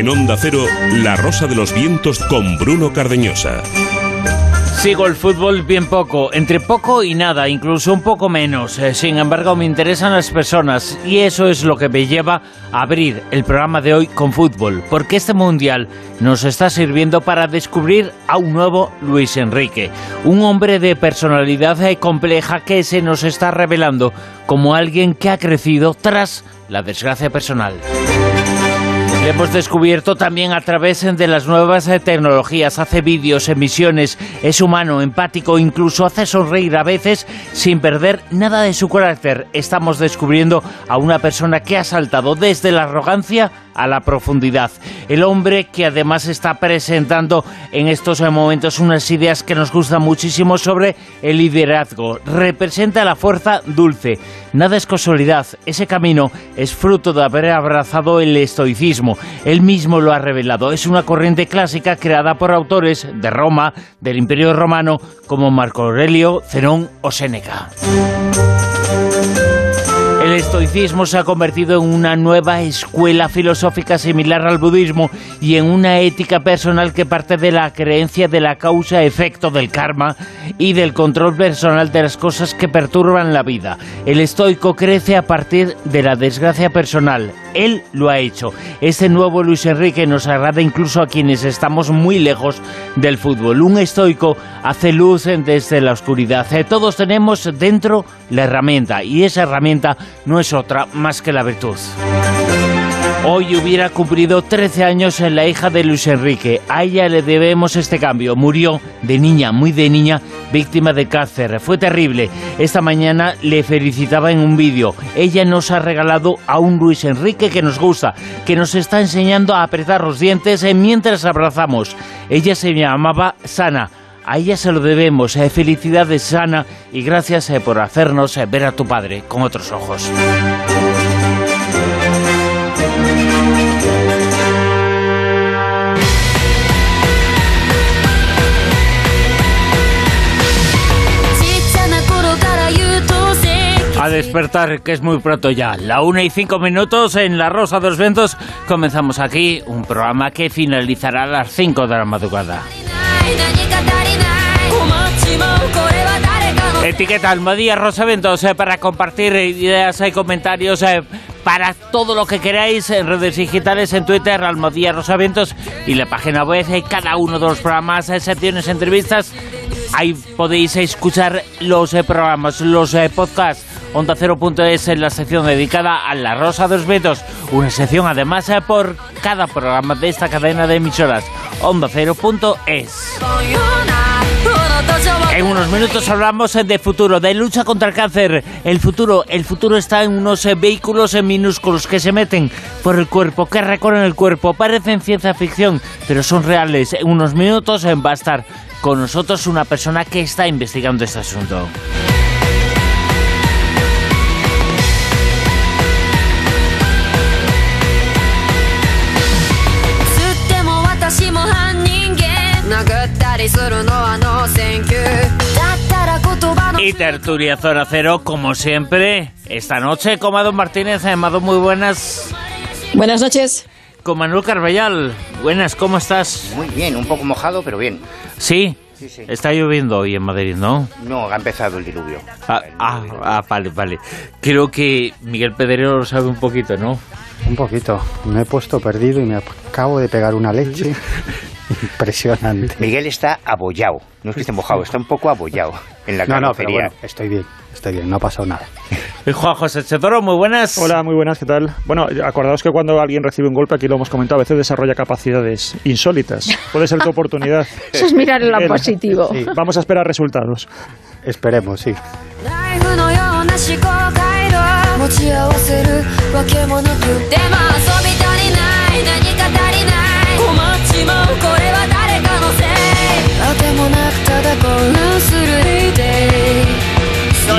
En Onda Cero, La Rosa de los Vientos con Bruno Cardeñosa. Sigo el fútbol bien poco, entre poco y nada, incluso un poco menos. Eh, sin embargo, me interesan las personas y eso es lo que me lleva a abrir el programa de hoy con fútbol, porque este mundial nos está sirviendo para descubrir a un nuevo Luis Enrique, un hombre de personalidad eh, compleja que se nos está revelando como alguien que ha crecido tras la desgracia personal. Hemos descubierto también a través de las nuevas eh, tecnologías. Hace vídeos, emisiones, es humano, empático, incluso hace sonreír a veces sin perder nada de su carácter. Estamos descubriendo a una persona que ha saltado desde la arrogancia a la profundidad. El hombre que además está presentando en estos momentos unas ideas que nos gustan muchísimo sobre el liderazgo. Representa la fuerza dulce. Nada es casualidad. Ese camino es fruto de haber abrazado el estoicismo. Él mismo lo ha revelado. Es una corriente clásica creada por autores de Roma, del Imperio Romano, como Marco Aurelio, Zenón o Séneca. El estoicismo se ha convertido en una nueva escuela filosófica similar al budismo y en una ética personal que parte de la creencia de la causa-efecto del karma y del control personal de las cosas que perturban la vida. El estoico crece a partir de la desgracia personal. Él lo ha hecho. Este nuevo Luis Enrique nos agrada incluso a quienes estamos muy lejos del fútbol. Un estoico hace luz desde la oscuridad. Todos tenemos dentro la herramienta y esa herramienta no es otra más que la virtud. Hoy hubiera cumplido 13 años en la hija de Luis Enrique. A ella le debemos este cambio. Murió de niña, muy de niña, víctima de cáncer. Fue terrible. Esta mañana le felicitaba en un vídeo. Ella nos ha regalado a un Luis Enrique que nos gusta, que nos está enseñando a apretar los dientes mientras abrazamos. Ella se llamaba Sana. A ella se lo debemos. Eh, felicidades, Sana, y gracias eh, por hacernos eh, ver a tu padre con otros ojos. A despertar, que es muy pronto ya. La una y cinco minutos en La Rosa de los Ventos. Comenzamos aquí un programa que finalizará a las cinco de la madrugada. Etiqueta Almadía Rosa Ventos eh, para compartir ideas y comentarios eh, para todo lo que queráis en redes digitales, en Twitter, Almadía Rosaventos y la página web, eh, cada uno de los programas, secciones, entrevistas. Ahí podéis escuchar los programas, los podcasts. Onda Cero.es en la sección dedicada a la Rosa de los Ventos. Una sección además por cada programa de esta cadena de emisoras. Onda Cero.es. En unos minutos hablamos de futuro, de lucha contra el cáncer. El futuro, el futuro está en unos vehículos minúsculos que se meten por el cuerpo, que recorren el cuerpo. Parecen ciencia ficción, pero son reales. En unos minutos va a estar con nosotros una persona que está investigando este asunto. Y tertulia Zona Cero, como siempre, esta noche con Mado Martínez. Amado, muy buenas. Buenas noches. Con Manuel Carballal. Buenas, ¿cómo estás? Muy bien, un poco mojado, pero bien. ¿Sí? Sí, sí. Está lloviendo hoy en Madrid, ¿no? No, ha empezado el diluvio. Ah, ah, ah, vale, vale. Creo que Miguel Pedrero lo sabe un poquito, ¿no? Un poquito. Me he puesto perdido y me acabo de pegar una leche. Impresionante. Miguel está abollado. No es que esté mojado, está un poco abollado en la No, no, pero bueno, estoy bien, estoy bien, no ha pasado nada. Juan José Chedoro, muy buenas. Hola, muy buenas, ¿qué tal? Bueno, acordaos que cuando alguien recibe un golpe, aquí lo hemos comentado, a veces desarrolla capacidades insólitas. Puede ser tu oportunidad. Eso es mirar en lo positivo. Vamos a esperar resultados. Esperemos, sí.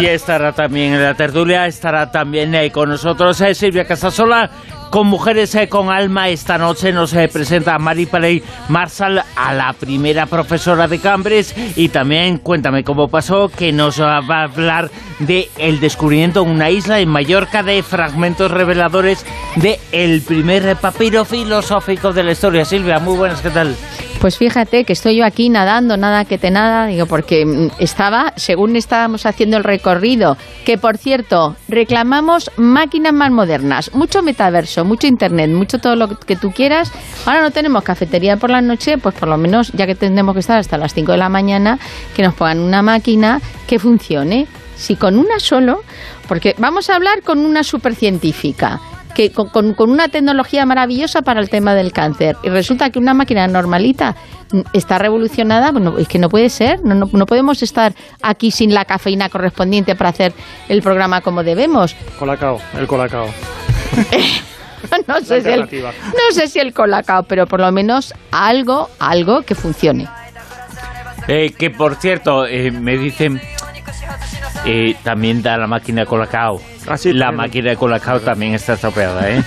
Y estará también en la tertulia, estará también ahí con nosotros eh, Silvia Casasola, con Mujeres eh, con Alma. Esta noche nos eh, presenta Mari Paley Marsal, a la primera profesora de Cambres. Y también cuéntame cómo pasó, que nos va a hablar de el descubrimiento en una isla en Mallorca de fragmentos reveladores de el primer papiro filosófico de la historia. Silvia, muy buenas, ¿qué tal? Pues fíjate que estoy yo aquí nadando, nada que te nada, digo, porque mm, estaba, según estábamos haciendo el recorrido, que por cierto, reclamamos máquinas más modernas, mucho metaverso, mucho internet, mucho todo lo que tú quieras. Ahora no tenemos cafetería por la noche, pues por lo menos, ya que tendremos que estar hasta las 5 de la mañana, que nos pongan una máquina que funcione. Si con una solo, porque vamos a hablar con una supercientífica que con, una tecnología maravillosa para el tema del cáncer. Y resulta que una máquina normalita está revolucionada, bueno, es que no puede ser, no, no, podemos estar aquí sin la cafeína correspondiente para hacer el programa como debemos. Colacao, el colacao. no, sé si el, no sé si el colacao, pero por lo menos algo, algo que funcione. Eh, que por cierto, eh, me dicen, eh, también da la máquina colacao Ah, la máquina de Colacao también está estropeada, ¿eh?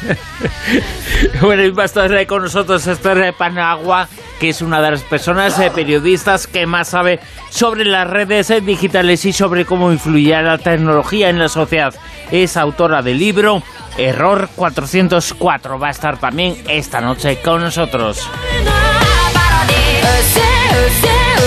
bueno, y va a estar con nosotros Esther Panagua, que es una de las personas eh, periodistas que más sabe sobre las redes eh, digitales y sobre cómo influye la tecnología en la sociedad. Es autora del libro Error 404. Va a estar también esta noche con nosotros.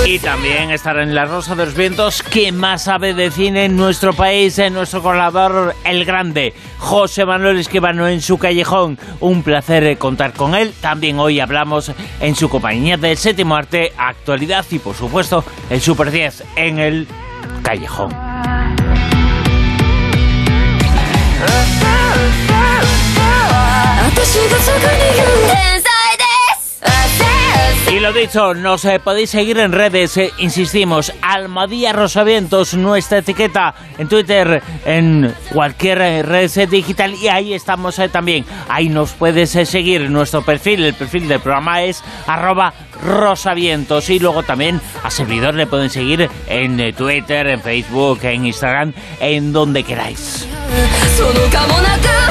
Y también estará en La Rosa de los Vientos, que más sabe de cine en nuestro país, en nuestro colador El Grande, José Manuel Esquivano en su callejón. Un placer eh, contar con él. También hoy hablamos en su compañía del séptimo arte, actualidad y por supuesto el Super 10 en el callejón. Lo dicho, nos eh, podéis seguir en redes, eh, insistimos, Almadía Rosavientos, nuestra etiqueta en Twitter, en cualquier eh, red digital y ahí estamos también. Ahí nos puedes seguir nuestro perfil, el perfil del programa es arroba rosavientos y luego también a servidor le pueden seguir en Twitter, en Facebook, en Instagram, en donde queráis.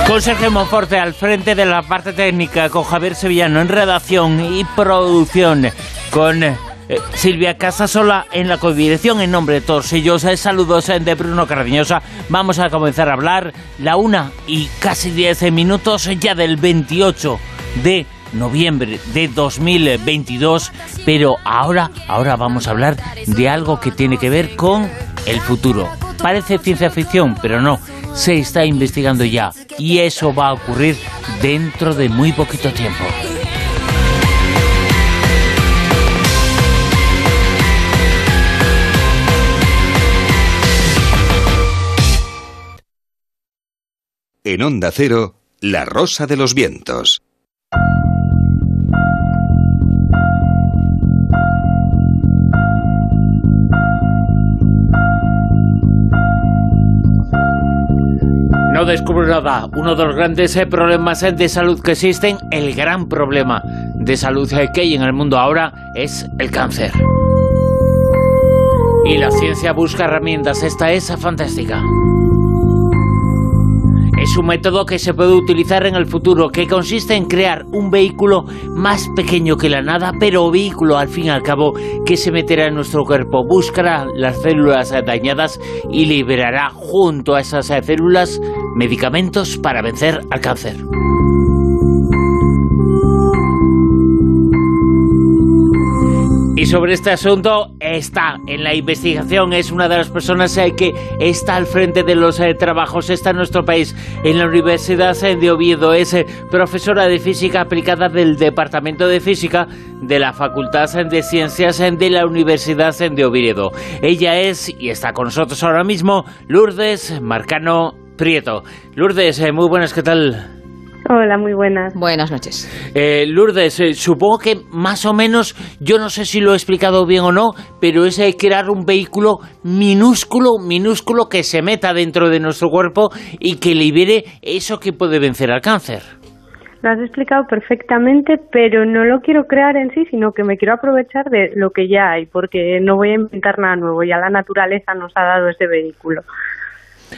Con Sergio Monforte al frente de la parte técnica, con Javier Sevillano en redacción y producción, con eh, Silvia Casasola en la codirección en nombre de todos ellos. Eh, saludos eh, de Bruno Cardeñosa. Vamos a comenzar a hablar la una y casi diez minutos ya del 28 de noviembre de 2022, pero ahora, ahora vamos a hablar de algo que tiene que ver con el futuro. Parece ciencia ficción, pero no, se está investigando ya y eso va a ocurrir dentro de muy poquito tiempo. En Onda Cero, La Rosa de los Vientos. No descubro nada. Uno de los grandes eh, problemas eh, de salud que existen, el gran problema de salud eh, que hay en el mundo ahora es el cáncer. Y la ciencia busca herramientas. Esta es fantástica. Es un método que se puede utilizar en el futuro, que consiste en crear un vehículo más pequeño que la nada, pero vehículo al fin y al cabo que se meterá en nuestro cuerpo, buscará las células dañadas y liberará junto a esas células medicamentos para vencer al cáncer. Y sobre este asunto está en la investigación, es una de las personas eh, que está al frente de los eh, trabajos, está en nuestro país, en la Universidad eh, de Oviedo, es profesora de física aplicada del Departamento de Física de la Facultad de Ciencias de la Universidad de Oviedo. Ella es, y está con nosotros ahora mismo, Lourdes Marcano Prieto. Lourdes, muy buenas, ¿qué tal? Hola, muy buenas. Buenas noches. Eh, Lourdes, eh, supongo que más o menos, yo no sé si lo he explicado bien o no, pero es eh, crear un vehículo minúsculo, minúsculo que se meta dentro de nuestro cuerpo y que libere eso que puede vencer al cáncer. Lo has explicado perfectamente, pero no lo quiero crear en sí, sino que me quiero aprovechar de lo que ya hay, porque no voy a inventar nada nuevo, ya la naturaleza nos ha dado ese vehículo.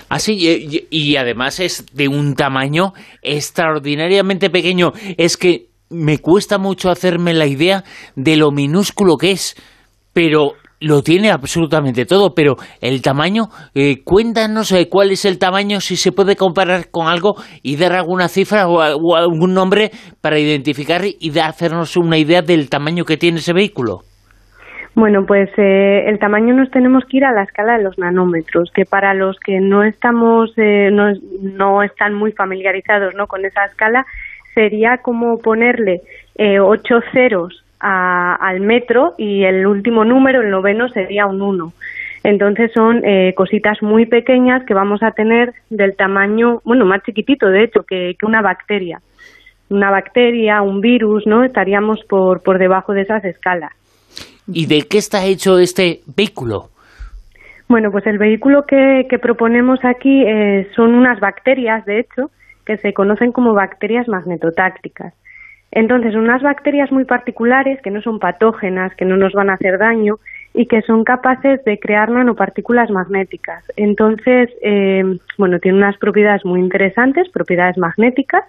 Así, y, y además es de un tamaño extraordinariamente pequeño. Es que me cuesta mucho hacerme la idea de lo minúsculo que es, pero lo tiene absolutamente todo, pero el tamaño, eh, cuéntanos eh, cuál es el tamaño, si se puede comparar con algo y dar alguna cifra o, algún nombre para identificar y hacernos una idea del tamaño que tiene ese vehículo. Bueno, pues eh, el tamaño nos tenemos que ir a la escala de los nanómetros, que para los que no estamos, no, no, están muy familiarizados ¿no? con esa escala, sería como ponerle ocho ceros al metro y el último número, el noveno, sería un 1. Entonces son eh, cositas muy pequeñas que vamos a tener del tamaño, bueno, más chiquitito de hecho que, una bacteria. Una bacteria, un virus, ¿no? Estaríamos por, por debajo de esas escalas. ¿Y de qué está hecho este vehículo? Bueno, pues el vehículo que, proponemos aquí eh, son unas bacterias, de hecho, que se conocen como bacterias magnetotácticas. Entonces, unas bacterias muy particulares que no son patógenas, que no nos van a hacer daño y que son capaces de crear nanopartículas magnéticas. Entonces, eh, bueno, tienen unas propiedades muy interesantes, propiedades magnéticas,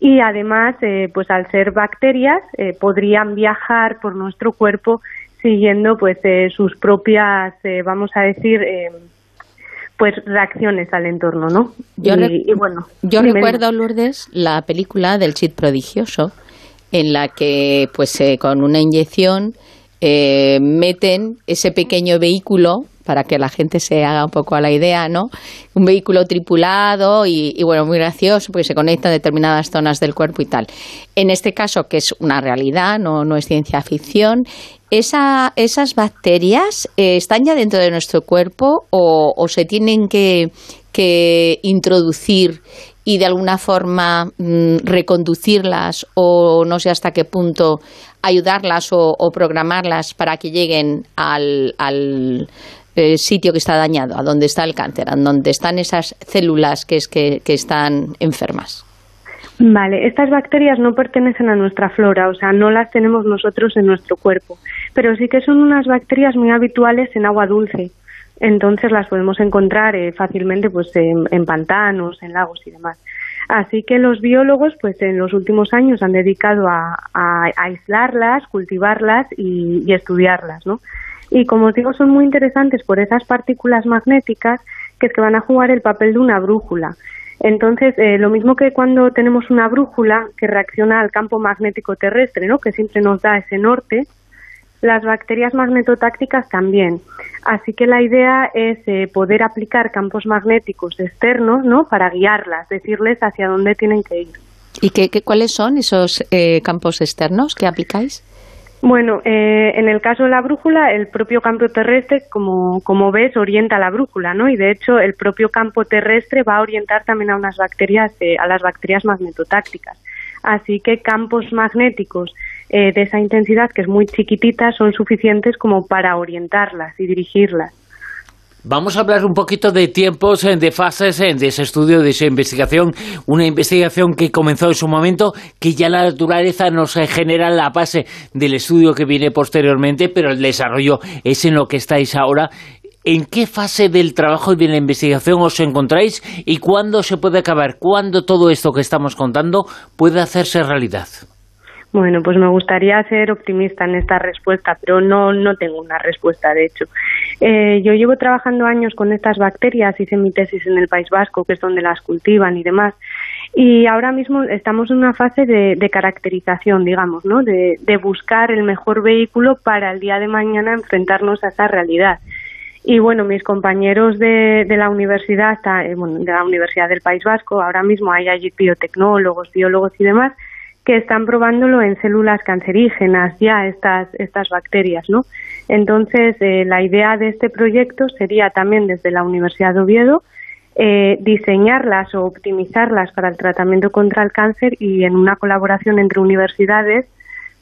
y además, eh, pues al ser bacterias, eh, podrían viajar por nuestro cuerpo siguiendo pues sus propias, vamos a decir, pues reacciones al entorno, ¿no? Yo, y, bueno, yo recuerdo, Lourdes, la película del Chit prodigioso, en la que pues eh, con una inyección eh, meten ese pequeño vehículo para que la gente se haga un poco a la idea, ¿no? Un vehículo tripulado y, y, bueno, muy gracioso porque se conecta a determinadas zonas del cuerpo y tal. En este caso, que es una realidad, no, no es ciencia ficción, esa, ¿esas bacterias eh, están ya dentro de nuestro cuerpo o, se tienen que, introducir y de alguna forma mm, reconducirlas o no sé hasta qué punto ayudarlas o, programarlas para que lleguen al, al eh, sitio que está dañado, a donde está el cáncer, a donde están esas células que, es que están enfermas? Vale, estas bacterias no pertenecen a nuestra flora, o sea, no las tenemos nosotros en nuestro cuerpo, pero sí que son unas bacterias muy habituales en agua dulce. Entonces las podemos encontrar eh, fácilmente pues en, pantanos, en lagos y demás. Así que los biólogos, pues en los últimos años han dedicado a, aislarlas, cultivarlas y, y, estudiarlas, ¿no? Y como os digo, son muy interesantes por esas partículas magnéticas que es que van a jugar el papel de una brújula. Entonces, eh, lo mismo que cuando tenemos una brújula que reacciona al campo magnético terrestre, ¿no? que siempre nos da ese norte, las bacterias magnetotácticas también. Así que la idea es eh, poder aplicar campos magnéticos externos ¿no? para guiarlas, decirles hacia dónde tienen que ir. ¿Y qué, cuáles son esos eh, campos externos que aplicáis? Bueno, eh, en el caso de la brújula, el propio campo terrestre, como, como ves, orienta la brújula, ¿no? Y de hecho, el propio campo terrestre va a orientar también a unas bacterias, eh, a las bacterias magnetotácticas. Así que campos magnéticos eh, de esa intensidad, que es muy chiquitita, son suficientes como para orientarlas y dirigirlas. Vamos a hablar un poquito de tiempos, eh, de fases eh, de ese estudio, de esa investigación. Una investigación que comenzó en su momento, que ya la naturaleza nos eh, genera la base del estudio que viene posteriormente, pero el desarrollo es en lo que estáis ahora. ¿En qué fase del trabajo y de la investigación os encontráis y cuándo se puede acabar? ¿Cuándo todo esto que estamos contando puede hacerse realidad? Bueno, pues me gustaría ser optimista en esta respuesta, pero no, no tengo una respuesta, de hecho. Eh, yo llevo trabajando años con estas bacterias, hice mi tesis en el País Vasco, que es donde las cultivan y demás, y ahora mismo estamos en una fase de, caracterización, digamos, ¿no? De, buscar el mejor vehículo para el día de mañana enfrentarnos a esa realidad. Y bueno, mis compañeros de, la universidad, eh, de la Universidad del País Vasco, ahora mismo hay allí biotecnólogos, biólogos y demás, que están probándolo en células cancerígenas ya estas estas bacterias, ¿no? Entonces eh, la idea de este proyecto sería también desde la Universidad de Oviedo eh, diseñarlas o optimizarlas para el tratamiento contra el cáncer y en una colaboración entre universidades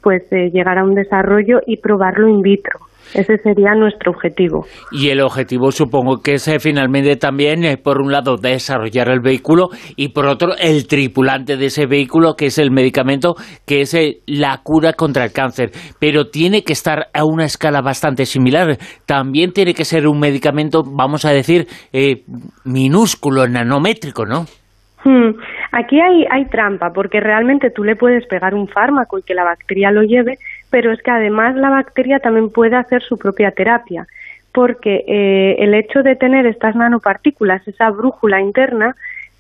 pues eh, llegar a un desarrollo y probarlo in vitro. Ese sería nuestro objetivo. Y el objetivo supongo que es eh, finalmente también, eh, por un lado, desarrollar el vehículo y por otro, el tripulante de ese vehículo, que es el medicamento, que es eh, la cura contra el cáncer. Pero tiene que estar a una escala bastante similar. También tiene que ser un medicamento, vamos a decir, minúsculo, nanométrico, ¿no? Hmm. Aquí hay, hay trampa, porque realmente tú le puedes pegar un fármaco y que la bacteria lo lleve, pero es que además la bacteria también puede hacer su propia terapia, porque eh, el hecho de tener estas nanopartículas, esa brújula interna,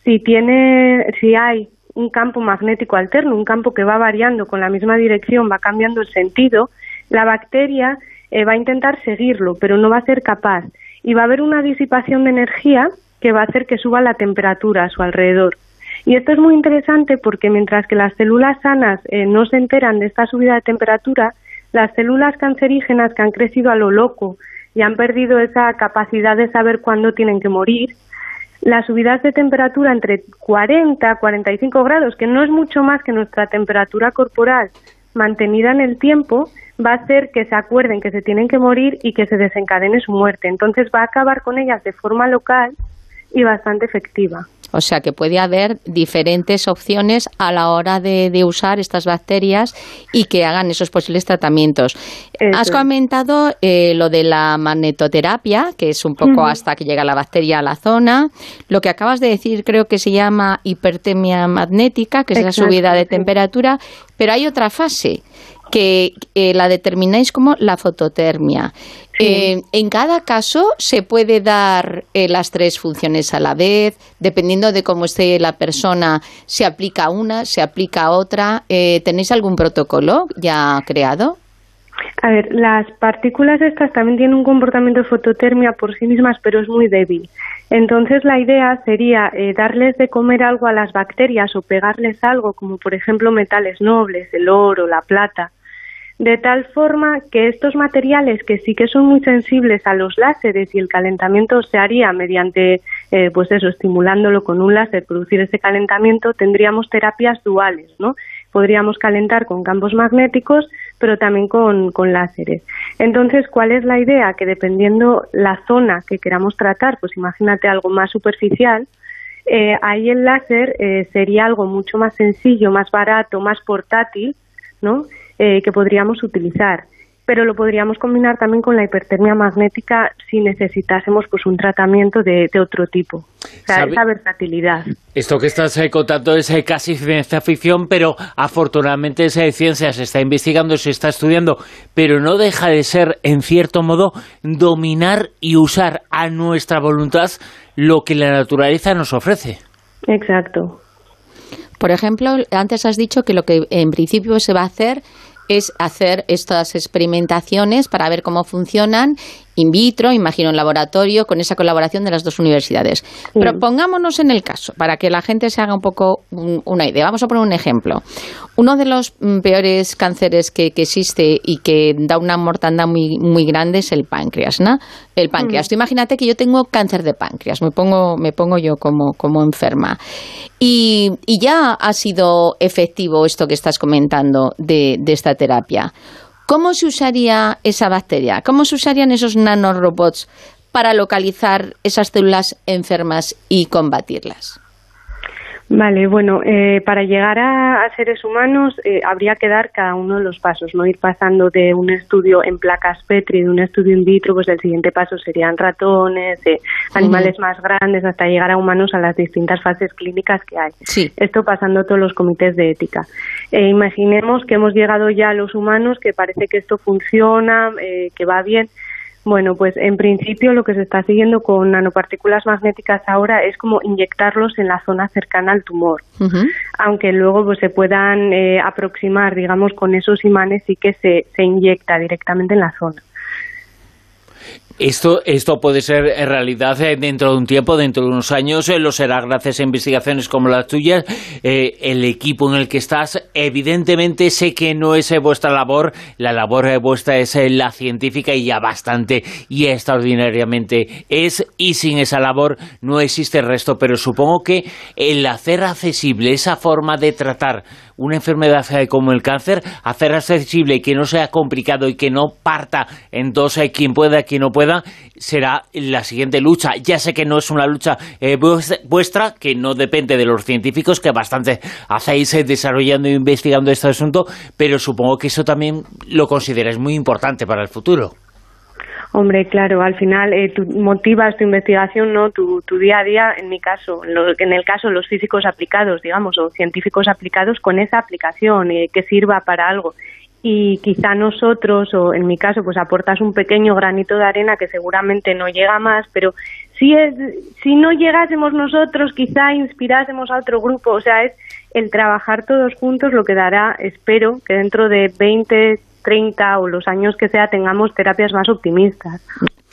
si tiene, si hay un campo magnético alterno, un campo que va variando con la misma dirección, va cambiando el sentido, la bacteria eh, va a intentar seguirlo, pero no va a ser capaz. Y va a haber una disipación de energía que va a hacer que suba la temperatura a su alrededor. Y esto es muy interesante porque mientras que las células sanas eh, no se enteran de esta subida de temperatura, las células cancerígenas que han crecido a lo loco y han perdido esa capacidad de saber cuándo tienen que morir, las subidas de temperatura entre 40 y 45 grados, que no es mucho más que nuestra temperatura corporal mantenida en el tiempo, va a hacer que se acuerden que se tienen que morir y que se desencadene su muerte. Entonces va a acabar con ellas de forma local y bastante efectiva. O sea que puede haber diferentes opciones a la hora de, usar estas bacterias y que hagan esos posibles tratamientos. Has comentado eh, lo de la magnetoterapia, que es un poco hasta que llega la bacteria a la zona. Lo que acabas de decir creo que se llama hipertemia magnética, que es la subida de temperatura, pero hay otra fase que eh, la determináis como la fototermia. Eh, en cada caso se puede dar eh, las tres funciones a la vez, dependiendo de cómo esté la persona, se aplica una, se aplica otra. ¿Tenéis algún protocolo ya creado? A ver, las partículas estas también tienen un comportamiento de fototermia por sí mismas, pero es muy débil. Entonces la idea sería darles de comer algo a las bacterias o pegarles algo, como por ejemplo metales nobles, el oro, la plata, de tal forma que estos materiales que sí que son muy sensibles a los láseres y el calentamiento se haría mediante, eh, pues eso, estimulándolo con un láser, producir ese calentamiento, tendríamos terapias duales, ¿no? Podríamos calentar con campos magnéticos, pero también con, con láseres. Entonces, ¿cuál es la idea? Que dependiendo la zona que queramos tratar, pues imagínate algo más superficial, eh, ahí el láser eh, sería algo mucho más sencillo, más barato, más portátil, ¿no? Eh, que podríamos utilizar. Pero lo podríamos combinar también con la hipertermia magnética si necesitásemos pues un tratamiento de, otro tipo. O sea, esa versatilidad. Esto que estás eh, contando es eh, casi ciencia ficción, pero afortunadamente esa ciencia se está investigando, se está estudiando, pero no deja de ser, en cierto modo, dominar y usar a nuestra voluntad lo que la naturaleza nos ofrece. Exacto. Por ejemplo, antes has dicho que lo que en principio se va a hacer es hacer estas experimentaciones para ver cómo funcionan in vitro, imagino en laboratorio, con esa colaboración de las dos universidades. Pero pongámonos en el caso, para que la gente se haga un poco una idea. Vamos a poner un ejemplo. Uno de los mm, peores cánceres que, existe y que da una mortandad muy, muy grande es el páncreas, ¿no? El páncreas. Mm. Tú imagínate que yo tengo cáncer de páncreas, me pongo, me pongo yo como, como enferma. Y, y ya ha sido efectivo esto que estás comentando de, de esta terapia. ¿Cómo se usaría esa bacteria? ¿Cómo se usarían esos nanorobots para localizar esas células enfermas y combatirlas? Vale, bueno, eh, para llegar a, seres humanos eh, habría que dar cada uno de los pasos, no ir pasando de un estudio en placas Petri, de un estudio in vitro, pues el siguiente paso serían ratones, eh, animales más grandes, hasta llegar a humanos a las distintas fases clínicas que hay. Esto pasando todos los comités de ética. imaginemos que hemos llegado ya a los humanos, que parece que esto funciona, que va bien bueno, pues en principio lo que se está siguiendo con nanopartículas magnéticas ahora es como inyectarlos en la zona cercana al tumor, aunque luego pues se puedan eh, aproximar, digamos, con esos imanes y que se, se inyecta directamente en la zona. Esto, esto puede ser en realidad eh, dentro de un tiempo, dentro de unos años, eh, lo será gracias a investigaciones como las tuyas. Eh, el equipo en el que estás, evidentemente sé que no es vuestra labor, la labor vuestra es la científica y ya bastante y extraordinariamente es, y sin esa labor no existe el resto, pero supongo que el hacer accesible esa forma de tratar una enfermedad como el cáncer, hacer accesible que no sea complicado y que no parta en dos, quien pueda, quien no pueda, será la siguiente lucha. Ya sé que no es una lucha eh, vuestra, que no depende de los científicos, que bastante hacéis eh, desarrollando e investigando este asunto, pero supongo que eso también lo consideráis muy importante para el futuro. Hombre, claro, al final eh, tú motivas tu investigación, ¿no? Tu, tu día a día, en mi caso, en el caso los físicos aplicados, digamos, o científicos aplicados con esa aplicación eh, que sirva para algo. Y quizá nosotros, o en mi caso, pues aportas un pequeño granito de arena que seguramente no llega más, pero si, es, si no llegásemos nosotros, quizá inspirásemos a otro grupo. O sea, es el trabajar todos juntos lo que dará, espero, que dentro de 20, 30 o los años que sea tengamos terapias más optimistas.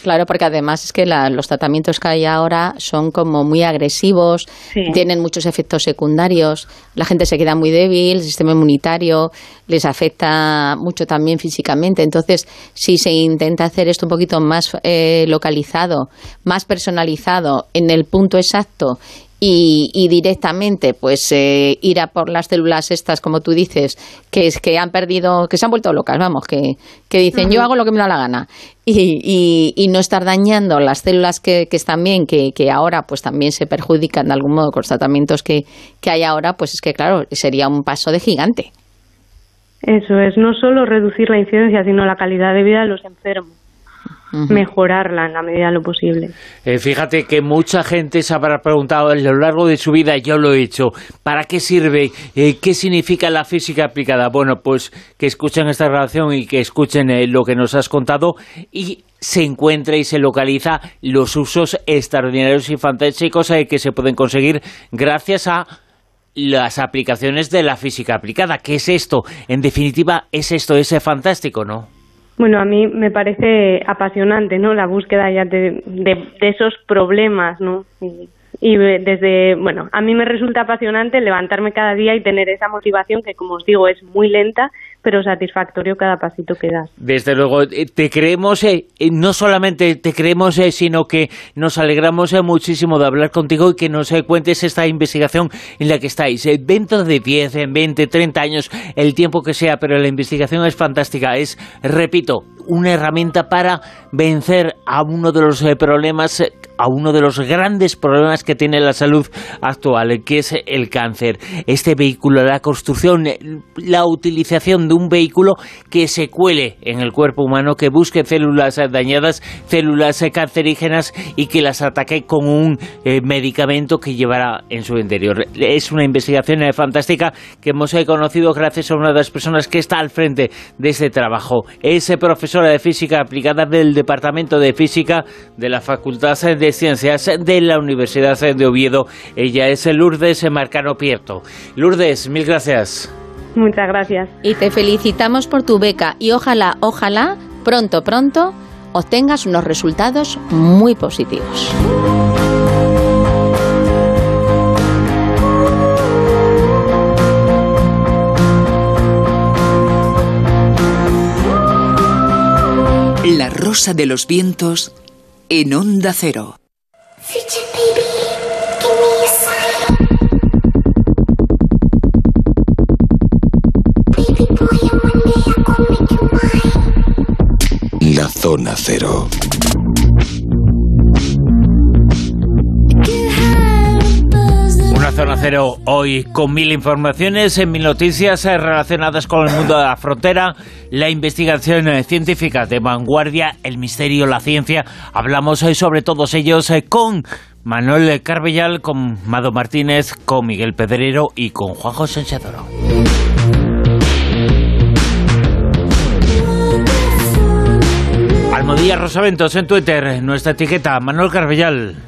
Claro, porque además es que los tratamientos que hay ahora son como muy agresivos, tienen muchos efectos secundarios, la gente se queda muy débil, el sistema inmunitario les afecta mucho también físicamente. Entonces, si se intenta hacer esto un poquito más eh, localizado, más personalizado, en el punto exacto y, directamente pues eh, ir a por las células estas, como tú dices, que, es, que han perdido, que se han vuelto locas, vamos, que, que dicen yo hago lo que me da la gana y, y, no estar dañando las células que, que están bien, que, que, ahora pues también se perjudican de algún modo con los tratamientos que, que hay ahora, pues es que claro, sería un paso de gigante. Eso es, no solo reducir la incidencia, sino la calidad de vida de los enfermos mejorarla en la medida de lo posible. Eh, fíjate que mucha gente se habrá preguntado a lo largo de su vida, yo lo he hecho, ¿para qué sirve? Eh, ¿Qué significa la física aplicada? Bueno, pues que escuchen esta grabación y que escuchen eh, lo que nos has contado y se encuentra y se localiza los usos extraordinarios y fantásticos que se pueden conseguir gracias a las aplicaciones de la física aplicada. ¿Qué es esto? En definitiva, es esto, ese fantástico, ¿no? Bueno, a mí me parece apasionante, ¿no? La búsqueda ya de, esos problemas, ¿no? y desde, bueno, a mí me resulta apasionante levantarme cada día y tener esa motivación que, como os digo, es muy lenta, pero satisfactorio cada pasito que das. Desde luego, eh, te creemos, eh, eh, no solamente te creemos, sino que nos alegramos muchísimo de hablar contigo y que nos cuentes esta investigación en la que estáis. dentro de 10, 20, 30 años, el tiempo que sea, pero la investigación es fantástica. Es, repito, una herramienta para vencer a uno de los problemas a uno de los grandes problemas que tiene la salud actual, que es el cáncer. Este vehículo, la construcción, la utilización de un vehículo que se cuele en el cuerpo humano, que busque células dañadas, células cancerígenas y que las ataque con un eh, medicamento que llevará en su interior. Es una investigación eh, fantástica que hemos eh, conocido gracias a una de las personas que está al frente de este trabajo. Es profesora de física aplicada del Departamento de Física de la Facultad de de Ciencias de la Universidad de Oviedo. Ella es Lourdes Marcano Pierto. Lourdes, mil gracias. Muchas gracias. Y te felicitamos por tu beca y ojalá, ojalá, pronto, pronto, obtengas unos resultados muy positivos. La rosa de los vientos en Onda Cero. La zona cero. Una zona cero hoy con mil informaciones, en mil noticias eh, relacionadas con el mundo de la frontera, la investigación eh, científica de vanguardia, el misterio, la ciencia. Hablamos hoy sobre todos ellos eh, con Manuel Carbellal, con Mado Martínez, con Miguel Pedrero y con Juanjo Sanchadoro. Almodía Rosaventos en Twitter, nuestra etiqueta, Manuel Carbellal.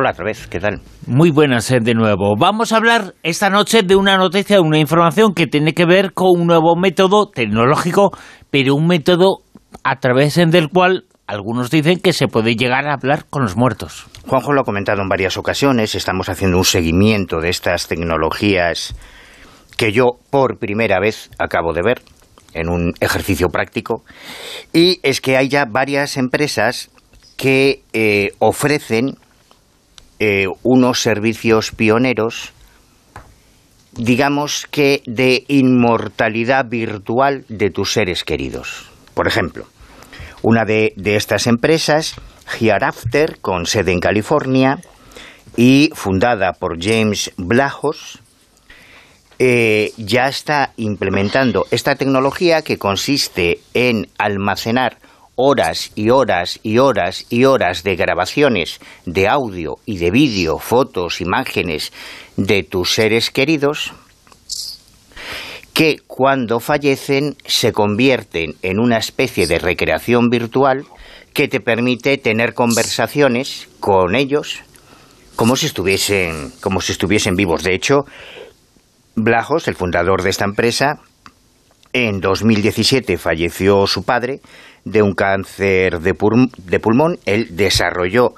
Hola otra vez, ¿qué tal? Muy buenas eh, de nuevo. Vamos a hablar esta noche de una noticia, una información que tiene que ver con un nuevo método tecnológico, pero un método a través del cual algunos dicen que se puede llegar a hablar con los muertos. Juanjo lo ha comentado en varias ocasiones, estamos haciendo un seguimiento de estas tecnologías que yo por primera vez acabo de ver en un ejercicio práctico, y es que hay ya varias empresas que eh, ofrecen eh, unos servicios pioneros, digamos que de inmortalidad virtual de tus seres queridos. Por ejemplo, una de, estas empresas, Hereafter, con sede en California y fundada por James Blajos, eh, ya está implementando esta tecnología que consiste en almacenar horas y horas y horas y horas de grabaciones de audio y de vídeo, fotos, imágenes de tus seres queridos que cuando fallecen se convierten en una especie de recreación virtual que te permite tener conversaciones con ellos como si estuviesen como si estuviesen vivos. De hecho, Blajos, el fundador de esta empresa, en 2017 falleció su padre de un cáncer de, pulmón. Él desarrolló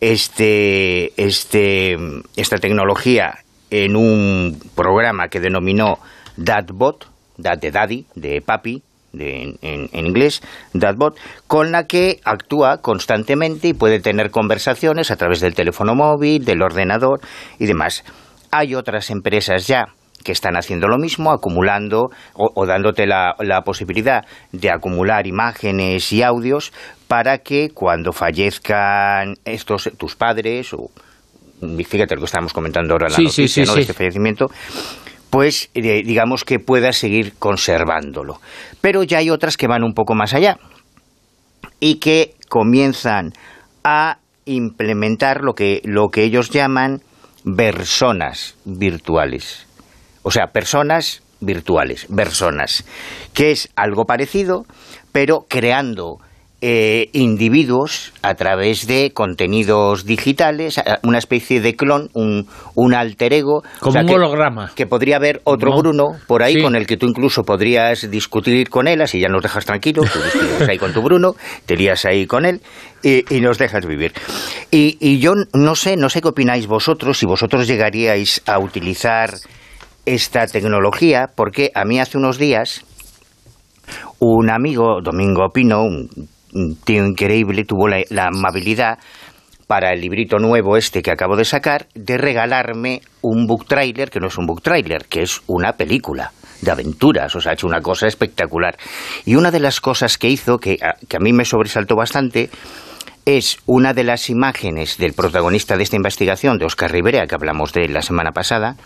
este, este, esta tecnología en un programa que denominó DadBot, Dad de Daddy, de Papi, en, en, inglés, DadBot, con la que actúa constantemente y puede tener conversaciones a través del teléfono móvil, del ordenador y demás. Hay otras empresas ya que están haciendo lo mismo, acumulando o, dándote la, posibilidad de acumular imágenes y audios para que cuando fallezcan estos tus padres o fíjate lo que estamos comentando ahora en la noticia, de este fallecimiento, pues eh, digamos que puedas seguir conservándolo. Pero ya hay otras que van un poco más allá y que comienzan a implementar lo que, lo que ellos llaman personas virtuales. O sea, personas virtuales, personas, que es algo parecido, pero creando eh, individuos a través de contenidos digitales, una especie de clon, un, un alter ego. Como un holograma. Que podría haber otro Bruno por ahí con el que tú incluso podrías discutir con él, así ya nos dejas tranquilos, tú discutes ahí con tu Bruno, te lías ahí con él y, y nos dejas vivir. Y, y yo no sé, no sé qué opináis vosotros, si vosotros llegaríais a utilizar esta tecnología, porque a mí hace unos días un amigo, Domingo Pino, un tío increíble, tuvo la, amabilidad para el librito nuevo este que acabo de sacar, de regalarme un book trailer, que no es un book trailer, que es una película de aventuras, o sea, ha hecho una cosa espectacular. Y una de las cosas que hizo, que a, que a mí me sobresaltó bastante, es una de las imágenes del protagonista de esta investigación, de Oscar Rivera, que hablamos de la semana pasada,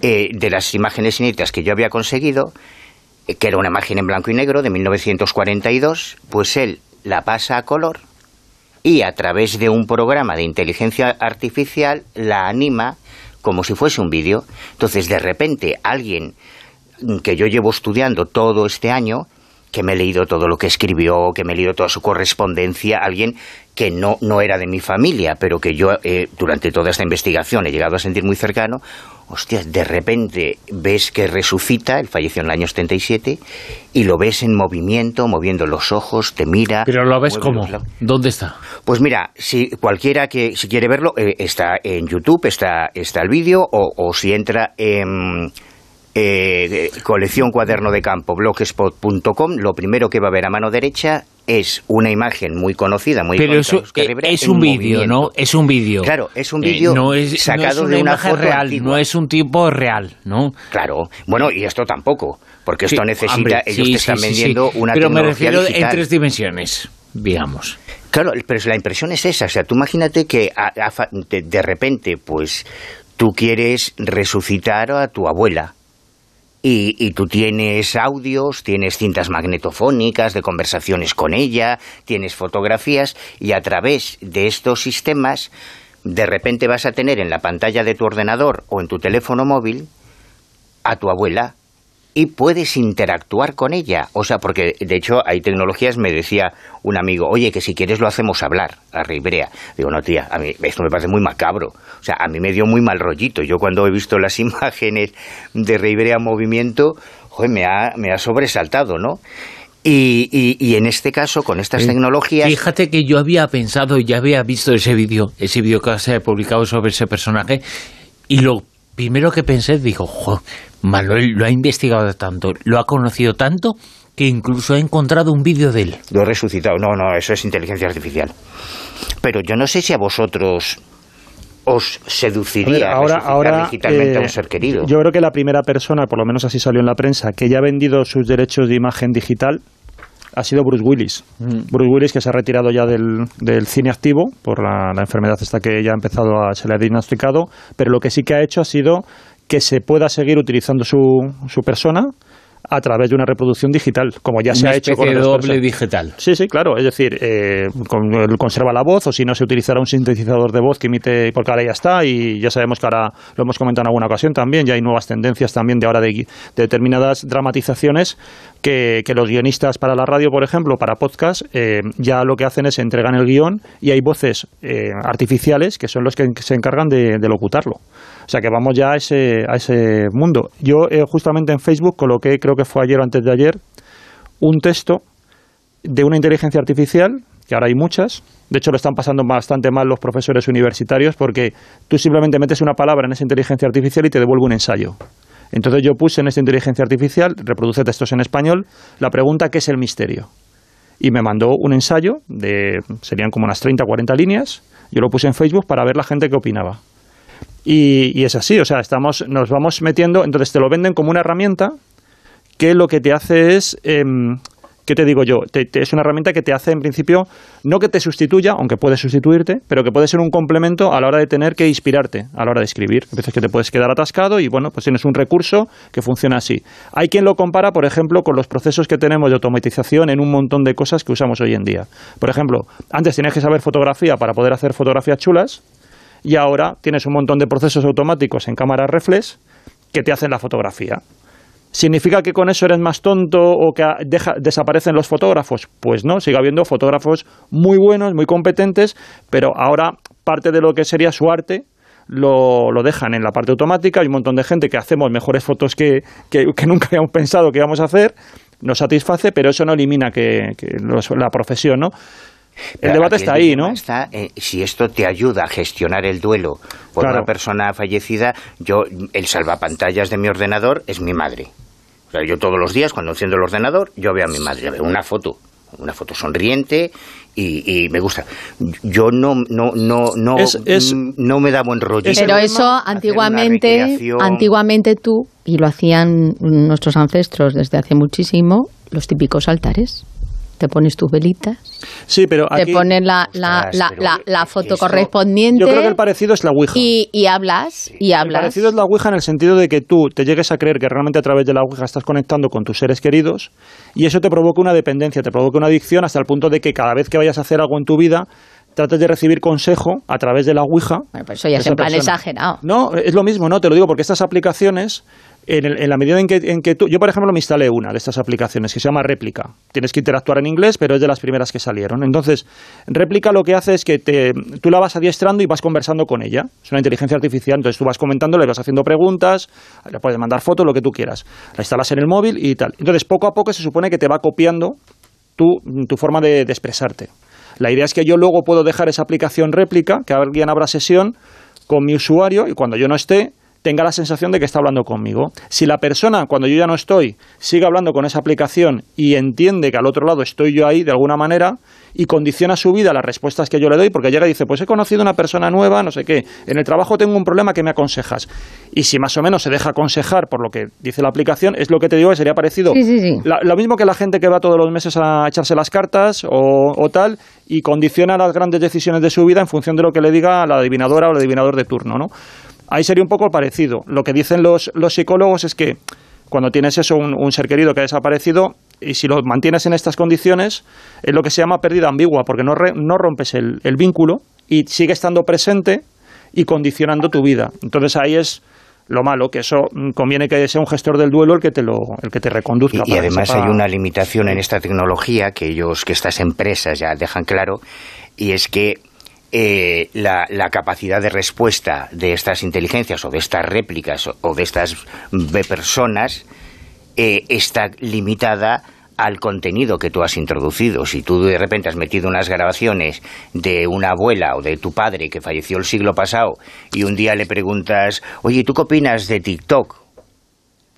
eh, de las imágenes inéditas que yo había conseguido, que era una imagen en blanco y negro de 1942, pues él la pasa a color y a través de un programa de inteligencia artificial la anima como si fuese un vídeo. Entonces, de repente, alguien que yo llevo estudiando todo este año, que me he leído todo lo que escribió, que me he leído toda su correspondencia, alguien que no, no era de mi familia, pero que yo eh, durante toda esta investigación he llegado a sentir muy cercano, hostia, de repente ves que resucita, él falleció en el año 77, y lo ves en movimiento, moviendo los ojos, te mira. ¿Pero lo ves cómo? ¿Dónde está? Pues mira, si cualquiera que si quiere verlo, eh, está en YouTube, está, está el vídeo, o, o si entra en eh, colección cuaderno de campo, blogspot.com, lo primero que va a ver a mano derecha es una imagen muy conocida, muy Pero eso, es un vídeo, ¿no? Es un vídeo. Claro, es un eh, vídeo sacado de una foto real, no es un tipo real, ¿no? Claro. Bueno, y esto tampoco, porque esto necesita, ellos te están vendiendo una Pero me refiero en tres dimensiones, digamos. Claro, pero la impresión es esa, o sea, tú imagínate que de repente, pues, tú quieres resucitar a tu abuela, y, tú tienes audios, tienes cintas magnetofónicas de conversaciones con ella, tienes fotografías y a través de estos sistemas de repente vas a tener en la pantalla de tu ordenador o en tu teléfono móvil a tu abuela y puedes interactuar con ella. O sea, porque de hecho hay tecnologías, me decía un amigo, oye, que si quieres lo hacemos hablar a Ribrea. Digo, no, tía, a mí esto me parece muy macabro. O sea, a mí me dio muy mal rollito. Yo cuando he visto las imágenes de Ribrea en movimiento, joder, me ha, me ha sobresaltado, ¿no? Y, y, en este caso, con estas tecnologías... Fíjate que yo había pensado, ya había visto ese vídeo, ese vídeo que se ha publicado sobre ese personaje, y lo primero que pensé, dijo, jo, Manuel lo ha investigado tanto, lo ha conocido tanto, que incluso ha encontrado un vídeo de él. Lo he resucitado. No, no, eso es inteligencia artificial. Pero yo no sé si a vosotros os seduciría ahora, ahora digitalmente a un eh, ser querido. Yo creo que la primera persona, por lo menos así salió en la prensa, que ya ha vendido sus derechos de imagen digital ha sido Bruce Willis. Mm. Bruce Willis que se ha retirado ya del, cine activo por la, enfermedad esta que ya ha empezado a se le ha diagnosticado, pero lo que sí que ha hecho ha sido que se pueda seguir utilizando su, su persona a través de una reproducción digital, como ya se ha hecho con el doble digital. Sí, sí, claro. Es decir, eh, conserva la voz o si no se utilizará un sintetizador de voz que imite, porque ahora ya está y ya sabemos que ahora lo hemos comentado en alguna ocasión también, ya hay nuevas tendencias también de ahora de, determinadas dramatizaciones que, los guionistas para la radio, por ejemplo, para podcast, eh, ya lo que hacen es entregan el guion y hay voces eh, artificiales que son los que se encargan de locutarlo. O sea que vamos ya a ese, a ese mundo. Yo eh, justamente en Facebook coloqué, creo que fue ayer o antes de ayer, un texto de una inteligencia artificial, que ahora hay muchas. De hecho, lo están pasando bastante mal los profesores universitarios porque tú simplemente metes una palabra en esa inteligencia artificial y te devuelve un ensayo. Entonces yo puse en esa inteligencia artificial, reproduce textos en español, la pregunta ¿qué es el misterio? Y me mandó un ensayo de, serían como unas 30 o 40 líneas, yo lo puse en Facebook para ver la gente qué opinaba. Y, es así, o sea, estamos, nos vamos metiendo, entonces te lo venden como una herramienta que lo que te hace es, em, ¿qué te digo yo? es una herramienta que te hace, en principio, no que te sustituya, aunque puede sustituirte, pero que puede ser un complemento a la hora de tener que inspirarte, a la hora de escribir. A veces que te puedes quedar atascado y, bueno, pues tienes un recurso que funciona así. Hay quien lo compara, por ejemplo, con los procesos que tenemos de automatización en un montón de cosas que usamos hoy en día. Por ejemplo, antes tenías que saber fotografía para poder hacer fotografías chulas, y ahora tienes un montón de procesos automáticos en cámaras reflex que te hacen la fotografía. ¿Significa que con eso eres más tonto o que desaparecen los fotógrafos? Pues no, sigue habiendo fotógrafos muy buenos, muy competentes, pero ahora parte de lo que sería su arte lo, dejan en la parte automática. Hay un montón de gente que hacemos mejores fotos que, que, nunca habíamos pensado que íbamos a hacer. Nos satisface, pero eso no elimina que, la profesión, ¿no? El debate está ahí, ¿no? Está, eh, si esto te ayuda a gestionar el duelo por una persona fallecida, yo el salvapantallas de mi ordenador es mi madre. O sea, yo todos los días cuando enciendo el ordenador, yo veo a mi madre, veo una foto, una foto sonriente y, me gusta. Yo no no no no no me da buen rollo. Pero eso antiguamente antiguamente tú y lo hacían nuestros ancestros desde hace muchísimo los típicos altares te pones tus velitas, sí, pero te pones la, la, la, la, foto correspondiente. Yo creo que el parecido es la Ouija. Y, y hablas, y hablas. El parecido es la Ouija en el sentido de que tú te llegues a creer que realmente a través de la Ouija estás conectando con tus seres queridos y eso te provoca una dependencia, te provoca una adicción hasta el punto de que cada vez que vayas a hacer algo en tu vida trates de recibir consejo a través de la Ouija. Bueno, pues eso ya es en plan exagerado. No, es lo mismo, ¿no? Te lo digo porque estas aplicaciones en, la medida en que, en que tú, yo por ejemplo me instalé una de estas aplicaciones que se llama Réplica. Tienes que interactuar en inglés, pero es de las primeras que salieron. Entonces, Réplica lo que hace es que te, tú la vas adiestrando y vas conversando con ella. Es una inteligencia artificial, entonces tú vas comentando, le vas haciendo preguntas, le puedes mandar fotos, lo que tú quieras. La instalas en el móvil y tal. Entonces, poco a poco se supone que te va copiando tu, tu forma de, de expresarte. La idea es que yo luego puedo dejar esa aplicación réplica, que alguien abra sesión con mi usuario y cuando yo no esté, tenga la sensación de que está hablando conmigo. Si la persona, cuando yo ya no estoy, sigue hablando con esa aplicación y entiende que al otro lado estoy yo ahí de alguna manera y condiciona su vida las respuestas que yo le doy, porque llega y dice, pues he conocido una persona nueva, no sé qué, en el trabajo tengo un problema que me aconsejas. Y si más o menos se deja aconsejar por lo que dice la aplicación, es lo que te digo que sería parecido. lo mismo que la gente que va todos los meses a echarse las cartas o, o tal y condiciona las grandes decisiones de su vida en función de lo que le diga la adivinadora o el adivinador de turno, ¿no? Ahí sería un poco parecido. Lo que dicen los, los psicólogos es que cuando tienes eso, un, ser querido que ha desaparecido, y si lo mantienes en estas condiciones, es lo que se llama pérdida ambigua, porque no, no rompes el, el, vínculo y sigue estando presente y condicionando tu vida. Entonces ahí es lo malo, que eso mm, conviene que sea un gestor del duelo el que te lo, el que te reconduzca. Y, además hay una limitación en esta tecnología que ellos, que estas empresas ya dejan claro, y es que eh, la, capacidad de respuesta de estas inteligencias o de estas réplicas o, de estas personas eh, está limitada al contenido que tú has introducido. Si tú de repente has metido unas grabaciones de una abuela o de tu padre que falleció el siglo pasado y un día le preguntas, oye, ¿tú qué opinas de TikTok?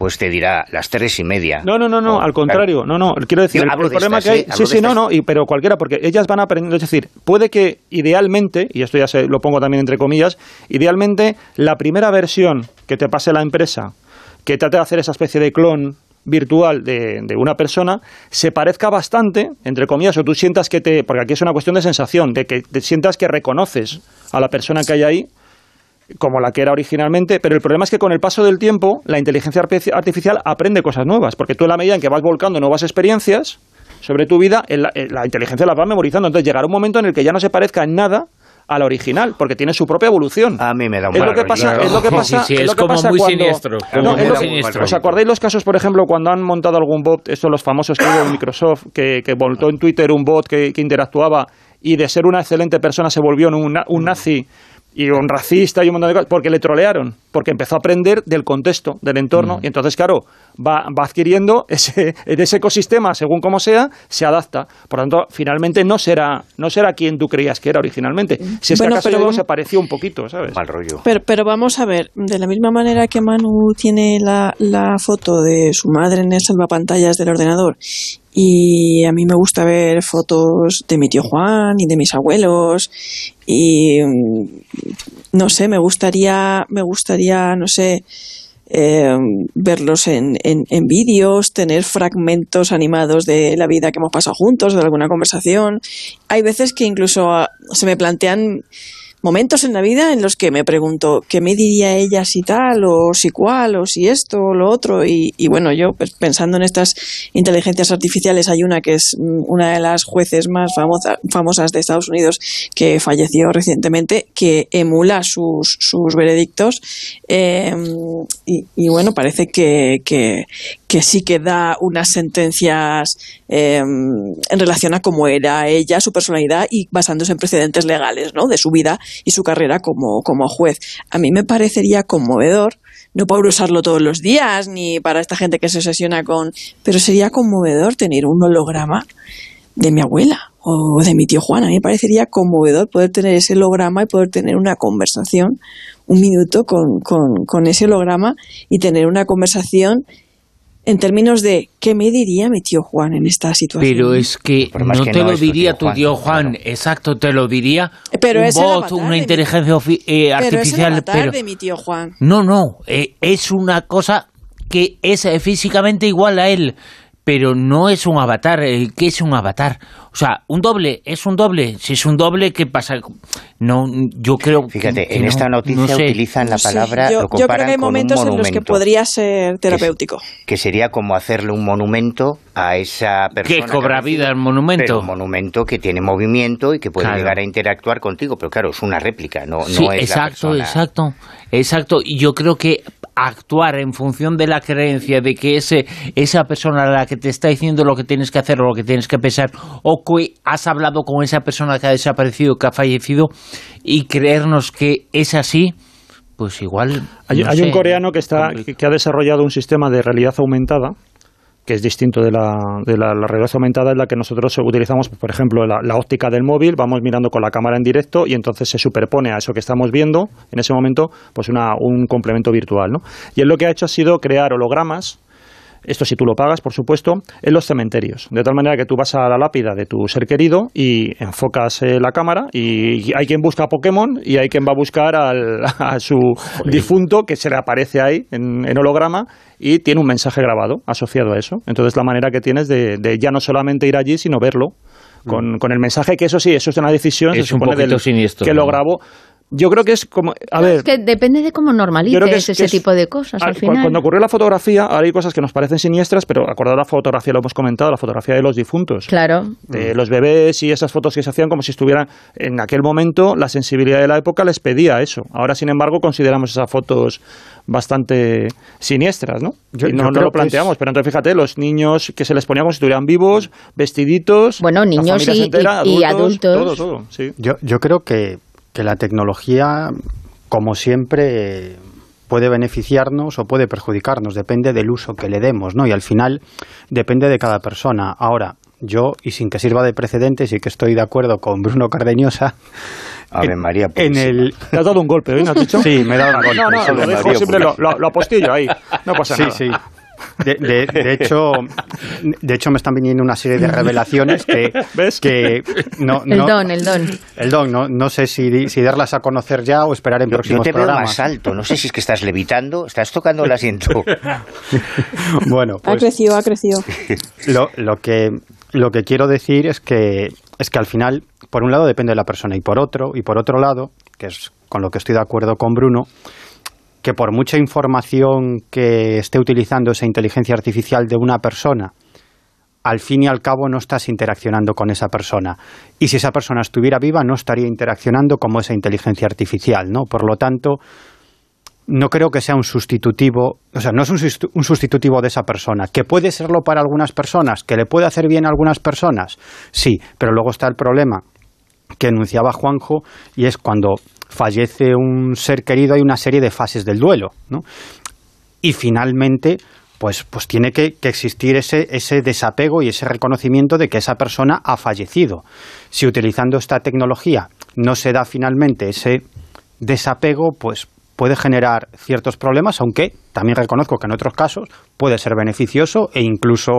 Pues te dirá las tres y media. No, no, no, no, al contrario, no, no, quiero decir, el, problema que hay, ¿eh? sí, sí, no, no, y, pero cualquiera, porque ellas van aprendiendo, es decir, puede que idealmente, y esto ya se, lo pongo también entre comillas, idealmente la primera versión que te pase la empresa, que trate de hacer esa especie de clon virtual de, de, una persona se parezca bastante, entre comillas, o tú sientas que te. Porque aquí es una cuestión de sensación, de que te sientas que reconoces a la persona que hay ahí como la que era originalmente, pero el problema es que con el paso del tiempo la inteligencia artificial aprende cosas nuevas, porque tú en la medida en que vas volcando nuevas experiencias sobre tu vida, la, inteligencia las va memorizando, entonces llegará un momento en el que ya no se parezca en nada a la original, porque tiene su propia evolución. A mí me da un es lo que pasa, Es lo que pasa, sí, es, como muy siniestro. ¿Os acordáis los casos, por ejemplo, cuando han montado algún bot, estos los famosos que hubo en Microsoft, que, que montó en Twitter un bot que, interactuaba y de ser una excelente persona se volvió un, un nazi y un racista y un montón de cosas, porque le trolearon, porque empezó a aprender del contexto, del entorno, y entonces, claro, va, va adquiriendo ese, ese ecosistema, según como sea, se adapta. Por tanto, finalmente no será, no será quien tú creías que era originalmente. Si es que acaso luego se pareció un poquito, ¿sabes? Mal rollo. Pero, pero vamos a ver, de la misma manera que Manu tiene la, la foto de su madre en el salvapantallas del ordenador y a mí me gusta ver fotos de mi tío Juan y de mis abuelos y mm, no sé, me gustaría, me gustaría, no sé, eh, verlos en, en, en vídeos, tener fragmentos animados de la vida que hemos pasado juntos, de alguna conversación. Hay veces que incluso ah, se me plantean momentos en la vida en los que me pregunto qué me diría ella si tal o si cual o si esto o lo otro y, bueno yo pues, pensando en estas inteligencias artificiales hay una que es mm, una de las jueces más famosas de Estados Unidos que falleció recientemente que emula sus, sus veredictos em, y, bueno parece que, que, que sí que da unas sentencias em, en relación a cómo era ella, su personalidad y basándose en precedentes legales ¿no? de su vida y su carrera como, como juez. A mí me parecería conmovedor, no por usarlo todos los días ni para esta gente que se obsesiona con, pero sería conmovedor tener un holograma de mi abuela o de mi tío Juan. A mí me parecería conmovedor poder tener ese holograma y poder tener una conversación, un minuto con, con, con ese holograma y tener una conversación en términos de qué me diría mi tío Juan en esta situación. Pero es que no te lo diría tu tío Juan, exacto, te lo diría pero un bot, una inteligencia eh, artificial. Pero es de mi tío Juan. No, no, eh, es una cosa que es eh, físicamente igual a él pero no es un avatar. ¿Qué es un avatar? O sea, un doble, es un doble. Si es un doble, ¿qué pasa? No, yo creo Fíjate, en esta noticia utilizan la palabra. Yo, creo que hay momentos en los que podría ser terapéutico. Que, sería como hacerle un monumento a esa persona. Que cobra vida el monumento. un monumento que tiene movimiento y que puede llegar a interactuar contigo. Pero claro, es una réplica, no, no es exacto, la persona. Exacto, exacto. Y yo creo que actuar en función de la creencia de que ese, esa persona a la que te está diciendo lo que tienes que hacer o lo que tienes que pensar, o que has hablado con esa persona que ha desaparecido, que ha fallecido, y creernos que es así, pues igual. Hay, un coreano que, está, que ha desarrollado un sistema de realidad aumentada que es distinto de la, de la, realidad aumentada, en la que nosotros utilizamos, pues, por ejemplo, la, óptica del móvil, vamos mirando con la cámara en directo y entonces se superpone a eso que estamos viendo en ese momento, pues una, un complemento virtual. ¿no? Y él lo que ha hecho ha sido crear hologramas esto si tú lo pagas, por supuesto, en los cementerios. De tal manera que tú vas a la lápida de tu ser querido y enfocas eh, la cámara y hay quien busca a Pokémon y hay quien va a buscar al, a su difunto que se le aparece ahí en, holograma y tiene un mensaje grabado asociado a eso. Entonces la manera que tienes de, ya no solamente ir allí, sino verlo. Con, mm. con, el mensaje que eso sí, eso es una decisión, es un poquito siniestro, que lo grabo yo creo que es como. A ver. Es que depende de cómo normalices ese tipo de cosas. Al final. Cuando ocurrió la fotografía, ahora hay cosas que nos parecen siniestras, pero acordado la fotografía, lo hemos comentado, la fotografía de los difuntos. Claro. De los bebés y esas fotos que se hacían como si estuvieran. En aquel momento, la sensibilidad de la época les pedía eso. Ahora, sin embargo, consideramos esas fotos bastante siniestras, ¿no? y no, lo planteamos, pero entonces fíjate, los niños que se les ponía como si estuvieran vivos, vestiditos. Bueno, niños y, y, adultos. Todo, todo, sí. yo, yo creo que que la tecnología, como siempre, puede beneficiarnos o puede perjudicarnos, depende del uso que le demos, ¿no? Y al final depende de cada persona. Ahora, yo, y sin que sirva de precedentes, y que estoy de acuerdo con Bruno Cardeñosa, Ave en, María en el... Te has dado un golpe, ¿eh? ¿No has dicho? Sí, me he dado un golpe. No, no, sí. lo dejo María, siempre, lo, pues. lo, lo apostillo ahí. No pasa Sí, nada. sí. De, de- de hecho, de hecho, me están viniendo una serie de revelaciones que, ¿Ves? que no, El no- don, el don. el don, no, no sé si, di- si darlas a conocer ya o esperar en Yo, yo próximos te veo programas. más alto. No sé si es que estás levitando. Estás tocando el asiento. Bueno, Ha pues crecido, ha crecido. lo, lo que lo que quiero decir es que es que al final, por un lado depende de la persona y por otro y por otro lado, que es con lo que estoy de acuerdo con Bruno, que por mucha información que esté utilizando esa inteligencia artificial de una persona, al fin y al cabo no estás interaccionando con esa persona. Y si esa persona estuviera viva, no estaría interaccionando como esa inteligencia artificial, ¿no? Por lo tanto, no creo que sea un sustitutivo, o sea, no es un, sustitu- un sustitutivo de esa persona, que puede serlo para algunas personas, que le puede hacer bien a algunas personas, sí, pero luego está el problema que enunciaba Juanjo y es cuando fallece un ser querido hay una serie de fases del duelo, ¿no? Y finalmente, pues, pues tiene que, que existir ese, ese desapego y ese reconocimiento de que esa persona ha fallecido. Si utilizando esta tecnología no se da finalmente ese desapego, pues puede generar ciertos problemas, aunque también reconozco que en otros casos puede ser beneficioso e incluso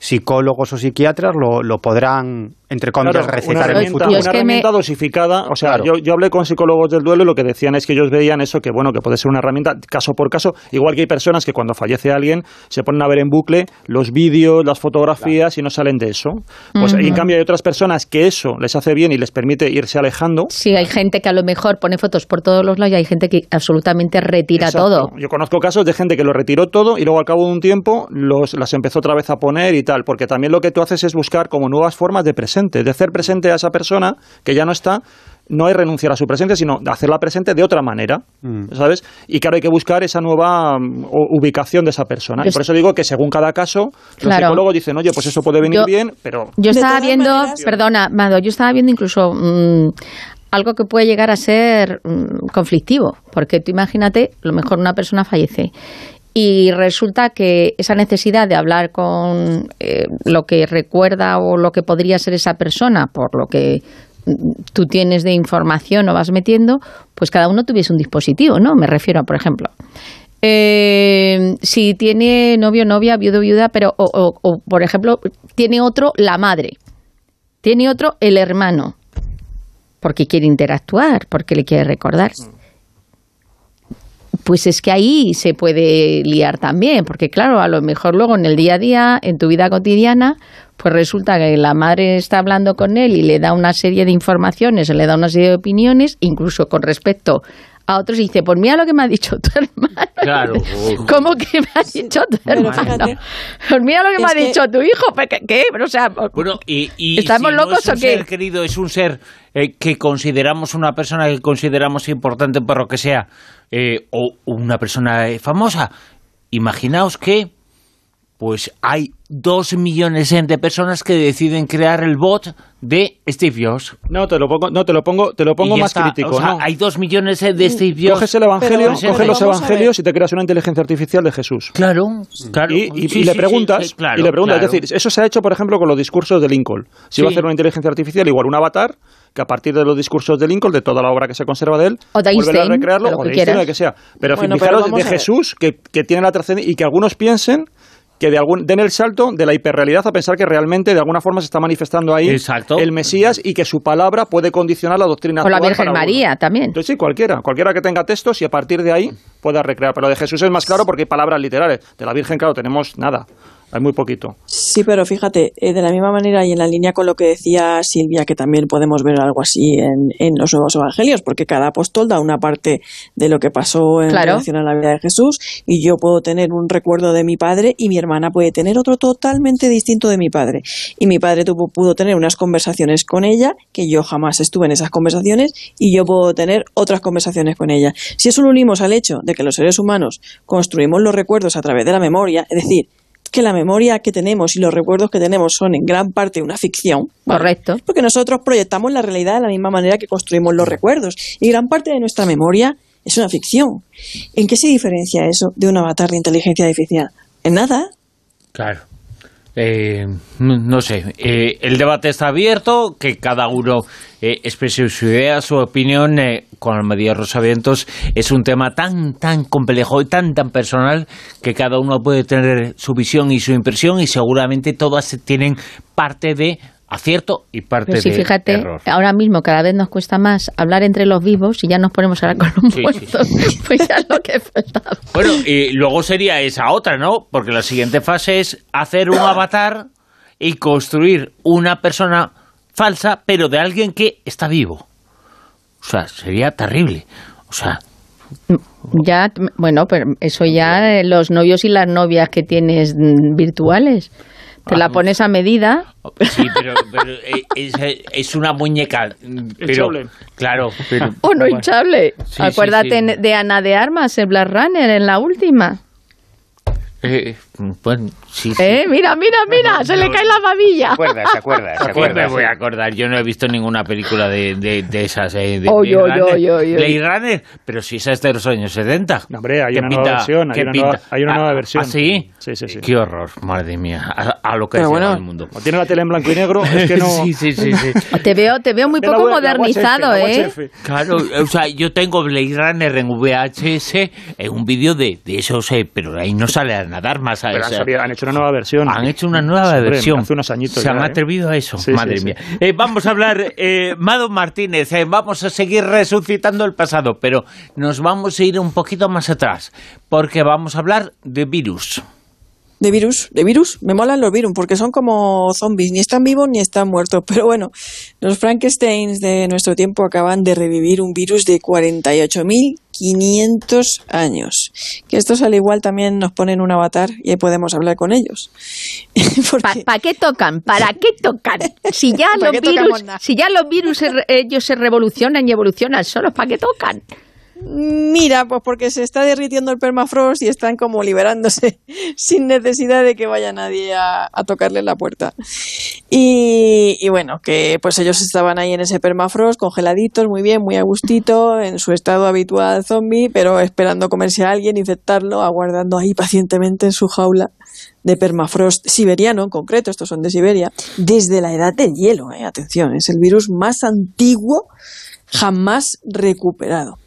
psicólogos o psiquiatras lo, lo podrán, entre comillas, Claro, recetar en el herramienta, futuro. Es una que me- herramienta dosificada. O sea, Claro. yo, yo hablé con psicólogos del duelo y lo que decían es que ellos veían eso, que bueno, que puede ser una herramienta caso por caso. Igual que hay personas que cuando fallece alguien se ponen a ver en bucle los vídeos, las fotografías y no salen de eso. Pues en cambio hay otras personas que eso les hace bien y les permite irse alejando. Sí, hay gente que a lo mejor pone fotos por todos los lados y hay gente que absolutamente retira Exacto. todo. Yo conozco casos de gente que lo retiró todo y luego al cabo de un tiempo los, las empezó otra vez a poner y tal, porque también lo que tú haces es buscar como nuevas formas de presente, de hacer presente a esa persona que ya no está. No es renunciar a su presencia, sino hacerla presente de otra manera, ¿sabes? Y claro, hay que buscar esa nueva mm, ubicación de esa persona. Yo y por eso digo que según cada caso, los Claro. psicólogos dicen, oye, pues eso puede venir Yo- bien, pero Yo estaba viendo, maneras- perdona, Mado, yo estaba viendo incluso mm, algo que puede llegar a ser mm, conflictivo, porque tú imagínate, a lo mejor una persona fallece y resulta que esa necesidad de hablar con eh, lo que recuerda o lo que podría ser esa persona, por lo que mm, tú tienes de información o vas metiendo, pues cada uno tuviese un dispositivo, ¿no? Me refiero por ejemplo, eh, si tiene novio, novia, viudo, viuda, pero, o, o- o, por ejemplo, tiene otro la madre, tiene otro el hermano, porque quiere interactuar, porque le quiere recordar. Pues es que ahí se puede liar también, porque claro, a lo mejor luego en el día a día, en tu vida cotidiana, pues resulta que la madre está hablando con él y le da una serie de informaciones, le da una serie de opiniones, incluso con respecto a otros, y dice, pues mira lo que me ha dicho tu hermano. Claro. ¿Cómo que me ha dicho tu hermano? fíjate. Pues mira lo que me ha que- dicho tu hijo. ¿pero ¿Qué? ¿Qué? Pero, o sea, Bueno, y, y ¿Estamos si no locos es un o qué? ser querido, es un ser eh, que consideramos una persona que consideramos importante por lo que sea, eh, o una persona eh, famosa. Imaginaos que pues hay dos millones de personas que deciden crear el bot de Steve Jobs. no te lo pongo, no te lo pongo, te lo pongo más está. crítico, O sea, ¿no? hay dos millones eh, de Steve Jobs. Coges el evangelio, Pero- coges los evangelios y te creas una inteligencia artificial de Jesús. Claro, claro. Y, y- Sí, y le preguntas, sí, sí, claro, y le preguntas, claro. es decir, eso se ha hecho, por ejemplo, con los discursos de Lincoln. Si va a hacer una inteligencia artificial, igual un avatar, que a partir de los discursos de Lincoln, de toda la obra que se conserva de él, O de a recrearlo, o que de Einstein, quieras. o de que sea. Pero Bueno, fijaros, pero de. Jesús, que, que tiene la trascendencia, y que algunos piensen que de algún, den el salto de la hiperrealidad a pensar que realmente de alguna forma se está manifestando ahí Exacto. el Mesías y que su palabra puede condicionar la doctrina o la Virgen. María también. Entonces sí, cualquiera, cualquiera que tenga textos y a partir de ahí pueda recrear. Pero de Jesús es más claro porque hay palabras literales. De la Virgen, claro, tenemos nada. Hay muy poquito. Sí, pero fíjate, eh, de la misma manera y en la línea con lo que decía Silvia, que también podemos ver algo así en, en los nuevos evangelios, porque cada apóstol da una parte de lo que pasó en Claro. relación a la vida de Jesús, y yo puedo tener un recuerdo de mi padre y mi hermana puede tener otro totalmente distinto de mi padre. Y mi padre tuvo, pudo tener unas conversaciones con ella, que yo jamás estuve en esas conversaciones, y yo puedo tener otras conversaciones con ella. Si eso lo unimos al hecho de que los seres humanos construimos los recuerdos a través de la memoria, es decir, que la memoria que tenemos y los recuerdos que tenemos son en gran parte una ficción. ¿vale? Correcto. Porque nosotros proyectamos la realidad de la misma manera que construimos los recuerdos. Y gran parte de nuestra memoria es una ficción. ¿En qué se diferencia eso de un avatar de inteligencia artificial? En nada. Claro. Eh, no sé, eh, el debate está abierto, que cada uno eh, exprese su idea, su opinión, con la medida Rosavientos. Es un tema tan, tan complejo y tan, tan personal que cada uno puede tener su visión y su impresión y seguramente todas tienen parte de acierto y parte Pero sí, de fíjate, error. ahora mismo cada vez nos cuesta más hablar entre los vivos y ya nos ponemos a hablar con los Sí, muertos. Pues ya es lo que faltaba. Bueno, y luego sería esa otra, ¿no? Porque la siguiente fase es hacer un avatar y construir una persona falsa, pero de alguien que está vivo. O sea, sería terrible. O sea, Ya, bueno, pero eso ya los novios y las novias que tienes mm, virtuales. Te la Ah, pones a medida. sí, pero, pero, eh, es, es una muñeca. Pero, Hinchable. claro, pero, O no hinchable. Sí, Acuérdate sí, sí. de Ana de Armas, el Black Runner, en la última. eh, bueno, sí, sí. ¿Eh? Mira, mira, mira, se le cae la babilla. ¿Se acuerda? ¿Se acuerda? ¿Se Pues acuerda? me voy a acordar, yo no he visto ninguna película de, de, de esas. eh, de Runner. oy, oy, oy. Blade Runner, pero si esa es de los años 70. No, hombre, hay ¿Qué una nueva versión, hay qué una pinta? nueva- hay una Ah, nueva versión. ¿Ah, sí? Sí, sí, sí. Qué horror, madre mía, a, a lo que llegado bueno. el mundo. Tiene la tele en blanco y negro, es que no... sí, sí, sí, sí. Te veo, te veo muy poco web- modernizado, ¿eh? Claro, o sea, yo tengo Blade Runner en VHS, en un vídeo de, de esos, eh, pero ahí no sale a nadar más. Pero han, sea, salido- han hecho una nueva versión. Han hecho una nueva versión. Hace unos añitos Se han ¿eh? atrevido a eso. Sí, Madre sí, sí. mía. Eh, vamos a hablar, eh, Mado Martínez, eh, vamos a seguir resucitando el pasado, pero nos vamos a ir un poquito más atrás, porque vamos a hablar de virus. De virus, de virus, me molan los virus porque son como zombies, ni están vivos ni están muertos. Pero bueno, los Frankensteins de nuestro tiempo acaban de revivir un virus de 48.500 años. Que estos al igual también nos ponen un avatar y ahí podemos hablar con ellos. ¿Para qué tocan? ¿Para qué tocan? Si ya ¿Pa' los virus, si ya los virus ellos se revolucionan y evolucionan solos, ¿para qué tocan? Mira, pues porque se está derritiendo el permafrost y están como liberándose sin necesidad de que vaya nadie a, tocarle la puerta. Y, y bueno, que pues ellos estaban ahí en ese permafrost, congeladitos, muy bien, muy a gustito, en su estado habitual zombie, pero esperando comerse a alguien, infectarlo, aguardando ahí pacientemente en su jaula de permafrost siberiano, en concreto, estos son de Siberia, desde la edad del hielo, eh, atención, es el virus más antiguo jamás recuperado.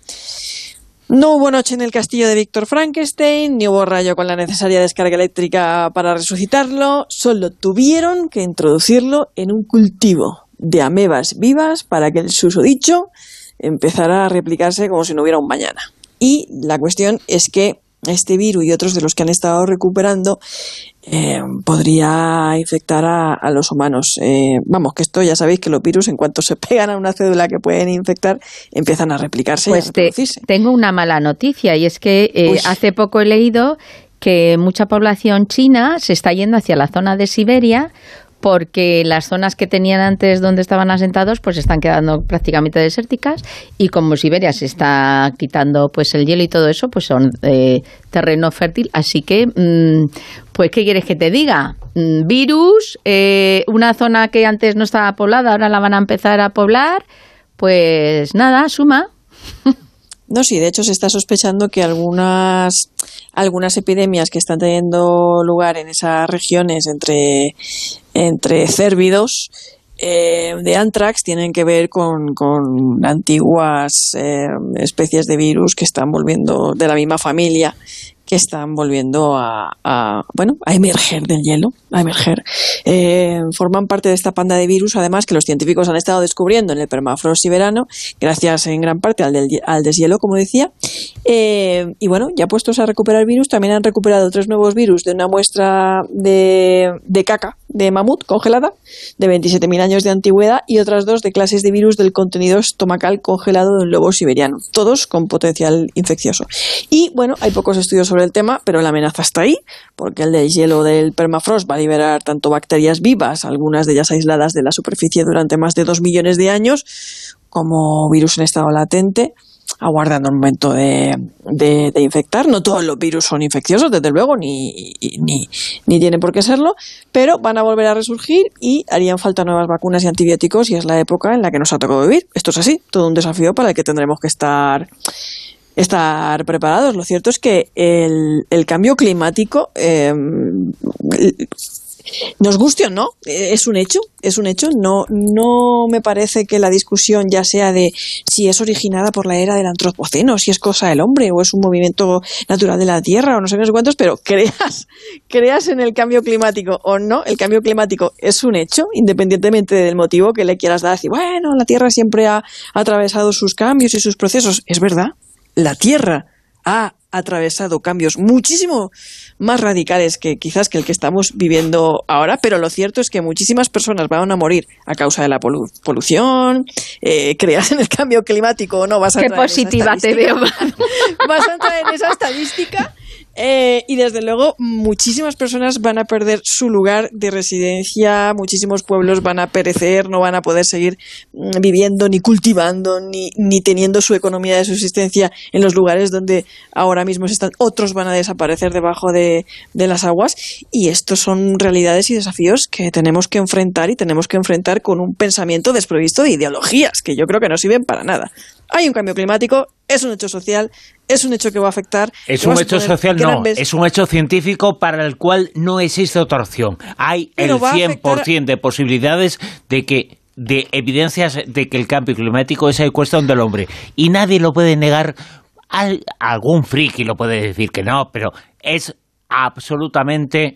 No hubo noche en el castillo de Víctor Frankenstein, ni hubo rayo con la necesaria descarga eléctrica para resucitarlo, solo tuvieron que introducirlo en un cultivo de amebas vivas para que el susodicho empezara a replicarse como si no hubiera un mañana. Y la cuestión es que este virus y otros de los que han estado recuperando eh, podría infectar a, a los humanos. Eh, vamos, que esto ya sabéis que los virus en cuanto se pegan a una cédula que pueden infectar, empiezan a replicarse y a Pues te- tengo una mala noticia y es que eh, hace poco he leído que mucha población china se está yendo hacia la zona de Siberia porque las zonas que tenían antes donde estaban asentados pues están quedando prácticamente desérticas y como Siberia se está quitando pues el hielo y todo eso pues son eh, terreno fértil. Así que mm, pues qué quieres que te diga Mm, virus eh, una zona que antes no estaba poblada ahora la van a empezar a poblar. Pues nada suma. No, sí, de hecho se está sospechando que algunas, algunas epidemias que están teniendo lugar en esas regiones entre, entre cérvidos eh, de anthrax tienen que ver con, con antiguas eh, especies de virus que están volviendo de la misma familia que están volviendo a, a, bueno a emerger del hielo a emerger. Eh, forman parte de esta panda de virus además que los científicos han estado descubriendo en el permafrost siberiano gracias en gran parte al, del, al deshielo como decía. Eh, y bueno ya puestos a recuperar virus también han recuperado tres nuevos virus de una muestra de, de caca de mamut congelada de 27.000 años de antigüedad y otras dos de clases de virus del contenido estomacal congelado de un lobo siberiano, todos con potencial infeccioso. Y bueno, hay pocos estudios sobre el tema, pero la amenaza está ahí, porque el deshielo del permafrost va a liberar tanto bacterias vivas, algunas de ellas aisladas de la superficie durante más de dos millones de años, como virus en estado latente, aguardando el momento de, infectar. No todos los virus son infecciosos, desde luego, ni, ni, ni tienen por qué serlo, pero van a volver a resurgir y harían falta nuevas vacunas y antibióticos y es la época en la que nos ha tocado vivir. Esto es así, todo un desafío para el que tendremos que estar estar preparados. Lo cierto es que el, el cambio climático eh, nos guste o no, eh, es un hecho, es un hecho. No, no me parece que la discusión ya sea de si es originada por la era del antropoceno, si es cosa del hombre o es un movimiento natural de la Tierra o no sé qué cuántos, pero creas, creas en el cambio climático o no, el cambio climático es un hecho, independientemente del motivo que le quieras dar. Decir, bueno, la Tierra siempre ha atravesado sus cambios y sus procesos. Es verdad, la Tierra ha atravesado cambios muchísimo más radicales que quizás que el que estamos viviendo ahora, pero lo cierto es que muchísimas personas van a morir a causa de la polución, eh, creas en el cambio climático o no, vas a Qué positiva te veo. vas a entrar en esa estadística eh, y desde luego muchísimas personas van a perder su lugar de residencia, muchísimos pueblos van a perecer, no van a poder seguir mm, viviendo, ni cultivando, ni, ni teniendo su economía de subsistencia en los lugares donde ahora mismo están. Otros van a desaparecer debajo de, de las aguas y estos son realidades y desafíos que tenemos que enfrentar y tenemos que enfrentar con un pensamiento desprovisto de ideologías que yo creo que no sirven para nada hay un cambio climático, es un hecho social, es un hecho que va a afectar. Es un hecho social, no, es un hecho científico para el cual no existe otra opción. Hay el 100% de posibilidades de que de evidencias de que el cambio climático es el cuestión del hombre y nadie lo puede negar algún friki lo puede decir que no, pero es absolutamente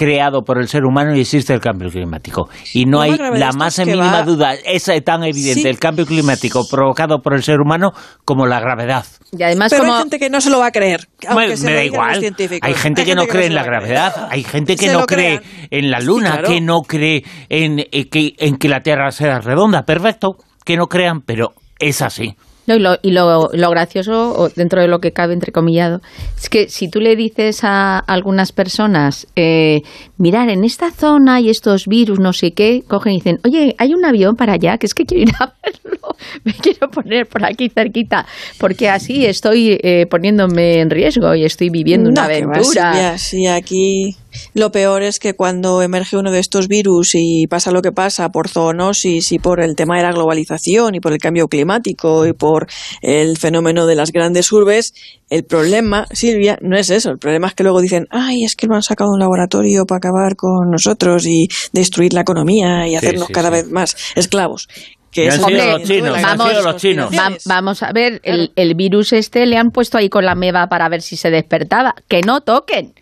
creado por el ser humano y existe el cambio climático. Y no, hay la más mínima duda, es tan evidente el cambio climático provocado por el ser humano como la gravedad. Y además Pero hay gente que no se lo va a creer. me, da igual. Hay gente, que no cree en la gravedad, hay gente que no cree en la luna, que no cree en, eh, que, en que la Tierra sea redonda. Perfecto, que no crean, pero es así y lo, lo, gracioso, dentro de lo que cabe entrecomillado, es que si tú le dices a algunas personas, eh, mirar, en esta zona hay estos virus, no sé qué, cogen y dicen, oye, hay un avión para allá, que es que quiero ir a verlo, me quiero poner por aquí cerquita, porque así estoy eh, poniéndome en riesgo y estoy viviendo una aventura. sí, aquí lo peor es que cuando emerge uno de estos virus y pasa lo que pasa por zoonosis y por el tema de la globalización y por el cambio climático y por el fenómeno de las grandes urbes, el problema, Silvia, no es eso. El problema es que luego dicen, ay, es que lo han sacado un laboratorio para acabar con nosotros y destruir la economía y hacernos cada vez más esclavos que han sido los chinos, vamos, los chinos. vamos a ver, el, el, virus este le han puesto ahí con la meba para ver si se despertaba. Que no toquen.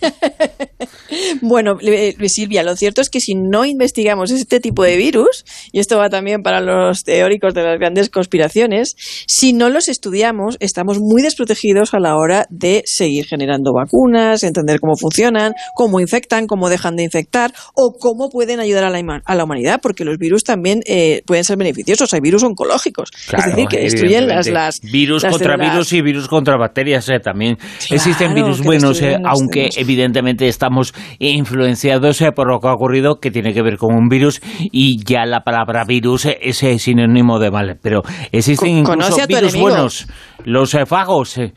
bueno, Silvia, lo cierto es que si no investigamos este tipo de virus, y esto va también para los teóricos de las grandes conspiraciones, si no los estudiamos, estamos muy desprotegidos a la hora de seguir generando vacunas, entender cómo funcionan, cómo infectan, cómo dejan de infectar o cómo pueden ayudar a la, a la humanidad, porque los virus también eh, pueden ser beneficiosos. Hay virus oncológicos, es decir, que destruyen las, las virus contra virus y virus contra bacterias. Eh, también existen virus buenos, eh, aunque evidentemente estamos influenciados eh, por lo que ha ocurrido, que tiene que ver con un virus, y ya la palabra virus es sinónimo de mal. Pero existen incluso virus buenos, los eh, fagos, eh,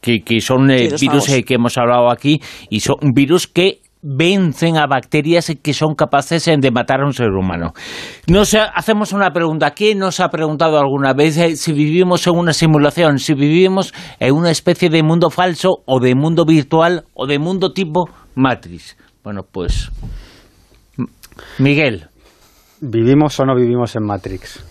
que, son virus que hemos hablado aquí, y son virus que vencen a bacterias que son capaces de matar a un ser humano. Nos hacemos una pregunta. ¿Quién nos ha preguntado alguna vez eh, si vivimos en una simulación, si vivimos en una especie de mundo falso o de mundo virtual o de mundo tipo Matrix? Bueno, pues Miguel. ¿Vivimos o no vivimos en Matrix?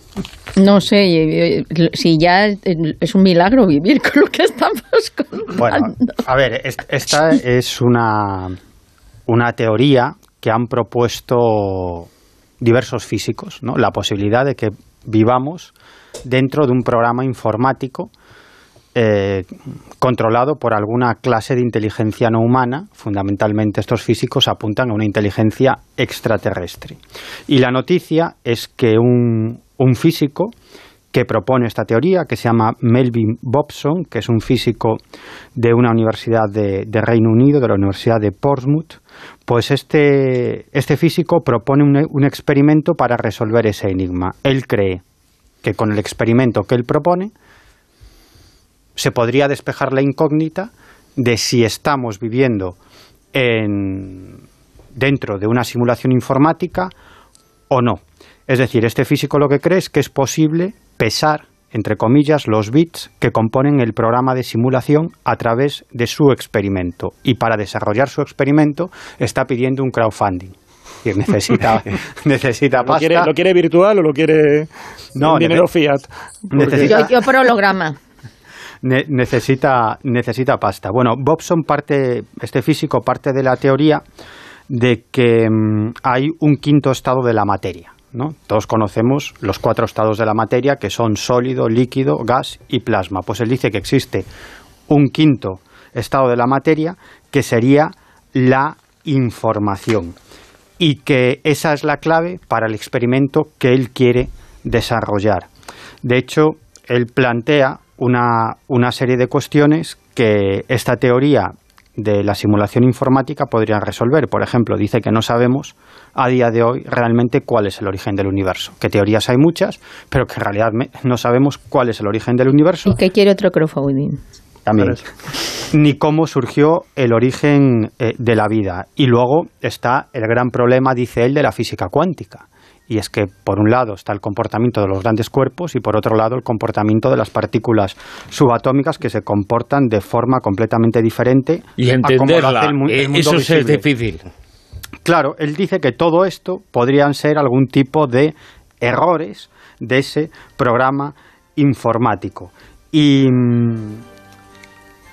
No sé, si ya es un milagro vivir con lo que estamos contando. Bueno, a ver, esta es una una teoría que han propuesto diversos físicos, ¿no? la posibilidad de que vivamos dentro de un programa informático eh, controlado por alguna clase de inteligencia no humana. Fundamentalmente estos físicos apuntan a una inteligencia extraterrestre. Y la noticia es que un, un físico que propone esta teoría, que se llama Melvin Bobson, que es un físico de una universidad de, Reino Unido, de la Universidad de Portsmouth, pues este, este físico propone un, experimento para resolver ese enigma. Él cree que con el experimento que él propone se podría despejar la incógnita de si estamos viviendo en, dentro de una simulación informática o no. Es decir, este físico lo que cree es que es posible pesar entre comillas, los bits que componen el programa de simulación a través de su experimento. Y para desarrollar su experimento está pidiendo un crowdfunding. Necesita, necesita ¿Lo quiere, ¿Lo quiere virtual o lo quiere no, dinero fiat? Necesita, yo, por holograma. necesita, necesita pasta. Bueno, Bobson parte, este físico parte de la teoría de que mm, hay un quinto estado de la materia. ¿No? Todos conocemos los cuatro estados de la materia que son sólido, líquido, gas y plasma. Pues él dice que existe un quinto estado de la materia que sería la información y que esa es la clave para el experimento que él quiere desarrollar. De hecho, él plantea una, una serie de cuestiones que esta teoría de la simulación informática podría resolver. Por ejemplo, dice que no sabemos a día de hoy realmente cuál es el origen del universo. Que teorías hay muchas, pero que en realidad no sabemos cuál es el origen del universo. ¿Y qué quiere otro crowdfunding? También. Ni cómo surgió el origen eh, de la vida. Y luego está el gran problema, dice él, de la física cuántica y es que por un lado está el comportamiento de los grandes cuerpos y por otro lado el comportamiento de las partículas subatómicas que se comportan de forma completamente diferente. Y entenderla, eh, eso es difícil. Claro, él dice que todo esto podrían ser algún tipo de errores de ese programa informático. Y,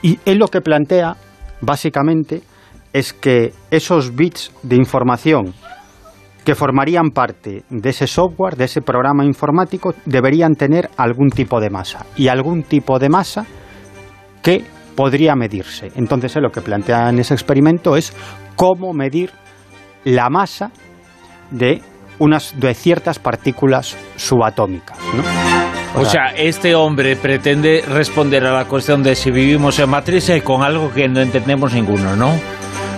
y él lo que plantea, básicamente, es que esos bits de información que formarían parte de ese software, de ese programa informático, deberían tener algún tipo de masa. Y algún tipo de masa que podría medirse. Entonces, lo que plantea en ese experimento es cómo medir la masa de unas de ciertas partículas subatómicas. O, sea, este hombre pretende responder a la cuestión de si vivimos en matriz con algo que no entendemos ninguno, ¿no?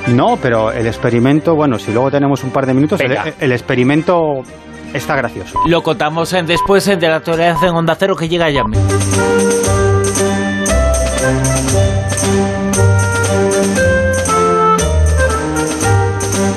No, pero el experimento, bueno, si luego tenemos un par de minutos, el, experimento está gracioso. Lo contamos en, después de la actualidad en Onda Cero que llega ya.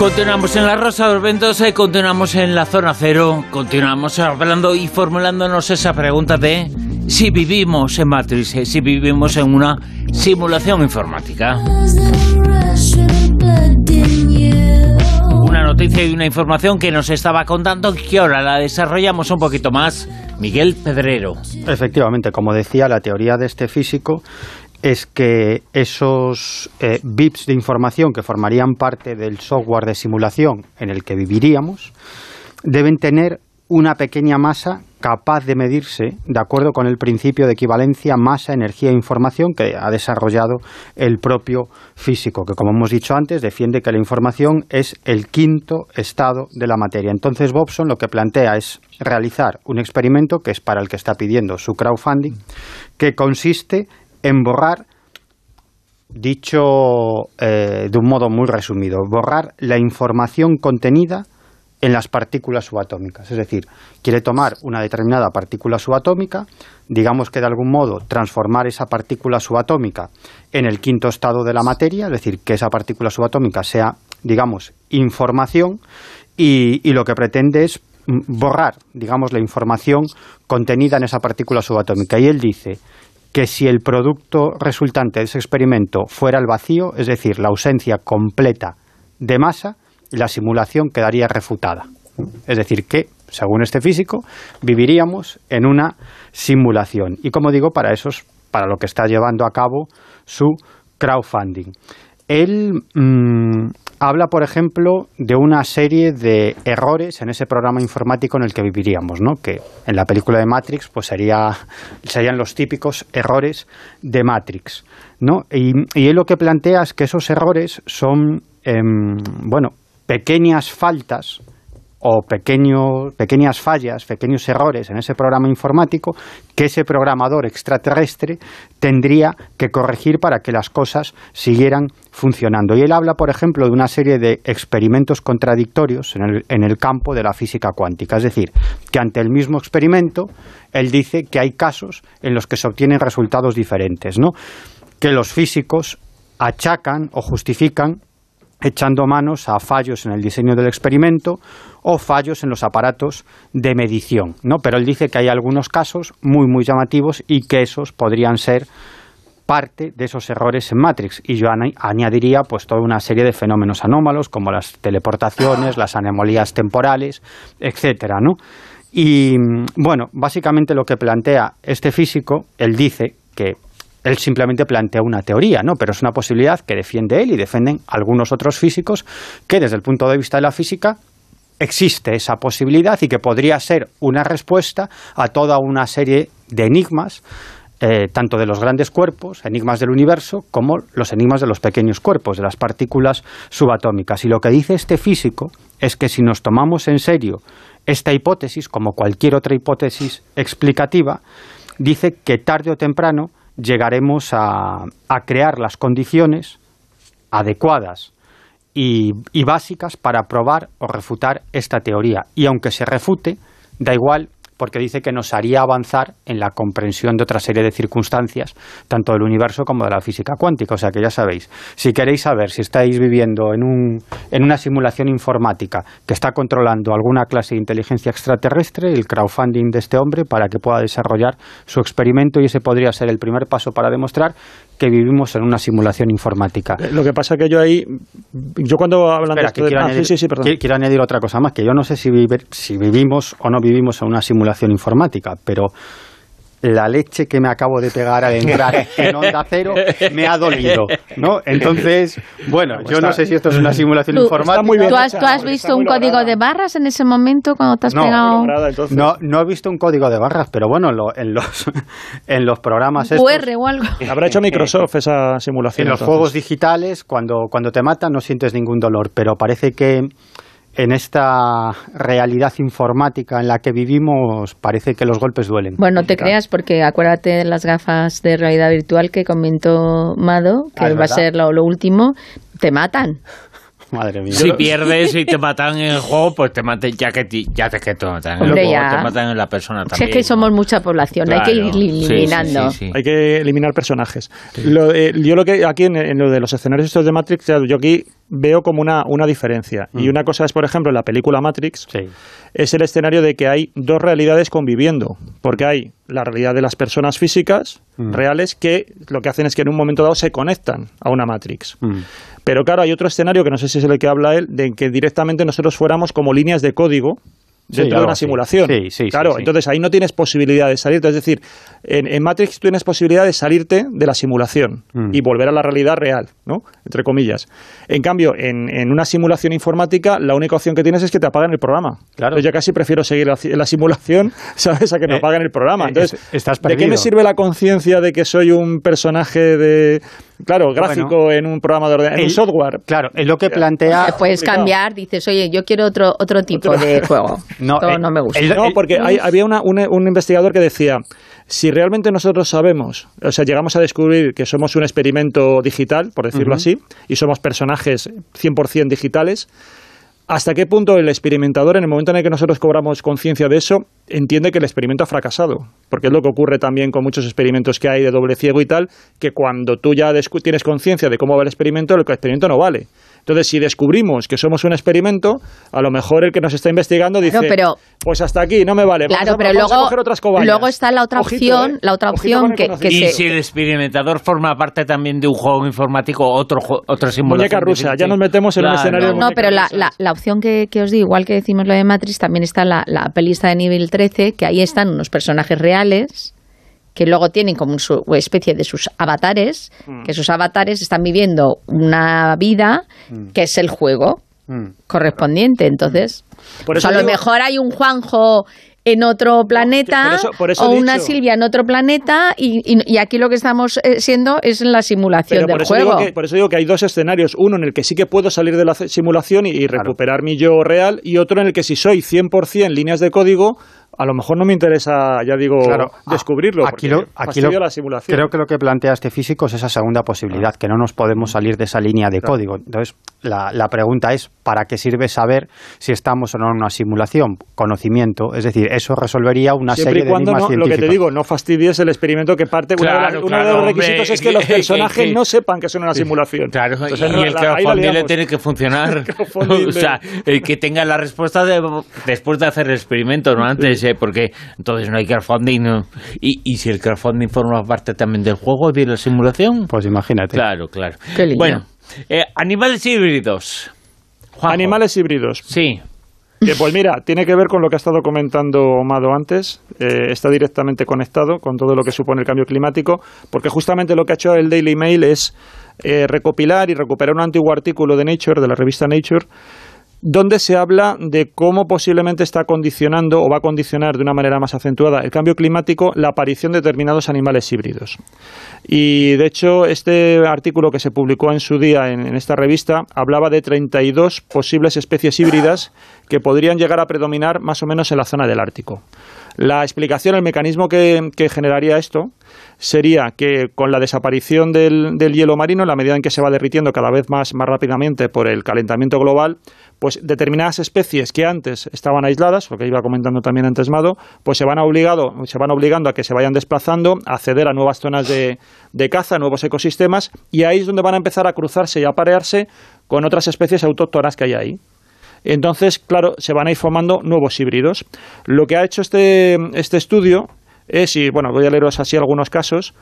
Continuamos en la Rosa de los Ventos, eh, continuamos en la zona cero, continuamos hablando y formulándonos esa pregunta de si vivimos en Matrix, eh, si vivimos en una simulación informática. Una noticia y una información que nos estaba contando que ahora la desarrollamos un poquito más. Miguel Pedrero. Efectivamente, como decía, la teoría de este físico es que esos eh, bits de información que formarían parte del software de simulación en el que viviríamos deben tener una pequeña masa capaz de medirse de acuerdo con el principio de equivalencia masa, energía e información que ha desarrollado el propio físico, que como hemos dicho antes defiende que la información es el quinto estado de la materia. Entonces Bobson lo que plantea es realizar un experimento que es para el que está pidiendo su crowdfunding, que consiste en borrar, dicho eh, de un modo muy resumido, borrar la información contenida en las partículas subatómicas. Es decir, quiere tomar una determinada partícula subatómica, digamos que de algún modo transformar esa partícula subatómica en el quinto estado de la materia, es decir, que esa partícula subatómica sea, digamos, información, y, y lo que pretende es borrar, digamos, la información contenida en esa partícula subatómica. Y él dice que si el producto resultante de ese experimento fuera el vacío, es decir, la ausencia completa de masa, la simulación quedaría refutada. Es decir, que, según este físico, viviríamos en una simulación. Y como digo, para eso es para lo que está llevando a cabo su crowdfunding. Él habla, por ejemplo, de una serie de errores en ese programa informático en el que viviríamos, ¿no? que en la película de Matrix pues sería, serían los típicos errores de Matrix. ¿no? Y, él lo que plantea es que esos errores son, em, bueno, pequeñas faltas o pequeño, pequeñas fallas, pequeños errores en ese programa informático que ese programador extraterrestre tendría que corregir para que las cosas siguieran funcionando. Y él habla, por ejemplo, de una serie de experimentos contradictorios en el, en el campo de la física cuántica. Es decir, que ante el mismo experimento, él dice que hay casos en los que se obtienen resultados diferentes, ¿no? que los físicos achacan o justifican echando manos a fallos en el diseño del experimento o fallos en los aparatos de medición, ¿no? Pero él dice que hay algunos casos muy muy llamativos y que esos podrían ser parte de esos errores en Matrix y yo añadiría pues toda una serie de fenómenos anómalos como las teleportaciones, las anemolías temporales, etcétera, ¿no? Y bueno, básicamente lo que plantea este físico, él dice que él simplemente plantea una teoría, ¿no? Pero es una posibilidad que defiende él y defienden algunos otros físicos que desde el punto de vista de la física existe esa posibilidad y que podría ser una respuesta a toda una serie de enigmas, eh, tanto de los grandes cuerpos, enigmas del universo, como los enigmas de los pequeños cuerpos, de las partículas subatómicas. Y lo que dice este físico es que si nos tomamos en serio esta hipótesis, como cualquier otra hipótesis explicativa, dice que tarde o temprano llegaremos a, crear las condiciones adecuadas y, y, básicas para probar o refutar esta teoría. Y aunque se refute, da igual porque dice que nos haría avanzar en la comprensión de otra serie de circunstancias, tanto del universo como de la física cuántica. O sea que ya sabéis, si queréis saber si estáis viviendo en, un, en una simulación informática que está controlando alguna clase de inteligencia extraterrestre, el crowdfunding de este hombre para que pueda desarrollar su experimento y ese podría ser el primer paso para demostrar que vivimos en una simulación informática. Eh, lo que pasa que yo ahí, yo cuando hablan de, esto quiero, añadir, quiero, añadir, otra cosa más, que yo no sé si, si vivimos o no vivimos en una simulación informática, pero la leche que me acabo de pegar al entrar en onda cero me ha dolido, ¿no? Entonces, bueno, yo no sé si esto es una simulación informática. Muy bien ¿Tú, has, ¿Tú has, visto un código de barras en ese momento cuando te has pegado? No, no he visto un código de barras, pero bueno, en los, en los programas estos, QR o algo. Habrá hecho Microsoft esa simulación. En los juegos digitales, cuando, cuando te matan no sientes ningún dolor, pero parece que en esta realidad informática en la que vivimos parece que los golpes duelen. Bueno, no te creas porque acuérdate de las gafas de realidad virtual que comentó Mado, que ah, va a ser lo, último, te matan. Madre mía. Si pierdes y te matan en el juego, pues te matan, ya que, ya te, que te matan en el juego, te matan en la persona también. Si es que somos mucha población, hay que ir eliminando. hay que eliminar personajes. Eh, yo lo que aquí en, lo de los escenarios estos de Matrix, yo aquí veo como una, una diferencia. Y mm. una cosa es, por ejemplo, en la película Matrix, es el escenario de que hay dos realidades conviviendo. Porque hay la realidad de las personas físicas mm. reales que lo que hacen es que en un momento dado se conectan a una Matrix. Mm. Pero claro, hay otro escenario que no sé si es el que habla él, de que directamente nosotros fuéramos como líneas de código dentro de una simulación. claro, entonces ahí no tienes posibilidad de salirte. Es decir, en, Matrix tú tienes posibilidad de salirte de la simulación mm. y volver a la realidad real, ¿no? Entre comillas. En cambio, en, una simulación informática, la única opción que tienes es que te apaguen el programa. Claro. yo casi prefiero seguir la, la simulación, ¿sabes? A que me eh, apaguen el programa. Eh, entonces, ¿de qué me sirve la conciencia de que soy un personaje de claro, gráfico en un programa de ordenador, en software. Claro, es lo que plantea. puedes cambiar, dices, oye, yo quiero otro otro tipo de juego. No, eh, no me gusta. no, porque había un, investigador que decía, si realmente nosotros sabemos, o sea, llegamos a descubrir que somos un experimento digital, por decirlo así, y somos personajes 100% digitales, ¿Hasta qué punto el experimentador, en el momento en el que nosotros cobramos conciencia de eso, entiende que el experimento ha fracasado? Porque es lo que ocurre también con muchos experimentos que hay de doble ciego y tal, que cuando tú ya tienes conciencia de cómo va el experimento, el experimento no vale. Entonces, si descubrimos que somos un experimento, a lo mejor el que nos está investigando dice, pues hasta aquí, no me vale. Claro, pero luego, luego está la otra opción, ¿eh? la otra opción que, y si el experimentador forma parte también de un juego informático, otro otra simulación. Muñeca rusa, ya nos metemos en un escenario. No, pero la, la, opción que, os di, igual que decimos lo de Matrix, también está la, la pelista de nivel 13, que ahí están unos personajes reales que luego tienen como su especie de sus avatares, mm. que sus avatares están viviendo una vida mm. que es el juego mm. correspondiente. Entonces, Por eso a lo mejor hay un Juanjo en otro planeta o una Silvia en otro planeta y, aquí lo que estamos eh, siendo es la simulación del juego. por eso digo que hay dos escenarios, uno en el que sí que puedo salir de la simulación y, recuperar mi yo real y otro en el que si soy 100% líneas de código a lo mejor no me interesa, ya digo, descubrirlo. Aquí, lo, aquí lo, la simulación. creo que lo que plantea este físico es esa segunda posibilidad, que no nos podemos salir de esa línea de código. Entonces, la, la, pregunta es, ¿para qué sirve saber si estamos o no en una simulación? Conocimiento, es decir, eso resolvería una serie y cuando de no, Lo que te digo, no fastidies el experimento que parte... uno, de los requisitos es que los personajes no sepan que son una simulación. Claro, y, el crowdfunding tiene que funcionar. o sea, el que tenga la respuesta después de hacer el experimento, no antes porque entonces no hay crowdfunding. ¿Y, ¿Y si el crowdfunding forma parte también del juego, de la simulación? Pues imagínate. Claro, claro. Bueno, eh, animales híbridos. Animales híbridos. Sí. pues mira, tiene que ver con lo que ha estado comentando Mado antes, eh, está directamente conectado con todo lo que supone el cambio climático, porque justamente lo que ha hecho el Daily Mail es eh, recopilar y recuperar un antiguo artículo de Nature, de la revista Nature, donde se habla de cómo posiblemente está condicionando o va a condicionar de una manera más acentuada el cambio climático la aparición de determinados animales híbridos. Y de hecho, este artículo que se publicó en su día en, esta revista hablaba de 32 posibles especies híbridas que podrían llegar a predominar más o menos en la zona del Ártico. La explicación, el mecanismo que, generaría esto sería que con la desaparición del, del, hielo marino, en la medida en que se va derritiendo cada vez más, más rápidamente por el calentamiento global, pues determinadas especies que antes estaban aisladas, lo que iba comentando también antes Mado, pues se van, obligado, se van obligando a que se vayan desplazando, a acceder a nuevas zonas de, de caza, nuevos ecosistemas, y ahí es donde van a empezar a cruzarse y a aparearse con otras especies autóctonas que hay ahí. Entonces, claro, se van a ir formando nuevos híbridos. Lo que ha hecho este, este estudio es, y bueno, voy a leeros así algunos casos,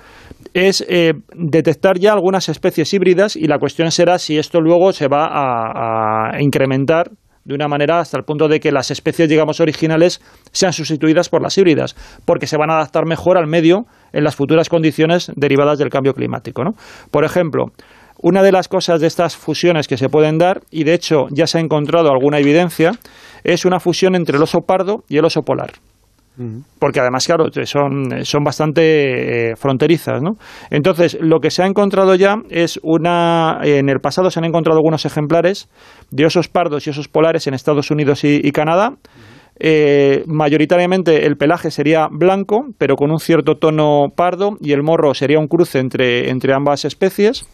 es eh, detectar ya algunas especies híbridas y la cuestión será si esto luego se va a, incrementar de una manera hasta el punto de que las especies, digamos, originales sean sustituidas por las híbridas, porque se van a adaptar mejor al medio en las futuras condiciones derivadas del cambio climático. ¿no? Por ejemplo, una de las cosas de estas fusiones que se pueden dar, y de hecho ya se ha encontrado alguna evidencia, es una fusión entre el oso pardo y el oso polar porque además, claro, son, son bastante eh, fronterizas, ¿no? Entonces, lo que se ha encontrado ya es una... En el pasado se han encontrado algunos ejemplares de osos pardos y osos polares en Estados Unidos y, Canadá. Eh, mayoritariamente el pelaje sería blanco, pero con un cierto tono pardo, y el morro sería un cruce entre, entre ambas especies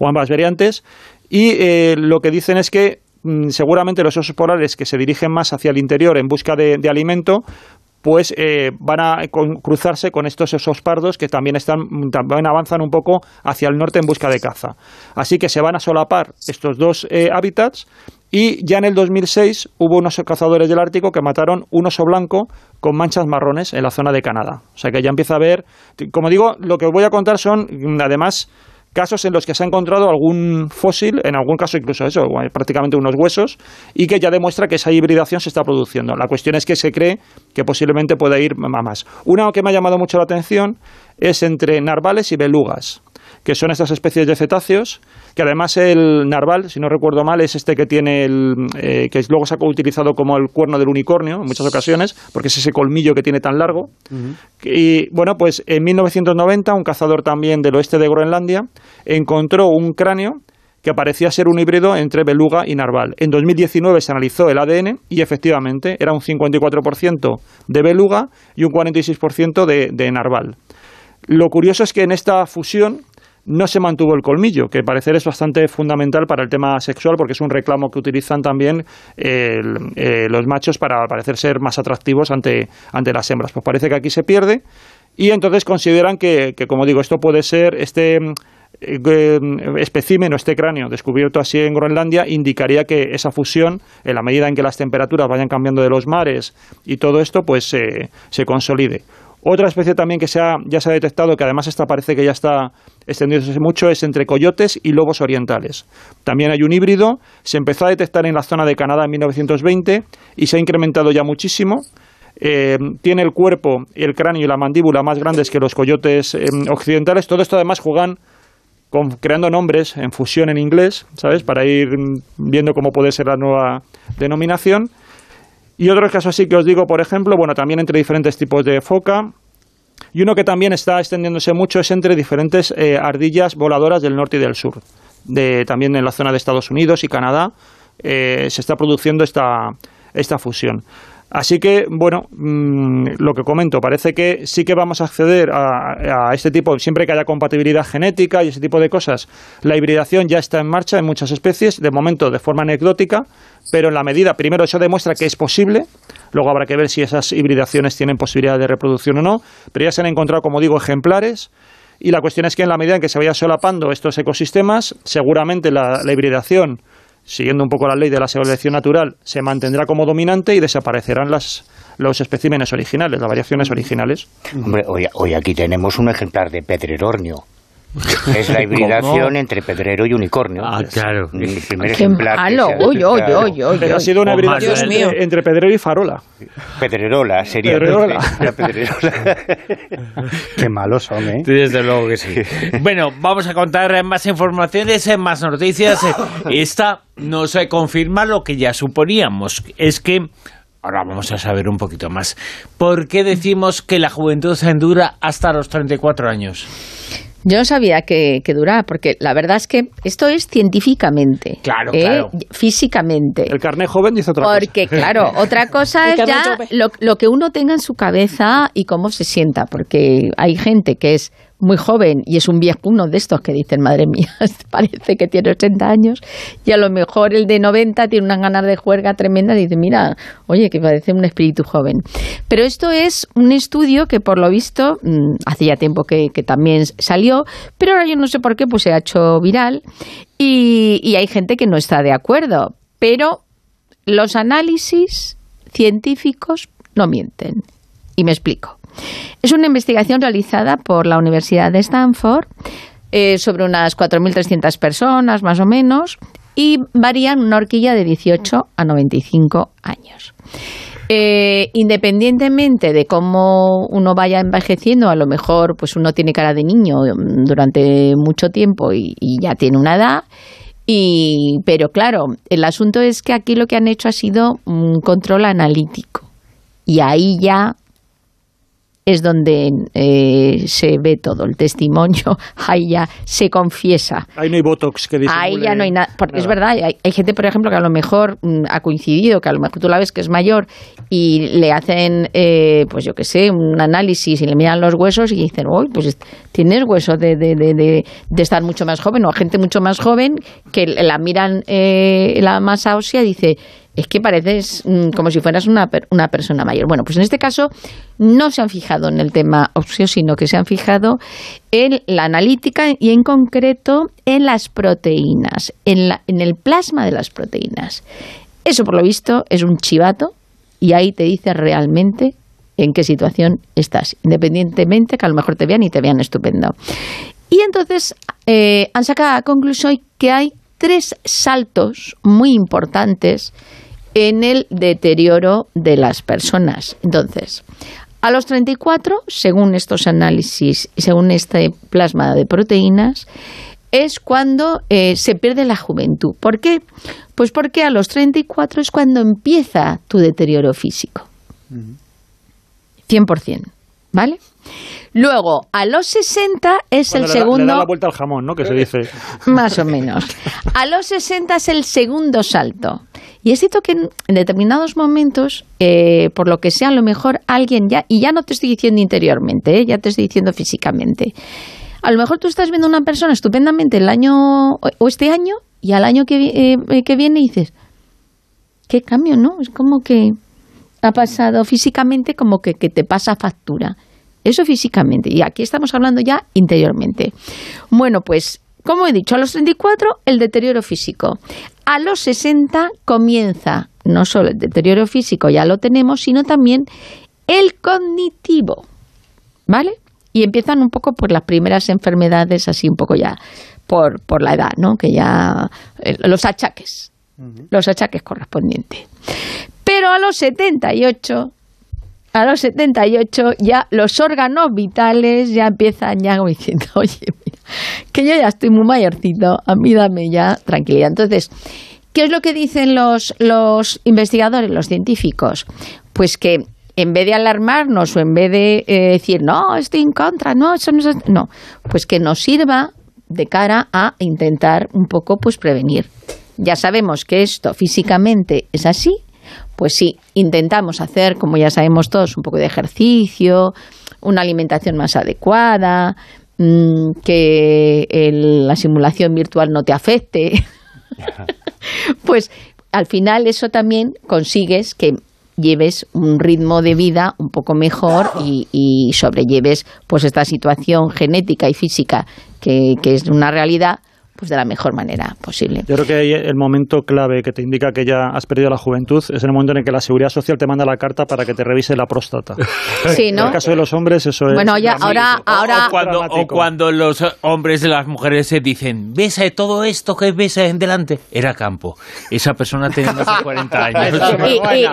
o ambas variantes. Y eh, lo que dicen es que mm, seguramente los osos polares que se dirigen más hacia el interior en busca de alimento, pues eh, van a cruzarse con estos esos pardos que también están también avanzan un poco hacia el norte en busca de caza. Así que se van a solapar estos dos eh, hábitats y ya en el 2006 hubo unos cazadores del Ártico que mataron un oso blanco con manchas marrones en la zona de Canadá. O sea que ya empieza a haber, como digo, lo que voy a contar son además casos en los que se ha encontrado algún fósil, en algún caso incluso eso, prácticamente unos huesos, y que ya demuestra que esa hibridación se está produciendo. La cuestión es que se cree que posiblemente pueda ir más. Una que me ha llamado mucho la atención es entre narvales y belugas que son estas especies de cetáceos, que además el narval, si no recuerdo mal, es este que tiene el, eh, que luego se ha utilizado como el cuerno del unicornio en muchas ocasiones, porque es ese colmillo que tiene tan largo. Y bueno, pues en 1990 un cazador también del oeste de Groenlandia encontró un cráneo que parecía ser un híbrido entre beluga y narval. En 2019 se analizó el ADN y efectivamente era un 54% de beluga y un 46% de, de narval. Lo curioso es que en esta fusión no se mantuvo el colmillo, que parecer es bastante fundamental para el tema sexual porque es un reclamo que utilizan también eh, los machos para parecer ser más atractivos ante, ante las hembras. Pues parece que aquí se pierde y entonces consideran que, que como digo, esto puede ser este eh, espécimen o este cráneo descubierto así en Groenlandia indicaría que esa fusión, en la medida en que las temperaturas vayan cambiando de los mares y todo esto, pues se consolide. Otra especie también que se ya se ha detectado, que además esta parece que ya está extendiéndose mucho, es entre coyotes y lobos orientales. También hay un híbrido, se empezó a detectar en la zona de Canadá en 1920 y se ha incrementado ya muchísimo. Eh, tiene el cuerpo, el cráneo y la mandíbula más grandes que los coyotes eh, occidentales. Todo esto además juegan con, creando nombres en fusión en inglés, ¿sabes? Para ir viendo cómo puede ser la nueva denominación. Y otro caso así que os digo, por ejemplo, bueno, también entre diferentes tipos de foca. Y uno que también está extendiéndose mucho es entre diferentes eh, ardillas voladoras del norte y del sur. De, también en la zona de Estados Unidos y Canadá eh, se está produciendo esta, esta fusión. Así que, bueno, mm, lo que comento, parece que sí que vamos a acceder a, este tipo, siempre que haya compatibilidad genética y ese tipo de cosas. La hibridación ya está en marcha en muchas especies, de momento de forma anecdótica, pero en la medida, primero eso demuestra que es posible, luego habrá que ver si esas hibridaciones tienen posibilidad de reproducción o no, pero ya se han encontrado, como digo, ejemplares. Y la cuestión es que en la medida en que se vaya solapando estos ecosistemas, seguramente la hibridación siguiendo un poco la ley de la selección natural, se mantendrá como dominante y desaparecerán las, los especímenes originales, las variaciones originales. Hoy aquí tenemos un ejemplar de pedrerornio. Es la hibridación ¿Cómo? entre pedrero y unicornio. Ah, claro. El primer Qué malo. detectado. uy, uy, Pero ha sido una Oh, hibridación entre, entre pedrero y farola. Pedrerola sería. Pedrerola. La pedrerola. Qué malos son, ¿eh? Desde luego que sí. Bueno, vamos a contar más informaciones, eh, más noticias. Eh, Esta nos confirma lo que ya suponíamos. Es que ahora vamos a saber un poquito más. ¿Por qué decimos que la juventud se endura hasta los 34 años? Yo no sabía que, que duraba, porque la verdad es que esto es científicamente. Claro, ¿eh? claro. Físicamente. El carné joven dice otra cosa. Porque, claro, otra cosa es ya carnet lo, lo que uno tenga en su cabeza y cómo se sienta, porque hay gente que es muy joven y es un viejo, uno de estos que dicen, madre mía, parece que tiene 80 años, y a lo mejor el de 90 tiene unas ganas de juerga tremenda y dice, mira, oye, que parece un espíritu joven. Pero esto es un estudio que por lo visto, mm, hace ya tiempo que, también salió, pero ahora yo no sé por qué, pues se ha hecho viral y hay gente que no está de acuerdo, pero los análisis científicos no mienten. Y me explico. Es una investigación realizada por la Universidad de Stanford eh, sobre unas 4.300 personas, más o menos, y varían una horquilla de 18 a 95 años. Eh, independientemente de cómo uno vaya envejeciendo, a lo mejor pues uno tiene cara de niño mm, durante mucho tiempo y, ya tiene una edad, pero claro, el asunto es que aquí lo que han hecho ha sido un control analítico. Y ahí ya es donde eh, se ve todo el testimonio, ahí ya se confiesa. Ahí no hay botox que dice. Ahí ya no hay nada. Porque es verdad, hay, hay gente, por ejemplo, que a lo mejor mm, ha coincidido, que a lo mejor tú la ves que es mayor y le hacen, eh, pues yo qué sé, un análisis y le miran los huesos y dicen, uy, pues tienes hueso de, de, de, de, de estar mucho más joven. O a gente mucho más joven que la miran eh, la masa ósea y dice, es que pareces mm, como si fueras una, una persona mayor. Bueno, pues en este caso no se han fijado en el tema óseo, sino que se han fijado en la analítica y en concreto en las proteínas, en, la- en el plasma de las proteínas. Eso, por lo visto, es un chivato y ahí te dice realmente en qué situación estás, independientemente que a lo mejor te vean y te vean estupendo. Y entonces eh, han sacado a conclusión que hay tres saltos muy importantes en el deterioro de las personas. Entonces, a los 34, según estos análisis y según este plasma de proteínas, es cuando eh, se pierde la juventud. ¿Por qué? Pues porque a los 34 es cuando empieza tu deterioro físico. 100%. ¿Vale? Luego, a los 60 es Cuando el le da- segundo... Le da la vuelta al jamón, ¿no? Que se dice. Más o menos. A los 60 es el segundo salto. Y es cierto que en, determinados momentos, eh, por lo que sea, a lo mejor alguien ya, y ya no te estoy diciendo interiormente, eh, ya te estoy diciendo físicamente, a lo mejor tú estás viendo a una persona estupendamente el año o- este año y al año que, eh, que viene dices, qué cambio, ¿no? Es como que ha pasado físicamente como que, que te pasa factura. Eso físicamente. Y aquí estamos hablando ya interiormente. Bueno, pues, como he dicho, a los 34 el deterioro físico. A los 60 comienza no solo el deterioro físico, ya lo tenemos, sino también el cognitivo. ¿Vale? Y empiezan un poco por las primeras enfermedades, así un poco ya por, por la edad, ¿no? Que ya. eh, los achaques. Los achaques correspondientes. Pero a los 78, a los 78 ya los órganos vitales ya empiezan ya diciendo, oye, que yo ya estoy muy mayorcito, a mí dame ya tranquilidad. Entonces, ¿Qué es lo que dicen los, los investigadores, los científicos? Pues que en vez de alarmarnos o en vez de eh, decir, no, estoy en contra, no, eso no es... No, pues que nos sirva de cara a intentar un poco pues prevenir. Ya sabemos que esto físicamente es así, pues sí, intentamos hacer, como ya sabemos todos, un poco de ejercicio, una alimentación más adecuada, mm, que la simulación virtual no te afecte, pues al final eso también consigues que lleves un ritmo de vida un poco mejor y, y sobrelleves pues esta situación genética y física que, que es una realidad pues de la mejor manera posible. Yo creo que el momento clave que te indica que ya has perdido la juventud es el momento en el que la seguridad social te manda la carta para que te revise la próstata. Sí, ¿no? En el caso de los hombres eso es. Bueno, ya ahora, ahora o, cuando, o cuando los hombres de las mujeres se dicen, ves todo esto que ves en delante, era campo. Esa persona tenía más de 40 años.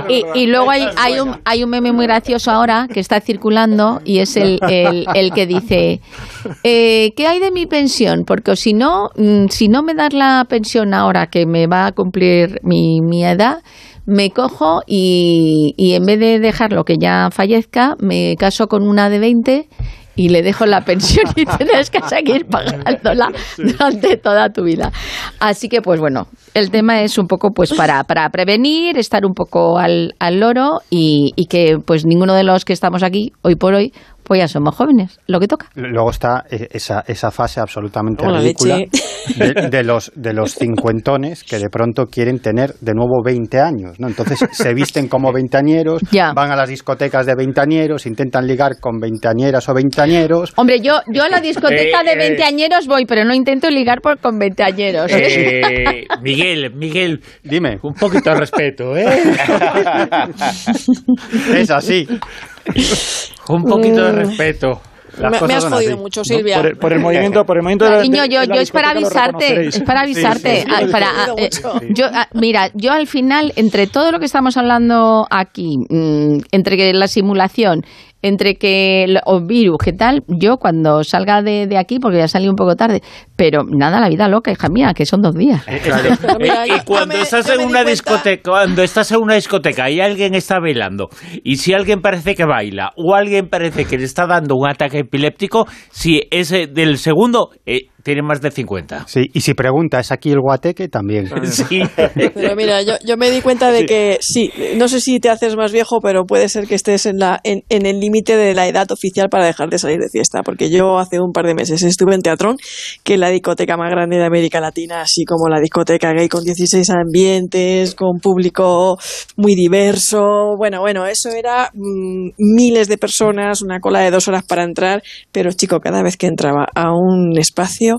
y, y, y, luego hay, hay, un, hay un meme muy gracioso ahora que está circulando y es el, el, el que dice, eh, ¿qué hay de mi pensión? Porque si no si no me das la pensión ahora que me va a cumplir mi, mi edad, me cojo y, y, en vez de dejarlo que ya fallezca, me caso con una de 20 y le dejo la pensión y tienes que seguir pagándola durante toda tu vida. Así que, pues bueno, el tema es un poco pues para, para prevenir, estar un poco al, al loro y, y que pues ninguno de los que estamos aquí hoy por hoy pues ya somos jóvenes, lo que toca. Luego está e, esa, esa fase absolutamente ridícula de, de, los, de los cincuentones que de pronto quieren tener de nuevo 20 años, ¿no? Entonces se visten como veinteañeros, van a las discotecas de veinteañeros, intentan ligar con veinteañeras o veinteañeros. Hombre, yo, yo a la discoteca de veinteañeros voy, pero no intento ligar por, con veinteañeros. ¿eh? Eh, Miguel, Miguel, dime. Un poquito de respeto, ¿eh? es así. Un poquito de respeto. Me, me, has jodido así. mucho, Silvia. No, por, el, por, el, movimiento, por el movimiento de la, Niño, yo, de la yo es para avisarte, es para avisarte. Sí, sí, sí, para, eh, yo, mira, yo al final, entre todo lo que estamos hablando aquí, mmm, entre la simulación entre que o virus, ¿qué tal? Yo cuando salga de, de, aquí, porque ya salí un poco tarde, pero nada, la vida loca, hija mía, que son dos días. Claro. y cuando me, estás en una discoteca, cuando estás en una discoteca y alguien está bailando, y si alguien parece que baila, o alguien parece que le está dando un ataque epiléptico, si es del segundo, eh, tiene más de 50. Sí, y si pregunta, ¿es aquí el guateque? También. Sí. Pero mira, yo, yo, me di cuenta de que sí, no sé si te haces más viejo, pero puede ser que estés en, la, en, en el límite de la edad oficial para dejar de salir de fiesta. Porque yo hace un par de meses estuve en Teatrón, que es la discoteca más grande de América Latina, así como la discoteca gay con 16 ambientes, con público muy diverso. Bueno, bueno, eso era mmm, miles de personas, una cola de dos horas para entrar, pero chico, cada vez que entraba a un espacio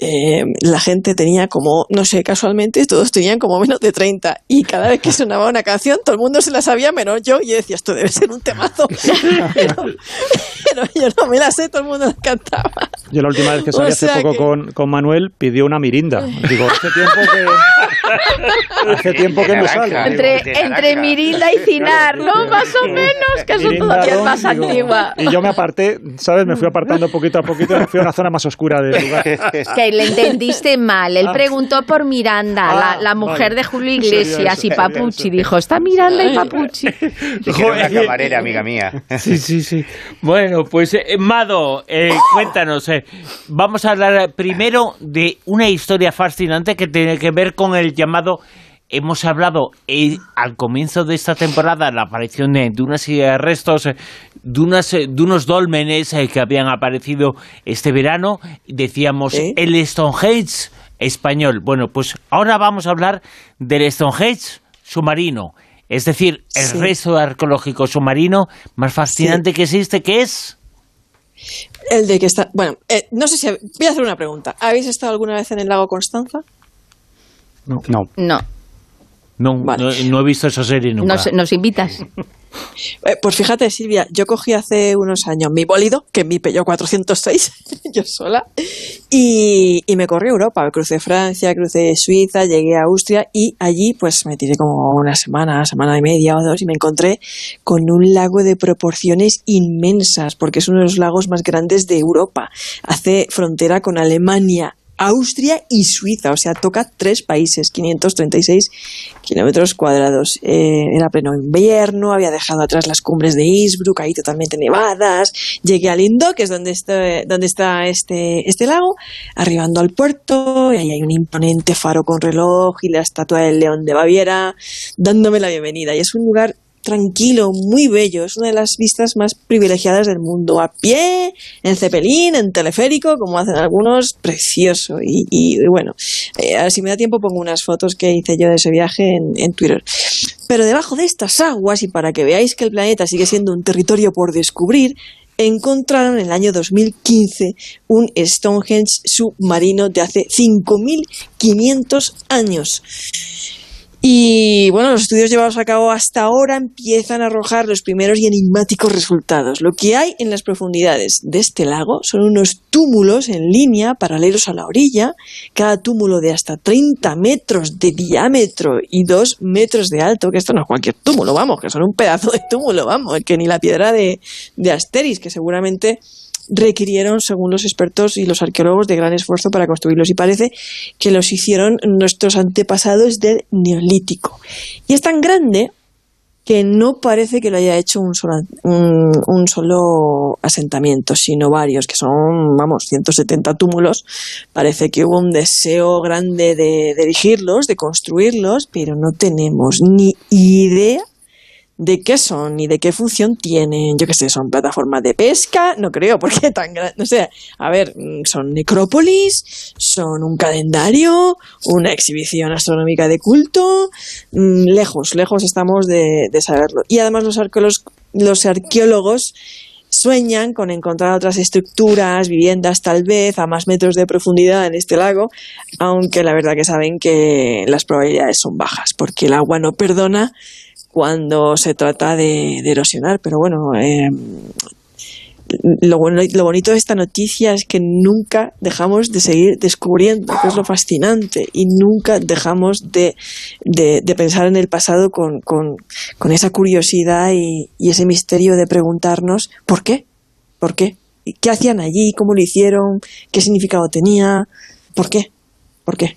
eh, la gente tenía como, no sé, casualmente todos tenían como menos de 30 y cada vez que sonaba una canción todo el mundo se la sabía menos yo y decía, esto debe ser un temazo. pero, pero, yo no me la sé, todo el mundo la cantaba. Yo la última vez que salí o sea hace poco que... con, con, Manuel pidió una mirinda. Digo, hace tiempo que, hace tiempo que me sale. Entre, entre mirinda y cinar, ¿no? Más o menos, que eso todavía es más digo, antigua. Y yo me aparté, ¿sabes? Me fui apartando poquito a poquito y me fui a una zona más oscura del lugar. que le entendiste mal. Él preguntó por Miranda, ah, la, la, mujer vale. de Julio Iglesias y Papuchi. Dijo, está Miranda y Papuchi. Dijo una camarera, amiga mía. Sí, sí, sí. Bueno, pues, eh, Mado, eh, cuéntanos. Eh, vamos a hablar primero de una historia fascinante que tiene que ver con el llamado hemos hablado eh, al comienzo de esta temporada la aparición de, de unas eh, restos eh, de, unas, de, unos dólmenes eh, que habían aparecido este verano. Decíamos ¿Eh? el Stonehenge español. Bueno, pues ahora vamos a hablar del Stonehenge submarino. Es decir, el sí. resto arqueológico submarino más fascinante sí. que existe, que es... El de que está... Bueno, eh, no sé si... Voy a hacer una pregunta. ¿Habéis estado alguna vez en el lago Constanza? No. No. no. No, vale. no, no, he visto esa serie nunca. Nos, nos invitas. Eh, pues fíjate, Silvia, yo cogí hace unos años mi bólido, que mi Peugeot 406, yo sola, y, y, me corrí a Europa. Crucé Francia, crucé Suiza, llegué a Austria y allí pues me tiré como una semana, semana y media o dos y me encontré con un lago de proporciones inmensas, porque es uno de los lagos más grandes de Europa. Hace frontera con Alemania, Austria y Suiza, o sea, toca tres países, 536 kilómetros cuadrados. Eh, era pleno invierno, había dejado atrás las cumbres de Innsbruck, ahí totalmente nevadas. Llegué a Lindo, que es donde está, donde está este, este lago, arribando al puerto, y ahí hay un imponente faro con reloj y la estatua del león de Baviera, dándome la bienvenida. Y es un lugar tranquilo, muy bello. Es una de las vistas más privilegiadas del mundo. A pie, en cepelín, en teleférico, como hacen algunos, precioso. Y, bueno, eh, si me da tiempo pongo unas fotos que hice yo de ese viaje en, en Twitter. Pero debajo de estas aguas, y para que veáis que el planeta sigue siendo un territorio por descubrir, encontraron en el año 2015 un Stonehenge submarino de hace 5.500 años. Y bueno, los estudios llevados a cabo hasta ahora empiezan a arrojar los primeros y enigmáticos resultados. Lo que hay en las profundidades de este lago son unos túmulos en línea paralelos a la orilla, cada túmulo de hasta 30 metros de diámetro y 2 metros de alto, que esto no es cualquier túmulo, vamos, que son un pedazo de túmulo, vamos, que ni la piedra de, de Asteris, que seguramente requirieron, según los expertos y los arqueólogos, de gran esfuerzo para construirlos. Y parece que los hicieron nuestros antepasados del Neolítico. Y es tan grande que no parece que lo haya hecho un solo, un, solo asentamiento, sino varios, que son, vamos, 170 túmulos. Parece que hubo un deseo grande de, de erigirlos, de construirlos, pero no tenemos ni idea de qué son y de qué función tienen. Yo qué sé, son plataformas de pesca, no creo, porque tan grande. No sé, a ver, mm, son necrópolis, son un calendario, una exhibición astronómica de culto. Mm, lejos, lejos estamos de, de saberlo. Y además los arqueólogos, los arqueólogos sueñan con encontrar otras estructuras, viviendas tal vez a más metros de profundidad en este lago, aunque la verdad que saben que las probabilidades son bajas, porque el agua no perdona cuando se trata de, erosionar. Pero bueno, eh, lo, lo, bonito de esta noticia es que nunca dejamos de seguir descubriendo, que es lo fascinante, y nunca dejamos de, de, pensar en el pasado con, con, con esa curiosidad y, y, ese misterio de preguntarnos ¿por qué? ¿Por qué? ¿Qué hacían allí? ¿Cómo lo hicieron? ¿Qué significado tenía? ¿Por qué? ¿Por qué?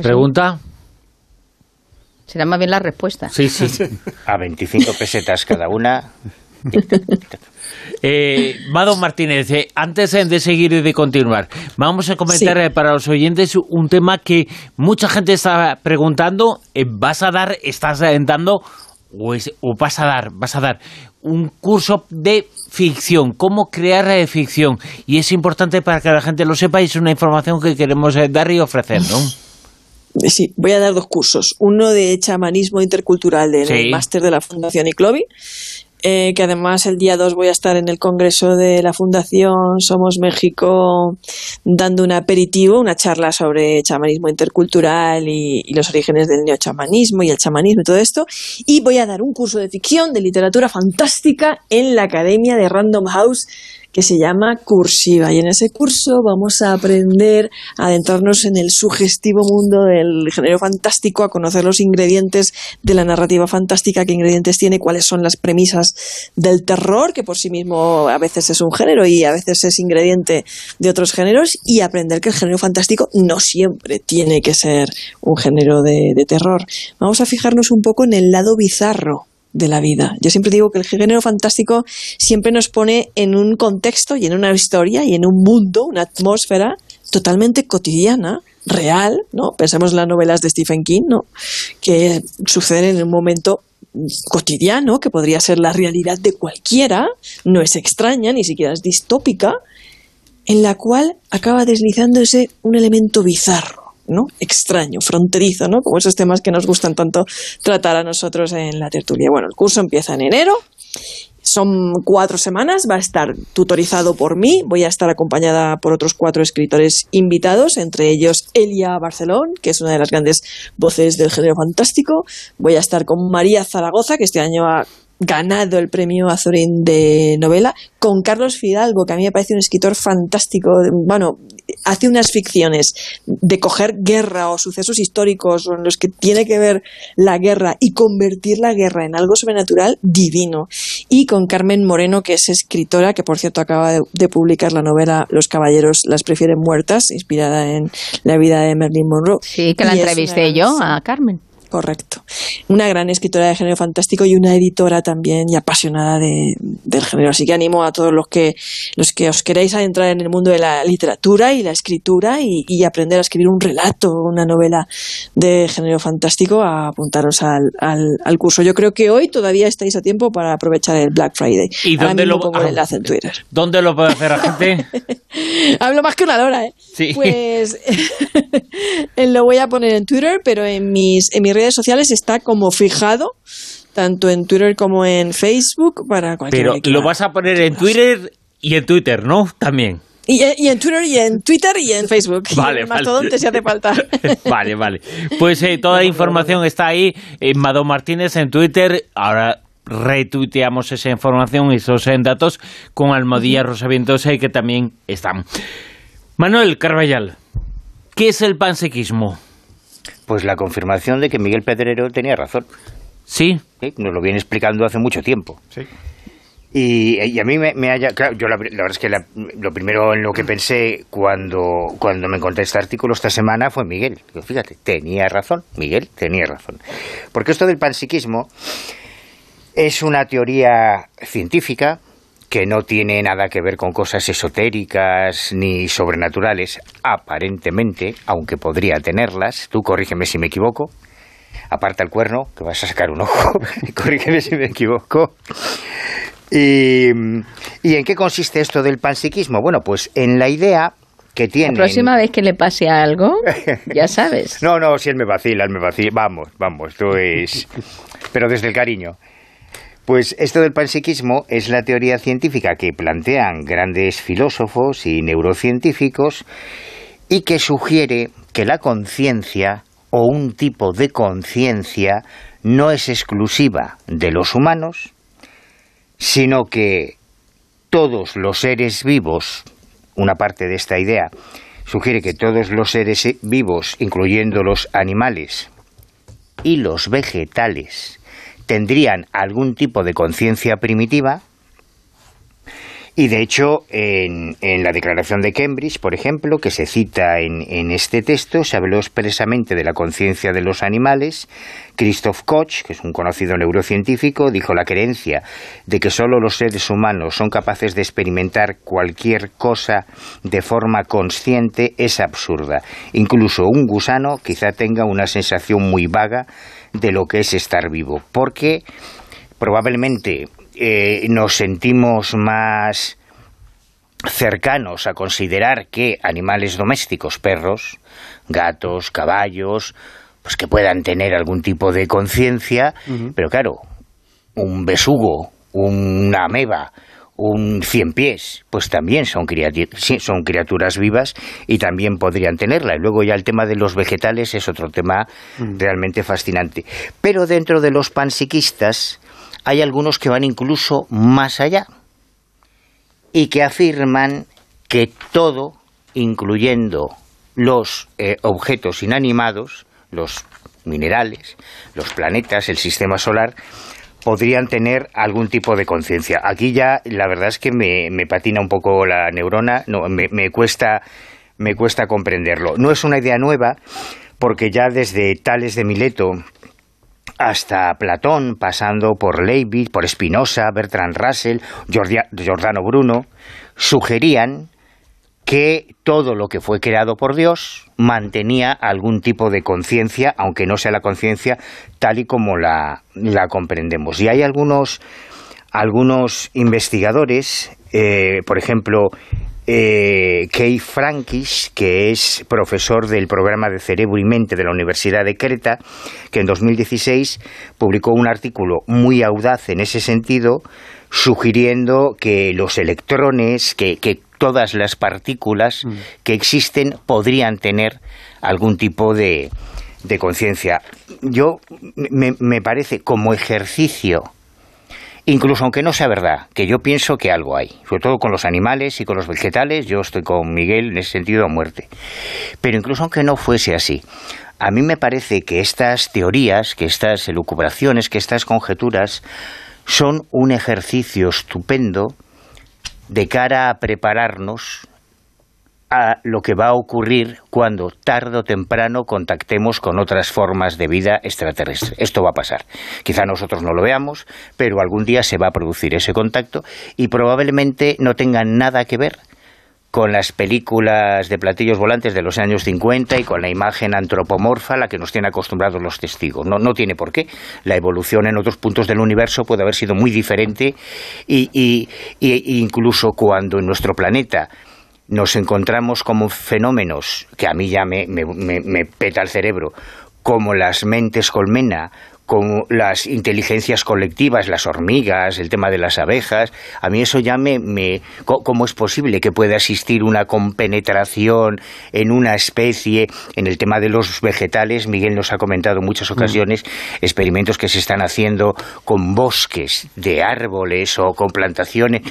¿Pregunta? Será más bien la respuesta. Sí, sí. A 25 pesetas cada una. Eh, Mado Martínez, eh, antes de seguir y de continuar, vamos a comentar eh, para los oyentes un tema que mucha gente está preguntando. Eh, ¿Vas a dar, estás dando, o, o, vas a dar, vas a dar un curso de ficción, cómo crear ficción? Y es importante para que la gente lo sepa y es una información que queremos dar y ofrecer, ¿no? Sí, voy a dar dos cursos. Uno de chamanismo intercultural en el máster de la Fundación Iclovi, eh, que además el día 2 voy a estar en el congreso de la Fundación Somos México dando un aperitivo, una charla sobre chamanismo intercultural y, y los orígenes del neochamanismo y el chamanismo y todo esto. Y voy a dar un curso de ficción, de literatura fantástica en la Academia de Random House que se llama Cursiva. Y en ese curso vamos a aprender a adentrarnos en el sugestivo mundo del género fantástico, a conocer los ingredientes de la narrativa fantástica, qué ingredientes tiene, cuáles son las premisas del terror, que por sí mismo a veces es un género y a veces es ingrediente de otros géneros, y aprender que el género fantástico no siempre tiene que ser un género de, terror. Vamos a fijarnos un poco en el lado bizarro de la vida. Yo siempre digo que el género fantástico siempre nos pone en un contexto y en una historia y en un mundo, una atmósfera totalmente cotidiana, real, ¿no? Pensemos en las novelas de Stephen King, ¿no? Que suceden en un momento cotidiano, que podría ser la realidad de cualquiera, no es extraña, ni siquiera es distópica, en la cual acaba deslizándose un elemento bizarro ¿no? extraño, fronterizo, ¿no? como esos temas que nos gustan tanto tratar a nosotros en la tertulia. Bueno, el curso empieza en enero, son cuatro semanas, va a estar tutorizado por mí, voy a estar acompañada por otros cuatro escritores invitados, entre ellos Elia Barcelón, que es una de las grandes voces del género fantástico, voy a estar con María Zaragoza, que este año ha ganado el premio Azorín de novela, con Carlos Fidalgo, que a mí me parece un escritor fantástico. Bueno, hace unas ficciones de coger guerra o sucesos históricos en los que tiene que ver la guerra y convertir la guerra en algo sobrenatural divino. Y con Carmen Moreno, que es escritora, que por cierto acaba de, de publicar la novela Los caballeros las prefieren muertas, inspirada en la vida de Marilyn Monroe. Sí, que la Y entrevisté una- yo a Carmen. Correcto. Una gran escritora de género fantástico y una editora también y apasionada de- del género. Así que animo a todos los que, los que os queráis adentrar en el mundo de la literatura y la escritura y, y aprender a escribir un relato, una novela de género fantástico, a apuntaros al, al, al curso. Yo creo que hoy todavía estáis a tiempo para aprovechar el Black Friday. ¿Y Ahora dónde mismo lo- pongo el ah, enlace en Twitter. ¿Dónde lo puede hacer la gente? Hablo más que una lora, ¿eh? Sí. Pues lo voy a poner en Twitter, pero en mis, en mis redes sociales está como fijado, tanto en Twitter como en Facebook, para cualquier Pero lo vas a poner en Twitter y en Twitter, ¿no? También. Y, y en Twitter, y en Twitter, y en Facebook. Vale, y en vale. Si hace falta. vale, vale. Pues eh, toda la información está ahí en Mado Martínez en Twitter. Ahora retuiteamos esa información y esos eh, datos con Almodía Rosavientos eh, que también están. Manuel Carballal, ¿qué es el pansequismo? Pues la confirmación de que Miguel Pedrero tenía razón. Sí, ¿sí? Nos lo viene explicando hace mucho tiempo. Sí. Y, y a mí me, me haya... Claro, yo la, la verdad es que la- lo primero en lo que pensé cuando, cuando me encontré este artículo esta semana fue Miguel. Digo, fíjate, tenía razón, Miguel tenía razón. Porque esto del panpsiquismo es una teoría científica que no tiene nada que ver con cosas esotéricas ni sobrenaturales, aparentemente, aunque podría tenerlas. Tú corrígeme si me equivoco. Aparta el cuerno, que vas a sacar un ojo. corrígeme si me equivoco. Y, ¿Y en qué consiste esto del panpsiquismo? Bueno, pues en la idea que tiene... La próxima vez que le pase algo, ya sabes. No, no, si él me vacila, él me vacila. Vamos, vamos, esto es... Pero desde el cariño. Pues esto del panpsiquismo es la teoría científica que plantean grandes filósofos y neurocientíficos y que sugiere que la conciencia o un tipo de conciencia no es exclusiva de los humanos, sino que todos los seres vivos, una parte de esta idea, sugiere que todos los seres vivos, incluyendo los animales y los vegetales, tendrían algún tipo de conciencia primitiva. Y de hecho, en, en la Declaración de Cambridge, por ejemplo, que se cita en, en este texto, se habló expresamente de la conciencia de los animales. Christoph Koch, que es un conocido neurocientífico, dijo la creencia de que solo los seres humanos son capaces de experimentar cualquier cosa de forma consciente es absurda. Incluso un gusano quizá tenga una sensación muy vaga de lo que es estar vivo, porque probablemente eh, nos sentimos más cercanos a considerar que animales domésticos, perros, gatos, caballos, pues que puedan tener algún tipo de conciencia, pero claro, un besugo, una ameba, un cien pies, pues también son, son criaturas vivas y también podrían tenerla. Y luego ya el tema de los vegetales es otro tema realmente fascinante. Pero dentro de los panpsiquistas hay algunos que van incluso más allá y que afirman que todo, incluyendo los eh, objetos inanimados, los minerales, los planetas, el sistema solar, podrían tener algún tipo de conciencia. Aquí ya la verdad es que me, patina un poco la neurona, no, me, me cuesta, me cuesta comprenderlo. No es una idea nueva, porque ya desde Tales de Mileto hasta Platón, pasando por Leibniz, por Spinoza, Bertrand Russell, Giordano Bruno, sugerían que todo lo que fue creado por Dios mantenía algún tipo de conciencia, aunque no sea la conciencia tal y como la, la comprendemos. Y hay algunos, algunos investigadores, eh, por ejemplo, eh, Kay Frankis, que es profesor del programa de Cerebro y Mente de la Universidad de Creta, que en 2016 publicó un artículo muy audaz en ese sentido, sugiriendo que los electrones, que, que todas las partículas que existen podrían tener algún tipo de, de conciencia. Yo me, me parece como ejercicio incluso aunque no sea verdad, que yo pienso que algo hay, sobre todo con los animales y con los vegetales, yo estoy con Miguel en ese sentido a muerte. Pero incluso aunque no fuese así, a mí me parece que estas teorías, que estas elucubraciones, que estas conjeturas son un ejercicio estupendo de cara a prepararnos a lo que va a ocurrir cuando tarde o temprano contactemos con otras formas de vida extraterrestre. Esto va a pasar. Quizá nosotros no lo veamos, pero algún día se va a producir ese contacto y probablemente no tenga nada que ver con las películas de platillos volantes de los años 50 y con la imagen antropomorfa a la que nos tienen acostumbrados los testigos. No, no tiene por qué. La evolución en otros puntos del universo puede haber sido muy diferente y, y, incluso cuando en nuestro planeta nos encontramos como fenómenos que a mí ya me, me, me, peta el cerebro, como las mentes colmena, como las inteligencias colectivas, las hormigas, el tema de las abejas, a mí eso ya me, me... ¿Cómo es posible que pueda existir una compenetración en una especie? En el tema de los vegetales, Miguel nos ha comentado en muchas ocasiones experimentos que se están haciendo con bosques de árboles o con plantaciones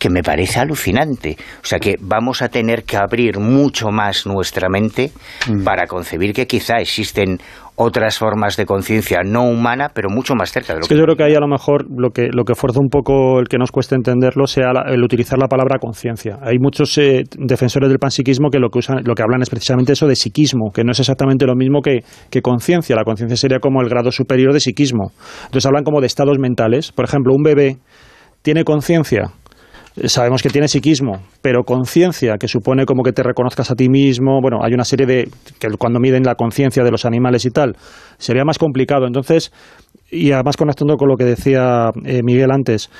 que me parece alucinante. O sea que vamos a tener que abrir mucho más nuestra mente mm. para concebir que quizá existen otras formas de conciencia no humana, pero mucho más cerca de lo es que, yo creo que ahí a lo mejor lo que, lo que fuerza un poco el que nos cueste entenderlo sea el utilizar la palabra conciencia. Hay muchos eh, defensores del panpsiquismo que lo que usan, lo que hablan es precisamente eso de psiquismo, que no es exactamente lo mismo que, que conciencia. La conciencia sería como el grado superior de psiquismo. Entonces hablan como de estados mentales. Por ejemplo, un bebé tiene conciencia sabemos que tiene psiquismo, pero conciencia, que supone como que te reconozcas a ti mismo, bueno, hay una serie de, que cuando miden la conciencia de los animales y tal, sería más complicado. Entonces, y además conectando con lo que decía eh, Miguel antes,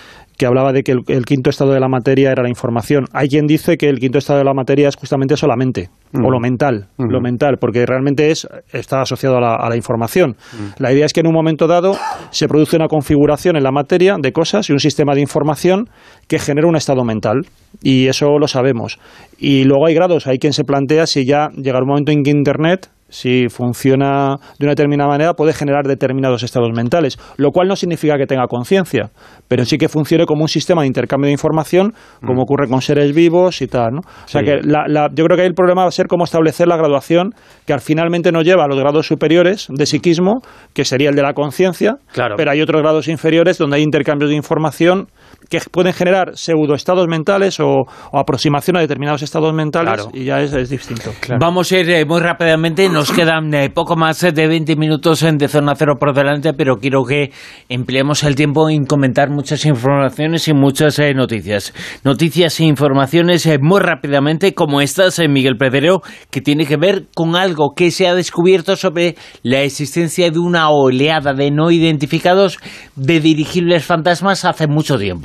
que hablaba de que el, quinto estado de la materia era la información. Hay quien dice que el quinto estado de la materia es justamente solamente, o lo mental, lo mental, porque realmente es, está asociado a la, información. La idea es que en un momento dado se produce una configuración en la materia de cosas y un sistema de información que genera un estado mental. Y eso lo sabemos. Y luego hay grados, hay quien se plantea si ya llega un momento en que Internet si funciona de una determinada manera, puede generar determinados estados mentales, lo cual no significa que tenga conciencia, pero sí que funcione como un sistema de intercambio de información, como mm. ocurre con seres vivos y tal. ¿no? O sea que yo creo que ahí el problema va a ser cómo establecer la graduación que al finalmente nos lleva a los grados superiores de psiquismo, que sería el de la conciencia, pero hay otros grados inferiores donde hay intercambios de información que pueden generar pseudoestados mentales o, aproximación a determinados estados mentales y ya es, distinto. Vamos a ir eh, muy rápidamente, nos quedan eh, poco más de 20 minutos de Zona Cero por delante, pero quiero que empleemos el tiempo en comentar muchas informaciones y muchas eh, noticias. Noticias e informaciones muy rápidamente, como estas, en Miguel Pedrero, que tiene que ver con algo que se ha descubierto sobre la existencia de una oleada de no identificados de dirigibles fantasmas hace mucho tiempo.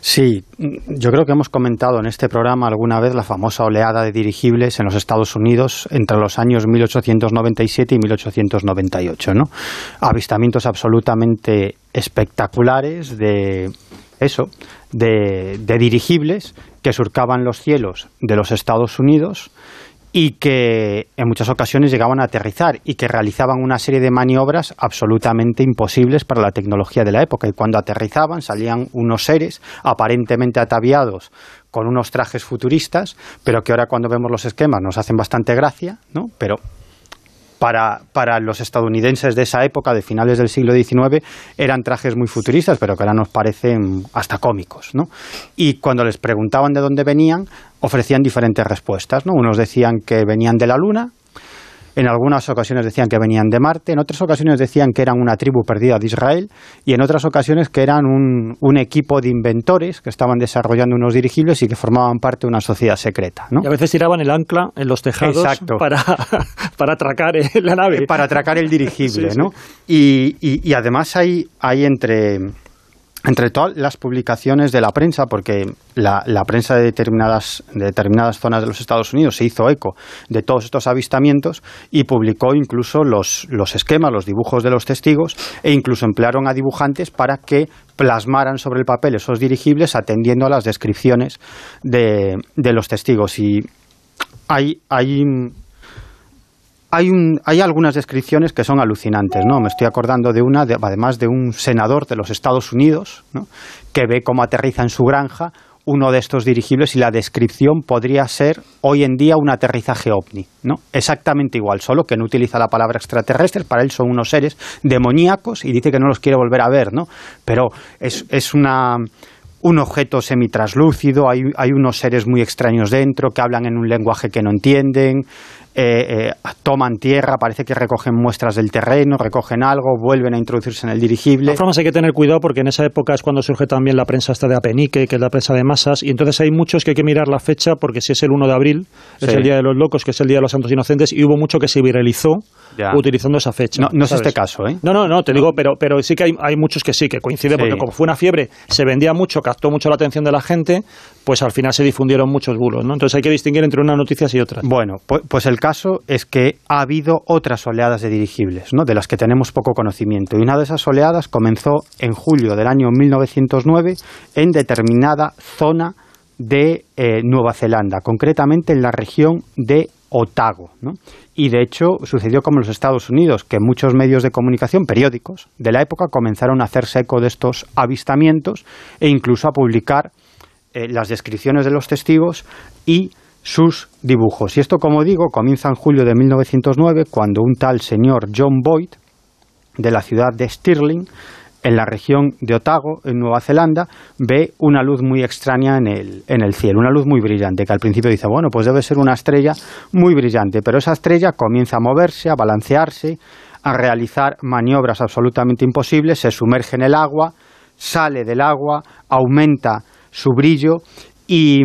Sí, yo creo que hemos comentado en este programa alguna vez la famosa oleada de dirigibles en los Estados Unidos entre los años 1897 y 1898, ¿no? Avistamientos absolutamente espectaculares de eso, de, de dirigibles que surcaban los cielos de los Estados Unidos y que en muchas ocasiones llegaban a aterrizar y que realizaban una serie de maniobras absolutamente imposibles para la tecnología de la época. Y cuando aterrizaban salían unos seres aparentemente ataviados con unos trajes futuristas, pero que ahora cuando vemos los esquemas nos hacen bastante gracia, ¿no? Pero para, para, los estadounidenses de esa época, de finales del siglo XIX, eran trajes muy futuristas, pero que ahora nos parecen hasta cómicos. ¿no? Y cuando les preguntaban de dónde venían, ofrecían diferentes respuestas. ¿no? Unos decían que venían de la Luna, en algunas ocasiones decían que venían de Marte, en otras ocasiones decían que eran una tribu perdida de Israel y en otras ocasiones que eran un, un equipo de inventores que estaban desarrollando unos dirigibles y que formaban parte de una sociedad secreta. ¿no? Y a veces tiraban el ancla en los tejados Para, para atracar la nave. Para atracar el dirigible. ¿no? Y, y, y además hay, hay entre entre todas las publicaciones de la prensa, porque la, prensa de determinadas, de determinadas zonas de los Estados Unidos se hizo eco de todos estos avistamientos y publicó incluso los, los esquemas, los dibujos de los testigos e incluso emplearon a dibujantes para que plasmaran sobre el papel esos dirigibles atendiendo a las descripciones de, de los testigos. Y hay, hay hay, un, hay algunas descripciones que son alucinantes, ¿no? Me estoy acordando de una, además de un senador de los Estados Unidos, ¿no? que ve cómo aterriza en su granja uno de estos dirigibles y la descripción podría ser hoy en día un aterrizaje ovni, ¿no? Exactamente igual, solo que no utiliza la palabra extraterrestre, para él son unos seres demoníacos y dice que no los quiere volver a ver, ¿no? Pero es, es una un objeto semitraslúcido, hay, hay unos seres muy extraños dentro que hablan en un lenguaje que no entienden, eh, eh, toman tierra, parece que recogen muestras del terreno, recogen algo, vuelven a introducirse en el dirigible. De formas hay que tener cuidado porque en esa época es cuando surge también la prensa esta de Apenique, que es la prensa de masas, y entonces hay muchos que hay que mirar la fecha porque si es el 1 de abril, es el Día de los Locos, que es el Día de los Santos Inocentes, y hubo mucho que se viralizó utilizando esa fecha. No, no es este caso, ¿eh? No, no, no, te digo, pero, pero sí que hay, hay muchos que sí, que coincide, porque como fue una fiebre, se vendía mucho, captó mucho la atención de la gente, pues al final se difundieron muchos bulos, ¿no? Entonces hay que distinguir entre unas noticias y otras. Bueno, pues, pues el es que ha habido otras oleadas de dirigibles, ¿no? de las que tenemos poco conocimiento. Y una de esas oleadas comenzó en julio del año 1909 en determinada zona de eh, Nueva Zelanda, concretamente en la región de Otago. ¿no? Y de hecho sucedió como en los Estados Unidos, que muchos medios de comunicación, periódicos de la época, comenzaron a hacerse eco de estos avistamientos e incluso a publicar eh, las descripciones de los testigos y sus dibujos. Y esto, como digo, comienza en julio de 1909, cuando un tal señor John Boyd, de la ciudad de Stirling, en la región de Otago, en Nueva Zelanda, ve una luz muy extraña en el, en el cielo, una luz muy brillante, que al principio dice, bueno, pues debe ser una estrella muy brillante, pero esa estrella comienza a moverse, a balancearse, a realizar maniobras absolutamente imposibles, se sumerge en el agua, sale del agua, aumenta su brillo y,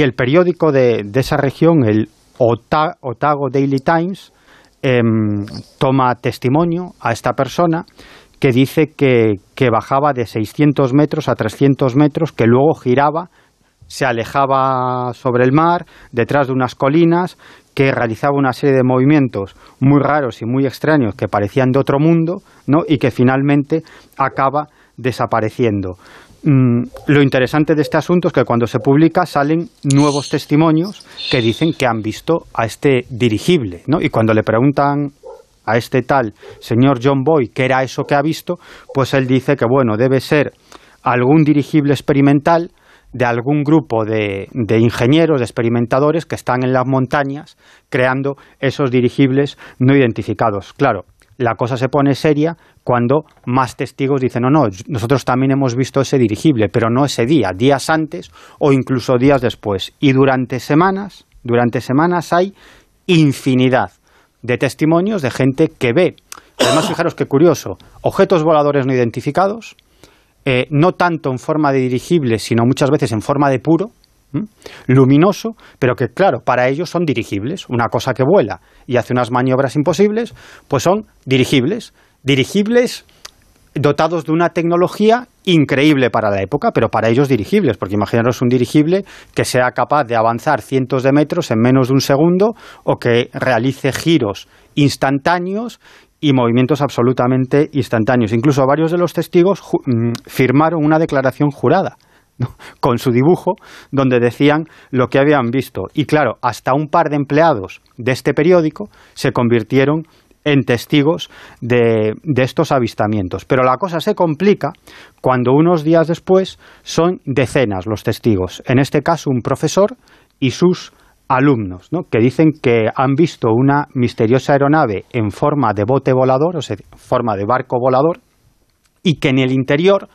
el periódico de, esa región, el Otago Daily Times, em, toma testimonio a esta persona que dice que, que, bajaba de 600 metros a 300 metros, que luego giraba, se alejaba sobre el mar, detrás de unas colinas, que realizaba una serie de movimientos muy raros y muy extraños que parecían de otro mundo, ¿no? y que finalmente acaba desapareciendo. Mm, lo interesante de este asunto es que cuando se publica salen nuevos testimonios que dicen que han visto a este dirigible, ¿no? Y cuando le preguntan a este tal señor John Boy qué era eso que ha visto, pues él dice que bueno, debe ser algún dirigible experimental de algún grupo de, de, ingenieros, de experimentadores que están en las montañas creando esos dirigibles no identificados. Claro, la cosa se pone seria cuando más testigos dicen, no, no, nosotros también hemos visto ese dirigible, pero no ese día, días antes o incluso días después. Y durante semanas, durante semanas hay infinidad de testimonios de gente que ve. Además, fijaros qué curioso, objetos voladores no identificados, eh, no tanto en forma de dirigible, sino muchas veces en forma de puro, luminoso, pero que claro, para ellos son dirigibles. Una cosa que vuela y hace unas maniobras imposibles, pues son dirigibles. Dirigibles dotados de una tecnología increíble para la época, pero para ellos dirigibles, porque imaginaros un dirigible que sea capaz de avanzar cientos de metros en menos de un segundo o que realice giros instantáneos y movimientos absolutamente instantáneos. Incluso varios de los testigos mm, firmaron una declaración jurada con su dibujo, donde decían lo que habían visto. Y claro, hasta un par de empleados de este periódico se convirtieron en testigos de, estos avistamientos. Pero la cosa se complica cuando unos días después son decenas los testigos, en este caso un profesor y sus alumnos, ¿no? que dicen que han visto una misteriosa aeronave en forma de bote volador, o sea, en forma de barco volador, y que en el interior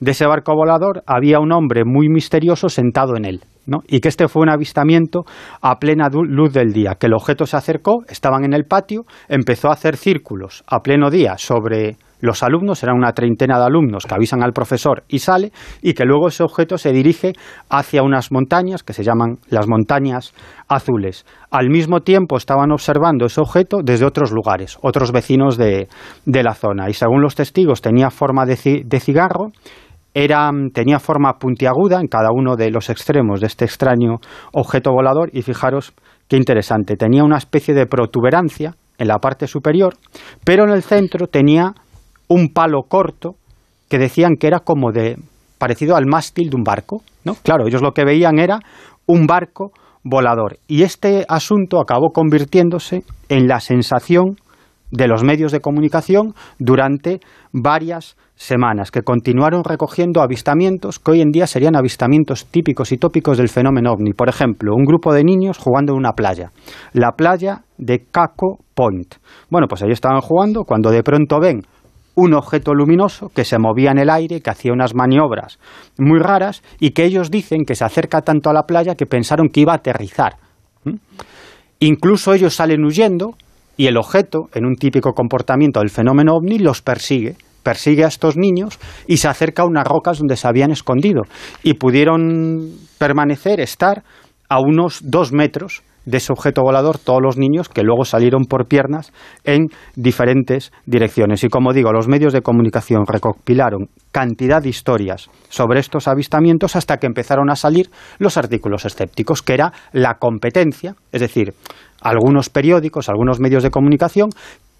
de ese barco volador había un hombre muy misterioso sentado en él. ¿no? Y que este fue un avistamiento a plena luz del día, que el objeto se acercó, estaban en el patio, empezó a hacer círculos a pleno día sobre los alumnos, eran una treintena de alumnos que avisan al profesor y sale, y que luego ese objeto se dirige hacia unas montañas que se llaman las montañas azules. Al mismo tiempo estaban observando ese objeto desde otros lugares, otros vecinos de, la zona, y según los testigos tenía forma de cigarro era, tenía forma puntiaguda en cada uno de los extremos de este extraño objeto volador y fijaros qué interesante, tenía una especie de protuberancia en la parte superior, pero en el centro tenía un palo corto que decían que era como de parecido al mástil de un barco, ¿no? Claro, ellos lo que veían era un barco volador. Y este asunto acabó convirtiéndose en la sensación de los medios de comunicación durante varias semanas, que continuaron recogiendo avistamientos que hoy en día serían avistamientos típicos y tópicos del fenómeno ovni. Por ejemplo, un grupo de niños jugando en una playa, la playa de Caco Point. Bueno, pues ahí estaban jugando cuando de pronto ven un objeto luminoso que se movía en el aire, que hacía unas maniobras muy raras y que ellos dicen que se acerca tanto a la playa que pensaron que iba a aterrizar. Incluso ellos salen huyendo y el objeto, en un típico comportamiento del fenómeno ovni, los persigue persigue a estos niños y se acerca a unas rocas donde se habían escondido y pudieron permanecer, estar a unos dos metros de ese objeto volador todos los niños que luego salieron por piernas en diferentes direcciones. Y como digo, los medios de comunicación recopilaron cantidad de historias sobre estos avistamientos hasta que empezaron a salir los artículos escépticos, que era la competencia, es decir, algunos periódicos, algunos medios de comunicación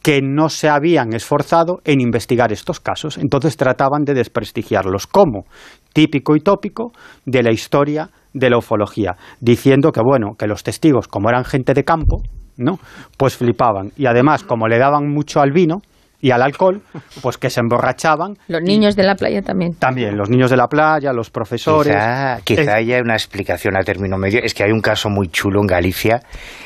que no se habían esforzado en investigar estos casos. Entonces trataban de desprestigiarlos como típico y tópico de la historia de la ufología, diciendo que bueno, que los testigos, como eran gente de campo, ¿no? Pues flipaban. Y además, como le daban mucho al vino, y al alcohol, pues que se emborrachaban. Los niños de la playa también. También, los niños de la playa, los profesores. Quizá, haya una explicación a término medio. Es que hay un caso muy chulo en Galicia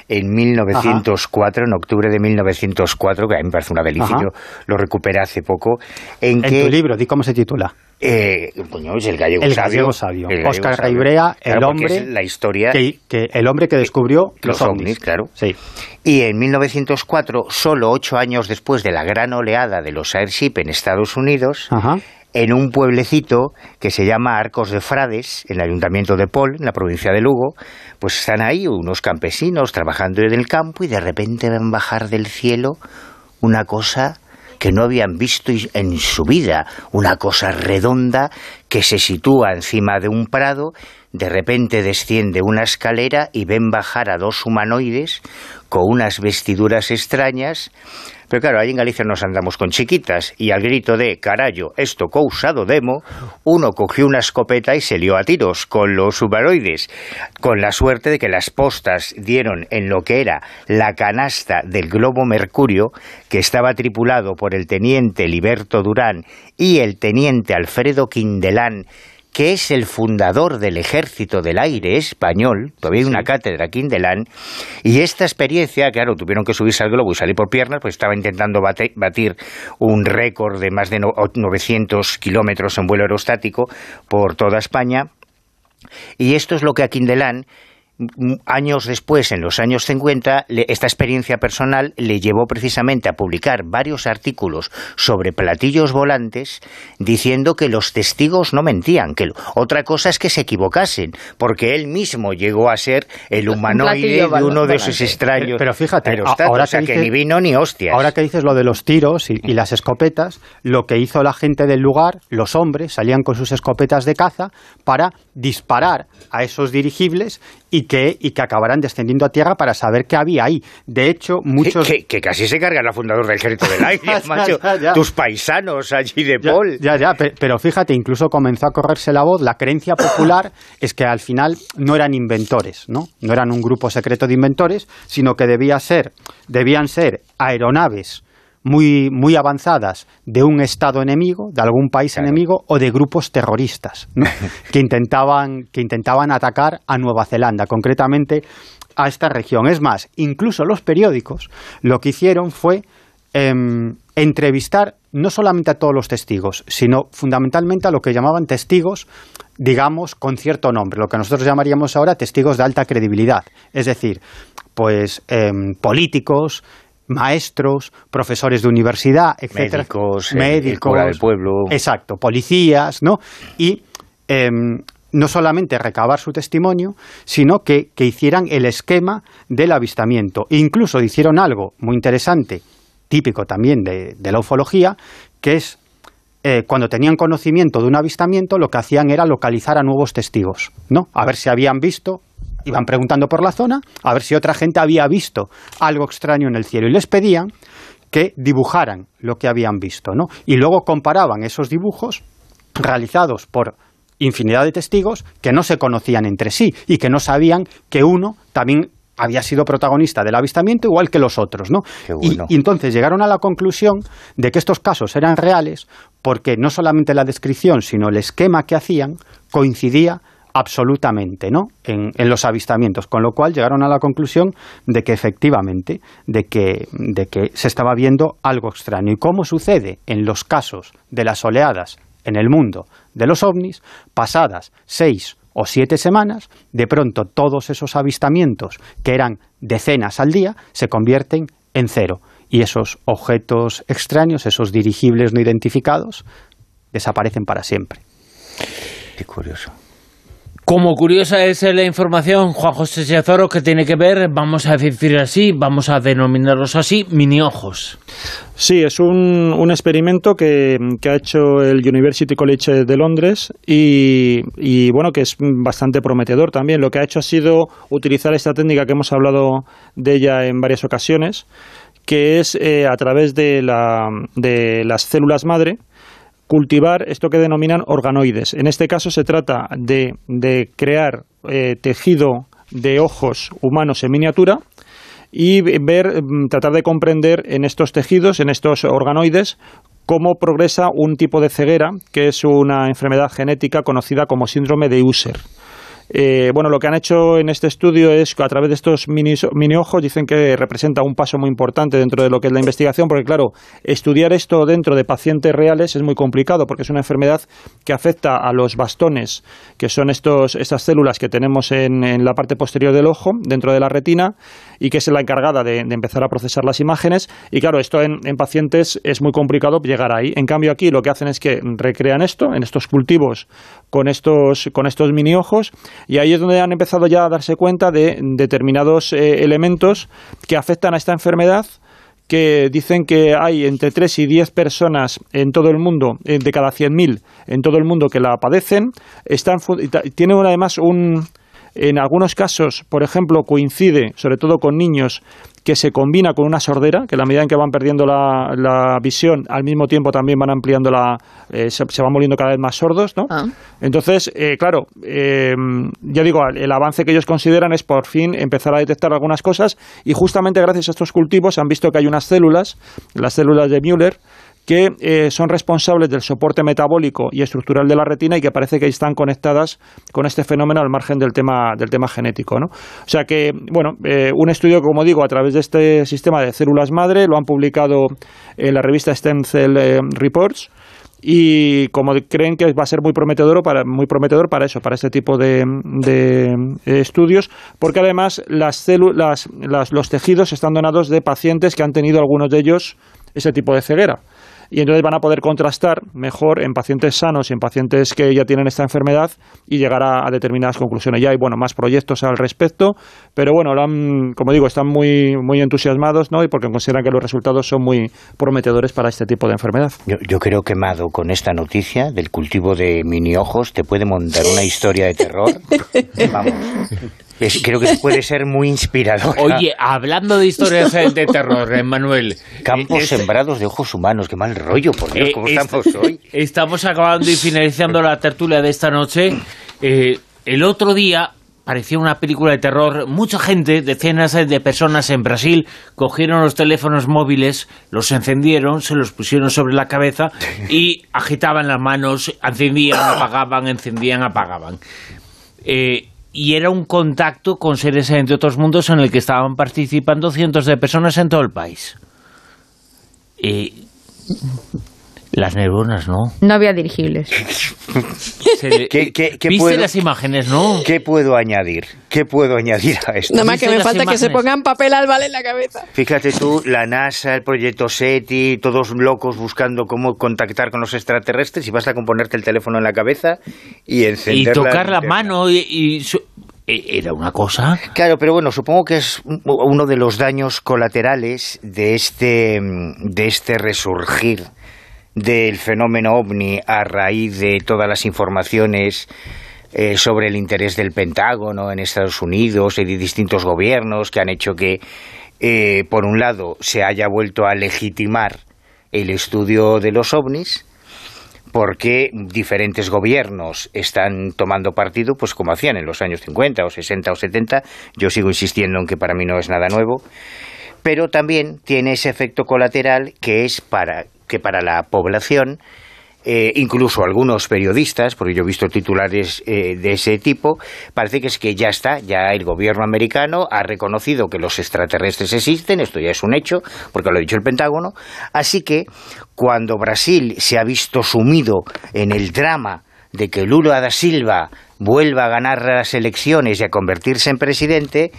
en 1904, en octubre de 1904, que a mí me parece una delicia, yo lo recuperé hace poco. En, en tu libro, di cómo se titula. Eh, es el gallego el sabio. Gallego sabio. Oscar Raibrea, el hombre la historia que, el hombre que descubrió los, ovnis, claro. Sí. Y en 1904, solo ocho años después de la gran oleada de los airship en Estados Unidos, en un pueblecito que se llama Arcos de Frades, en el ayuntamiento de Pol, en la provincia de Lugo, pues están ahí unos campesinos trabajando en el campo y de repente ven bajar del cielo una cosa que no habían visto en su vida, una cosa redonda que se sitúa encima de un prado, de repente desciende una escalera y ven bajar a dos humanoides con unas vestiduras extrañas pero claro, ahí en Galicia nos andamos con chiquitas y al grito de carallo, esto causado demo, uno cogió una escopeta y se lió a tiros con los humanoides, con la suerte de que las postas dieron en lo que era la canasta del globo Mercurio, que estaba tripulado por el teniente Liberto Durán y el teniente Alfredo Quindelán, que es el fundador del Ejército del Aire español, todavía hay una cátedra aquí en y esta experiencia, claro, tuvieron que subirse al globo y salir por piernas, pues estaba intentando batir un récord de más de 900 kilómetros en vuelo aerostático por toda España, y esto es lo que a Quindelán años después, en los años 50, esta experiencia personal le llevó precisamente a publicar varios artículos sobre platillos volantes diciendo que los testigos no mentían, que otra cosa es que se equivocasen, porque él mismo llegó a ser el humanoide de uno de sus extraños Pero fíjate, ahora que, ni vino ni hostias. Ahora que dices lo de los tiros y, y las escopetas, lo que hizo la gente del lugar, los hombres, salían con sus escopetas de caza para disparar a esos dirigibles y que, y que acabaran descendiendo a tierra para saber qué había ahí. De hecho, muchos... Que, casi se carga la fundador del ejército del aire, macho. Tus paisanos allí de Paul. Ya, ya, pero fíjate, incluso comenzó a correrse la voz, la creencia popular es que al final no eran inventores, ¿no? No eran un grupo secreto de inventores, sino que debía ser, debían ser aeronaves muy, muy avanzadas de un Estado enemigo, de algún país enemigo o de grupos terroristas que, intentaban, que intentaban atacar a Nueva Zelanda, concretamente a esta región. Es más, incluso los periódicos lo que hicieron fue em, entrevistar no solamente a todos los testigos, sino fundamentalmente a lo que llamaban testigos, digamos, con cierto nombre, lo que nosotros llamaríamos ahora testigos de alta credibilidad. Es decir, pues em, políticos, maestros, profesores de universidad, etcétera, médicos, médicos, del pueblo, exacto, policías, ¿no? Y em, no solamente recabar su testimonio, sino que, hicieran el esquema del avistamiento. E incluso hicieron algo muy interesante, típico también de, la ufología, que es eh, cuando tenían conocimiento de un avistamiento, lo que hacían era localizar a nuevos testigos, ¿no? A ver si habían visto iban preguntando por la zona a ver si otra gente había visto algo extraño en el cielo y les pedían que dibujaran lo que habían visto, ¿no? Y luego comparaban esos dibujos realizados por infinidad de testigos que no se conocían entre sí y que no sabían que uno también había sido protagonista del avistamiento igual que los otros, ¿no? y, entonces llegaron a la conclusión de que estos casos eran reales porque no solamente la descripción, sino el esquema que hacían coincidía absolutamente ¿no? En, los avistamientos, con lo cual llegaron a la conclusión de que efectivamente, de que, de que se estaba viendo algo extraño. ¿Y cómo sucede en los casos de las oleadas en el mundo de los ovnis, pasadas seis o siete semanas, de pronto todos esos avistamientos, que eran decenas al día, se convierten en cero. Y esos objetos extraños, esos dirigibles no identificados, desaparecen para siempre. Qué curioso. Como curiosa es la información, Juan José Chazoro, que tiene que ver, vamos a decir así, vamos a denominarlos así, mini ojos. Sí, es un, un experimento que, ha hecho el University College de Londres y, bueno, que es bastante prometedor también. Lo que ha hecho ha sido utilizar esta técnica que hemos hablado de ella en varias ocasiones, que es eh, a través de, la, de las células madre, cultivar esto que denominan organoides. En este caso se trata de, crear eh, tejido de ojos humanos en miniatura y ver, mm, tratar de comprender en estos tejidos, en estos organoides, cómo progresa un tipo de ceguera, que es una enfermedad genética conocida como síndrome de User. Eh, bueno, lo que han hecho en este estudio es que a través de estos mini, mini, ojos dicen que representa un paso muy importante dentro de lo que es la investigación, porque claro, estudiar esto dentro de pacientes reales es muy complicado, porque es una enfermedad que afecta a los bastones, que son estos, estas células que tenemos en, en la parte posterior del ojo, dentro de la retina, y que es la encargada de, empezar a procesar las imágenes. Y claro, esto en, pacientes es muy complicado llegar ahí. En cambio, aquí lo que hacen es que recrean esto en estos cultivos con estos, con estos mini ojos y ahí es donde han empezado ya a darse cuenta de determinados eh, elementos que afectan a esta enfermedad que dicen que hay entre 3 y 10 personas en todo el mundo, eh, de cada 100.000 en todo el mundo que la padecen, están, tiene además un, en algunos casos, por ejemplo, coincide, sobre todo con niños, que se combina con una sordera, que a la medida en que van perdiendo la, visión, al mismo tiempo también van ampliando la... Eh, se, van volviendo cada vez más sordos, ¿no? Ah. Entonces, eh, claro, eh, ya digo, el avance que ellos consideran es por fin empezar a detectar algunas cosas y justamente gracias a estos cultivos han visto que hay unas células, las células de Müller, que eh, son responsables del soporte metabólico y estructural de la retina y que parece que están conectadas con este fenómeno al margen del tema, del tema genético. ¿no? O sea que, bueno, eh, un estudio, como digo, a través de este sistema de células madre, lo han publicado en la revista Stem Cell eh, Reports y como creen que va a ser muy prometedor para muy prometedor para eso para este tipo de, de estudios porque además las células los tejidos están donados de pacientes que han tenido algunos de ellos ese tipo de ceguera y entonces van a poder contrastar mejor en pacientes sanos y en pacientes que ya tienen esta enfermedad y llegar a, determinadas conclusiones. Ya hay bueno más proyectos al respecto, pero bueno, como digo, están muy, muy entusiasmados ¿no? y porque consideran que los resultados son muy prometedores para este tipo de enfermedad. Yo, yo creo que Mado, con esta noticia del cultivo de mini ojos, te puede montar una historia de terror. Vamos creo que puede ser muy inspirador. Oye, hablando de historias de terror, eh, Manuel. Campos sembrados de ojos humanos, qué mal rollo, por Dios, ¿cómo estamos hoy? Estamos acabando y finalizando la tertulia de esta noche. Eh, el otro día parecía una película de terror. Mucha gente, decenas de personas en Brasil, cogieron los teléfonos móviles, los encendieron, se los pusieron sobre la cabeza y agitaban las manos, encendían, apagaban, encendían, apagaban. Eh, y era un contacto con seres de otros mundos en el que estaban participando cientos de personas en todo el país. Y las neuronas, ¿no? No había dirigibles. ¿Qué, ¿Viste las imágenes, no? ¿Qué puedo añadir? ¿Qué puedo añadir a esto? Nada más que me falta que se pongan papel albal en la cabeza. Fíjate tú, la NASA, el proyecto SETI, todos locos buscando cómo contactar con los extraterrestres y vas a componerte el teléfono en la cabeza y encender Y tocar la, mano y... E, era una cosa. Claro, pero bueno, supongo que es uno de los daños colaterales de este, de este resurgir del fenómeno ovni a raíz de todas las informaciones eh, sobre el interés del Pentágono en Estados Unidos y de distintos gobiernos que han hecho que, eh, por un lado, se haya vuelto a legitimar el estudio de los ovnis, porque diferentes gobiernos están tomando partido, pues como hacían en los años 50 o 60 o 70. Yo sigo insistiendo en que para mí no es nada nuevo, pero también tiene ese efecto colateral que es para que para la población eh, incluso algunos periodistas, porque yo he visto titulares eh, de ese tipo, parece que es que ya está, ya el gobierno americano ha reconocido que los extraterrestres existen, esto ya es un hecho, porque lo ha dicho el Pentágono, así que cuando Brasil se ha visto sumido en el drama de que Lula da Silva vuelva a ganar las elecciones y a convertirse en presidente,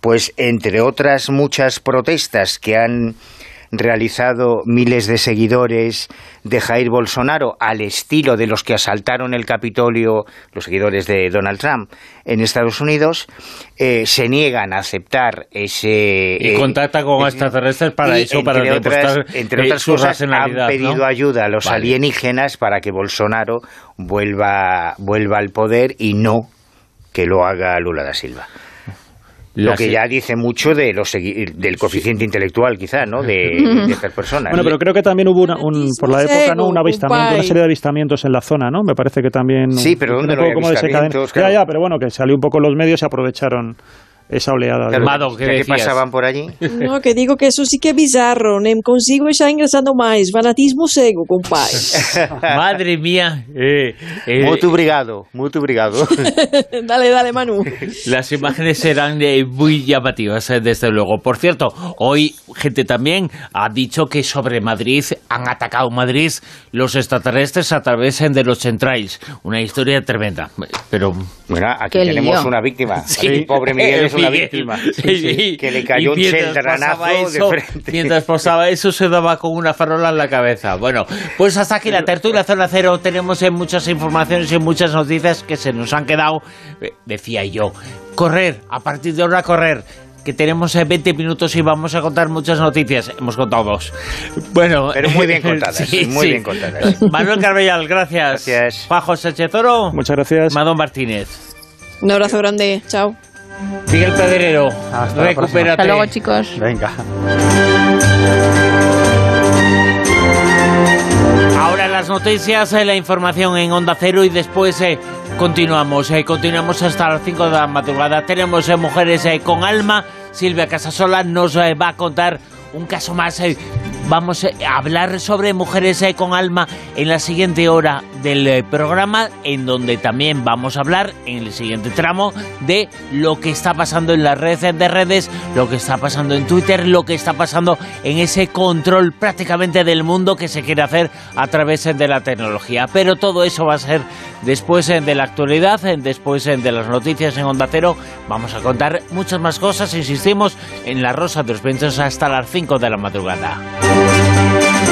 pues entre otras muchas protestas que han realizado miles de seguidores de Jair Bolsonaro al estilo de los que asaltaron el Capitolio, los seguidores de Donald Trump en Estados Unidos, eh, se niegan a aceptar ese... Y eh, contacta con ese- extraterrestres para eso, para otras, demostrar entre eh, otras su cosas, han pedido ¿no? ayuda a los Vale. alienígenas para que Bolsonaro vuelva, vuelva al poder y no que lo haga Lula da Silva. Lo que ya dice mucho de los del coeficiente intelectual, quizá, ¿no? De, de estas personas. Bueno, pero creo que también hubo una, un, por la época, ¿no? Un avistamiento, una serie de avistamientos en la zona, ¿no? Me parece que también... Sí, pero ¿dónde no hay como avistamientos? Ya, ya, pero bueno, que salió un poco en los medios y aprovecharon esa oleada. de- Claro, ¿qué, pasaban por allí? No, que digo que eso sí que é bizarro, nem consigo xa ingresando máis. Fanatismo cego, compadre. Madre mía. eh, eh, Muito obrigado, muito obrigado. dale, dale, Manu. Las imágenes serán eh, muy llamativas, eh, desde luego. Por cierto, hoy gente también ha dicho que sobre Madrid han atacado Madrid los extraterrestres a través eh, de los centrales. Una historia tremenda. Pero Bueno, aquí Qué tenemos lío. una víctima. Sí. Aquí, pobre Miguel es una Miguel. víctima. Sí, sí. Que le cayó un mientras cheldranazo pasaba eso- de frente. Mientras pasaba eso, se daba con una farola en la cabeza. Bueno, pues hasta aquí la tertulia Zona Cero. Tenemos eh, muchas informaciones y muchas noticias que se nos han quedado, eh, decía yo, correr, a partir de ahora correr. Que tenemos eh, 20 minutos y vamos a contar muchas noticias. Hemos contado dos. Bueno, Pero muy bien contadas, sí, muy sí. bien contadas. Manuel Carbellal, gracias. Gracias. Pajo Sánchez Oro. Muchas gracias. Madón Martínez. Un abrazo grande. Chao. Miguel Pedrero, Hasta recupérate. Hasta luego, chicos. Venga. Ahora las noticias, eh, la información en Onda Cero y después eh, continuamos. eh, continuamos hasta las 5 de la madrugada. Tenemos eh, mujeres eh, con alma. Silvia Casasola nos eh, va a contar un caso más. Vamos eh, a hablar sobre mujeres eh, con alma en la siguiente hora del eh, programa, en donde también vamos a hablar en el siguiente tramo de lo que está pasando en las redes de redes, lo que está pasando en Twitter, lo que está pasando en ese control prácticamente del mundo que se quiere hacer a través de la tecnología. Pero todo eso va a ser después de la actualidad, después de las noticias en Onda Cero. Vamos a contar muchas más cosas, insistimos, en la Rosa de los Vientos hasta las 5 de la madrugada.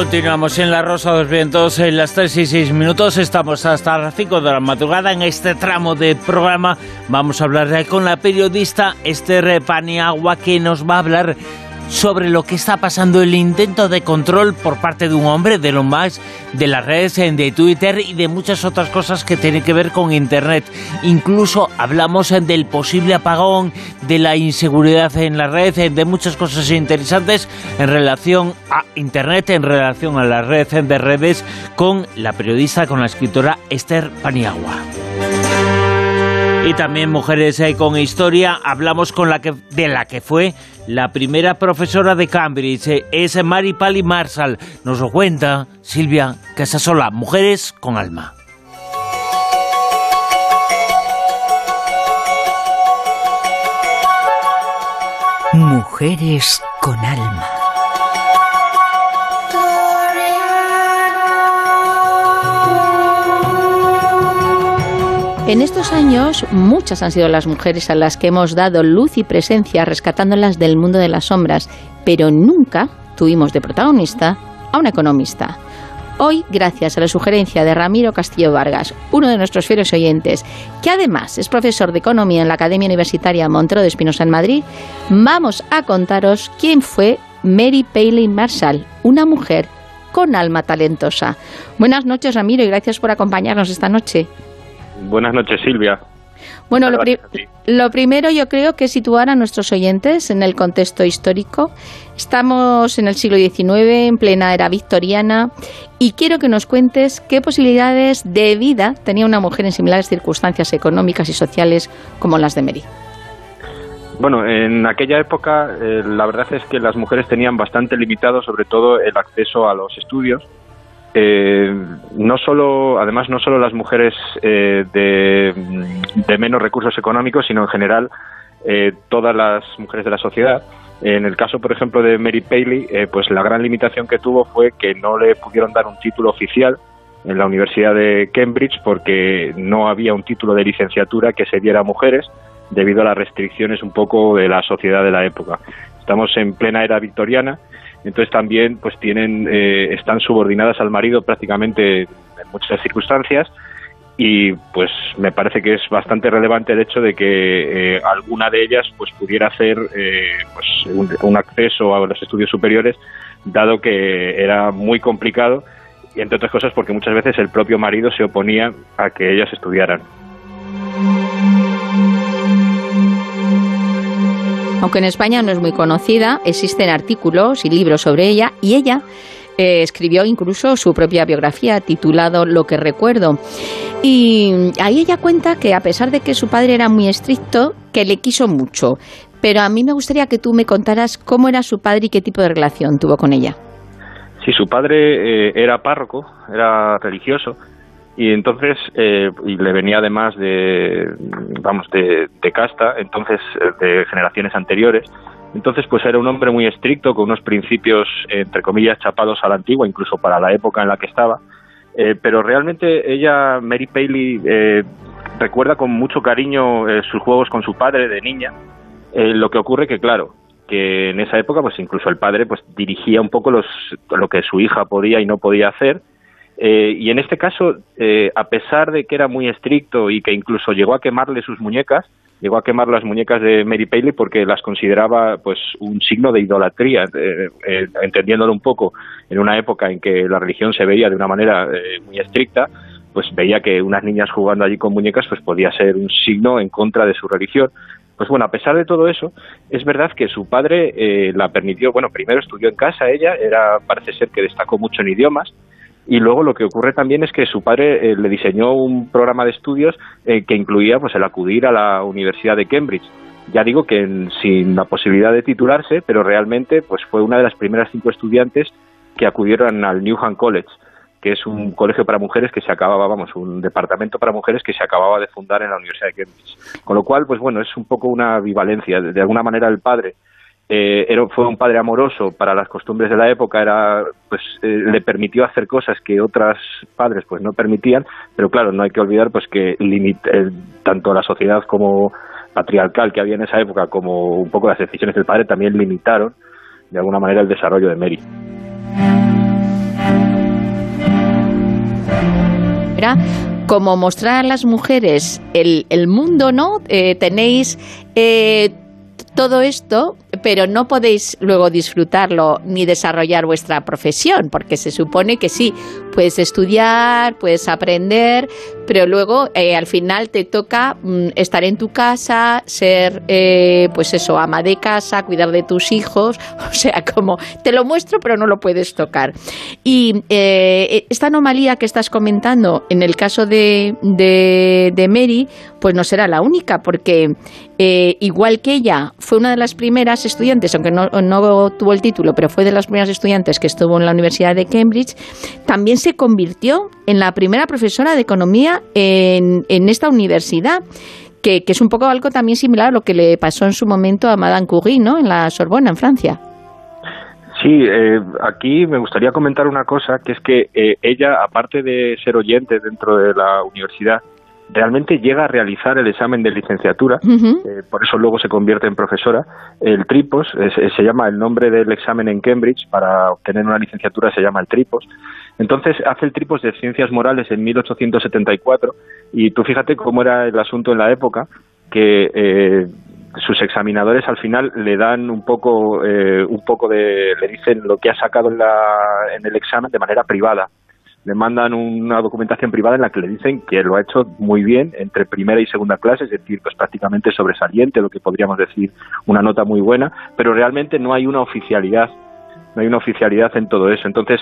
Continuamos en la Rosa de los Vientos en las 3 y 6 minutos. Estamos hasta las 5 de la madrugada. En este tramo de programa vamos a hablar con la periodista Esther Paniagua que nos va a hablar sobre lo que está pasando, el intento de control por parte de un hombre, de lo más, de las redes, eh, de Twitter y de muchas otras cosas que tienen que ver con Internet. Incluso hablamos eh, del posible apagón, de la inseguridad en la red, eh, de muchas cosas interesantes en relación a Internet, en relación a la red de redes, con la periodista, con la escritora Esther Paniagua. Y también Mujeres eh, con Historia, hablamos con la que, de la que fue la primera profesora de Cambridge, eh, es Mary Pally Marshall. Nos lo cuenta Silvia Casasola, Mujeres con Alma. Mujeres con alma. En estos años, muchas han sido las mujeres a las que hemos dado luz y presencia rescatándolas del mundo de las sombras, pero nunca tuvimos de protagonista a una economista. Hoy, gracias a la sugerencia de Ramiro Castillo Vargas, uno de nuestros fieles oyentes, que además es profesor de economía en la Academia Universitaria Montero de Espinosa en Madrid, vamos a contaros quién fue Mary Paley Marshall, una mujer con alma talentosa. Buenas noches, Ramiro, y gracias por acompañarnos esta noche. Buenas noches, Silvia. Bueno, lo, primero yo creo que situar a nuestros oyentes en el contexto histórico. Estamos en el siglo XIX, en plena era victoriana, y quiero que nos cuentes qué posibilidades de vida tenía una mujer en similares circunstancias económicas y sociales como las de Mary. Bueno, en aquella época eh, la verdad es que las mujeres tenían bastante limitado sobre todo el acceso a los estudios eh, no solo, además, no solo las mujeres eh, de, menos recursos económicos, sino en general eh, todas las mujeres de la sociedad. En el caso, por ejemplo, de Mary Paley, pues la gran limitación que tuvo fue que no le pudieron dar un título oficial en la Universidad de Cambridge porque no había un título de licenciatura que se diera a mujeres debido a las restricciones un poco de la sociedad de la época. Estamos en plena era victoriana entonces también pues tienen eh, están subordinadas al marido prácticamente en muchas circunstancias y pues me parece que es bastante relevante el hecho de que eh, alguna de ellas pues pudiera hacer eh, pues un, acceso a los estudios superiores dado que era muy complicado y entre otras cosas porque muchas veces el propio marido se oponía a que ellas estudiaran. Aunque en España no es muy conocida, existen artículos y libros sobre ella y ella eh, escribió incluso su propia biografía titulado Lo que recuerdo. Y ahí ella cuenta que a pesar de que su padre era muy estricto, que le quiso mucho. Pero a mí me gustaría que tú me contaras cómo era su padre y qué tipo de relación tuvo con ella. Sí, su padre eh, era párroco, era religioso, y entonces eh, y le venía además de vamos de, casta entonces eh, de generaciones anteriores. Entonces pues era un hombre muy estricto con unos principios entre comillas chapados a la antigua incluso para la época en la que estaba. Eh, pero realmente ella Mary Paley recuerda con mucho cariño sus juegos con su padre de niña. Lo que ocurre que claro que en esa época pues incluso el padre pues dirigía un poco los, lo que su hija podía y no podía hacer eh, y en este caso, eh, a pesar de que era muy estricto y que incluso llegó a quemarle sus muñecas, llegó a quemar las muñecas de Mary Paley porque las consideraba pues un signo de idolatría, eh, entendiéndolo un poco en una época en que la religión se veía de una manera muy estricta, pues veía que unas niñas jugando allí con muñecas pues podía ser un signo en contra de su religión. Pues bueno, a pesar de todo eso, es verdad que su padre la permitió, bueno, primero estudió en casa ella, era parece ser que destacó mucho en idiomas, y luego lo que ocurre también es que su padre eh, le diseñó un programa de estudios eh, que incluía pues el acudir a la Universidad de Cambridge. Ya digo que sin la posibilidad de titularse, pero realmente pues fue una de las primeras cinco estudiantes que acudieron al Newham College, que es un colegio para mujeres que se acababa, vamos, un departamento para mujeres que se acababa de fundar en la Universidad de Cambridge. Con lo cual, pues bueno, es un poco una ambivalencia. De alguna manera el padre eh, era, fue un padre amoroso para las costumbres de la época, era, pues, eh, le permitió hacer cosas que otras padres pues no permitían, pero claro, no hay que olvidar pues que eh, tanto la sociedad como patriarcal que había en esa época como un poco las decisiones del padre también limitaron de alguna manera el desarrollo de Mary. Era como mostrar a las mujeres el, el mundo, ¿no? tenéis todo esto, pero no podéis luego disfrutarlo ni desarrollar vuestra profesión, porque se supone que sí, puedes estudiar, puedes aprender, pero luego eh, al final te toca mm, estar en tu casa, ser, eh, pues eso, ama de casa, cuidar de tus hijos, o sea, como te lo muestro, pero no lo puedes tocar. Y eh, esta anomalía que estás comentando en el caso de, de, de Mary, pues no será la única, porque igual que ella fue una de las primeras estudiantes, aunque no, no tuvo el título, pero fue de las primeras estudiantes que estuvo en la Universidad de Cambridge, también se convirtió en la primera profesora de economía en, en esta universidad. Que, es un poco algo también similar a lo que le pasó en su momento a Madame Curie, ¿no? En la Sorbona, en Francia. Sí, eh, aquí me gustaría comentar una cosa, que es que eh, ella, aparte de ser oyente dentro de la universidad, realmente llega a realizar el examen de licenciatura, eh, por eso luego se convierte en profesora. El TRIPOS se llama el nombre del examen en Cambridge, para obtener una licenciatura se llama el TRIPOS. Entonces hace el TRIPOS de Ciencias Morales en 1874 y tú fíjate cómo era el asunto en la época, que eh, sus examinadores al final le dan un poco, eh, un poco de, le dicen lo que ha sacado en, la, en el examen de manera privada. Le mandan una documentación privada en la que le dicen que lo ha hecho muy bien entre primera y segunda clase, es decir, pues prácticamente sobresaliente, lo que podríamos decir una nota muy buena, pero realmente no hay una oficialidad, no hay una oficialidad en todo eso. Entonces,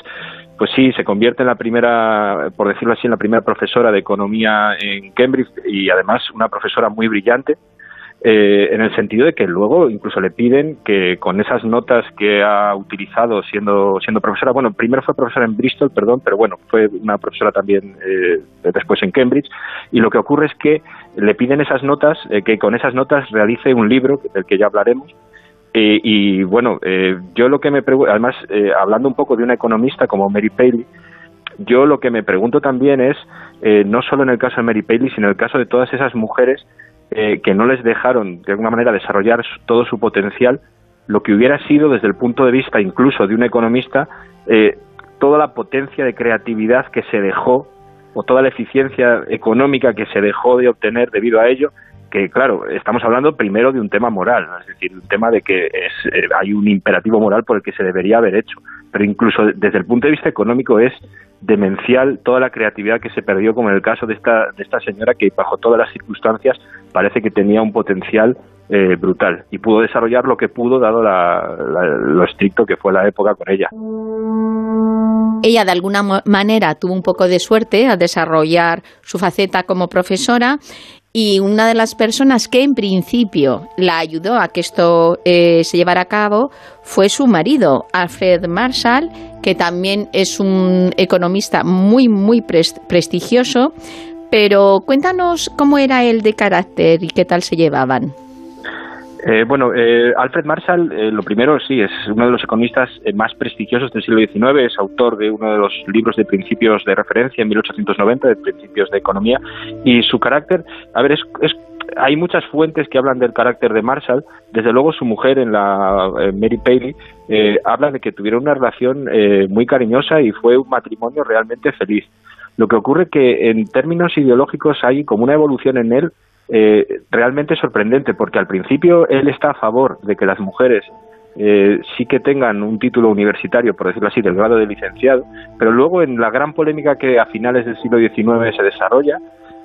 pues sí, se convierte en la primera, por decirlo así, en la primera profesora de economía en Cambridge y además una profesora muy brillante, eh, en el sentido de que luego incluso le piden que con esas notas que ha utilizado siendo siendo profesora, bueno, primero fue profesora en Bristol, perdón, pero bueno, fue una profesora también eh, después en Cambridge, y lo que ocurre es que le piden esas notas, eh, que con esas notas realice un libro, del que ya hablaremos, y bueno, yo lo que me pregunto, además, hablando un poco de una economista como Mary Paley, yo lo que me pregunto también es, no solo en el caso de Mary Paley, sino en el caso de todas esas mujeres eh, que no les dejaron de alguna manera desarrollar todo su potencial, lo que hubiera sido desde el punto de vista incluso de un economista, eh, toda la potencia de creatividad que se dejó o toda la eficiencia económica que se dejó de obtener debido a ello, que claro, estamos hablando primero de un tema moral, es decir, un tema de que es, eh, hay un imperativo moral por el que se debería haber hecho, pero incluso desde el punto de vista económico es demencial toda la creatividad que se perdió, como en el caso de esta, de esta señora que bajo todas las circunstancias parece que tenía un potencial eh, brutal y pudo desarrollar lo que pudo dado lo estricto que fue la época con ella. Ella de alguna manera tuvo un poco de suerte a desarrollar su faceta como profesora y una de las personas que en principio la ayudó a que esto eh, se llevara a cabo fue su marido, Alfred Marshall, que también es un economista muy, muy prestigioso. Pero cuéntanos cómo era él de carácter y qué tal se llevaban. Eh, bueno, eh, Alfred Marshall, eh, lo primero, sí, es uno de los economistas más prestigiosos del siglo XIX, es autor de uno de los libros de principios de referencia en 1890, de principios de economía, y su carácter, a ver, es, hay muchas fuentes que hablan del carácter de Marshall, desde luego su mujer, en la Mary Paley, habla de que tuvieron una relación muy cariñosa y fue un matrimonio realmente feliz. Lo que ocurre que en términos ideológicos hay como una evolución en él eh, realmente sorprendente, porque al principio él está a favor de que las mujeres eh, sí que tengan un título universitario, por decirlo así, del grado de licenciado, pero luego en la gran polémica que a finales del siglo XIX se desarrolla,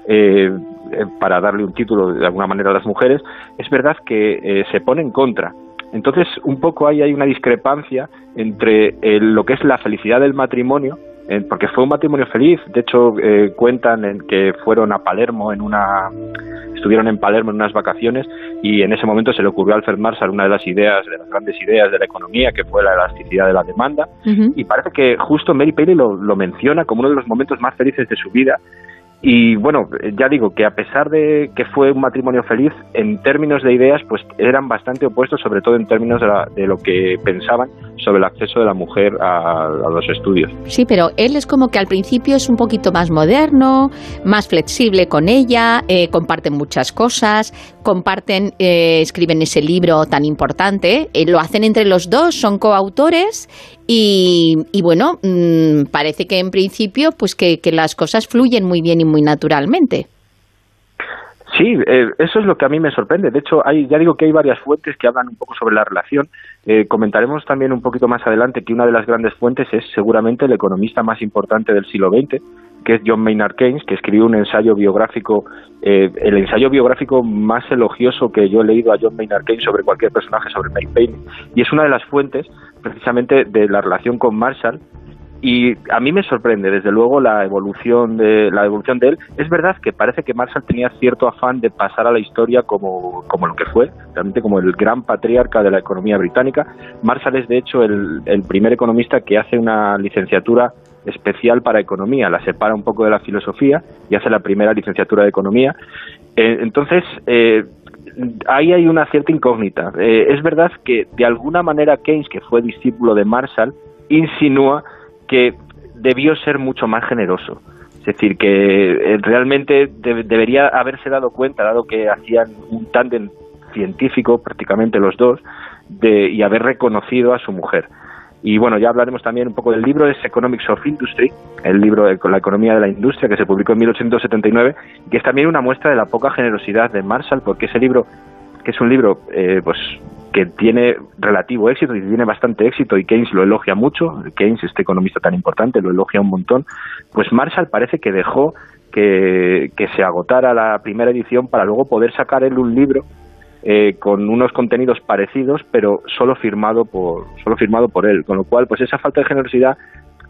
eh, para darle un título de alguna manera a las mujeres, es verdad que se pone en contra. Entonces, un poco ahí hay una discrepancia entre lo que es la felicidad del matrimonio porque fue un matrimonio feliz. De hecho, eh, cuentan en que fueron a Palermo en una, estuvieron en Palermo en unas vacaciones y en ese momento se le ocurrió a Alfred Marshall una de las ideas, de las grandes ideas de la economía, que fue la elasticidad de la demanda. Y parece que justo Mary Paley lo, lo menciona como uno de los momentos más felices de su vida y bueno, ya digo que a pesar de que fue un matrimonio feliz, en términos de ideas, pues eran bastante opuestos, sobre todo en términos de, lo que pensaban sobre el acceso de la mujer a, los estudios. Sí, pero él es como que al principio es un poquito más moderno, más flexible con ella, eh, comparten muchas cosas, comparten, eh, escriben ese libro tan importante, eh, lo hacen entre los dos, son coautores y, bueno, mm, parece que en principio pues que, las cosas fluyen muy bien y muy naturalmente. Sí, eh, eso es lo que a mí me sorprende. De hecho, hay, ya digo que hay varias fuentes que hablan un poco sobre la relación. Eh, comentaremos también un poquito más adelante que una de las grandes fuentes es seguramente el economista más importante del siglo XX, que es John Maynard Keynes, que escribió un ensayo biográfico, eh, el ensayo biográfico más elogioso que yo he leído a John Maynard Keynes sobre cualquier personaje sobre Mary Paley, y es una de las fuentes precisamente de la relación con Marshall y a mí me sorprende desde luego la evolución de la evolución de él. Es verdad que parece que Marshall tenía cierto afán de pasar a la historia como, como lo que fue realmente como el gran patriarca de la economía británica. Marshall es de hecho el, el primer economista que hace una licenciatura especial para economía la separa un poco de la filosofía y hace la primera licenciatura de economía eh, entonces eh, ahí hay una cierta incógnita. Eh, es verdad que de alguna manera Keynes, que fue discípulo de Marshall, insinúa que debió ser mucho más generoso. Es decir, que realmente debería haberse dado cuenta, dado que hacían un tándem científico, prácticamente los dos, de, y haber reconocido a su mujer. Y bueno, ya hablaremos también un poco del libro, es Economics of Industry, el libro de la economía de la industria que se publicó en 1879, que es también una muestra de la poca generosidad de Marshall, porque ese libro, que es un libro eh, pues que tiene relativo éxito y tiene bastante éxito y Keynes lo elogia mucho, Keynes, este economista tan importante, lo elogia un montón, pues Marshall parece que dejó que, que se agotara la primera edición para luego poder sacar él un libro eh, con unos contenidos parecidos, pero solo firmado por solo firmado por él, con lo cual pues esa falta de generosidad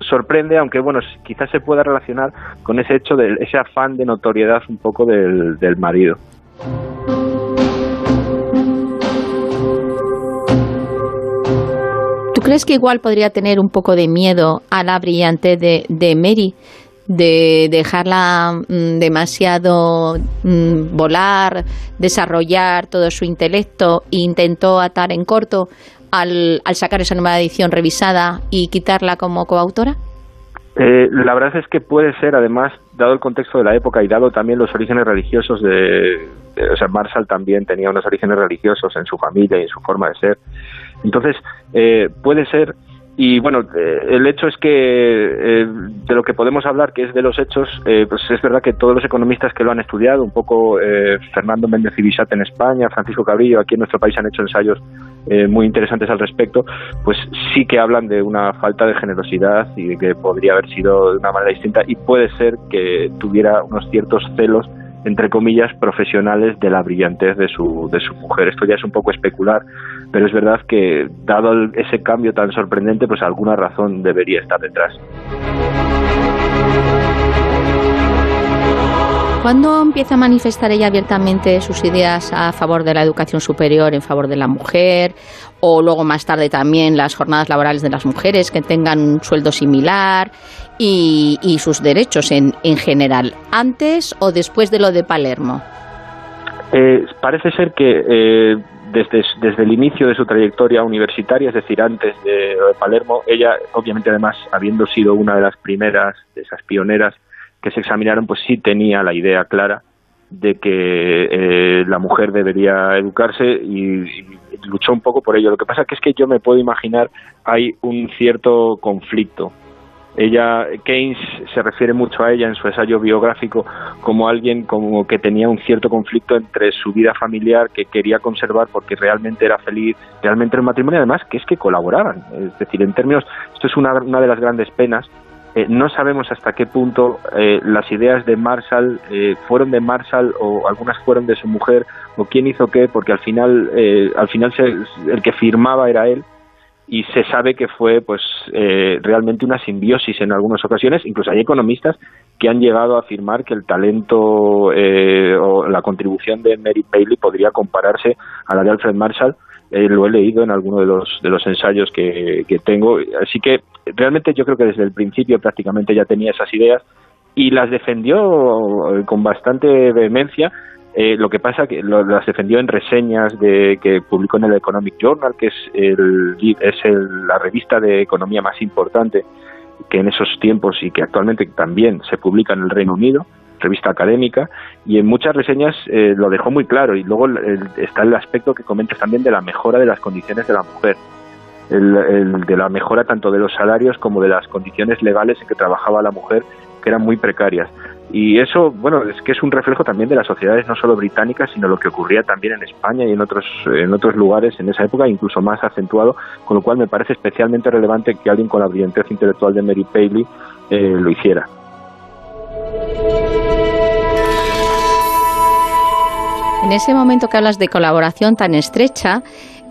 sorprende, aunque bueno, quizás se pueda relacionar con ese hecho de ese afán de notoriedad un poco del, del marido. ¿Tú crees que igual podría tener un poco de miedo a la brillante de, de Mary? De dejarla mm, demasiado mm, volar, desarrollar todo su intelecto e intentó atar en corto al, al sacar esa nueva edición revisada y quitarla como coautora? Eh, la verdad es que puede ser, además, dado el contexto de la época y dado también los orígenes religiosos de, o sea, Marshall también tenía unos orígenes religiosos en su familia y en su forma de ser. Entonces, eh, puede ser y bueno, eh, el hecho es que eh, de lo que podemos hablar, que es de los hechos, eh, pues es verdad que todos los economistas que lo han estudiado, un poco Fernando Méndez Ibisat en España, Francisco Cabrillo aquí en nuestro país han hecho ensayos muy interesantes al respecto, pues sí que hablan de una falta de generosidad y de que podría haber sido de una manera distinta y puede ser que tuviera unos ciertos celos entre comillas, profesionales de la brillantez de su, de su mujer. Esto ya es un poco especular, pero es verdad que, dado ese cambio tan sorprendente, pues alguna razón debería estar detrás. ¿Cuándo empieza a manifestar ella abiertamente sus ideas a favor de la educación superior, en favor de la mujer? O luego más tarde también las jornadas laborales de las mujeres que tengan un sueldo similar y, sus derechos en, en, general, antes o después de lo de Palermo? Eh, parece ser que eh, desde, desde el inicio de su trayectoria universitaria, es decir, antes de, de Palermo, ella, obviamente además, habiendo sido una de las primeras, de esas pioneras, que se examinaron, pues sí tenía la idea clara de que eh, la mujer debería educarse y, luchó un poco por ello. Lo que pasa que es que yo me puedo imaginar hay un cierto conflicto. Ella, Keynes se refiere mucho a ella en su ensayo biográfico como alguien como que tenía un cierto conflicto entre su vida familiar que quería conservar porque realmente era feliz, realmente era matrimonio, además que es que colaboraban. Es decir, en términos, esto es una, una de las grandes penas eh, no sabemos hasta qué punto eh, las ideas de Marshall eh, fueron de Marshall o algunas fueron de su mujer o quién hizo qué, porque al final, al final el que firmaba era él y se sabe que fue pues realmente una simbiosis en algunas ocasiones. Incluso hay economistas que han llegado a afirmar que el talento o la contribución de Mary Paley podría compararse a la de Alfred Marshall eh, lo he leído en alguno de los, de los ensayos que, que tengo. Así que realmente yo creo que desde el principio prácticamente ya tenía esas ideas y las defendió eh, con bastante vehemencia. Eh, lo que pasa que las defendió en reseñas de que publicó en el Economic Journal, que es, el, es la revista de economía más importante que en esos tiempos y que actualmente también se publica en el Reino Unido revista académica, y en muchas reseñas eh, lo dejó muy claro. Y luego está el aspecto que comentas también de la mejora de las condiciones de la mujer, el, de la mejora tanto de los salarios como de las condiciones legales en que trabajaba la mujer, que eran muy precarias. Y eso, bueno, es que es un reflejo también de las sociedades no solo británicas, sino lo que ocurría también en España y en otros, en otros lugares en esa época, incluso más acentuado, con lo cual me parece especialmente relevante que alguien con la brillantez intelectual de Mary Paley eh, lo hiciera. En ese momento que hablas de colaboración tan estrecha,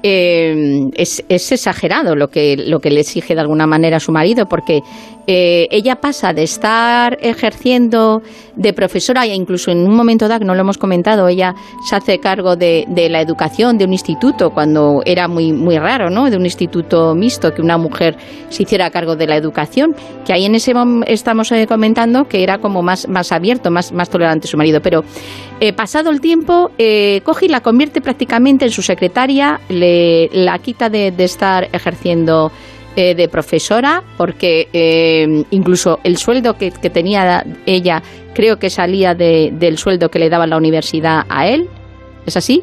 eh, es, exagerado lo que, lo que le exige de alguna manera a su marido, porque eh, ella pasa de estar ejerciendo de profesora e incluso en un momento dado, no lo hemos comentado, ella se hace cargo de, la educación de un instituto cuando era muy, muy raro, ¿no? De un instituto mixto, que una mujer se hiciera cargo de la educación, que ahí en ese momento estamos eh, comentando que era como más, más abierto, más, más tolerante su marido, pero pasado el tiempo, coge y la convierte prácticamente en su secretaria, le la quita de, estar ejerciendo eh, de profesora, porque eh, incluso el sueldo que, tenía ella creo que salía del sueldo que le daba la universidad a él. ¿Es así?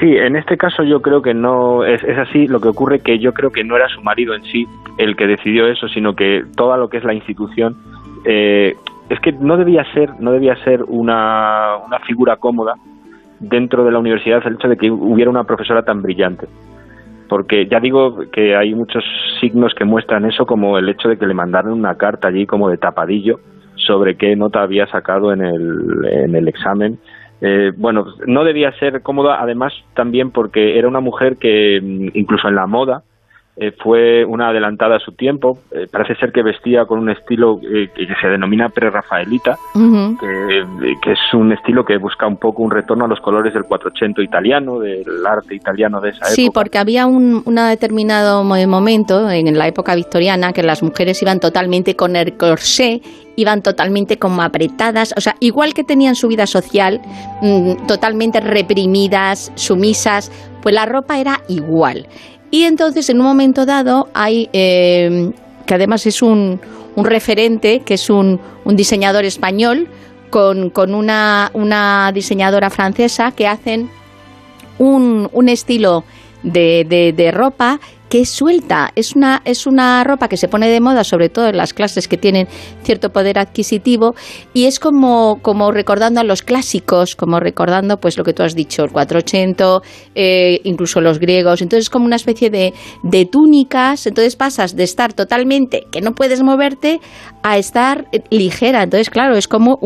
Sí, en este caso yo creo que no es, es así. Lo que ocurre que yo creo que no era su marido en sí el que decidió eso, sino que toda lo que es la institución eh, es que no debía ser no debía ser una, una figura cómoda dentro de la universidad el hecho de que hubiera una profesora tan brillante. Porque ya digo que hay muchos signos que muestran eso como el hecho de que le mandaron una carta allí como de tapadillo sobre qué nota había sacado en el, en el examen. Eh, bueno, no debía ser cómoda, además también porque era una mujer que mm, incluso en la moda eh, fue una adelantada a su tiempo. Eh, parece ser que vestía con un estilo eh, que se denomina pre-rafaelita, que, es un estilo que busca un poco un retorno a los colores del 480 italiano, del arte italiano de esa época. Sí, porque había un determinado momento en la época victoriana que las mujeres iban totalmente con el corsé iban totalmente como apretadas, o sea, igual que tenían su vida social mm, totalmente reprimidas, sumisas, pues la ropa era igual. Y entonces, en un momento dado, hay, eh, que además es un, un, referente, que es un, un diseñador español, con, con una, una, diseñadora francesa, que hacen un, un estilo de, de, de ropa que suelta. Es una, es una ropa que se pone de moda, sobre todo en las clases que tienen cierto poder adquisitivo, y es como, como recordando a los clásicos, como recordando pues lo que tú has dicho, el 480, eh, incluso los griegos. Entonces es como una especie de, de túnicas, entonces pasas de estar totalmente que no puedes moverte a estar ligera. Entonces, claro, es como,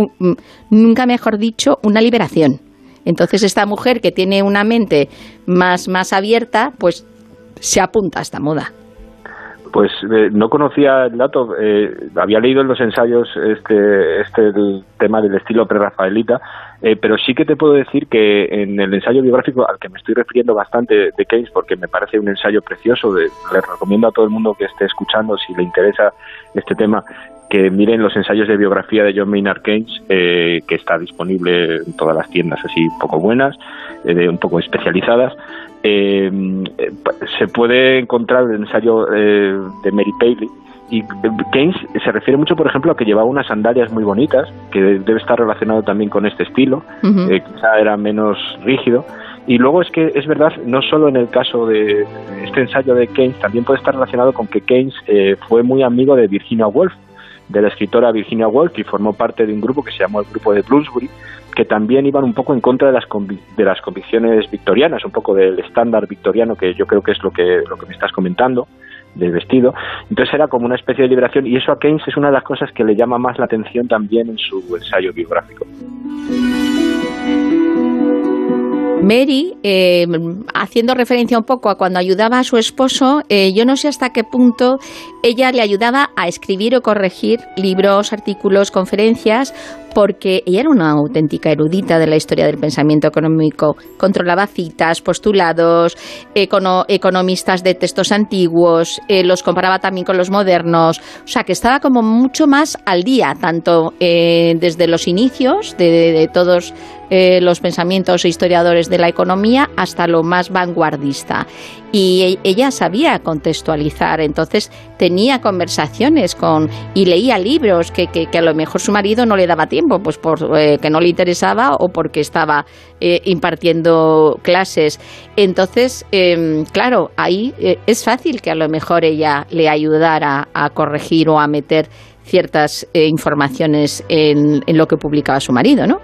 nunca mejor dicho, una liberación. Entonces esta mujer que tiene una mente más, más abierta, pues se apunta a esta moda? Pues eh, no conocía el dato, eh, había leído en los ensayos este, este tema del estilo prerrafaelita, eh, pero sí que te puedo decir que en el ensayo biográfico al que me estoy refiriendo bastante de Keynes, porque me parece un ensayo precioso, le recomiendo a todo el mundo que esté escuchando, si le interesa este tema, que miren los ensayos de biografía de John Maynard Keynes, que está disponible en todas las tiendas así un poco buenas, un poco especializadas, eh, se puede encontrar el ensayo eh, de Mary Paley y Keynes se refiere mucho, por ejemplo, a que llevaba unas sandalias muy bonitas, que debe estar relacionado también con este estilo, eh, quizá era menos rígido. Y luego es que es verdad, no solo en el caso de este ensayo de Keynes, también puede estar relacionado con que Keynes eh, fue muy amigo de Virginia Woolf, de la escritora Virginia Woolf, y formó parte de un grupo que se llamó el Grupo de Bloomsbury, que también iban un poco en contra de las, de las convicciones victorianas, un poco del estándar victoriano, que yo creo que es lo que, lo que me estás comentando, del vestido. Entonces era como una especie de liberación y eso a Keynes es una de las cosas que le llama más la atención también en su ensayo biográfico. Mary, eh, haciendo referencia un poco a cuando ayudaba a su esposo, eh, yo no sé hasta qué punto ella le ayudaba a escribir o corregir libros, artículos, conferencias, porque ella era una auténtica erudita de la historia del pensamiento económico. Controlaba citas, postulados, economistas de textos antiguos, eh, los comparaba también con los modernos. O sea, que estaba como mucho más al día, tanto desde los inicios de todos eh, los pensamientos historiadores de la economía hasta lo más vanguardista. Y e, ella sabía contextualizar, entonces tenía conversaciones con y leía libros que, que, a lo mejor su marido no le daba tiempo, pues porque eh, no le interesaba o porque estaba eh, impartiendo clases. Entonces, em, claro, ahí es fácil que a lo mejor ella le ayudara a corregir o a meter ciertas informaciones en, en lo que publicaba su marido, ¿no?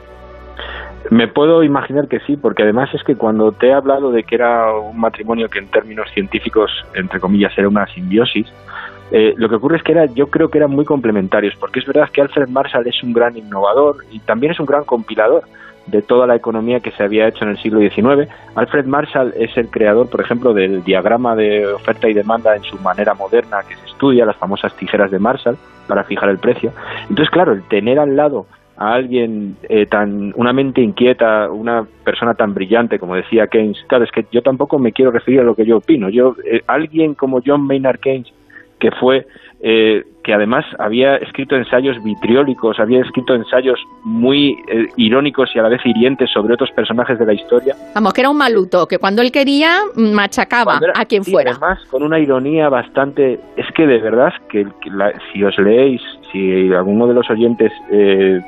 Me puedo imaginar que sí, porque además es que cuando te he hablado de que era un matrimonio que en términos científicos, entre comillas, era una simbiosis, eh, lo que ocurre es que era, yo creo que eran muy complementarios, porque es verdad que Alfred Marshall es un gran innovador y también es un gran compilador de toda la economía que se había hecho en el siglo XIX. Alfred Marshall es el creador, por ejemplo, del diagrama de oferta y demanda en su manera moderna que se estudia, las famosas tijeras de Marshall, para fijar el precio. Entonces, claro, el tener al lado a alguien eh, tan, una mente inquieta, una persona tan brillante como decía Keynes, claro, es que yo tampoco me quiero referir a lo que yo opino, yo, eh, alguien como John Maynard Keynes, que fue eh, que además había escrito ensayos vitriólicos, había escrito ensayos muy eh, irónicos y a la vez hirientes sobre otros personajes de la historia. Vamos, que era un maluto, que cuando él quería machacaba a quien fuera. Además, con una ironía bastante... Es que de verdad, que, si os leéis, si alguno de los oyentes eh,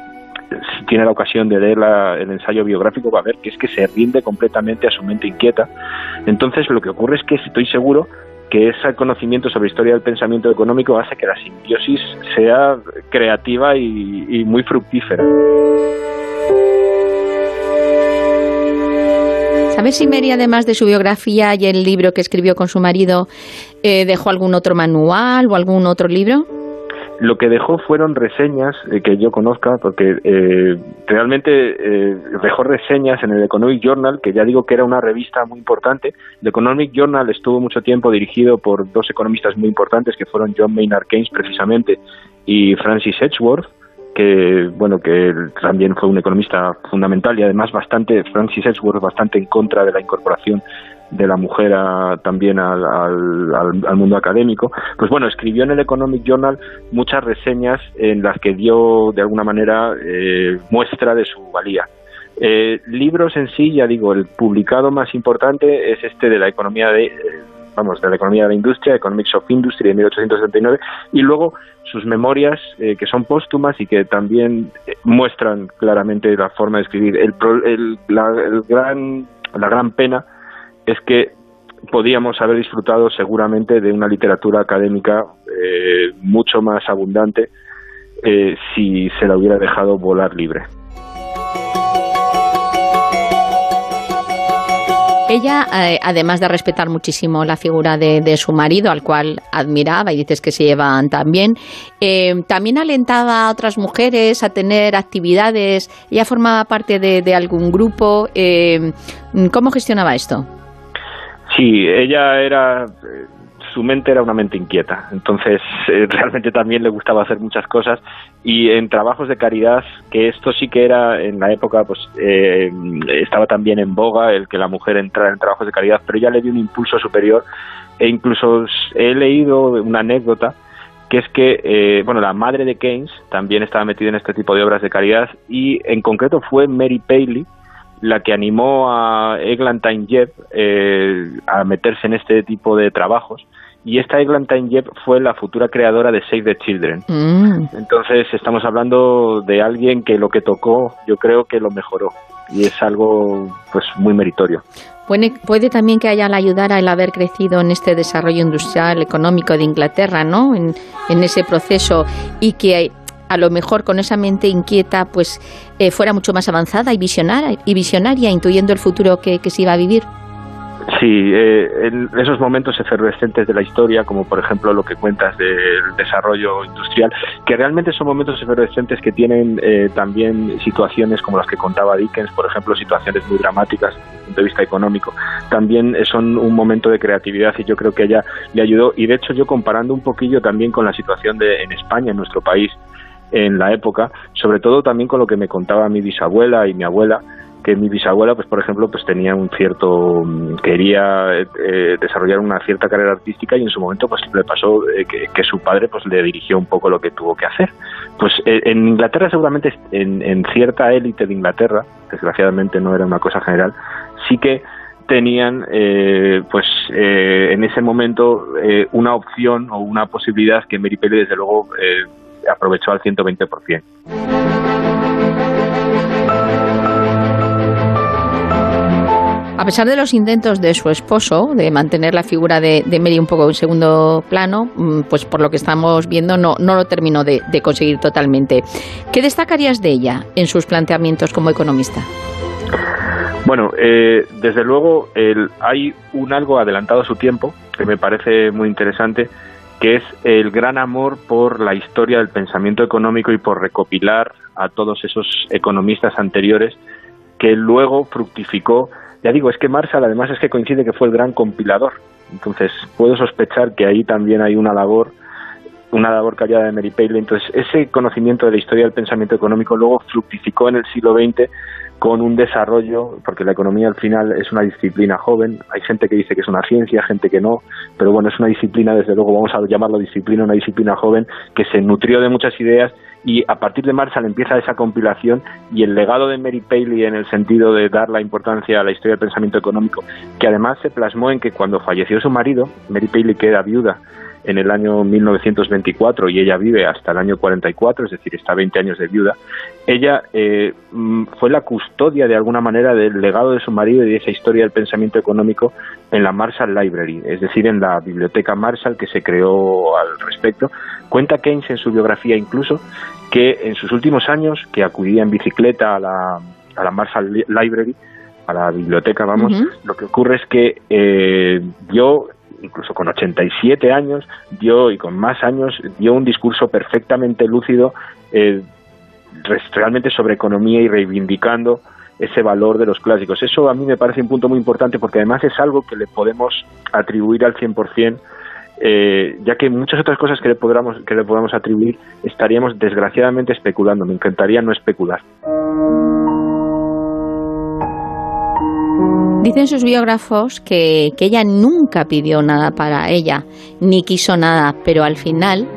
tiene la ocasión de leer el ensayo biográfico va a ver que es que se rinde completamente a su mente inquieta. Entonces lo que ocurre es que estoy seguro que ese conocimiento sobre historia del pensamiento económico hace que la simbiosis sea creativa y, muy fructífera. ¿Sabes si Mary, además de su biografía y el libro que escribió con su marido, eh, dejó algún otro manual o algún otro libro? Lo que dejó fueron reseñas eh, que yo conozca, porque eh, realmente eh, dejó reseñas en el Economic Journal, que ya digo que era una revista muy importante. El Economic Journal estuvo mucho tiempo dirigido por dos economistas muy importantes, que fueron John Maynard Keynes precisamente y Francis Edgeworth, que bueno que también fue un economista fundamental y además bastante Francis Edgeworth bastante en contra de la incorporación de la mujer también al, al, mundo académico, pues bueno, escribió en el Economic Journal muchas reseñas en las que dio de alguna manera eh, muestra de su valía. Eh, libros en sí, ya digo, el publicado más importante es este de la economía de, eh, vamos, de la economía de la industria, Economics of Industry de 1879, y luego sus memorias que son póstumas y que también muestran claramente la forma de escribir. El, el gran, la gran pena es que podíamos haber disfrutado seguramente de una literatura académica eh, mucho más abundante eh, si se la hubiera dejado volar libre. Ella, eh, además de respetar muchísimo la figura de, su marido, al cual admiraba y dices que se llevan tan bien, también alentaba a otras mujeres a tener actividades. Ella formaba parte de algún grupo. ¿Cómo gestionaba esto? Sí, ella era su mente era una mente inquieta, entonces eh, realmente también le gustaba hacer muchas cosas. Y en trabajos de caridad, que esto sí que era en la época, pues eh, estaba también en boga el que la mujer entrara en trabajos de caridad, pero ella le dio un impulso superior. E incluso he leído una anécdota que es que, eh, bueno, la madre de Keynes también estaba metida en este tipo de obras de caridad y en concreto fue Mary Paley, la que animó a Eglantine Jebb eh, a meterse en este tipo de trabajos. Y esta Eglantine Jebb fue la futura creadora de Save the Children. Mm. Entonces estamos hablando de alguien que lo que tocó, yo creo que lo mejoró. Y es algo pues muy meritorio. Puede, puede también que haya la ayudara el haber crecido en este desarrollo industrial económico de Inglaterra, ¿no? En, en ese proceso y que a lo mejor con esa mente inquieta pues eh, fuera mucho más avanzada y visionaria, y visionaria intuyendo el futuro que, se iba a vivir. Sí, eh, en esos momentos efervescentes de la historia, como por ejemplo lo que cuentas del desarrollo industrial, que realmente son momentos efervescentes que tienen eh, también situaciones como las que contaba Dickens, por ejemplo, situaciones muy dramáticas desde el punto de vista económico, también son un momento de creatividad y yo creo que ella le ayudó. Y de hecho yo comparando un poquillo también con la situación de, en España, en nuestro país, en la época, sobre todo también con lo que me contaba mi bisabuela y mi abuela, que mi bisabuela, pues por ejemplo, pues tenía un cierto, mm, quería eh, desarrollar una cierta carrera artística y en su momento pues le pasó eh, que, su padre pues le dirigió un poco lo que tuvo que hacer. Pues eh, en Inglaterra seguramente, en, en cierta élite de Inglaterra, desgraciadamente no era una cosa general, sí que tenían pues en ese momento una opción o una posibilidad que Mary Pelle desde luego aprovechó al 120%. A pesar de los intentos de su esposo de mantener la figura de, Mary un poco en segundo plano, mm, pues por lo que estamos viendo no, no lo terminó de, conseguir totalmente. ¿Qué destacarías de ella en sus planteamientos como economista? Bueno, eh, desde luego hay un algo adelantado a su tiempo que me parece muy interesante que es el gran amor por la historia del pensamiento económico y por recopilar a todos esos economistas anteriores que luego fructificó. Ya digo, es que Marshall además es que coincide que fue el gran compilador. Entonces, puedo sospechar que ahí también hay una labor una labor callada de Mary Paley. Entonces, ese conocimiento de la historia del pensamiento económico luego fructificó en el siglo XX con un desarrollo, porque la economía al final es una disciplina joven, hay gente que dice que es una ciencia, gente que no, pero bueno, es una disciplina, desde luego vamos a llamarlo disciplina, una disciplina joven que se nutrió de muchas ideas y a partir de Marshall empieza esa compilación y el legado de Mary Paley en el sentido de dar la importancia a la historia del pensamiento económico, que además se plasmó en que cuando falleció su marido, Mary Paley queda viuda en el año 1924 y ella vive hasta el año 44, es decir, está 20 años de viuda, ella eh, mm, fue la custodia de alguna manera del legado de su marido y de esa historia del pensamiento económico en la Marshall Library, es decir, en la biblioteca Marshall que se creó al respecto. Cuenta Keynes en su biografía incluso que en sus últimos años, que acudía en bicicleta a la, a la Marshall Library, a la biblioteca, vamos, lo que ocurre es que eh, dio incluso con 87 años, dio y con más años, dio un discurso perfectamente lúcido, eh, realmente sobre economía y reivindicando ese valor de los clásicos. Eso a mí me parece un punto muy importante porque además es algo que le podemos atribuir al 100%, eh, ya que muchas otras cosas que le, podamos, que le podamos atribuir estaríamos desgraciadamente especulando. Me encantaría no especular. Dicen sus biógrafos que, ella nunca pidió nada para ella, ni quiso nada, pero al final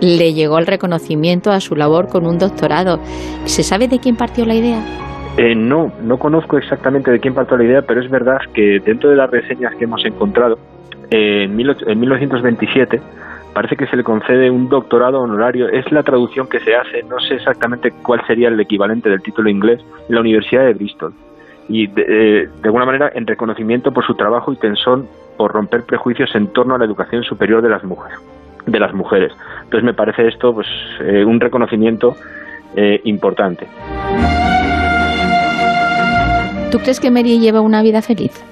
le llegó el reconocimiento a su labor con un doctorado. ¿Se sabe de quién partió la idea? Eh, no, no conozco exactamente de quién partió la idea, pero es verdad que dentro de las reseñas que hemos encontrado, en, 1927 parece que se le concede un doctorado honorario. Es la traducción que se hace, no sé exactamente cuál sería el equivalente del título inglés, en la Universidad de Bristol y de, eh, de, alguna manera en reconocimiento por su trabajo y tensón por romper prejuicios en torno a la educación superior de las mujeres. De las mujeres. Entonces me parece esto pues eh, un reconocimiento eh, importante. ¿Tú crees que Mary lleva una vida feliz?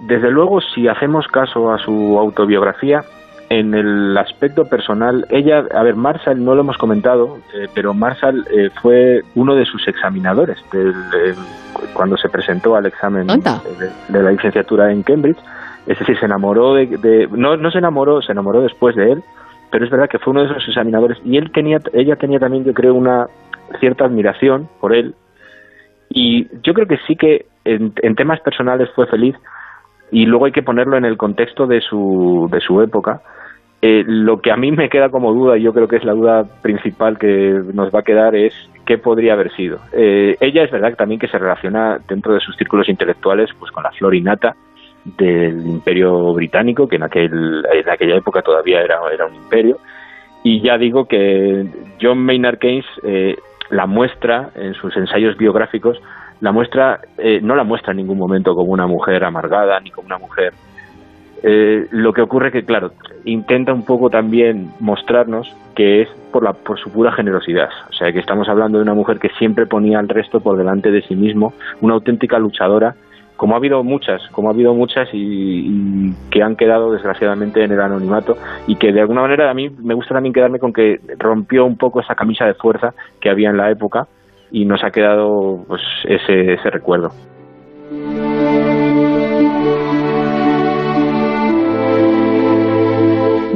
desde luego, si hacemos caso a su autobiografía, en el aspecto personal, ella, a ver, Marshall no lo hemos comentado, eh, pero Marshall eh, fue uno de sus examinadores cuando se presentó al examen de, la licenciatura en Cambridge. Es decir, se enamoró de, no, no se enamoró, se enamoró después de él, pero es verdad que fue uno de esos examinadores y él tenía, ella tenía también, yo creo, una cierta admiración por él y yo creo que sí que en, en temas personales fue feliz y luego hay que ponerlo en el contexto de su, de su época eh, lo que a mí me queda como duda, y yo creo que es la duda principal que nos va a quedar, es qué podría haber sido. Eh, ella es verdad también que se relaciona dentro de sus círculos intelectuales pues con la florinata del imperio británico, que en, aquel, en aquella época todavía era, era un imperio, y ya digo que John Maynard Keynes eh, la muestra en sus ensayos biográficos, la muestra, no la muestra en ningún momento como una mujer amargada, ni como una mujer eh, lo que ocurre que, claro, intenta un poco también mostrarnos que es por, la, por su pura generosidad. O sea, que estamos hablando de una mujer que siempre ponía al resto por delante de sí mismo, una auténtica luchadora, como ha habido muchas, como ha habido muchas y, que han quedado desgraciadamente en el anonimato y que de alguna manera a mí me gusta también quedarme con que rompió un poco esa camisa de fuerza que había en la época y nos ha quedado pues ese, ese recuerdo.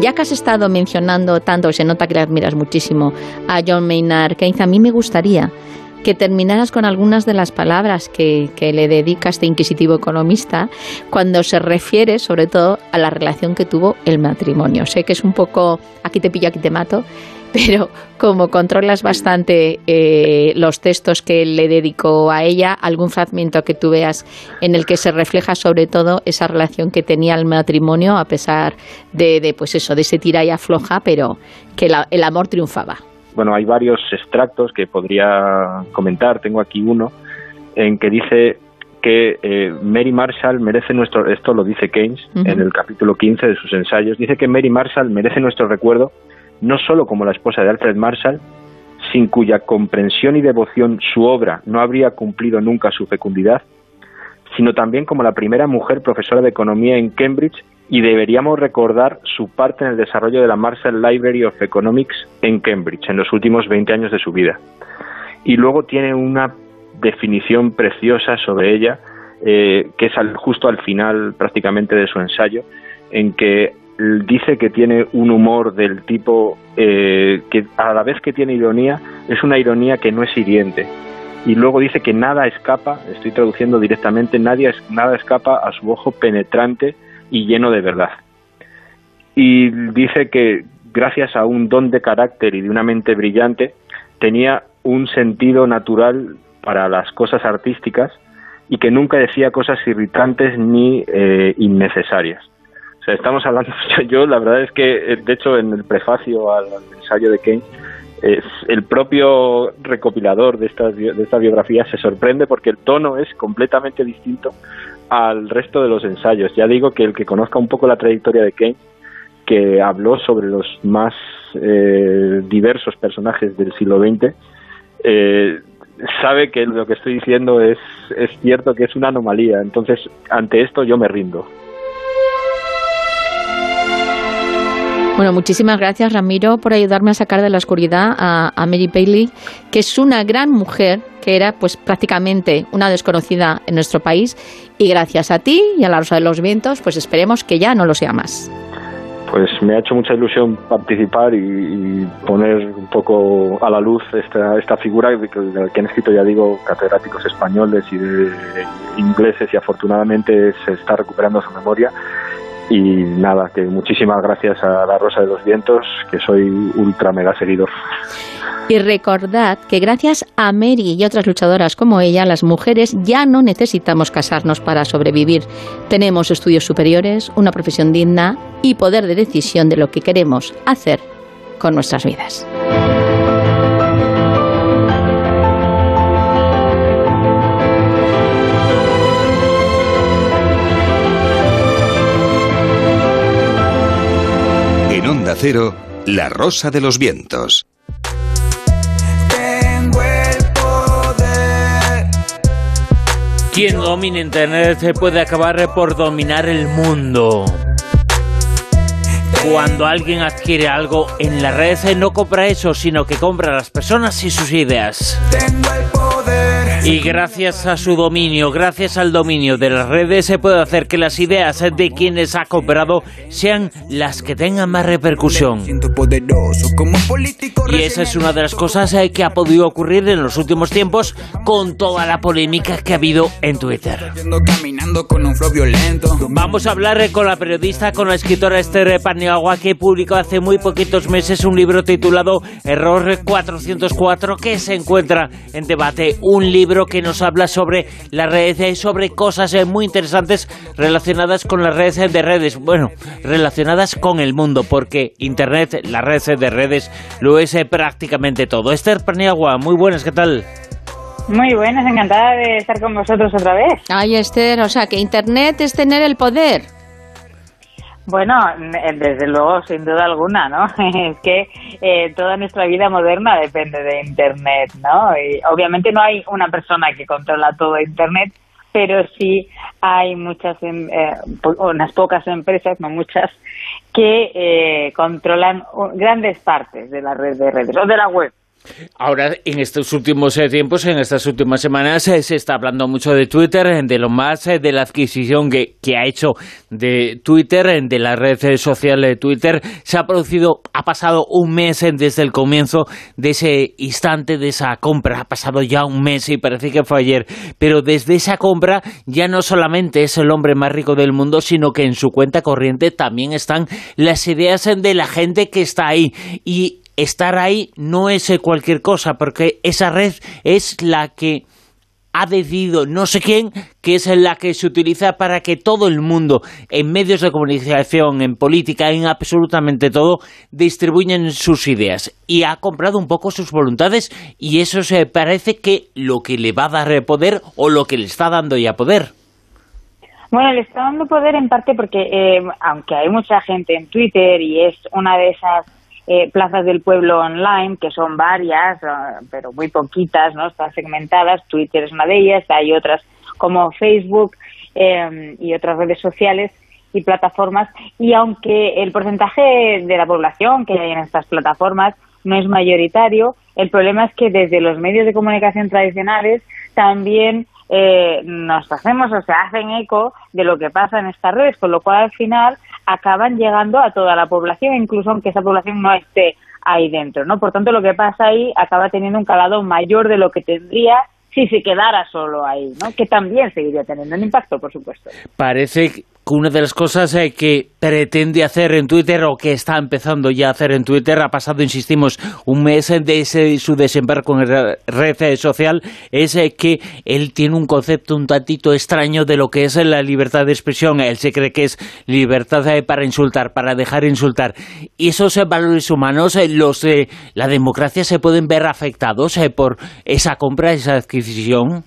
Ya que has estado mencionando tanto, se nota que le admiras muchísimo a John Maynard Keynes, a mí me gustaría que terminaras con algunas de las palabras que, que, le dedica este inquisitivo economista cuando se refiere sobre todo a la relación que tuvo el matrimonio. Sé que es un poco aquí te pillo, aquí te mato, pero como controlas bastante eh, los textos que le dedicó a ella, algún fragmento que tú veas en el que se refleja sobre todo esa relación que tenía el matrimonio a pesar de, pues eso, de ese tira y afloja, pero que el amor triunfaba. Bueno, hay varios extractos que podría comentar. Tengo aquí uno en que dice que eh, Mary Marshall merece nuestro, esto lo dice Keynes en el capítulo 15 de sus ensayos, dice que Mary Marshall merece nuestro recuerdo no solo como la esposa de Alfred Marshall, sin cuya comprensión y devoción su obra no habría cumplido nunca su fecundidad, sino también como la primera mujer profesora de economía en Cambridge y deberíamos recordar su parte en el desarrollo de la Marshall Library of Economics en Cambridge en los últimos 20 años de su vida. Y luego tiene una definición preciosa sobre ella, eh, que es justo al final prácticamente de su ensayo, en que dice que tiene un humor del tipo eh, que a la vez que tiene ironía, es una ironía que no es hiriente. y luego dice que nada escapa, estoy traduciendo directamente, nadie, nada escapa a su ojo penetrante y lleno de verdad. Y dice que gracias a un don de carácter y de una mente brillante, tenía un sentido natural para las cosas artísticas y que nunca decía cosas irritantes ni eh, innecesarias. O estamos hablando, yo la verdad es que, eh, de hecho, en el prefacio al, ensayo de Keynes, es el propio recopilador de esta, de esta biografía se sorprende porque el tono es completamente distinto al resto de los ensayos. Ya digo que el que conozca un poco la trayectoria de Keynes, que habló sobre los más eh, diversos personajes del siglo XX, eh, sabe que lo que estoy diciendo es, es cierto que es una anomalía. Entonces, ante esto yo me rindo. Bueno, muchísimas gracias Ramiro por ayudarme a sacar de la oscuridad a, Mary Bailey, que es una gran mujer que era pues prácticamente una desconocida en nuestro país y gracias a ti y a la Rosa de los Vientos pues esperemos que ya no lo sea más. Pues me ha hecho mucha ilusión participar y, poner un poco a la luz esta, esta figura de que han escrito, ya digo, catedráticos españoles y de ingleses y afortunadamente se está recuperando su memoria y nada, que muchísimas gracias a la Rosa de los Vientos, que soy ultra mega seguidor. Y recordad que gracias a Mary y otras luchadoras como ella, las mujeres ya no necesitamos casarnos para sobrevivir. Tenemos estudios superiores, una profesión digna y poder de decisión de lo que queremos hacer con nuestras vidas. Cero, La Rosa de los Vientos. Quien domina Internet puede acabar por dominar el mundo. Cuando alguien adquiere algo en la red, no compra eso, sino que compra a las personas y sus ideas. Y gracias a su dominio, gracias al dominio de las redes, se puede hacer que las ideas de quienes ha comprado sean las que tengan más repercusión. Y esa es una de las cosas eh, que ha podido ocurrir en los últimos tiempos con toda la polémica que ha habido en Twitter. Vamos a hablar eh, con la periodista, con la escritora Esther Paniagua, que publicó hace muy poquitos meses un libro titulado Error 404, que se encuentra en debate. Un libro que nos habla sobre las redes y sobre cosas eh, muy interesantes relacionadas con las redes de redes. Bueno, relacionadas con el mundo, porque Internet, las redes de redes, lo es eh, prácticamente todo. Esther Paniagua, muy buenas, ¿qué tal? Muy buenas, encantada de estar con vosotros otra vez. Ay, Esther, o sea, que Internet es tener el poder. Bueno, eh, desde luego, sin duda alguna, ¿no? Es que eh, toda nuestra vida moderna depende de Internet, ¿no? Y obviamente no hay una persona que controla todo Internet, pero sí hay muchas, em, eh, unas pocas empresas, no muchas, que controlan grandes partes de la red de redes o de la web. Ahora, en estos últimos eh, tiempos, en estas últimas semanas, eh, se está hablando mucho de Twitter, de lo más eh, de la adquisición que, ha hecho de Twitter, de la red social de Twitter. Se ha producido, ha pasado un mes desde el comienzo de ese instante, de esa compra. Ha pasado ya un mes y parece que fue ayer. Pero desde esa compra ya no solamente es el hombre más rico del mundo, sino que en su cuenta corriente también están las ideas de la gente que está ahí. Y estar ahí no es cualquier cosa, porque esa red es la que ha decidido no sé quién, que es la que se utiliza para que todo el mundo, en medios de comunicación, en política, en absolutamente todo, distribuyan sus ideas. Y ha comprado un poco sus voluntades y eso se parece que lo que le va a dar poder o lo que le está dando ya poder. Bueno, le está dando poder en parte porque, eh, aunque hay mucha gente en Twitter y es una de esas eh, plazas del pueblo online, que son varias, eh, pero muy poquitas, ¿no? Están segmentadas, Twitter es una de ellas, hay otras como Facebook eh, y otras redes sociales y plataformas, y aunque el porcentaje de la población que hay en estas plataformas no es mayoritario, el problema es que desde los medios de comunicación tradicionales también nos hacemos o se hacen eco de lo que pasa en estas redes, con lo cual al final acaban llegando a toda la población, incluso aunque esa población no esté ahí dentro, ¿no? Por tanto, lo que pasa ahí acaba teniendo un calado mayor de lo que tendría si se quedara solo ahí, ¿no? Que también seguiría teniendo un impacto, por supuesto. Parece una de las cosas eh, que pretende hacer en Twitter o que está empezando ya a hacer en Twitter, ha pasado, insistimos, un mes de ese, su desembarco en la red eh, social, es eh, que él tiene un concepto un tantito extraño de lo que es la libertad de expresión. Él se cree que es libertad para insultar, para dejar insultar. Y esos valores humanos, los la democracia se pueden ver afectados por esa compra, esa adquisición.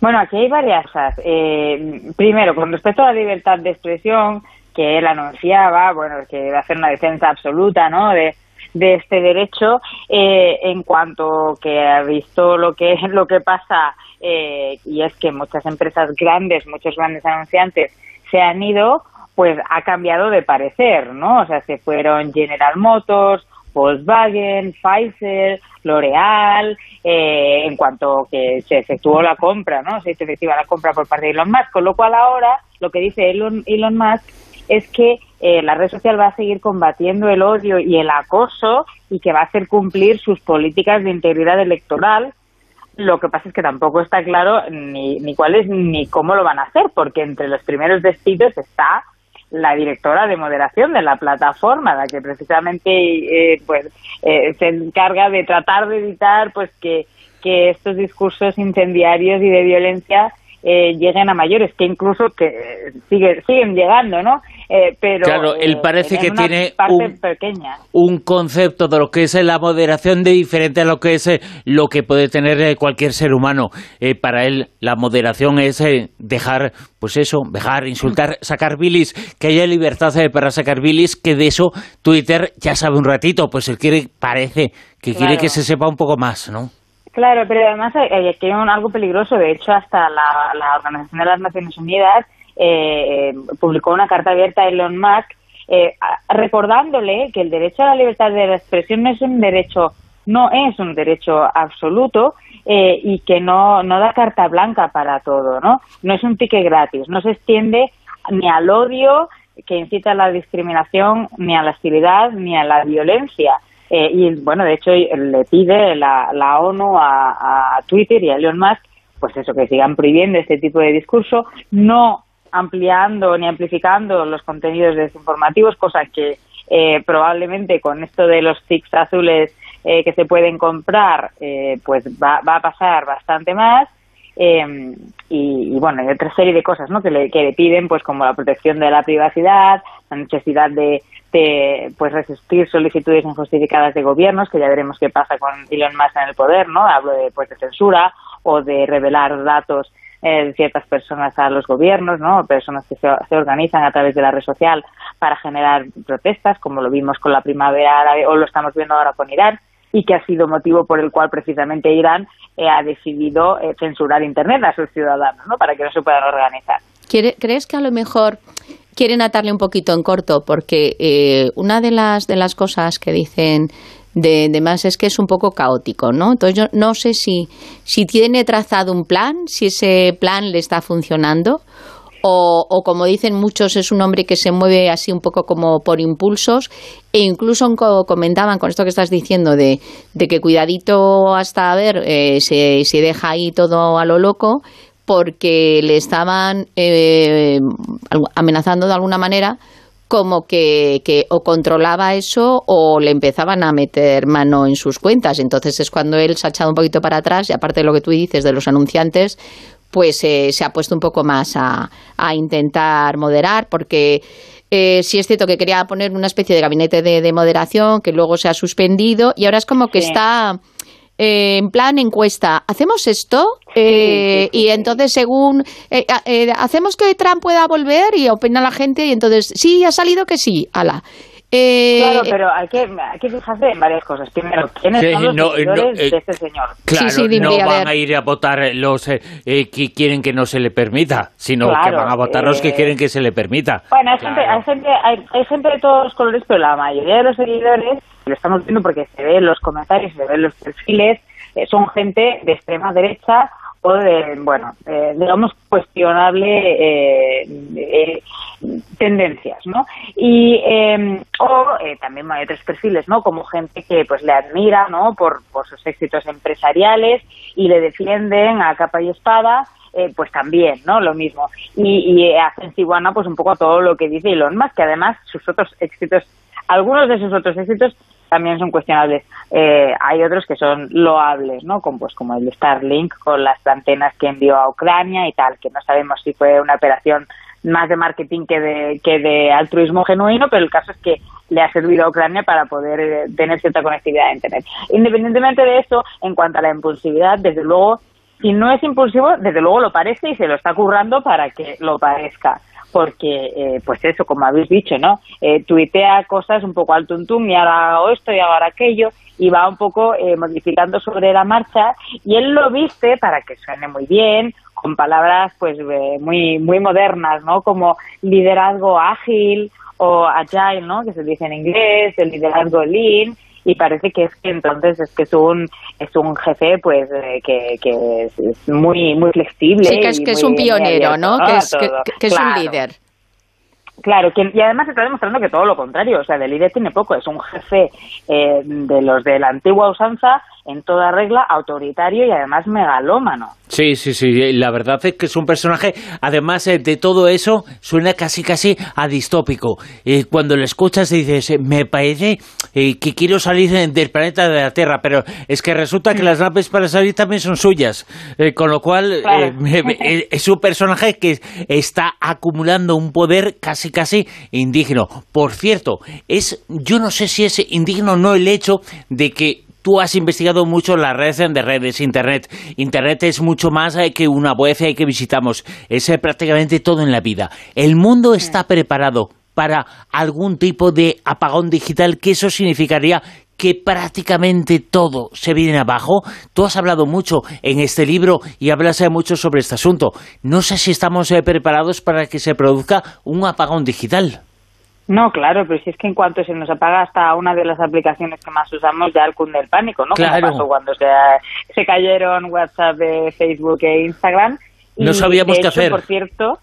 Bueno, aquí hay varias cosas. Eh, primero, con respecto a la libertad de expresión, que él anunciaba, bueno, que iba a hacer una defensa absoluta, ¿no?, de, este derecho, eh, en cuanto que ha visto lo que, lo que pasa, eh, y es que muchas empresas grandes, muchos grandes anunciantes se han ido, pues ha cambiado de parecer, ¿no? O sea, se fueron General Motors, Volkswagen, Pfizer, L'Oreal, eh, en cuanto que se efectuó la compra, ¿no? Se hizo efectiva la compra por parte de Elon Musk, con lo cual ahora lo que dice Elon, Elon Musk es que eh, la red social va a seguir combatiendo el odio y el acoso y que va a hacer cumplir sus políticas de integridad electoral. Lo que pasa es que tampoco está claro ni, ni cuál es ni cómo lo van a hacer, porque entre los primeros despidos está la directora de moderación de la plataforma, la que precisamente eh, pues eh, se encarga de tratar de evitar pues que, que estos discursos incendiarios y de violencia eh, lleguen a mayores, que incluso que sigue, siguen llegando, ¿no? Eh, pero claro, él eh, parece que tiene un, un, concepto de lo que es la moderación de diferente a lo que es lo que puede tener cualquier ser humano. para él la moderación es dejar, pues eso, dejar, insultar, sacar bilis, que haya libertad para sacar bilis, que de eso Twitter ya sabe un ratito, pues él quiere, parece que quiere que se sepa un poco más, ¿no? Claro, pero además hay, aquí hay algo peligroso. De hecho, hasta la, Organización de las Naciones Unidas eh, publicó una carta abierta a Elon Musk eh, recordándole que el derecho a la libertad de expresión no es un derecho no es un derecho absoluto eh, y que no, no da carta blanca para todo, ¿no? No es un ticket gratis, no se extiende ni al odio que incita a la discriminación, ni a la hostilidad, ni a la violencia. Eh, y bueno, de hecho le pide la, la ONU a, Twitter y a Elon Musk, pues eso, que sigan prohibiendo este tipo de discurso, no ampliando ni amplificando los contenidos desinformativos, cosa que eh, probablemente con esto de los tics azules eh, que se pueden comprar, pues va, va a pasar bastante más. Eh, y, bueno, hay otra serie de cosas ¿no? que, le, que le piden, pues como la protección de la privacidad, la necesidad de, de pues resistir solicitudes injustificadas de gobiernos, que ya veremos qué pasa con Elon Musk en el poder, ¿no? Hablo de, pues, de censura o de revelar datos eh, de ciertas personas a los gobiernos, ¿no? Personas que se, se, organizan a través de la red social para generar protestas, como lo vimos con la primavera árabe o lo estamos viendo ahora con Irán y que ha sido motivo por el cual precisamente Irán eh, ha decidido eh, censurar Internet a sus ciudadanos, ¿no? Para que no se puedan organizar. ¿Crees que a lo mejor quieren atarle un poquito en corto? Porque eh, una de las, de las cosas que dicen de, de, más es que es un poco caótico, ¿no? Entonces yo no sé si, si tiene trazado un plan, si ese plan le está funcionando o, como dicen muchos, es un hombre que se mueve así un poco como por impulsos e incluso comentaban con esto que estás diciendo de, que cuidadito hasta a ver eh, se, se deja ahí todo a lo loco porque le estaban eh, amenazando de alguna manera como que, que, o controlaba eso o le empezaban a meter mano en sus cuentas. Entonces es cuando él se ha echado un poquito para atrás y aparte de lo que tú dices de los anunciantes, pues eh, se ha puesto un poco más a, a intentar moderar, porque eh, sí es cierto que quería poner una especie de gabinete de, moderación que luego se ha suspendido y ahora es como que está eh, en plan encuesta. ¿Hacemos esto? Eh, y entonces según hacemos que Trump pueda volver y opina la gente y entonces sí, ha salido que sí, ala. Eh, claro, pero hay que, hay que fijarse en varias cosas. Primero, ¿quiénes son los no, seguidores eh, de este señor? Claro, no van a ir a votar los eh, que quieren que no se le permita, sino que van a votar los que quieren que se le permita. Bueno, hay, gente, hay, gente, hay, gente de todos los colores, pero la mayoría de los seguidores, lo estamos viendo porque se ven los comentarios, se ven los perfiles, son gente de extrema derecha o de, bueno, eh, digamos, cuestionable eh, tendencias, ¿no? Y, em, o también hay otros perfiles, ¿no? Como gente que pues le admira, ¿no? Por, por sus éxitos empresariales y le defienden a capa y espada eh, pues también, ¿no? Lo mismo. Y, y hacen ciguana pues un poco todo lo que dice Elon Musk, que además sus otros éxitos, algunos de sus otros éxitos también son cuestionables. Eh, hay otros que son loables, ¿no? Como, pues, como el Starlink con las antenas que envió a Ucrania y tal, que no sabemos si fue una operación más de marketing que de, que de altruismo genuino, pero el caso es que le ha servido a Ucrania para poder eh, tener cierta conectividad a Internet. Independientemente de eso, en cuanto a la impulsividad, desde luego si no es impulsivo, desde luego lo parece y se lo está currando para que lo parezca. Porque, eh, pues eso, como habéis dicho, ¿no? Eh, tuitea cosas un poco al tuntum y ahora hago esto y ahora aquello y va un poco eh, modificando sobre la marcha y él lo viste para que suene muy bien, con palabras pues eh, muy, muy modernas, ¿no? Como liderazgo ágil o agile, ¿no? Que se dice en inglés, el liderazgo lean y parece que es que entonces es que es un es un jefe pues eh, que, que es, muy muy flexible sí que es que es un pionero no que es, que, es un líder Claro, que, y además está demostrando que todo lo contrario, o sea, de líder tiene poco, es un jefe eh, de los de la antigua usanza en toda regla, autoritario y además megalómano. Sí, sí, sí, la verdad es que es un personaje, además eh, de todo eso, suena casi casi a distópico. Eh, cuando lo escuchas dices, eh, me parece que quiero salir del planeta de la Tierra, pero es que resulta que las naves para salir también son suyas, con lo cual es un personaje que está acumulando un poder casi casi indigno. Por cierto, es yo no sé si es indigno o no el hecho de que tú has investigado mucho la red de redes, Internet. Internet es mucho más eh, que una web que visitamos, es eh, prácticamente todo en la vida. El mundo está preparado para algún tipo de apagón digital, que eso significaría que prácticamente todo se viene abajo. Tú has hablado mucho en este libro y hablas eh, mucho sobre este asunto. No sé si estamos preparados para que se produzca un apagón digital. No, claro, pero si es que en cuanto se nos apaga hasta una de las aplicaciones que más usamos, ya el cunde el pánico, ¿no? Claro. Como pasó cuando se, se cayeron WhatsApp, Facebook e Instagram. No sabíamos qué hacer. Por cierto,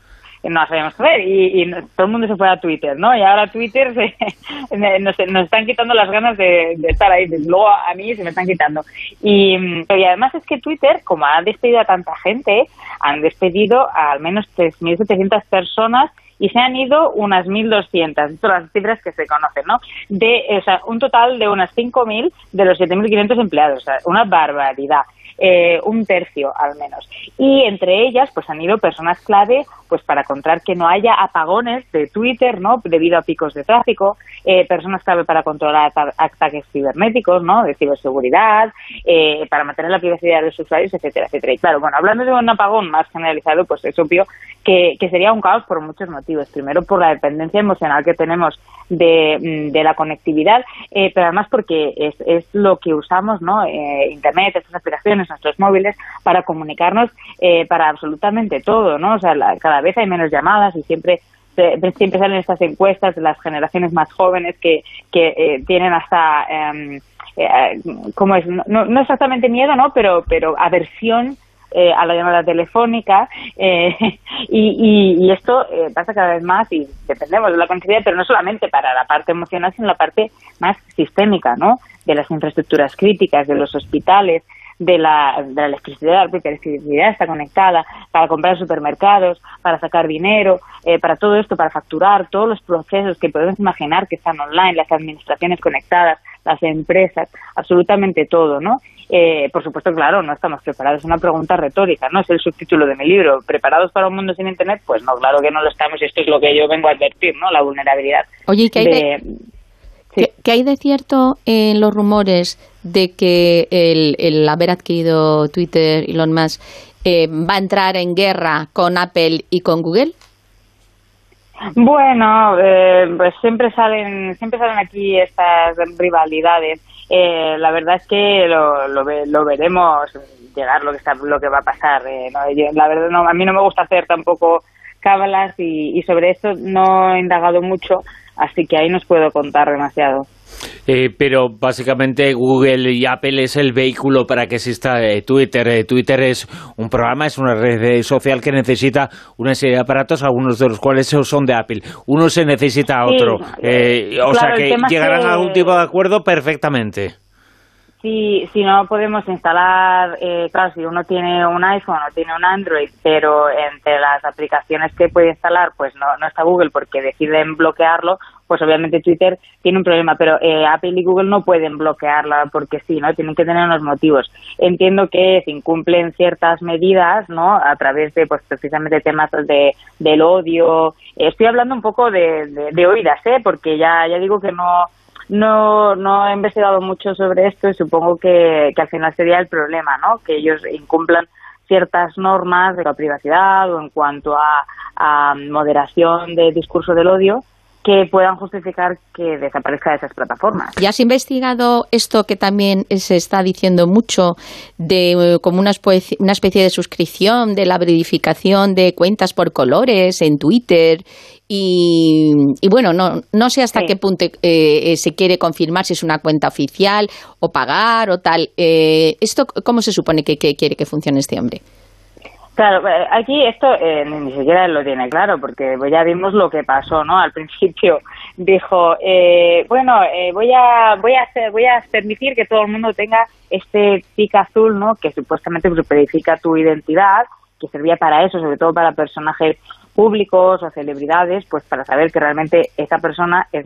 no sabíamos qué hacer y, todo el mundo se fue a Twitter, ¿no? Y ahora Twitter nos, están quitando las ganas de, estar ahí. Luego a mí se me están quitando. Y, y además es que Twitter, como ha despedido a tanta gente, han despedido a al menos 3.700 personas y se han ido unas 1.200, estas son las cifras que se conocen, ¿no? De, o sea, un total de unas 5.000 de los 7.500 empleados, o sea, una barbaridad. Eh, un tercio al menos. Y entre ellas, pues han ido personas clave pues para controlar que no haya apagones de Twitter, ¿no? Debido a picos de tráfico, eh, personas clave para controlar ataques cibernéticos, ¿no? De ciberseguridad, eh, para mantener la privacidad de los usuarios, etcétera, etcétera. Y claro, bueno, hablando de un apagón más generalizado, pues es obvio que, sería un caos por muchos motivos. Primero, por la dependencia emocional que tenemos de, mm, la conectividad, pero además porque es, es lo que usamos, ¿no? Internet, estas aplicaciones, nuestros móviles, para comunicarnos eh, para absolutamente todo, ¿no? O sea, cada vez hay menos llamadas y siempre siempre salen estas encuestas de las generaciones más jóvenes que, que eh, tienen hasta, em, eh, ¿cómo es? No, no, exactamente miedo, ¿no? Pero, pero aversión a la llamada telefónica y, y, esto pasa cada vez más y dependemos de la conectividad, pero no solamente para la parte emocional, sino la parte más sistémica, ¿no? De las infraestructuras críticas, de los hospitales, de la, de la electricidad, porque la electricidad está conectada para comprar supermercados, para sacar dinero, eh, para todo esto, para facturar, todos los procesos que podemos imaginar que están online, las administraciones conectadas, las empresas, absolutamente todo, ¿no? Eh, por supuesto, claro, no estamos preparados. Es una pregunta retórica, ¿no? Es el subtítulo de mi libro. ¿Preparados para un mundo sin Internet? Pues no, claro que no lo estamos y esto es lo que yo vengo a advertir, ¿no? La vulnerabilidad. Oye, ¿qué hay de... ¿Qué, hay de cierto en los rumores de que el, haber adquirido Twitter, Elon Musk, eh, va a entrar en guerra con Apple y con Google? Bueno, eh, pues siempre salen, siempre salen aquí estas rivalidades. Eh, la verdad es que lo, lo, veremos llegar lo que está, lo que va a pasar. la verdad, no, a mí no me gusta hacer tampoco cábalas y, y sobre esto no he indagado mucho así que ahí nos puedo contar demasiado. Eh, pero básicamente Google y Apple es el vehículo para que exista eh, Twitter. Eh, Twitter es un programa, es una red social que necesita una serie de aparatos, algunos de los cuales son de Apple. Uno se necesita a otro. o sea que llegarán a algún tipo de acuerdo perfectamente si, si no podemos instalar, eh, claro, si uno tiene un iPhone o tiene un Android, pero entre las aplicaciones que puede instalar, pues no, no está Google porque deciden bloquearlo, pues obviamente Twitter tiene un problema, pero eh, Apple y Google no pueden bloquearla porque sí, ¿no? Tienen que tener unos motivos. Entiendo que se incumplen ciertas medidas, ¿no? A través de, pues precisamente temas de, del odio. Estoy hablando un poco de, de, de oídas, ¿eh? Porque ya, ya digo que no no, no he investigado mucho sobre esto y supongo que, que al final sería el problema, ¿no? Que ellos incumplan ciertas normas de la privacidad o en cuanto a, a moderación de discurso del odio que puedan justificar que desaparezca de esas plataformas. ¿Ya has investigado esto que también se está diciendo mucho de eh, como una especie, una especie de suscripción de la verificación de cuentas por colores en Twitter y, bueno, no, no sé hasta qué punto eh, eh, se quiere confirmar si es una cuenta oficial o pagar o tal. ¿Esto cómo se supone que quiere que funcione este hombre? Claro, eh, aquí esto eh, ni siquiera lo tiene claro, porque ya vimos lo que pasó, ¿no? Al principio dijo, eh, bueno, eh, voy a voy a hacer, voy a permitir que todo el mundo tenga este tic azul, ¿no? Que supuestamente verifica tu identidad, que servía para eso, sobre todo para personajes públicos o celebridades, pues para saber que realmente esa persona es,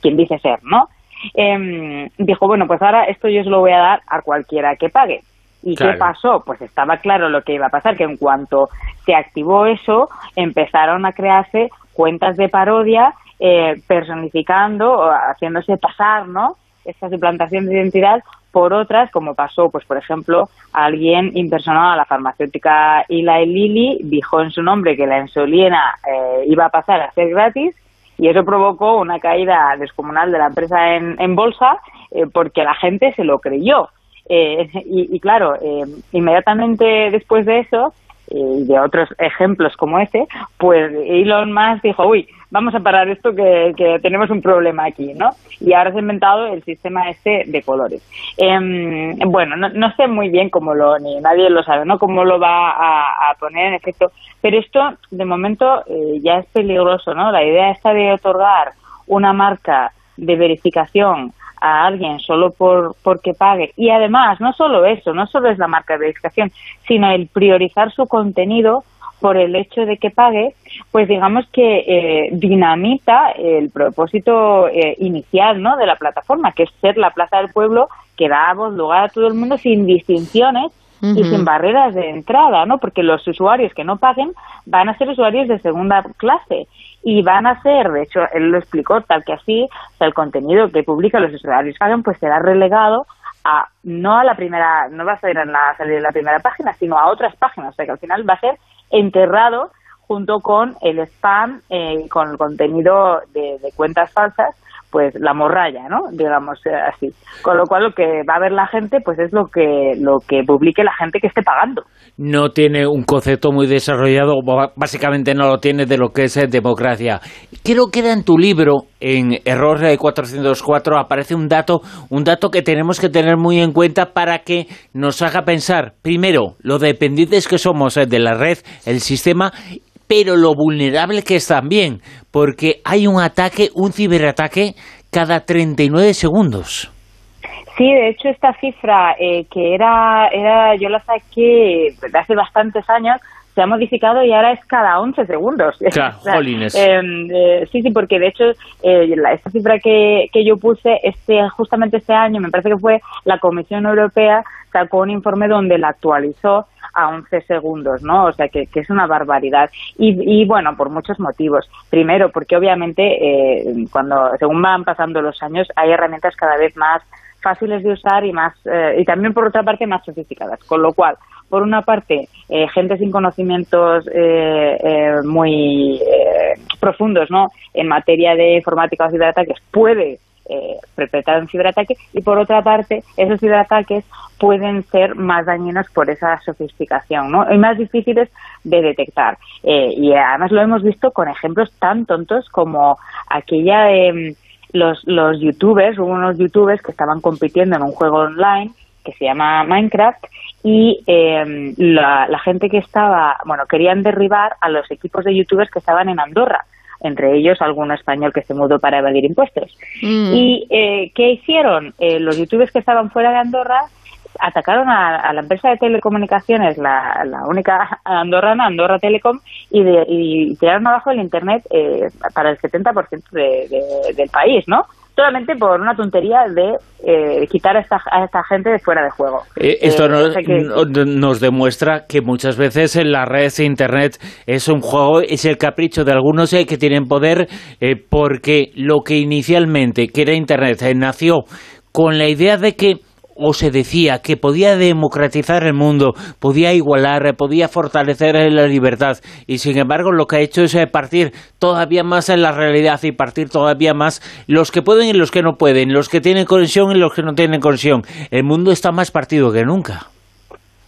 quien dice ser, ¿no? Eh, dijo, bueno, pues ahora esto yo se lo voy a dar a cualquiera que pague. ¿Y qué pasó? Pues estaba claro lo que iba a pasar, que en cuanto se activó eso, empezaron a crearse cuentas de parodia eh, personificando, haciéndose pasar, ¿no? Esta suplantación de identidad por otras, como pasó, pues por ejemplo, alguien impersonado a la farmacéutica Eli Lilly, dijo en su nombre que la insulina eh, iba a pasar a ser gratis y eso provocó una caída descomunal de la empresa en, en bolsa eh, porque la gente se lo creyó. Eh, y, claro, eh, inmediatamente después de eso, y de otros ejemplos como ese, pues Elon Musk dijo, uy, vamos a parar esto que, tenemos un problema aquí, ¿no? Y ahora se ha inventado el sistema este de colores. Em, bueno, no, sé muy bien cómo lo, ni nadie lo sabe, ¿no? Cómo lo va a, poner en efecto, pero esto de momento eh, ya es peligroso, ¿no? La idea está de otorgar una marca de verificación a alguien solo por porque pague. Y además no solo eso no solo es la marca de verificación sino el priorizar su contenido por el hecho de que pague pues digamos que eh, dinamita el propósito eh, inicial no de la plataforma que es ser la plaza del pueblo que da lugar a todo el mundo sin distinciones y sin barreras de entrada, ¿no? Porque los usuarios que no paguen van a ser usuarios de segunda clase y van a ser, de hecho, él lo explicó tal que así, o el contenido que publica los usuarios paguen pues será relegado a no a la primera, no va a ser en la salir de la primera página, sino a otras páginas, o sea que al final va a ser enterrado junto con el spam, eh, con el contenido de cuentas falsas pues la morralla, ¿no? Digamos eh, así. Con lo cual lo que va a ver la gente pues es lo que lo que publique la gente que esté pagando. No tiene un concepto muy desarrollado, básicamente no lo tiene de lo que es eh, democracia. Creo que en tu libro en Error 404 aparece un dato, un dato que tenemos que tener muy en cuenta para que nos haga pensar, primero, lo dependientes que somos eh, de la red, el sistema pero lo vulnerable que es también, porque hay un ataque, un ciberataque cada 39 segundos. Sí, de hecho esta cifra eh, que era, era, yo la saqué de hace bastantes años, se ha modificado y ahora es cada 11 segundos. Claro, em, eh, sí, sí, porque de hecho eh, esta cifra que, que yo puse este justamente este año, me parece que fue la Comisión Europea sacó un informe donde la actualizó a 11 segundos, ¿no? O sea, que, es una barbaridad. Y, bueno, por muchos motivos. Primero, porque obviamente eh, cuando según van pasando los años hay herramientas cada vez más fáciles de usar y más eh, y también por otra parte más sofisticadas con lo cual por una parte eh, gente sin conocimientos muy profundos no en materia de informática o ciberataques puede eh, perpetrar un ciberataque y por otra parte esos ciberataques pueden ser más dañinos por esa sofisticación ¿no? y más difíciles de detectar eh, y además lo hemos visto con ejemplos tan tontos como aquella los, los youtubers, hubo unos youtubers que estaban compitiendo en un juego online que se llama Minecraft y eh, la, la gente que estaba, bueno, querían derribar a los equipos de youtubers que estaban en Andorra entre ellos algún español que se mudó para evadir impuestos. Mm. ¿Y eh, qué hicieron? Eh, los youtubers que estaban fuera de Andorra atacaron a, a la empresa de telecomunicaciones, la, la única andorrana, Andorra Telecom, y, de, y tiraron abajo el Internet eh, para el 70% de, de, del país, ¿no? Solamente por una tontería de eh, quitar a esta, a esta gente de fuera de juego. Eh, esto Eh, nos, que- nos demuestra que muchas veces en la red de Internet es un juego, es el capricho de algunos eh, que tienen poder, porque lo que inicialmente, que era Internet, nació con la idea de que o se decía que podía democratizar el mundo, podía igualar, podía fortalecer la libertad y sin embargo lo que ha hecho es eh, partir todavía más en la realidad y partir todavía más los que pueden y los que no pueden, los que tienen conexión y los que no tienen conexión. El mundo está más partido que nunca.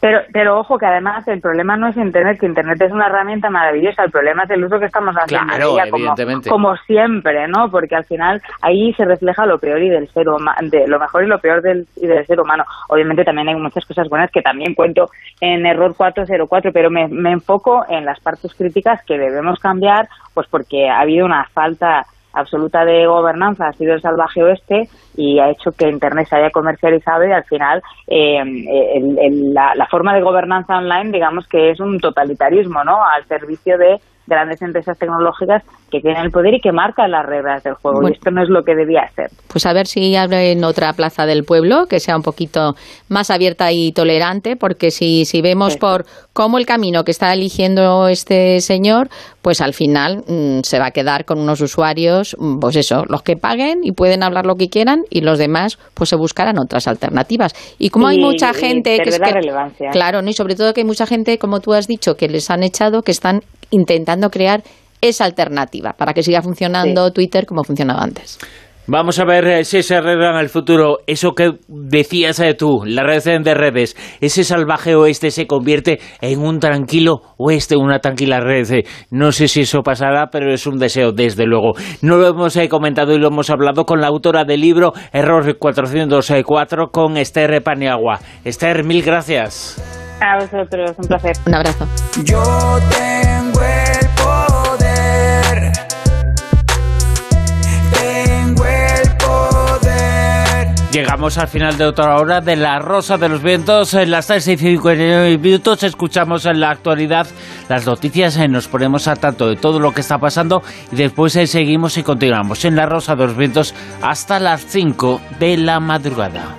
Pero, pero ojo que además el problema no es Internet, que Internet es una herramienta maravillosa, el problema es el uso que estamos haciendo Claro, ella, como, como siempre, ¿no? Porque al final ahí se refleja lo peor y del ser humano, de lo mejor y lo peor del, y del ser humano. Obviamente también hay muchas cosas buenas que también cuento en Error 404, pero me, me enfoco en las partes críticas que debemos cambiar, pues porque ha habido una falta absoluta de gobernanza ha sido el salvaje oeste y ha hecho que Internet se haya comercializado y al final eh, el- la, la forma de gobernanza online digamos que es un totalitarismo ¿no? al servicio de grandes empresas tecnológicas que tienen el poder y que marcan las reglas del juego Bueno. y esto no es lo que debía ser. Pues a ver si abren otra plaza del pueblo que sea un poquito más abierta y tolerante, porque si, si vemos por cómo el camino que está eligiendo este señor, pues al final mm, se va a quedar con unos usuarios, mm, pues eso, los que paguen y pueden hablar lo que quieran y los demás pues se buscarán otras alternativas. Y como hay mucha gente que es que relevancia. claro, ¿no? y sobre todo que hay mucha gente, como tú has dicho, que les han echado, que están intentando crear esa alternativa para que siga funcionando Twitter como funcionaba antes. Vamos a ver eh, si se arregla en el futuro eso que decías eh, tú, la red de redes. Ese salvaje oeste se convierte en un tranquilo oeste, una tranquila red. Eh, No sé si eso pasará, pero es un deseo, desde luego. No lo hemos comentado y lo hemos hablado con la autora del libro Error 404 con Esther Paniagua. Esther, mil gracias. A vosotros, un placer. Un abrazo. Yo tengo Llegamos al final de otra hora de La Rosa de los Vientos. En las 3 y 59 minutos escuchamos en la actualidad las noticias, eh, nos ponemos a tanto de todo lo que está pasando y después eh, seguimos y continuamos en La Rosa de los Vientos hasta las 5 de la madrugada.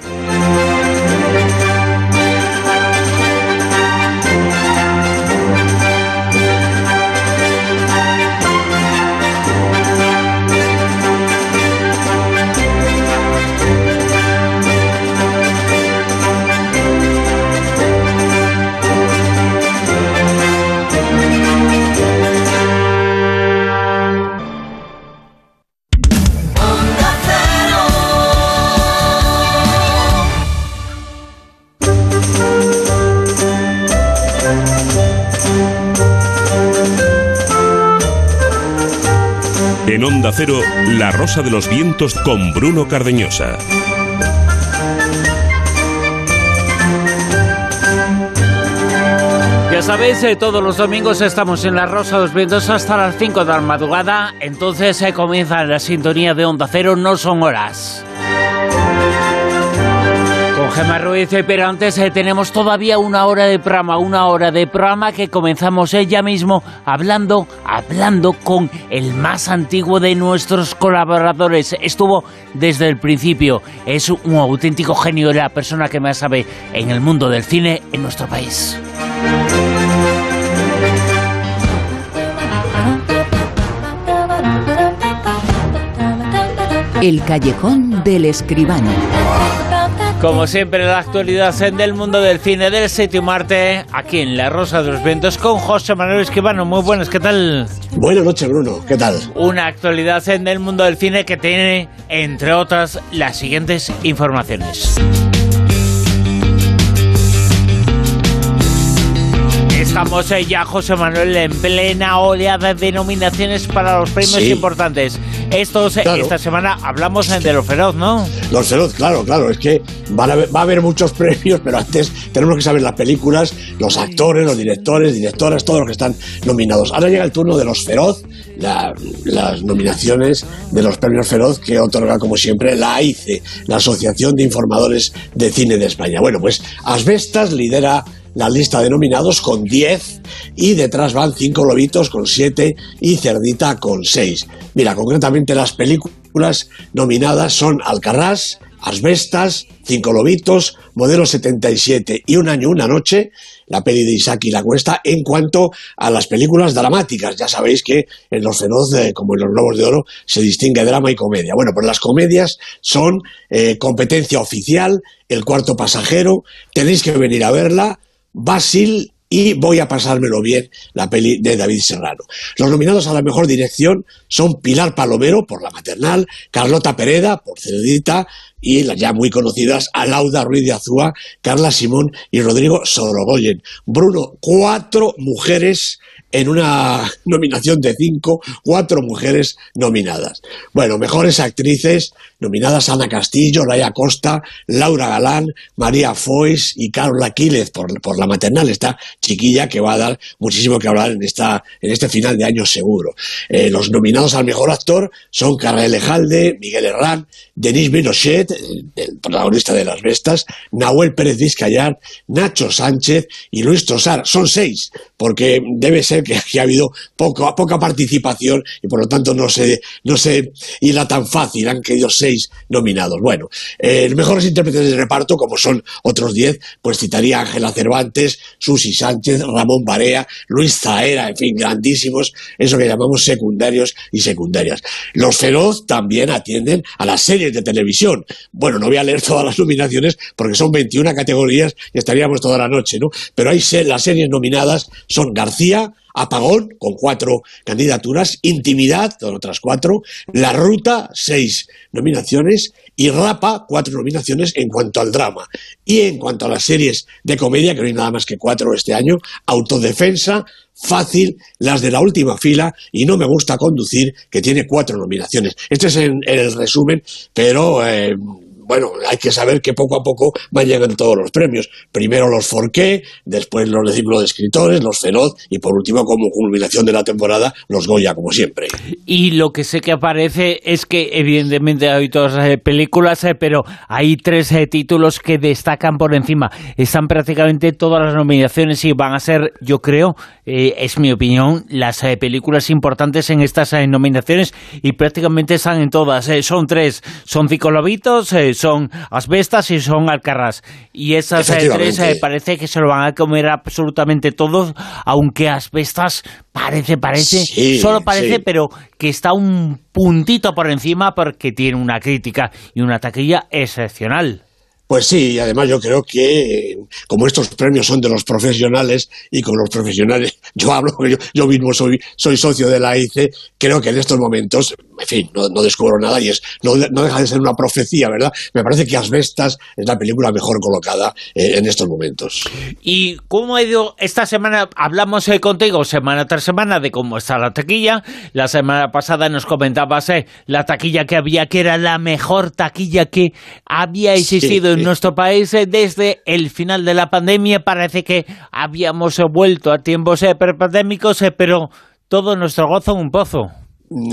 La Rosa de los Vientos con Bruno Cardeñosa. Ya sabéis, eh, todos los domingos estamos en La Rosa de los Vientos hasta las 5 de la madrugada. Entonces se comienza la sintonía de Onda Cero, no son horas. Con Gemma Ruiz, eh, pero antes eh, tenemos todavía una hora de programa, una hora de programa que comenzamos ella mismo hablando, hablando con el más antiguo de nuestros colaboradores. Estuvo desde el principio, es un auténtico genio, la persona que más sabe en el mundo del cine en nuestro país. El callejón del escribano. Como siempre, la actualidad del mundo del cine del sitio Marte, aquí en La Rosa de los Vientos, con José Manuel Escribano. Muy buenas, ¿qué tal? Buenas noches, Bruno. ¿Qué tal? Una actualidad en el mundo del cine que tiene, entre otras, las siguientes informaciones. Estamos eh, ya, José Manuel, en plena oleada de nominaciones para los premios Sí. importantes. Estos, eh, Claro. esta semana hablamos eh, de Lo Feroz, ¿no? Los Feroz, claro, claro, es que van a haber- va a haber muchos premios, pero antes tenemos que saber las películas, los actores, los directores, directoras, todos los que están nominados. Ahora llega el turno de los Feroz, la- las nominaciones de los premios Feroz que otorga, como siempre, la AICE, la Asociación de Informadores de Cine de España. Bueno, pues Asbestas lidera la lista de nominados con 10 y detrás van cinco lobitos con 7 y Cerdita con 6. Mira, concretamente las películas nominadas son Alcarrás, Asbestas, Cinco Lobitos, Modelo 77 y Un Año, Una Noche, la peli de Isaac y la Cuesta, en cuanto a las películas dramáticas. Ya sabéis que en Los Feroz, eh, como en Los Globos de Oro, se distingue drama y comedia. Bueno, pues las comedias son eh, competencia oficial, El Cuarto Pasajero, tenéis que venir a verla, Basil y Voy a pasármelo bien, la peli de David Serrano. Los nominados a la mejor dirección son Pilar Palomero por La Maternal, Carlota Pereda por Cerdita y las ya muy conocidas Alauda Ruiz de Azúa, Carla Simón y Rodrigo Sorogoyen. Bruno, cuatro mujeres en una nominación de cinco, cuatro mujeres nominadas. Bueno, mejores actrices nominadas Ana Castillo, Raya Costa, Laura Galán, María Foix y Carla Quílez por, por la maternal, esta chiquilla que va a dar muchísimo que hablar en, esta, en este final de año seguro. Eh, los nominados al mejor actor son Carla Elejalde, Miguel Herrán, Denis Binochet, el, el protagonista de Las Bestas, Nahuel Pérez Vizcayar, Nacho Sánchez y Luis Tosar. Son seis, porque debe ser que aquí ha habido poco, poca participación y por lo tanto no se, no se hila tan fácil. Han querido seis nominados. Bueno, eh, mejores intérpretes de reparto, como son otros diez, pues citaría Ángela Cervantes, Susi Sánchez, Ramón Barea, Luis Zaera, en fin, grandísimos, eso que llamamos secundarios y secundarias. Los Feroz también atienden a las series de televisión. Bueno, no voy a leer todas las nominaciones porque son 21 categorías y estaríamos toda la noche, ¿no? Pero hay las series nominadas son García, Apagón, con cuatro candidaturas, Intimidad, con otras cuatro, La Ruta, seis nominaciones, y Rapa, cuatro nominaciones en cuanto al drama. Y en cuanto a las series de comedia, que no hay nada más que cuatro este año, Autodefensa, Fácil, las de la última fila y No me gusta conducir, que tiene cuatro nominaciones. Este es el resumen, pero... eh, bueno, hay que saber que poco a poco van llegando todos los premios. Primero los Forqué, después los de ciclo de escritores, los Feroz y por último, como culminación de la temporada, los Goya, como siempre. Y lo que sé que aparece es que evidentemente hay todas las películas, eh, pero hay tres eh, títulos que destacan por encima. Están prácticamente todas las nominaciones y van a ser, yo creo, eh, es mi opinión, las eh, películas importantes en estas eh, nominaciones y prácticamente están en todas. eh. son tres, son Cinco Lobitos, eh, son Asbestas y son Alcarrás. Y esas tres eh, parece que se lo van a comer absolutamente todos, aunque Asbestas parece, parece, Sí, solo parece, sí. pero que está un puntito por encima porque tiene una crítica y una taquilla excepcional. Pues sí, y además yo creo que como estos premios son de los profesionales y con los profesionales, yo hablo, yo, yo mismo soy, soy socio de la AICE, creo que en estos momentos, en fin, no, no descubro nada y es no, no deja de ser una profecía, ¿verdad? Me parece que Asbestas es la película mejor colocada eh, en estos momentos. ¿Y cómo ha ido esta semana? Hablamos eh, contigo semana tras semana de cómo está la taquilla. La semana pasada nos comentabas eh, la taquilla que había, que era la mejor taquilla que había existido Sí. en nuestro país eh, desde el final de la pandemia. Parece que habíamos vuelto a tiempos eh, prepandémicos, eh, pero todo nuestro gozo en un pozo.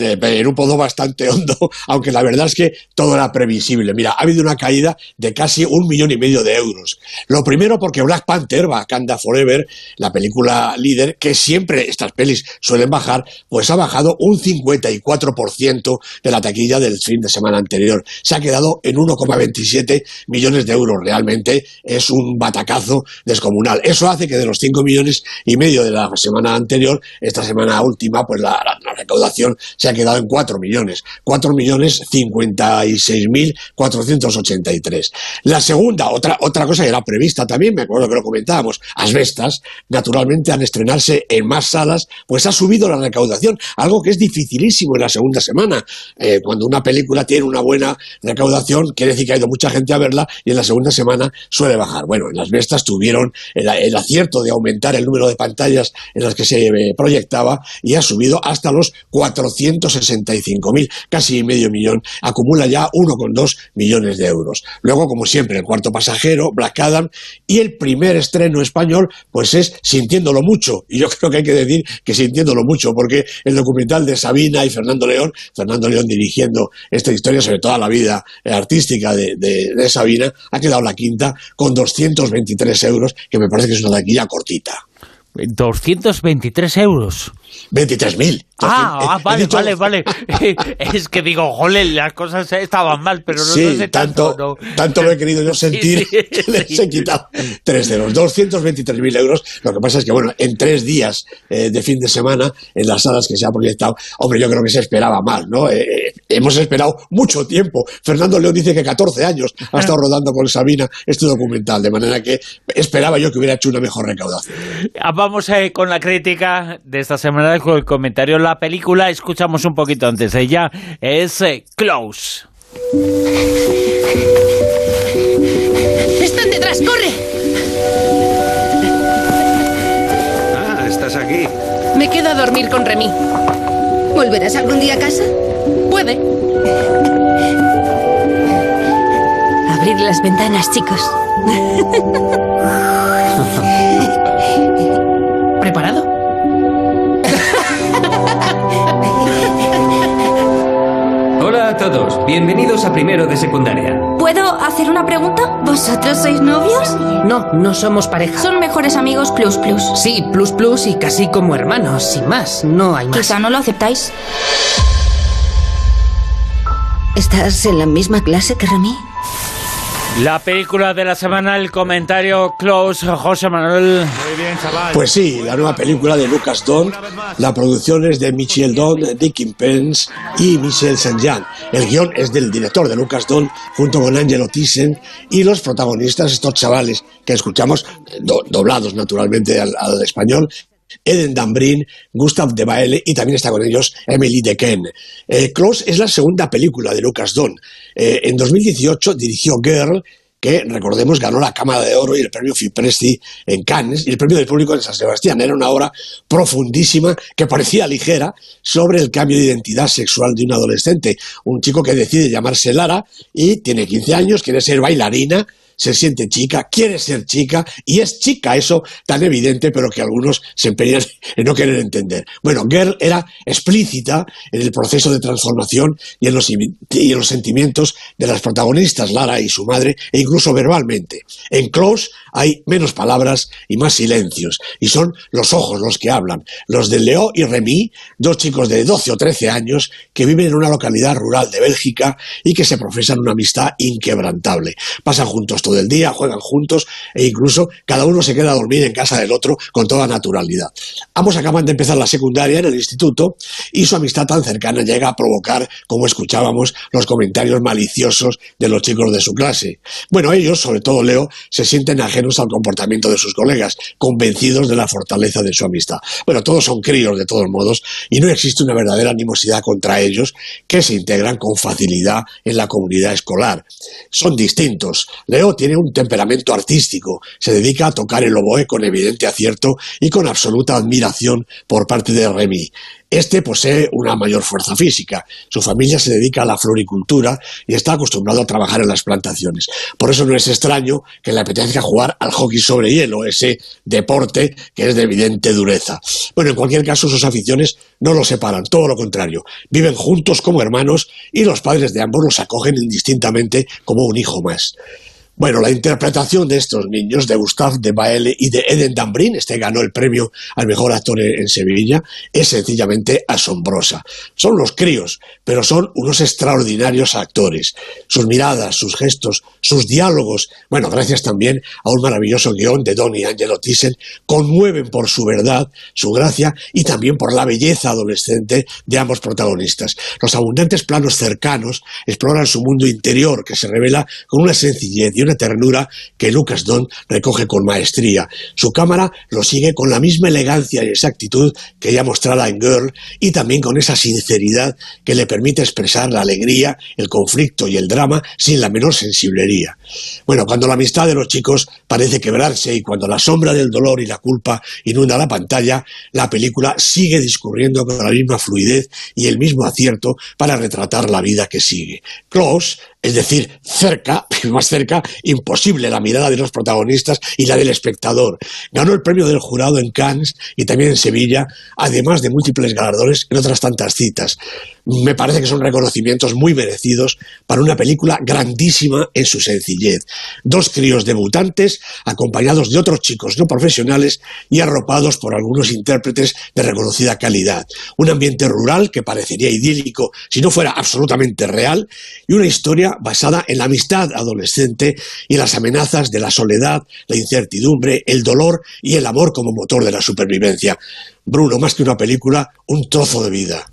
Eh, en un pozo bastante hondo, aunque la verdad es que todo era previsible. Mira, ha habido una caída de casi un millón y medio de euros. Lo primero porque Black Panther, Wakanda Forever, la película líder, que siempre estas pelis suelen bajar, pues ha bajado un 54% de la taquilla del fin de semana anterior. Se ha quedado en 1,27 millones de euros. Realmente es un batacazo descomunal. Eso hace que de los 5 millones y medio de la semana anterior, esta semana última, pues la- recaudación se ha quedado en 4 millones, 4 millones 56.483. La segunda, otra, otra cosa que era prevista también, me acuerdo que lo comentábamos, Asbestas, naturalmente al estrenarse en más salas, pues ha subido la recaudación, algo que es dificilísimo en la segunda semana. Eh, cuando una película tiene una buena recaudación, quiere decir que ha ido mucha gente a verla y en la segunda semana suele bajar. Bueno, en las Bestas tuvieron el, acierto de aumentar el número de pantallas en las que se eh, proyectaba y ha subido hasta los 465.000, casi medio millón. Acumula ya 1,2 millones de euros. Luego, como siempre, el cuarto pasajero, Black Adam, y el primer estreno español, pues es Sintiéndolo Mucho. Y yo creo que hay que decir que Sintiéndolo Mucho, porque el documental de Sabina y Fernando León, Fernando León dirigiendo esta historia sobre toda la vida eh, artística de, de- de Sabina, ha quedado la quinta con 223 euros, que me parece que es una taquilla cortita. 223 euros. 23.000. Ah, ah, vale, dicho- vale, vale. es que digo, jole, las cosas estaban mal, pero no, sí, no sé tanto. tanto, no. tanto lo he querido yo sentir Sí, sí, que les he quitado tres ceros. 223.000 euros. Lo que pasa es que, bueno, en tres días eh, de fin de semana, en las salas que se ha proyectado, hombre, yo creo que se esperaba más, ¿no? Eh, eh, hemos esperado mucho tiempo. Fernando León dice que 14 años ha estado rodando con Sabina este documental, de manera que esperaba yo que hubiera hecho una mejor recaudación. Ah, Vamos eh, con la crítica de esta semana, con el comentario. La película, escuchamos un poquito antes de ella, es eh, Close. ¡Están detrás! ¡Corre! Ah, estás aquí. Me quedo a dormir con Remy. ¿Volverás algún día a casa? Puede. Abrir las ventanas, chicos. ¿Preparado? Todos, bienvenidos a primero de secundaria. ¿Puedo hacer una pregunta? ¿Vosotros sois novios? No, no somos pareja. Son mejores amigos plus plus. Sí, plus plus y casi como hermanos, sin más. No hay más. Quizá no lo aceptáis. ¿Estás en la misma clase que Remy? La película de la semana, el comentario Close, José Manuel. Pues sí, la nueva película de Lucas Don. La producción es de Michel Don, Dickin Pence y Michel Saint-Jean. El guion es del director de Lucas Don, junto con Angelo Thyssen, y los protagonistas, estos chavales que escuchamos, do- doblados naturalmente al, al español, Eden Dambrin, Gustav de Baele y también está con ellos Emily Dequesne. Eh, Close es la segunda película de Lucas Don. Eh, en 2018 dirigió Girl, que recordemos ganó la Cámara de Oro y el premio Fipresti en Cannes y el premio del público en San Sebastián. Era una obra profundísima que parecía ligera sobre el cambio de identidad sexual de un adolescente. Un chico que decide llamarse Lara y tiene 15 años, quiere ser bailarina, se siente chica, quiere ser chica y es chica, eso tan evidente, pero que algunos se empeñan en no querer entender. Bueno, Girl era explícita en el proceso de transformación y en los, y en los sentimientos de las protagonistas, Lara y su madre, e incluso verbalmente. En Close hay menos palabras y más silencios, y son los ojos los que hablan, los de Leo y Remy, dos chicos de 12 o 13 años que viven en una localidad rural de Bélgica y que se profesan una amistad inquebrantable. Pasan juntos todo el día, juegan juntos e incluso cada uno se queda a dormir en casa del otro con toda naturalidad. Ambos acaban de empezar la secundaria en el instituto y su amistad tan cercana llega a provocar, como escuchábamos, los comentarios maliciosos de los chicos de su clase. Bueno, ellos, sobre todo Leo, se sienten ajenos al comportamiento de sus colegas, convencidos de la fortaleza de su amistad. Bueno, todos son críos de todos modos y no existe una verdadera animosidad contra ellos que se integran con facilidad en la comunidad escolar. Son distintos. Leo tiene un temperamento artístico, se dedica a tocar el oboe con evidente acierto y con absoluta admiración por parte de Remy. Este posee una mayor fuerza física. Su familia se dedica a la floricultura y está acostumbrado a trabajar en las plantaciones. Por eso no es extraño que le apetezca jugar al hockey sobre hielo, ese deporte que es de evidente dureza. Bueno, en cualquier caso, sus aficiones no los separan, todo lo contrario. Viven juntos como hermanos y los padres de ambos los acogen indistintamente como un hijo más. Bueno, la interpretación de estos niños, de Gustave de Baele y de Eden Dambrin, este ganó el premio al mejor actor en Sevilla, es sencillamente asombrosa. Son los críos, pero son unos extraordinarios actores. Sus miradas, sus gestos, sus diálogos, bueno, gracias también a un maravilloso guion de Don y Angelo Thyssen, conmueven por su verdad, su gracia y también por la belleza adolescente de ambos protagonistas. Los abundantes planos cercanos exploran su mundo interior, que se revela con una sencillez y una ternura que Lucas Don recoge con maestría. Su cámara lo sigue con la misma elegancia y exactitud que ya mostrada en Girl y también con esa sinceridad que le permite expresar la alegría, el conflicto y el drama sin la menor sensiblería. Bueno, cuando la amistad de los chicos parece quebrarse y cuando la sombra del dolor y la culpa inunda la pantalla, la película sigue discurriendo con la misma fluidez y el mismo acierto para retratar la vida que sigue. Close es decir, cerca, más cerca, imposible la mirada de los protagonistas y la del espectador. Ganó el premio del jurado en Cannes y también en Sevilla, además de múltiples galardones en otras tantas citas. Me parece que son reconocimientos muy merecidos para una película grandísima en su sencillez. Dos críos debutantes, acompañados de otros chicos no profesionales y arropados por algunos intérpretes de reconocida calidad. Un ambiente rural que parecería idílico si no fuera absolutamente real y una historia basada en la amistad adolescente y las amenazas de la soledad, la incertidumbre, el dolor y el amor como motor de la supervivencia. Bruno, más que una película, un trozo de vida.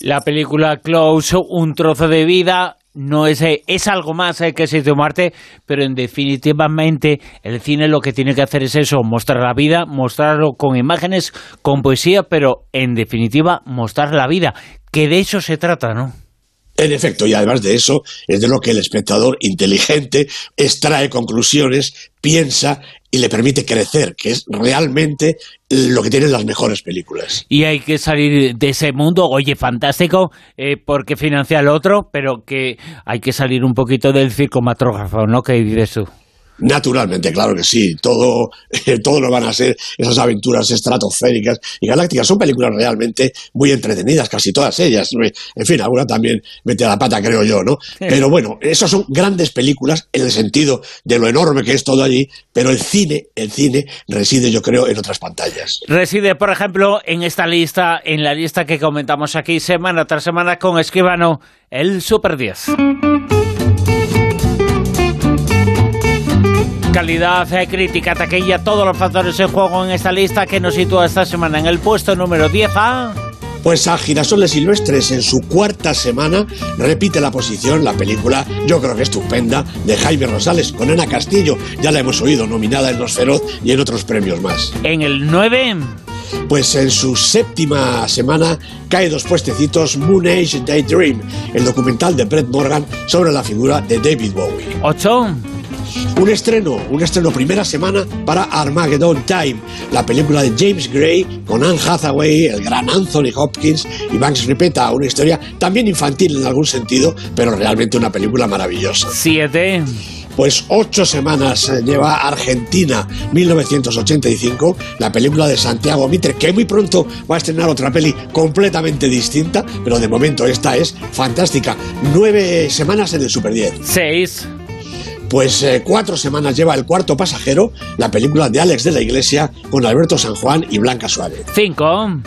La película Close, un trozo de vida, no es, eh, es algo más eh, que Sitio Marte, pero en definitivamente el cine lo que tiene que hacer es eso, mostrar la vida, mostrarlo con imágenes, con poesía, pero en definitiva mostrar la vida, que de eso se trata, ¿no? En efecto, y además de eso, es de lo que el espectador inteligente extrae conclusiones, piensa y le permite crecer, que es realmente lo que tienen las mejores películas. Y hay que salir de ese mundo, oye, fantástico, eh, porque financia el otro, pero que hay que salir un poquito del circo matrógrafo, ¿no? ¿Qué dices tú? Naturalmente, claro que sí. Todo, todo lo van a ser esas aventuras estratosféricas y galácticas. Son películas realmente muy entretenidas, casi todas ellas. En fin, alguna también mete a la pata, creo yo, ¿no? Pero bueno, esas son grandes películas en el sentido de lo enorme que es todo allí, pero el cine, el cine reside, yo creo, en otras pantallas. Reside, por ejemplo, en esta lista, en la lista que comentamos aquí semana tras semana con Escribano, el Super 10. Calidad, eh, crítica, taquilla, todos los factores en juego en esta lista que nos sitúa esta semana en el puesto número 10 a... Pues a Girasoles Silvestres en su cuarta semana repite la posición la película, yo creo que estupenda, de Jaime Rosales con Ana Castillo. Ya la hemos oído nominada en Los Feroz y en otros premios más. En el 9... Pues en su séptima semana cae dos puestecitos Moon Age Daydream, el documental de Brett Morgan sobre la figura de David Bowie. 8. Un estreno, un estreno primera semana para Armageddon Time, la película de James Gray con Anne Hathaway, el gran Anthony Hopkins y Banks Ripeta, una historia también infantil en algún sentido, pero realmente una película maravillosa. Siete. Pues ocho semanas eh, lleva Argentina 1985, la película de Santiago Mitre, que muy pronto va a estrenar otra peli completamente distinta, pero de momento esta es fantástica. Nueve semanas en el Super 10. Seis. Pues eh, cuatro semanas lleva El cuarto pasajero, la película de Alex de la Iglesia con Alberto San Juan y Blanca Suárez. Cinco.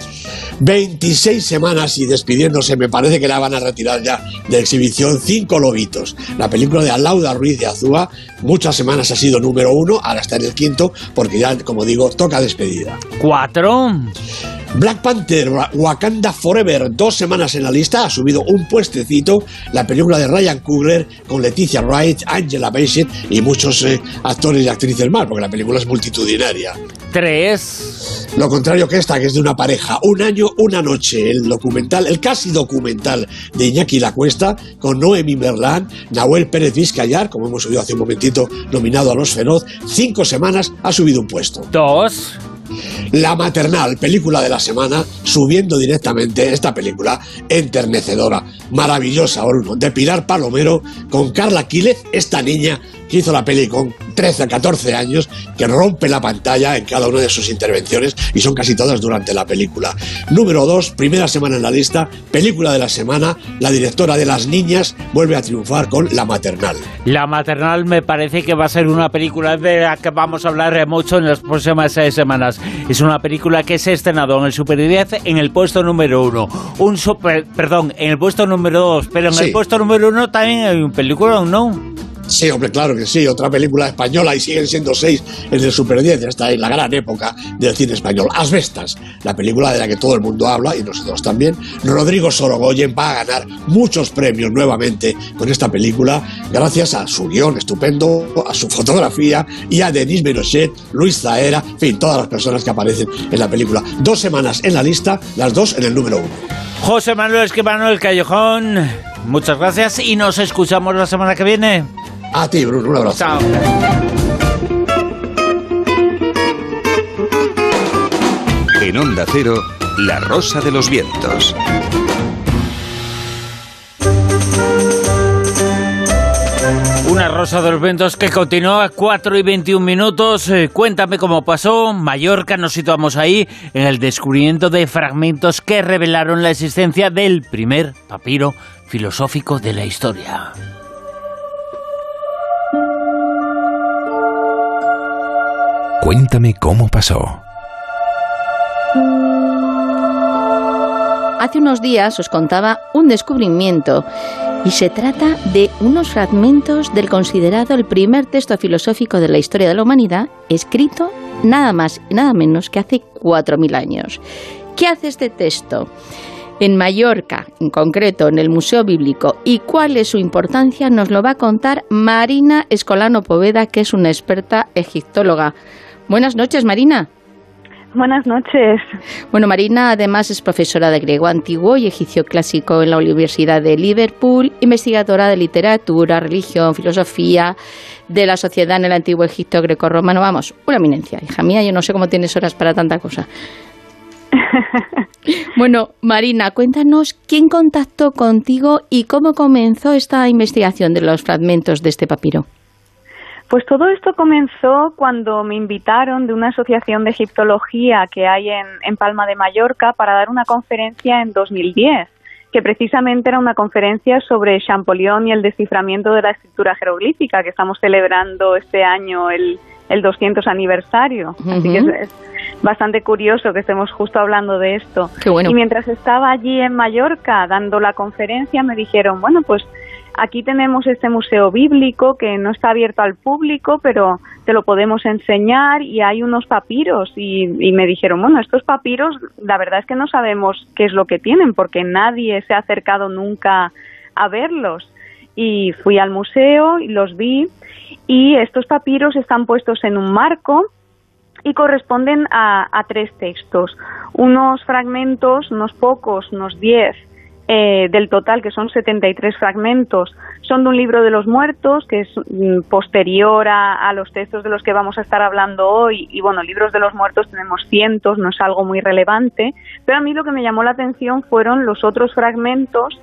26 semanas y despidiéndose, me parece que la van a retirar ya de exhibición Cinco Lobitos, la película de Alauda Ruiz de Azúa. Muchas semanas ha sido número uno, ahora está en el quinto, porque ya, como digo, toca despedida. Cuatro. Black Panther, Wakanda Forever, dos semanas en la lista, ha subido un puestecito. La película de Ryan Coogler con Leticia Wright, Angela Bassett y muchos eh, actores y actrices más, porque la película es multitudinaria. Tres. Lo contrario que esta, que es de una pareja. Un año, una noche. El documental, el casi documental de Iñaki La Cuesta con Noemi Merlán, Nahuel Pérez Vizcayar, como hemos oído hace un momentito, nominado a Los Feroz. Cinco semanas ha subido un puesto. Dos. La maternal, película de la semana, subiendo directamente esta película enternecedora, maravillosa, de Pilar Palomero, con Carla Quílez, esta niña que hizo la peli con 13 a 14 años, que rompe la pantalla en cada una de sus intervenciones y son casi todas durante la película. Número 2, primera semana en la lista, película de la semana, la directora de Las Niñas vuelve a triunfar con La Maternal. La maternal me parece que va a ser una película de la que vamos a hablar mucho en las próximas seis semanas. Es una película que se ha estrenado en el Super 10 en el puesto número uno. Un super, perdón, en el puesto número dos, pero en Sí. el puesto número uno también hay un película, ¿no? Sí, hombre, claro que sí, otra película española y siguen siendo seis en el Super 10, está en la gran época del cine español. Asbestas, la película de la que todo el mundo habla y nosotros también. Rodrigo Sorogoyen va a ganar muchos premios nuevamente con esta película, gracias a su guion estupendo, a su fotografía y a Denis Menochet, Luis Zaera, en fin, todas las personas que aparecen en la película. Dos semanas en la lista, las dos en el número uno. José Manuel Callejón, muchas gracias y nos escuchamos la semana que viene. A ti, Bruno, un abrazo. Chao. En Onda Cero, La Rosa de los Vientos. Una rosa de los vientos que continúa 4 y 21 minutos. Eh, cuéntame cómo pasó. Mallorca, nos situamos ahí en el descubrimiento de fragmentos que revelaron la existencia del primer papiro filosófico de la historia. Cuéntame cómo pasó. Hace unos días os contaba un descubrimiento y se trata de unos fragmentos del considerado el primer texto filosófico de la historia de la humanidad, escrito nada más y nada menos que hace 4.000 años. ¿Qué hace este texto? En Mallorca, en concreto en el Museo Bíblico, y cuál es su importancia nos lo va a contar Marina Escolano Poveda, que es una experta egiptóloga. Buenas noches, Marina. Buenas noches. Bueno, Marina además es profesora de griego antiguo y egipcio clásico en la Universidad de Liverpool, investigadora de literatura, religión, filosofía de la sociedad en el antiguo Egipto greco-romano. Vamos, una eminencia, hija mía, yo no sé cómo tienes horas para tanta cosa. Bueno, Marina, cuéntanos quién contactó contigo y cómo comenzó esta investigación de los fragmentos de este papiro. Pues todo esto comenzó cuando me invitaron de una asociación de egiptología que hay en, en Palma de Mallorca para dar una conferencia en 2010, que precisamente era una conferencia sobre Champollion y el desciframiento de la escritura jeroglífica, que estamos celebrando este año el, el 200 aniversario. Así que es, Ujú. es bastante curioso que estemos justo hablando de esto. Qué bueno. Y mientras estaba allí en Mallorca dando la conferencia, me dijeron, bueno, pues aquí tenemos este museo bíblico que no está abierto al público, pero te lo podemos enseñar y hay unos papiros. Y, y me dijeron, bueno, estos papiros, la verdad es que no sabemos qué es lo que tienen, porque nadie se ha acercado nunca a verlos. Y fui al museo y los vi y estos papiros están puestos en un marco y corresponden a, a tres textos. Unos fragmentos, unos pocos, unos diez eh, del total, que son 73 fragmentos, son de un libro de los muertos, que es mm, posterior a, a los textos de los que vamos a estar hablando hoy. Y bueno, libros de los muertos tenemos cientos, no es algo muy relevante. Pero a mí lo que me llamó la atención fueron los otros fragmentos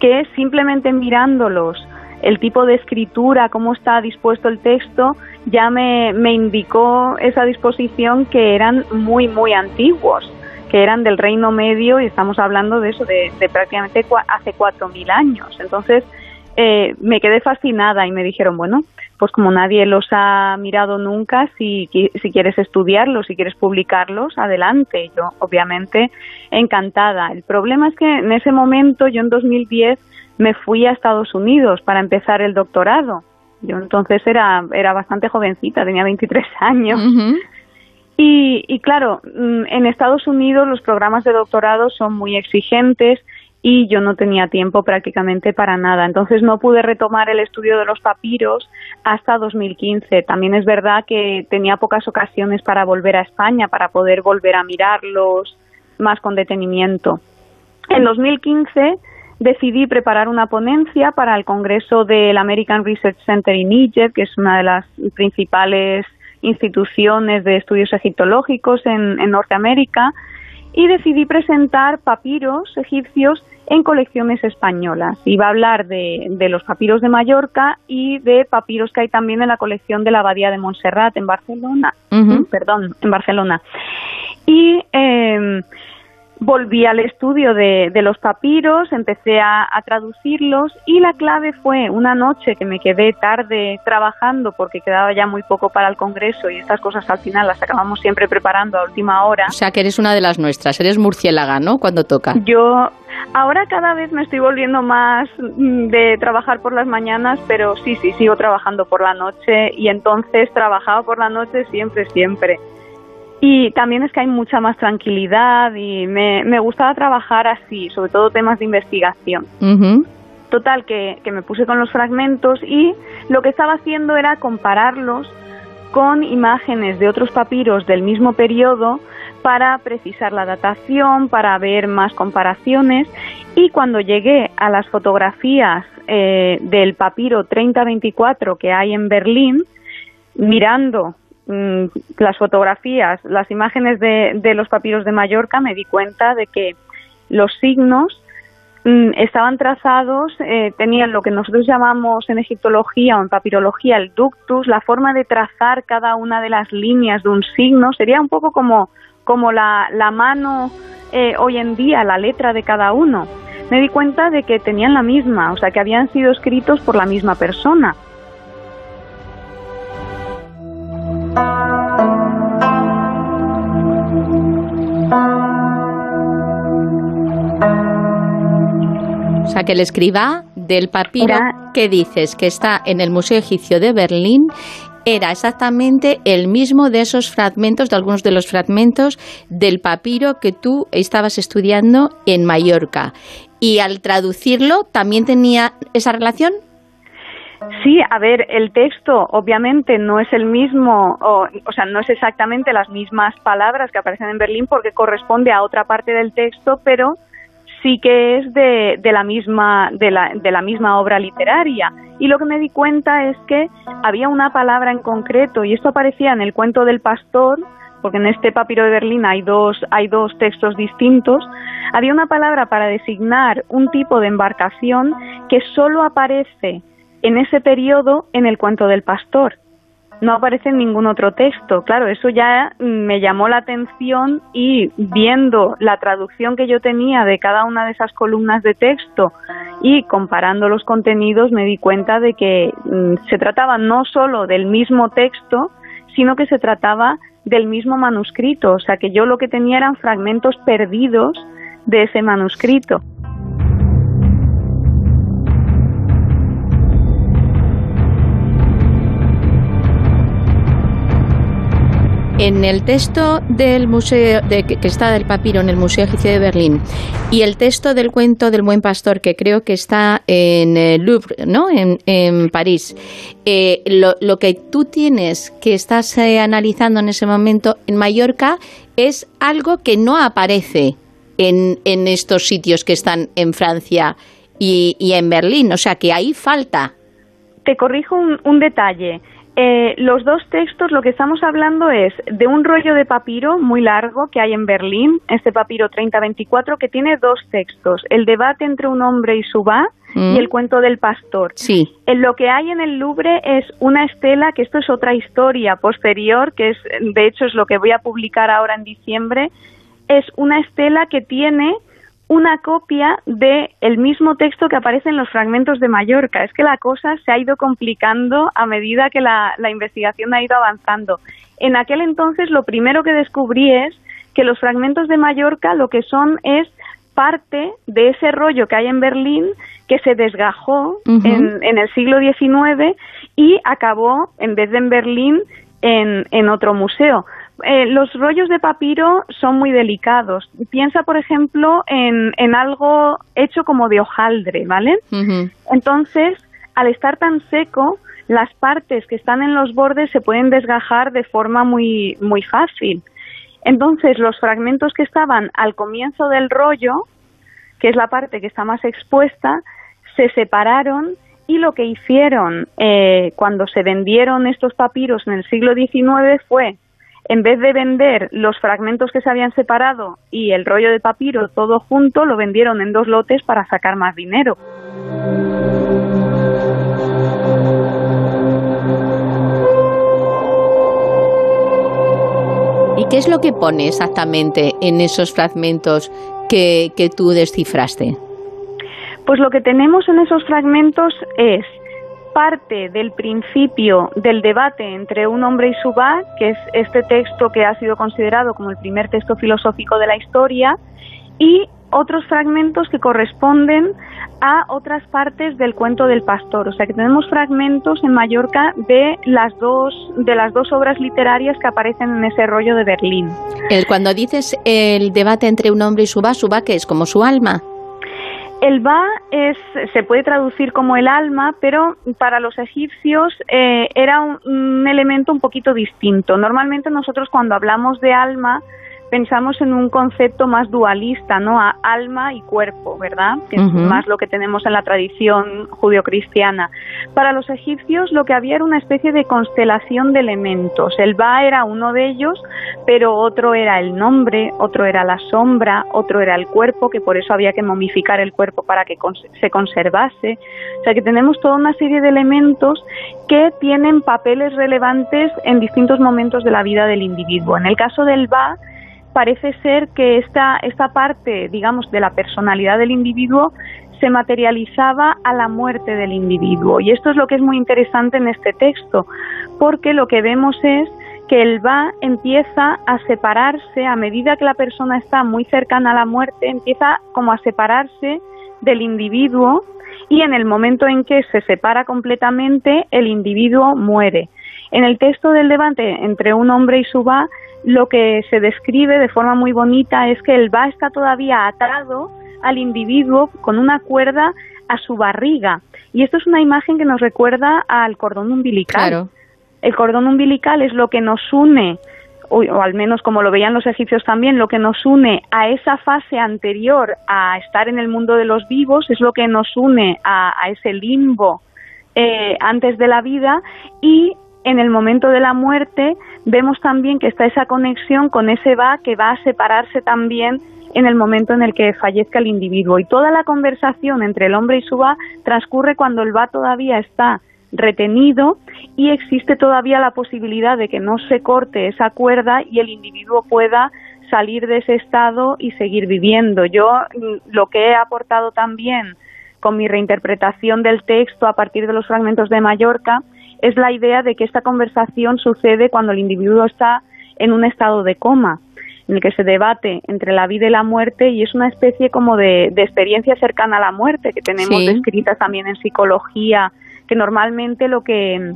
que simplemente mirándolos, el tipo de escritura, cómo está dispuesto el texto, ya me, me indicó esa disposición que eran muy, muy antiguos, que eran del Reino Medio y estamos hablando de eso, de, prácticamente hace 4.000 años. Entonces, eh, me quedé fascinada y me dijeron, bueno, pues como nadie los ha mirado nunca, si, si quieres estudiarlos, si quieres publicarlos, adelante. Yo, obviamente, encantada. El problema es que en ese momento, yo en 2010, me fui a Estados Unidos para empezar el doctorado. Yo entonces era, era bastante jovencita, tenía 23 años. Y, y claro, mm, en Estados Unidos los programas de doctorado son muy exigentes y yo no tenía tiempo prácticamente para nada. Entonces no pude retomar el estudio de los papiros hasta 2015. También es verdad que tenía pocas ocasiones para volver a España, para poder volver a mirarlos más con detenimiento. En 2015 decidí preparar una ponencia para el Congreso del American Research Center in Egypt, que es una de las principales instituciones de estudios egiptológicos en, en Norteamérica, y decidí presentar papiros egipcios en colecciones españolas. Va a hablar de, de los papiros de Mallorca y de papiros que hay también en la colección de la Abadía de Montserrat en Barcelona. Perdón, en Barcelona. Y eh, volví al estudio de, de los papiros, empecé a, a traducirlos y la clave fue una noche que me quedé tarde trabajando porque quedaba ya muy poco para el congreso y estas cosas al final las acabamos siempre preparando a última hora. O sea, que eres una de las nuestras, eres murciélaga, ¿no? Cuando toca. Yo ahora cada vez me estoy volviendo más mm, de trabajar por las mañanas, pero sí, sí, sigo trabajando por la noche y entonces trabajaba por la noche siempre, siempre. Y también es que hay mucha más tranquilidad y me, me gustaba trabajar así, sobre todo temas de investigación. Total, que, que me puse con los fragmentos y lo que estaba haciendo era compararlos con imágenes de otros papiros del mismo periodo para precisar la datación, para ver más comparaciones y cuando llegué a las fotografías eh, del papiro 3024 que hay en Berlín, mirando mm, las fotografías, las imágenes de, de los papiros de Mallorca, me di cuenta de que los signos mm, estaban trazados, eh, tenían lo que nosotros llamamos en egiptología o en papirología el ductus, la forma de trazar cada una de las líneas de un signo, sería un poco como, como la, la mano eh, hoy en día, la letra de cada uno. Me di cuenta de que tenían la misma, o sea, que habían sido escritos por la misma persona. O sea, que el escriba del papiro Era- que dices que está en el Museo Egipcio de Berlín era exactamente el mismo de esos fragmentos, de algunos de los fragmentos del papiro que tú estabas estudiando en Mallorca. Y al traducirlo, ¿también tenía esa relación? Sí, a ver, el texto obviamente no es el mismo, o, o sea, no es exactamente las mismas palabras que aparecen en Berlín porque corresponde a otra parte del texto, pero sí que es de, de la misma de la, de la misma obra literaria. Y lo que me di cuenta es que había una palabra en concreto y esto aparecía en el cuento del pastor, porque en este papiro de Berlín hay dos hay dos textos distintos. Había una palabra para designar un tipo de embarcación que solo aparece en ese periodo en el cuento del pastor. No aparece en ningún otro texto. Claro, eso ya me llamó la atención y viendo la traducción que yo tenía de cada una de esas columnas de texto y comparando los contenidos me di cuenta de que mm, se trataba no solo del mismo texto, sino que se trataba del mismo manuscrito. O sea que yo lo que tenía eran fragmentos perdidos de ese manuscrito. En el texto del museo de, que está del papiro en el Museo Egipcio de Berlín y el texto del cuento del buen pastor que creo que está en el Louvre, ¿no? En, en París. eh, lo, lo que tú tienes que estás eh, analizando en ese momento en Mallorca es algo que no aparece en, en estos sitios que están en Francia y, y en Berlín. O sea que ahí falta. Te corrijo un, un detalle. Eh, los dos textos, lo que estamos hablando es de un rollo de papiro muy largo que hay en Berlín, este papiro 3024, que tiene dos textos, el debate entre un hombre y su va Mm. y el cuento del pastor. Sí. En lo que hay en el Louvre es una estela, que esto es otra historia posterior, que es, de hecho es lo que voy a publicar ahora en diciembre, es una estela que tiene una copia de el mismo texto que aparece en los fragmentos de Mallorca. Es que la cosa se ha ido complicando a medida que la, la investigación ha ido avanzando. En aquel entonces lo primero que descubrí es que los fragmentos de Mallorca lo que son es parte de ese rollo que hay en Berlín que se desgajó en, en el siglo XIX y acabó, en vez de en Berlín, en, en otro museo. Eh, los rollos de papiro son muy delicados. Piensa, por ejemplo, en, en algo hecho como de hojaldre, ¿vale? Entonces, al estar tan seco, las partes que están en los bordes se pueden desgajar de forma muy, muy fácil. Entonces, los fragmentos que estaban al comienzo del rollo, que es la parte que está más expuesta, se separaron y lo que hicieron eh, cuando se vendieron estos papiros en el siglo XIX fue en vez de vender los fragmentos que se habían separado y el rollo de papiro todo junto, lo vendieron en dos lotes para sacar más dinero. ¿Y qué es lo que pone exactamente en esos fragmentos que, que tú descifraste? Pues lo que tenemos en esos fragmentos es parte del principio del debate entre un hombre y su va, que es este texto que ha sido considerado como el primer texto filosófico de la historia, y otros fragmentos que corresponden a otras partes del cuento del pastor. O sea que tenemos fragmentos en Mallorca de las dos, de las dos obras literarias que aparecen en ese rollo de Berlín. El, cuando dices el debate entre un hombre y su va, su que es como su alma. El Ba es, se puede traducir como el alma, pero para los egipcios eh, era un, un elemento un poquito distinto. Normalmente nosotros cuando hablamos de alma pensamos en un concepto más dualista, ¿no? A alma y cuerpo, ¿verdad? Que es más lo que tenemos en la tradición judio-cristiana. Para los egipcios lo que había era una especie de constelación de elementos. El Ba era uno de ellos, pero otro era el nombre, otro era la sombra, otro era el cuerpo, que por eso había que momificar el cuerpo para que cons- se conservase. O sea que tenemos toda una serie de elementos que tienen papeles relevantes en distintos momentos de la vida del individuo. En el caso del Ba, parece ser que esta, esta parte, digamos, de la personalidad del individuo se materializaba a la muerte del individuo. Y esto es lo que es muy interesante en este texto, porque lo que vemos es que el va empieza a separarse a medida que la persona está muy cercana a la muerte, empieza como a separarse del individuo y en el momento en que se separa completamente, el individuo muere. En el texto del debate entre un hombre y su va, lo que se describe de forma muy bonita es que el va está todavía atado al individuo con una cuerda a su barriga. Y esto es una imagen que nos recuerda al cordón umbilical. Claro. El cordón umbilical es lo que nos une, o, o al menos como lo veían los egipcios también, lo que nos une a esa fase anterior a estar en el mundo de los vivos, es lo que nos une a, a ese limbo eh, antes de la vida y en el momento de la muerte vemos también que está esa conexión con ese va que va a separarse también en el momento en el que fallezca el individuo. Y toda la conversación entre el hombre y su va transcurre cuando el va todavía está retenido y existe todavía la posibilidad de que no se corte esa cuerda y el individuo pueda salir de ese estado y seguir viviendo. Yo mm, lo que he aportado también con mi reinterpretación del texto a partir de los fragmentos de Mallorca es la idea de que esta conversación sucede cuando el individuo está en un estado de coma, en el que se debate entre la vida y la muerte y es una especie como de, de experiencia cercana a la muerte que tenemos Sí. descritas también en psicología, que normalmente lo que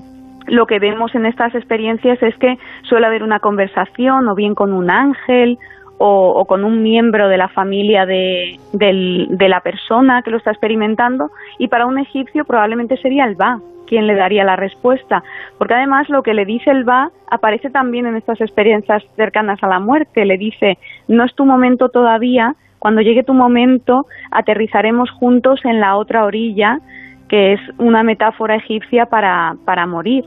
lo que vemos en estas experiencias es que suele haber una conversación o bien con un ángel o, con un miembro de la familia de, del- de la persona que lo está experimentando y para un egipcio probablemente sería el Ba quien le daría la respuesta, porque además lo que le dice el Ba aparece también en estas experiencias cercanas a la muerte, le dice, no es tu momento todavía, cuando llegue tu momento aterrizaremos juntos en la otra orilla, que es una metáfora egipcia para morir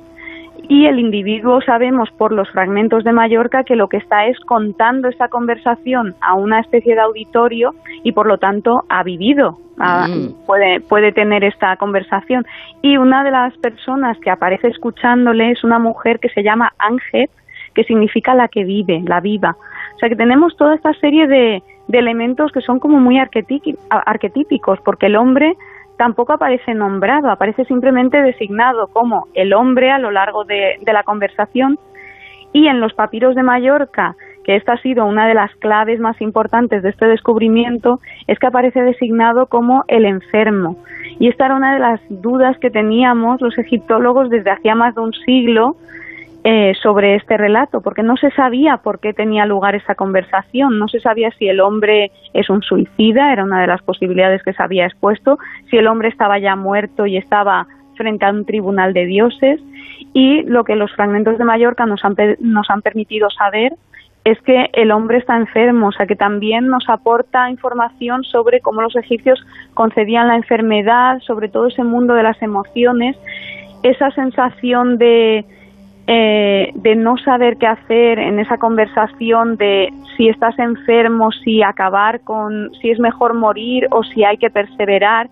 y el individuo sabemos por los fragmentos de Mallorca que lo que está es contando esta conversación a una especie de auditorio y por lo tanto ha vivido, ha- puede, puede tener esta conversación. Y una de las personas que aparece escuchándole es una mujer que se llama Ángel, que significa la que vive, la viva. O sea que tenemos toda esta serie de, de elementos que son como muy arquetípicos, porque el hombre tampoco aparece nombrado, aparece simplemente designado como el hombre a lo largo de, la conversación y en los papiros de Mallorca, que esta ha sido una de las claves más importantes de este descubrimiento, es que aparece designado como el enfermo. Y esta era una de las dudas que teníamos los egiptólogos desde hacía más de un siglo eh, sobre este relato, porque no se sabía por qué tenía lugar esa conversación, no se sabía si el hombre es un suicida, era una de las posibilidades que se había expuesto, si el hombre estaba ya muerto y estaba frente a un tribunal de dioses, y lo que los fragmentos de Mallorca nos han, nos han permitido saber es que el hombre está enfermo, o sea que también nos aporta información sobre cómo los egipcios concebían la enfermedad, sobre todo ese mundo de las emociones, esa sensación de eh, de no saber qué hacer en esa conversación de si estás enfermo, si acabar con, si es mejor morir o si hay que perseverar.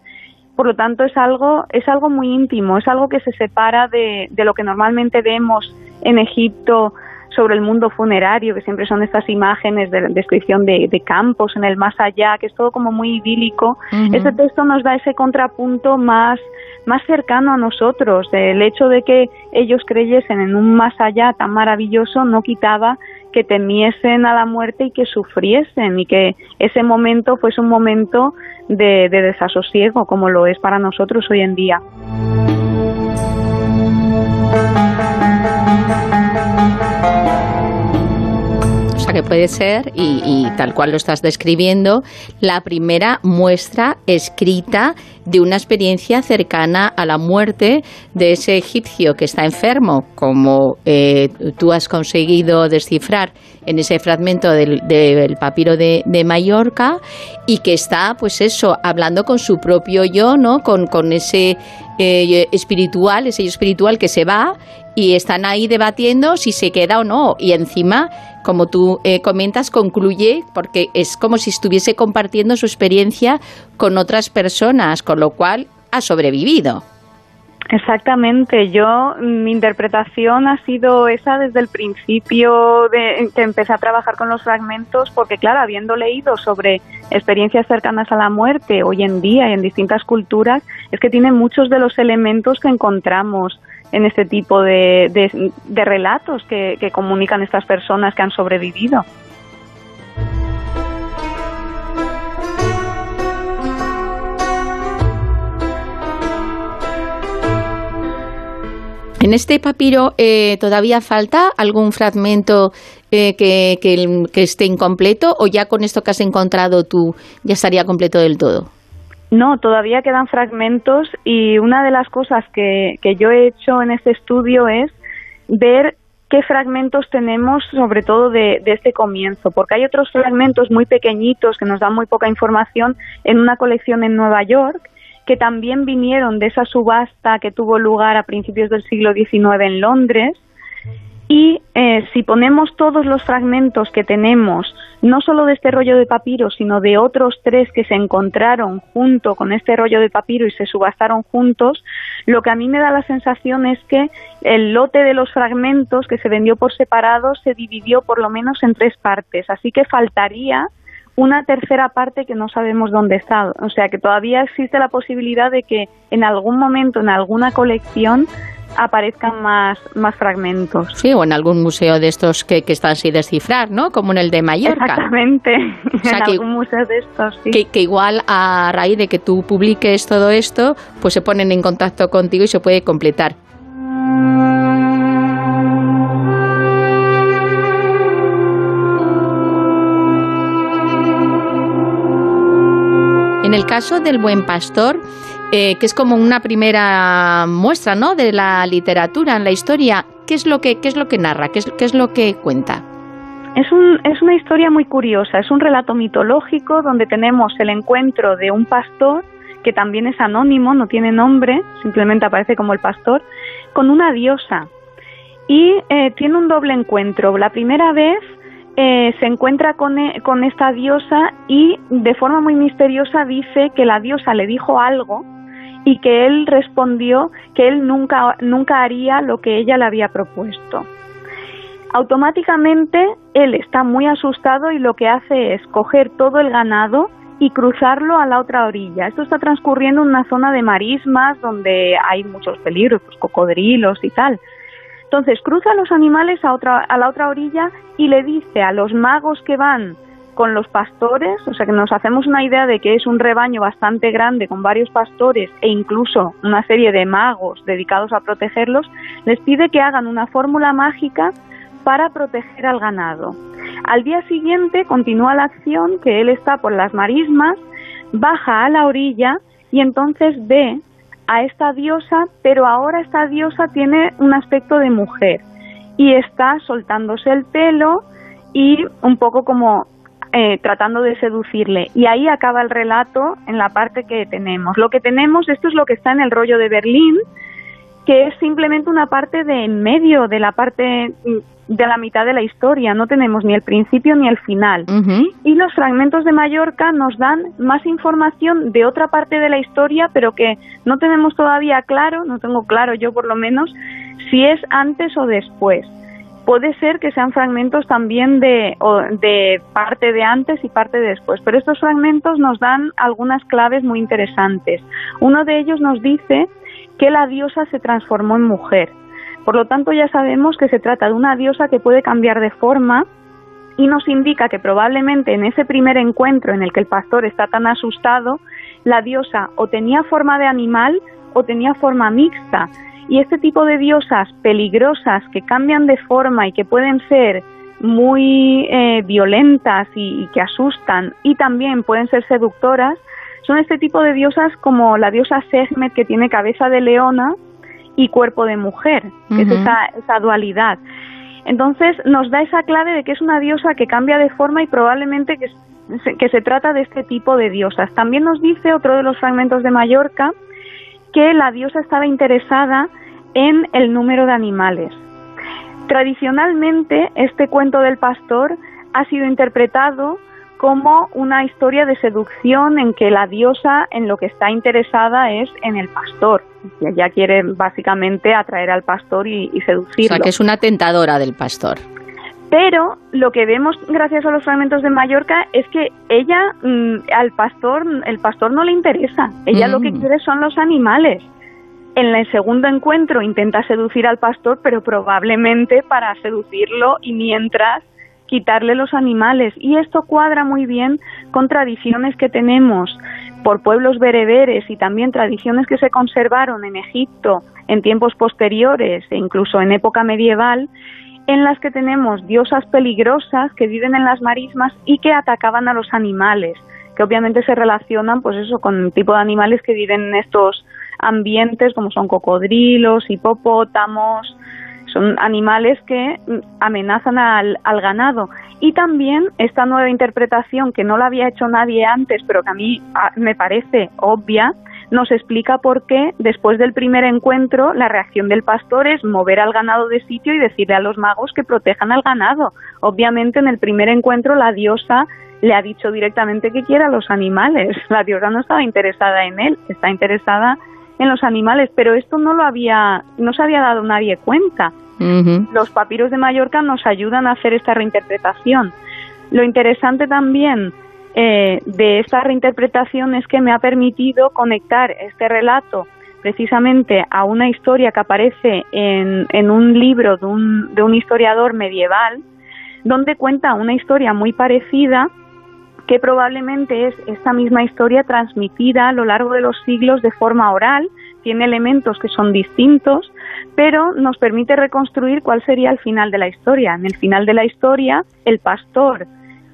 Por lo tanto, es algo, es algo muy íntimo, es algo que se separa de, de lo que normalmente vemos en Egipto sobre el mundo funerario, que siempre son estas imágenes de descripción de, de campos en el más allá, que es todo como muy idílico. Ujú. Este texto nos da ese contrapunto más, más cercano a nosotros. El hecho de que ellos creyesen en un más allá tan maravilloso no quitaba que temiesen a la muerte y que sufriesen y que ese momento fuese un momento de, de desasosiego como lo es para nosotros hoy en día. O sea que puede ser, y, tal cual lo estás describiendo, la primera muestra escrita de una experiencia cercana a la muerte de ese egipcio que está enfermo, como eh, tú has conseguido descifrar en ese fragmento del, papiro de, de Mallorca, y que está, pues eso, hablando con su propio yo, ¿no? Con, con ese eh, espiritual, ese yo espiritual que se va y están ahí debatiendo si se queda o no. Y encima, como tú eh, comentas, concluye porque es como si estuviese compartiendo su experiencia con otras personas, con lo cual ha sobrevivido. Exactamente, yo mi interpretación ha sido esa desde el principio de que empecé a trabajar con los fragmentos, porque claro, habiendo leído sobre experiencias cercanas a la muerte hoy en día y en distintas culturas, es que tiene muchos de los elementos que encontramos en este tipo de, de- relatos que, que comunican estas personas que han sobrevivido. En este papiro eh, todavía falta algún fragmento eh, que- que esté incompleto o ya con esto que has encontrado tú ya estaría completo del todo. No, todavía quedan fragmentos y una de las cosas que, que yo he hecho en este estudio es ver qué fragmentos tenemos sobre todo de, de este comienzo, porque hay otros fragmentos muy pequeñitos que nos dan muy poca información en una colección en Nueva York que también vinieron de esa subasta que tuvo lugar a principios del siglo XIX en Londres y eh, si ponemos todos los fragmentos que tenemos, no solo de este rollo de papiro, sino de otros tres que se encontraron junto con este rollo de papiro y se subastaron juntos, lo que a mí me da la sensación es que el lote de los fragmentos que se vendió por separado se dividió por lo menos en tres partes. Así que faltaría una tercera parte que no sabemos dónde está. O sea que todavía existe la posibilidad de que en algún momento, en alguna colección, aparezcan más, más fragmentos. Sí, o en algún museo de estos que, que están sin descifrar, ¿no? Como en el de Mallorca. Exactamente. sea en que- algún museo de estos, sí. Que, que igual a raíz de que tú publiques todo esto, pues se ponen en contacto contigo y se puede completar. En el caso del buen pastor, eh, que es como una primera muestra, ¿no? De la literatura en la historia, ¿qué es lo que, qué es lo que narra? ¿Qué es, qué es lo que cuenta? Es, un, es una historia muy curiosa, es un relato mitológico donde tenemos el encuentro de un pastor, que también es anónimo, no tiene nombre, simplemente aparece como el pastor, con una diosa. Y eh, tiene un doble encuentro. La primera vez eh, se encuentra con, e- con esta diosa y de forma muy misteriosa dice que la diosa le dijo algo y que él respondió que él nunca, nunca haría lo que ella le había propuesto automáticamente él está muy asustado y lo que hace es coger todo el ganado y cruzarlo a la otra orilla. Esto está transcurriendo en una zona de marismas donde hay muchos peligros, pues cocodrilos y tal. Entonces cruza a los animales a, otra, a la otra orilla y le dice a los magos que van con los pastores, o sea que nos hacemos una idea de que es un rebaño bastante grande con varios pastores e incluso una serie de magos dedicados a protegerlos, les pide que hagan una fórmula mágica para proteger al ganado. Al día siguiente continúa la acción que él está por las marismas, baja a la orilla y entonces ve a esta diosa, pero ahora esta diosa tiene un aspecto de mujer y está soltándose el pelo y un poco como eh, tratando de seducirle. Y ahí acaba el relato en la parte que tenemos. Lo que tenemos, esto es lo que está en el rollo de Berlín, que es simplemente una parte de en medio de la parte mm, de la mitad de la historia, no tenemos ni el principio ni el final. Y los fragmentos de Mallorca nos dan más información de otra parte de la historia, pero que no tenemos todavía claro, no tengo claro yo por lo menos, si es antes o después. Puede ser que sean fragmentos también de, parte de antes y parte de después, pero estos fragmentos nos dan algunas claves muy interesantes. Uno de ellos nos dice que la diosa se transformó en mujer. Por lo tanto, ya sabemos que se trata de una diosa que puede cambiar de forma y nos indica que probablemente en ese primer encuentro en el que el pastor está tan asustado, la diosa o tenía forma de animal o tenía forma mixta. Y este tipo de diosas peligrosas que cambian de forma y que pueden ser muy eh, violentas y, y que asustan y también pueden ser seductoras, son este tipo de diosas como la diosa Sekhmet que tiene cabeza de leona y cuerpo de mujer, que es esa, esa dualidad. Entonces nos da esa clave de que es una diosa que cambia de forma y probablemente que, se- que se trata de este tipo de diosas. También nos dice otro de los fragmentos de Mallorca que la diosa estaba interesada en el número de animales. Tradicionalmente, este cuento del pastor ha sido interpretado como una historia de seducción en que la diosa en lo que está interesada es en el pastor. Y ella quiere básicamente atraer al pastor y, y O seducirlo. sea, que es una tentadora del pastor. Pero lo que vemos gracias a los fragmentos de Mallorca es que ella mm, al pastor, el pastor no le interesa. Ella lo que Mm. quiere son los animales. En el segundo encuentro intenta seducir al pastor, pero probablemente para seducirlo y mientras quitarle los animales. Y esto cuadra muy bien con tradiciones que tenemos por pueblos bereberes y también tradiciones que se conservaron en Egipto en tiempos posteriores e incluso en época medieval, en las que tenemos diosas peligrosas que viven en las marismas y que atacaban a los animales, que obviamente se relacionan pues eso con el tipo de animales que viven en estos ambientes como son cocodrilos, hipopótamos, son animales que amenazan al, al ganado. Y también esta nueva interpretación que no la había hecho nadie antes, pero que a mí me parece obvia, nos explica por qué después del primer encuentro la reacción del pastor es mover al ganado de sitio y decirle a los magos que protejan al ganado. Obviamente en el primer encuentro la diosa le ha dicho directamente que quiere a los animales. La diosa no estaba interesada en él, está interesada en los animales, pero esto no lo había, no se había dado nadie cuenta. Los papiros de Mallorca nos ayudan a hacer esta reinterpretación. Lo interesante también eh, de esta reinterpretación es que me ha permitido conectar este relato precisamente a una historia que aparece en, en un libro de un, de un historiador medieval, donde cuenta una historia muy parecida que probablemente es esta misma historia transmitida a lo largo de los siglos de forma oral, tiene elementos que son distintos, pero nos permite reconstruir cuál sería el final de la historia. En el final de la historia, el pastor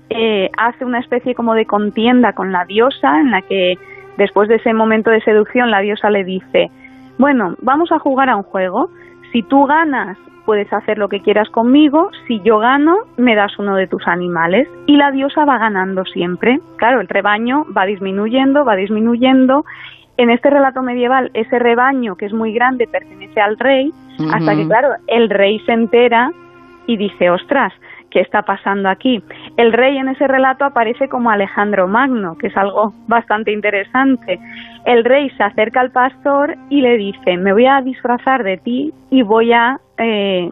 eh, hace una especie como de contienda con la diosa, en la que después de ese momento de seducción la diosa le dice, bueno, vamos a jugar a un juego, si tú ganas puedes hacer lo que quieras conmigo, si yo gano, me das uno de tus animales. Y la diosa va ganando siempre. Claro, el rebaño va disminuyendo, va disminuyendo. En este relato medieval, ese rebaño, que es muy grande, pertenece al rey, hasta que, claro, el rey se entera y dice, ostras, ¿qué está pasando aquí? El rey en ese relato aparece como Alejandro Magno, que es algo bastante interesante. El rey se acerca al pastor y le dice, me voy a disfrazar de ti y voy a eh,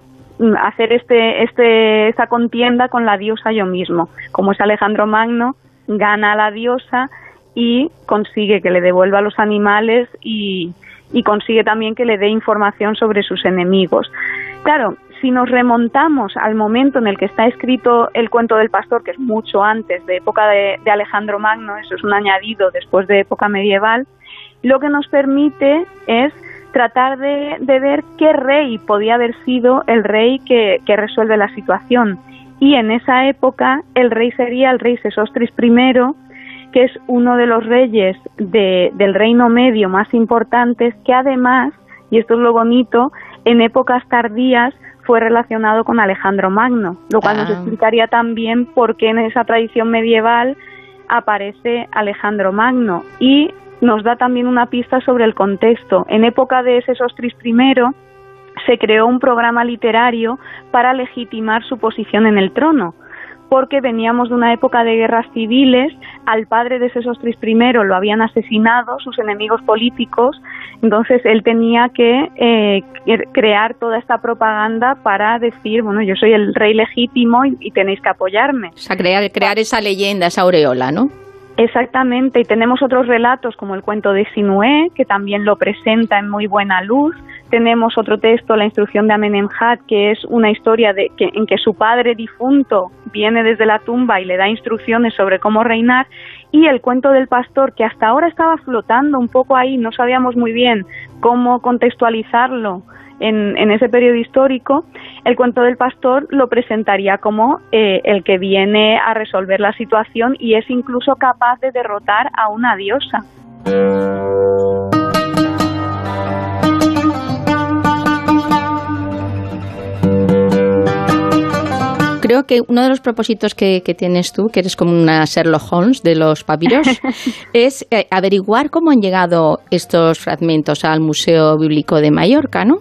hacer este, este, esta contienda con la diosa yo mismo. Como es Alejandro Magno, gana a la diosa y consigue que le devuelva los animales y, y consigue también que le dé información sobre sus enemigos. Claro, si nos remontamos al momento en el que está escrito el cuento del pastor, que es mucho antes de época de, Alejandro Magno, eso es un añadido después de época medieval, lo que nos permite es tratar de, de ver qué rey podía haber sido el rey que, que resuelve la situación. Y en esa época el rey sería el rey Sesostris I, que es uno de los reyes de- del Reino Medio más importantes, que además, y esto es lo bonito, en épocas tardías fue relacionado con Alejandro Magno, lo cual nos Ah. explicaría también por qué en esa tradición medieval aparece Alejandro Magno. Y nos da también una pista sobre el contexto. En época de Sesostris I se creó un programa literario para legitimar su posición en el trono porque veníamos de una época de guerras civiles, al padre de Sesostris I lo habían asesinado sus enemigos políticos, entonces él tenía que eh, crear toda esta propaganda para decir, bueno, yo soy el rey legítimo y, y tenéis que apoyarme. O sea, crear, crear esa leyenda, esa aureola, ¿no? Exactamente, y tenemos otros relatos como el cuento de Sinué, que también lo presenta en muy buena luz. Tenemos otro texto, la instrucción de Amenemhat, que es una historia en que su padre difunto viene desde la tumba y le da instrucciones sobre cómo reinar. Y el cuento del pastor, que hasta ahora estaba flotando un poco ahí, no sabíamos muy bien cómo contextualizarlo en, ese periodo histórico, el cuento del pastor lo presentaría como eh, el que viene a resolver la situación y es incluso capaz de derrotar a una diosa. Creo que uno de los propósitos que, tienes tú, que eres como una Sherlock Holmes de los papiros, es eh, averiguar cómo han llegado estos fragmentos al Museo Bíblico de Mallorca, ¿no?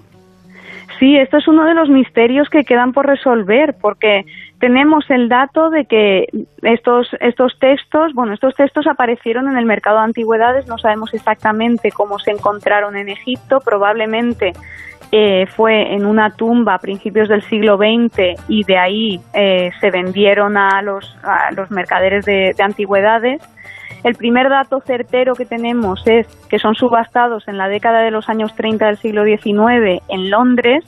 Sí, esto es uno de los misterios que quedan por resolver, porque tenemos el dato de que estos, estos textos, bueno, estos textos aparecieron en el mercado de antigüedades, no sabemos exactamente cómo se encontraron en Egipto, probablemente eh, fue en una tumba a principios del siglo XX y de ahí eh, se vendieron a los, a los mercaderes de antigüedades el primer dato certero que tenemos es que son subastados en la década de los años 30 del siglo XIX en Londres.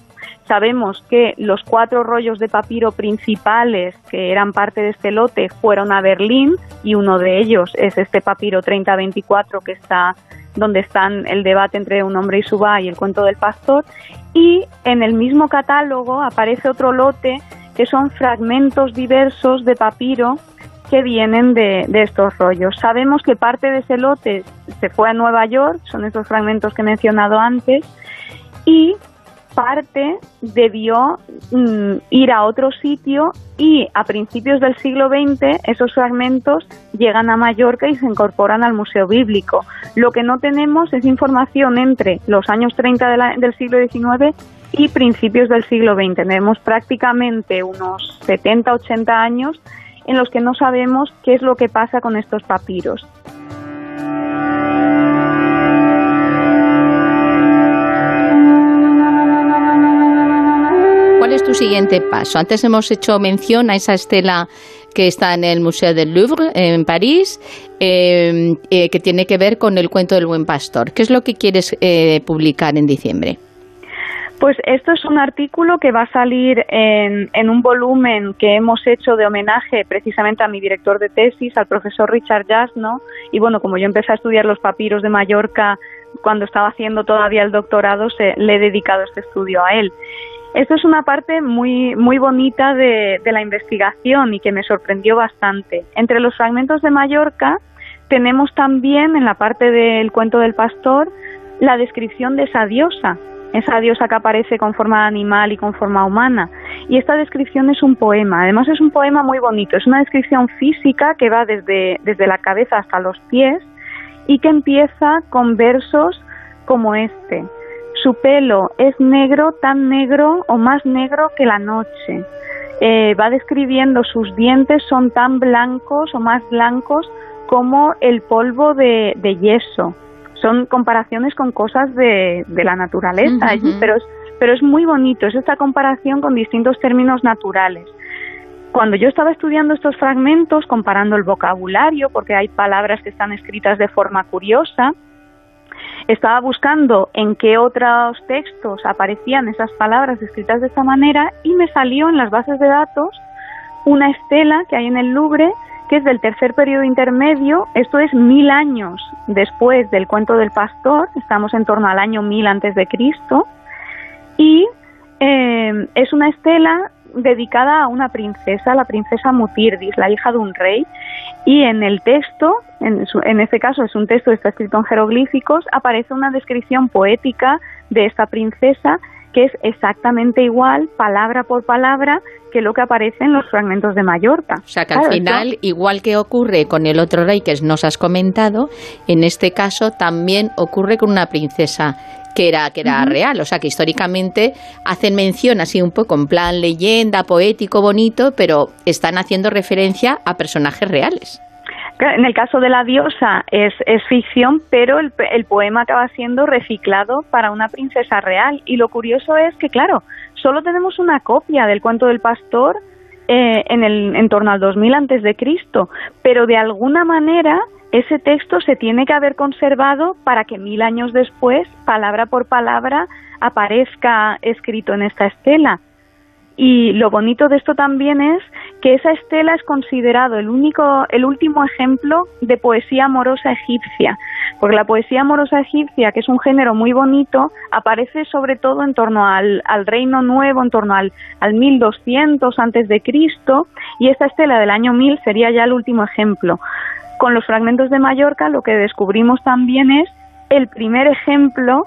Sabemos que los cuatro rollos de papiro principales que eran parte de este lote fueron a Berlín y uno de ellos es este papiro 3024 que está donde están el debate entre un hombre y su va y el cuento del pastor. Y en el mismo catálogo aparece otro lote que son fragmentos diversos de papiro que vienen de, estos rollos. Sabemos que parte de ese lote se fue a Nueva York, son estos fragmentos que he mencionado antes, y parte debió mm, ir a otro sitio y a principios del siglo XX esos fragmentos llegan a Mallorca y se incorporan al Museo Bíblico. Lo que no tenemos es información entre los años 30 del siglo XIX y principios del siglo XX. Tenemos prácticamente unos 70-80 años en los que no sabemos qué es lo que pasa con estos papiros. ¿Cuál es tu siguiente paso? Antes hemos hecho mención a esa estela que está en el Museo del Louvre, en París, eh, eh, que tiene que ver con el cuento del buen pastor. ¿Qué es lo que quieres eh, publicar en diciembre? Pues esto es un artículo que va a salir en, en, un volumen que hemos hecho de homenaje precisamente a mi director de tesis, al profesor Richard Jasno. Y bueno, como yo empecé a estudiar los papiros de Mallorca cuando estaba haciendo todavía el doctorado, se, le he dedicado este estudio a él. Esto es una parte muy, muy bonita de, de la investigación y que me sorprendió bastante. Entre los fragmentos de Mallorca tenemos también en la parte del cuento del pastor la descripción de esa diosa, esa diosa que aparece con forma animal y con forma humana. Y esta descripción es un poema, además es un poema muy bonito, es una descripción física que va desde, desde la cabeza hasta los pies y que empieza con versos como este. Su pelo es negro, tan negro o más negro que la noche. Eh, va describiendo sus dientes son tan blancos o más blancos como el polvo de yeso son comparaciones con cosas de, la naturaleza, pero, es, pero es muy bonito, es esta comparación con distintos términos naturales. Cuando yo estaba estudiando estos fragmentos, comparando el vocabulario, porque hay palabras que están escritas de forma curiosa, estaba buscando en qué otros textos aparecían esas palabras escritas de esta manera y me salió en las bases de datos una estela que hay en el Louvre que es del tercer periodo intermedio, esto es mil años después del cuento del pastor, estamos en torno al año mil antes de Cristo, y eh, es una estela dedicada a una princesa, la princesa Mutirdis, la hija de un rey, y en el texto, en, en este caso es un texto que está escrito en jeroglíficos, aparece una descripción poética de esta princesa que es exactamente igual, palabra por palabra, que lo que aparece en los fragmentos de Mallorca. O sea que al final, igual que ocurre con el otro rey que nos has comentado, en este caso también ocurre con una princesa que era, que era real, o sea que históricamente hacen mención así un poco en plan leyenda, poético, bonito, pero están haciendo referencia a personajes reales. En el caso de la diosa es, es ficción, pero el, el, poema acaba siendo reciclado para una princesa real. Y lo curioso es que, claro, solo tenemos una copia del cuento del pastor eh, en, el, en torno al 2000 antes de Cristo, pero de alguna manera ese texto se tiene que haber conservado para que mil años después, palabra por palabra, aparezca escrito en esta estela. Y lo bonito de esto también es que esa estela es considerado el único, el último ejemplo de poesía amorosa egipcia, porque la poesía amorosa egipcia, que es un género muy bonito, aparece sobre todo en torno al, al Reino Nuevo, en torno al, al 1200 antes de Cristo, y esta estela del año 1000 sería ya el último ejemplo. Con los fragmentos de Mallorca, lo que descubrimos también es el primer ejemplo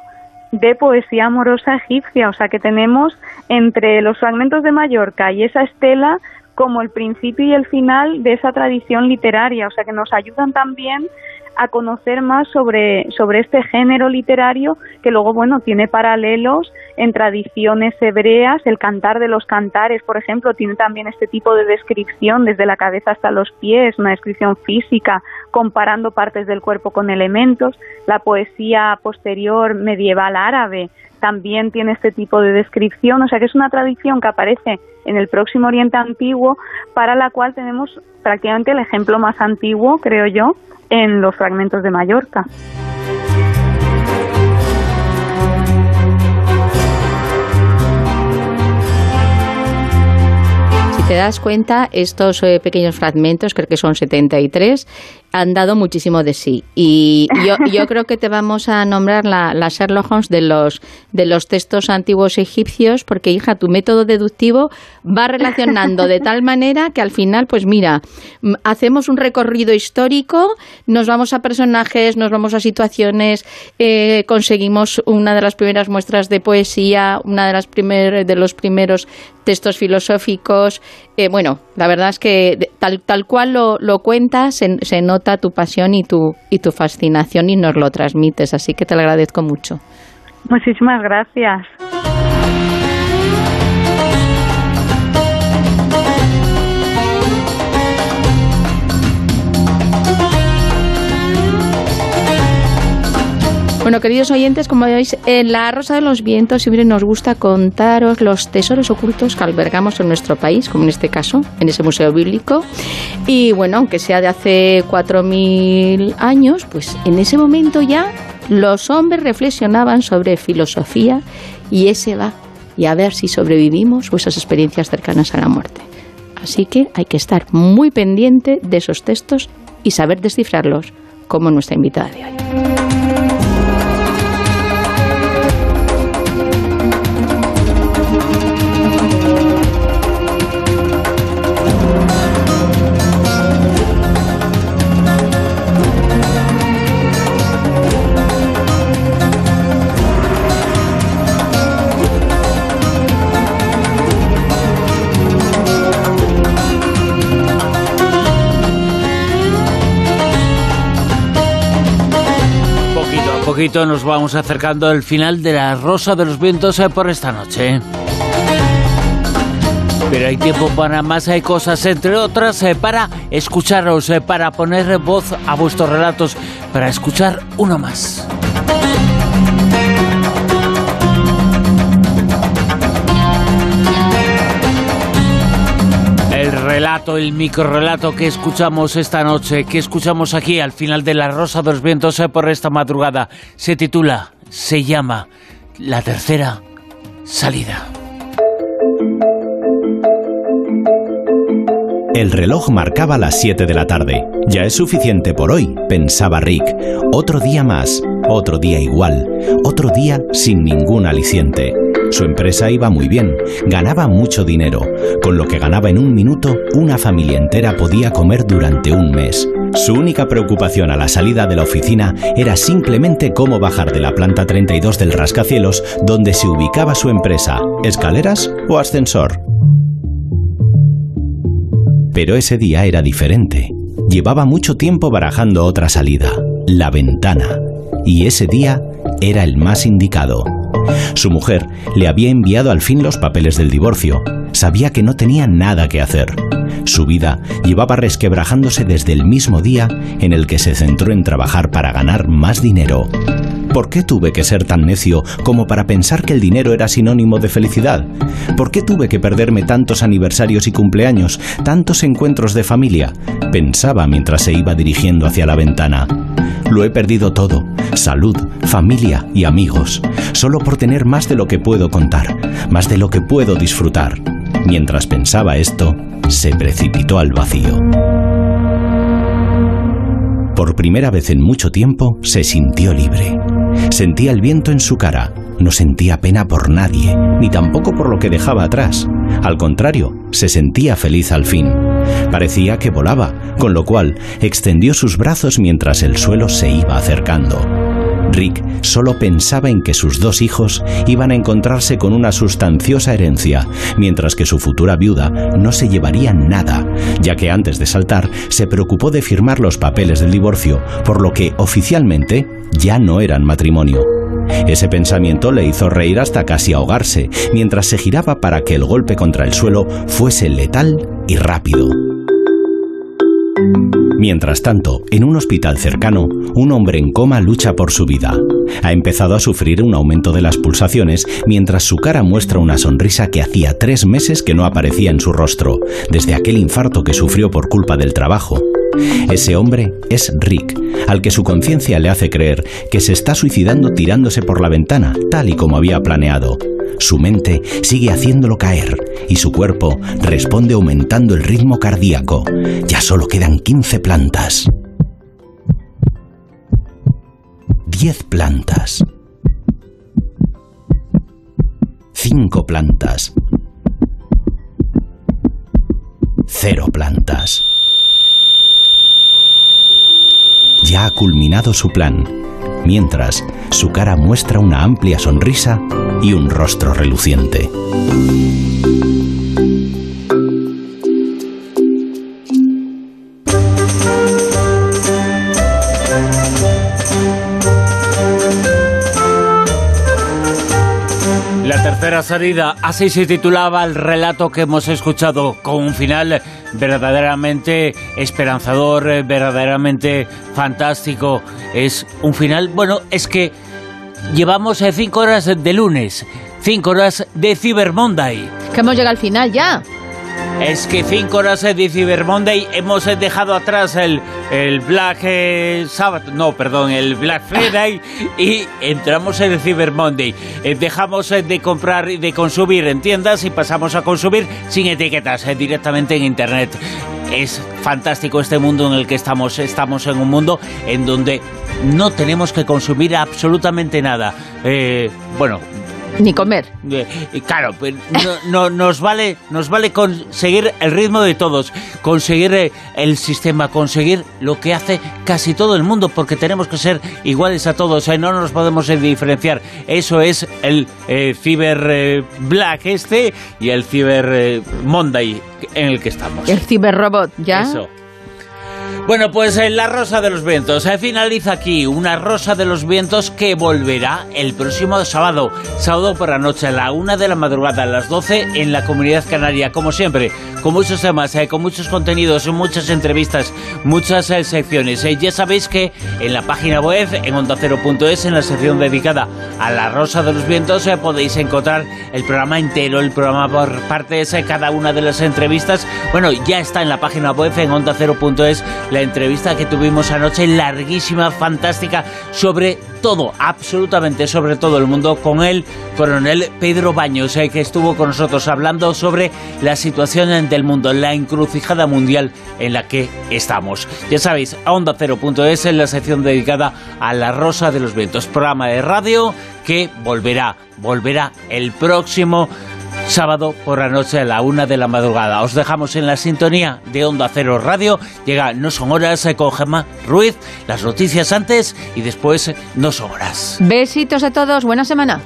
de poesía amorosa egipcia, o sea que tenemos entre los fragmentos de Mallorca y esa estela como el principio y el final de esa tradición literaria, o sea que nos ayudan también a conocer más sobre, sobre este género literario que luego, bueno, tiene paralelos en tradiciones hebreas. El cantar de los cantares, por ejemplo, tiene también este tipo de descripción desde la cabeza hasta los pies, una descripción física, comparando partes del cuerpo con elementos. La poesía posterior medieval árabe también tiene este tipo de descripción, o sea que es una tradición que aparece en el próximo Oriente Antiguo, para la cual tenemos prácticamente el ejemplo más antiguo, creo yo, en los fragmentos de Mallorca. Si te das cuenta, estos eh, pequeños fragmentos, creo que son 73, han dado muchísimo de sí. Y yo, yo creo que te vamos a nombrar la, la, Sherlock Holmes de los, de los textos antiguos egipcios, porque, hija, tu método deductivo va relacionando de tal manera que al final, pues mira, hacemos un recorrido histórico, nos vamos a personajes, nos vamos a situaciones, eh, conseguimos una de las primeras muestras de poesía, una de, las primer, de los primeros textos filosóficos. Eh, bueno, la verdad es que tal, tal cual lo, lo cuentas, se, se nota tu pasión y tu, y tu fascinación y nos lo transmites, así que te lo agradezco mucho. Muchísimas gracias. Bueno, queridos oyentes, como veis, en La Rosa de los Vientos siempre nos gusta contaros los tesoros ocultos que albergamos en nuestro país, como en este caso, en ese museo bíblico. Y bueno, aunque sea de hace 4.000 años, pues en ese momento ya los hombres reflexionaban sobre filosofía y ese va, y a ver si sobrevivimos o esas experiencias cercanas a la muerte. Así que hay que estar muy pendiente de esos textos y saber descifrarlos, como nuestra invitada de hoy. Poquito nos vamos acercando al final de la Rosa de los Vientos eh, por esta noche. Pero hay tiempo para más, hay cosas, entre otras, eh, para escucharos, eh, para poner voz a vuestros relatos, para escuchar uno más. Relato, el microrelato que escuchamos esta noche, que escuchamos aquí al final de La Rosa de los Vientos por esta madrugada, se titula, se llama La Tercera Salida. El reloj marcaba las 7 de la tarde. Ya es suficiente por hoy, pensaba Rick. Otro día más, otro día igual, otro día sin ningún aliciente. Su empresa iba muy bien, ganaba mucho dinero. Con lo que ganaba en un minuto, una familia entera podía comer durante un mes. Su única preocupación a la salida de la oficina era simplemente cómo bajar de la planta 32 del rascacielos donde se ubicaba su empresa, escaleras o ascensor. Pero ese día era diferente. Llevaba mucho tiempo barajando otra salida, la ventana. Y ese día era el más indicado. Su mujer le había enviado al fin los papeles del divorcio. Sabía que no tenía nada que hacer. Su vida llevaba resquebrajándose desde el mismo día en el que se centró en trabajar para ganar más dinero. ¿Por qué tuve que ser tan necio como para pensar que el dinero era sinónimo de felicidad? ¿Por qué tuve que perderme tantos aniversarios y cumpleaños, tantos encuentros de familia? Pensaba mientras se iba dirigiendo hacia la ventana. Lo he perdido todo, salud, familia y amigos, solo por tener más de lo que puedo contar, más de lo que puedo disfrutar. Mientras pensaba esto, se precipitó al vacío. Por primera vez en mucho tiempo se sintió libre. Sentía el viento en su cara, no sentía pena por nadie, ni tampoco por lo que dejaba atrás. Al contrario, se sentía feliz al fin. Parecía que volaba, con lo cual extendió sus brazos mientras el suelo se iba acercando. Rick solo pensaba en que sus dos hijos iban a encontrarse con una sustanciosa herencia, mientras que su futura viuda no se llevaría nada, ya que antes de saltar se preocupó de firmar los papeles del divorcio, por lo que oficialmente ya no eran matrimonio. Ese pensamiento le hizo reír hasta casi ahogarse, mientras se giraba para que el golpe contra el suelo fuese letal y rápido. Mientras tanto, en un hospital cercano, un hombre en coma lucha por su vida. Ha empezado a sufrir un aumento de las pulsaciones mientras su cara muestra una sonrisa que hacía tres meses que no aparecía en su rostro, desde aquel infarto que sufrió por culpa del trabajo. Ese hombre es Rick, al que su conciencia le hace creer que se está suicidando tirándose por la ventana, tal y como había planeado. Su mente sigue haciéndolo caer y su cuerpo responde aumentando el ritmo cardíaco. Ya solo quedan 15 plantas. 10 plantas. 5 plantas. 0 plantas. Ya ha culminado su plan, mientras su cara muestra una amplia sonrisa y un rostro reluciente. Tercera salida, así se titulaba el relato que hemos escuchado, con un final verdaderamente esperanzador, eh, verdaderamente fantástico. Es un final, bueno, es que llevamos eh, cinco horas de lunes, cinco horas de Cyber Monday. Que hemos llegado al final ya. Es que cinco horas de Cyber Monday hemos eh, dejado atrás el, el Black eh, Sabbath, no, perdón, el Black Friday y entramos en el Cyber Monday. Eh, dejamos eh, de comprar y de consumir en tiendas y pasamos a consumir sin etiquetas, eh, directamente en Internet. Es fantástico este mundo en el que estamos. Estamos en un mundo en donde no tenemos que consumir absolutamente nada. Eh, bueno, Ni comer. claro, pues no, no- nos vale nos vale conseguir el ritmo de todos, conseguir eh, el sistema, conseguir lo que hace casi todo el mundo, porque tenemos que ser iguales a todos, eh, no nos podemos eh, diferenciar. Eso es el eh, Cyber eh, Black este y el Cyber eh, Monday en el que estamos. El ciberrobot, ¿ya? Eso. Bueno, pues en La Rosa de los Vientos eh, finaliza aquí una Rosa de los Vientos que volverá el próximo sábado, sábado por la noche, a la una de la madrugada, a las 12 en la Comunidad Canaria, como siempre, con muchos temas, eh, con muchos contenidos, muchas entrevistas, muchas eh, secciones. Eh, ya sabéis que en la página web, en ondacero.es, en la sección dedicada a La Rosa de los Vientos, eh, podéis encontrar el programa entero, el programa por partes, eh, cada una de las entrevistas. Bueno, ya está en la página web, en ondacero.es, la entrevista que tuvimos anoche, larguísima, fantástica, sobre todo, absolutamente sobre todo el mundo, con el coronel Pedro Baños, eh, que estuvo con nosotros hablando sobre la situación del mundo, la encrucijada mundial en la que estamos. Ya sabéis, a onda cero.es en la sección dedicada a la Rosa de los Vientos, programa de radio que volverá, volverá el próximo sábado por la noche a la una de la madrugada. Os dejamos en la sintonía de Onda Cero Radio. Llega No Son Horas eh, con Gemma Ruiz, las noticias antes y después No Son Horas. Besitos a todos, buena semana.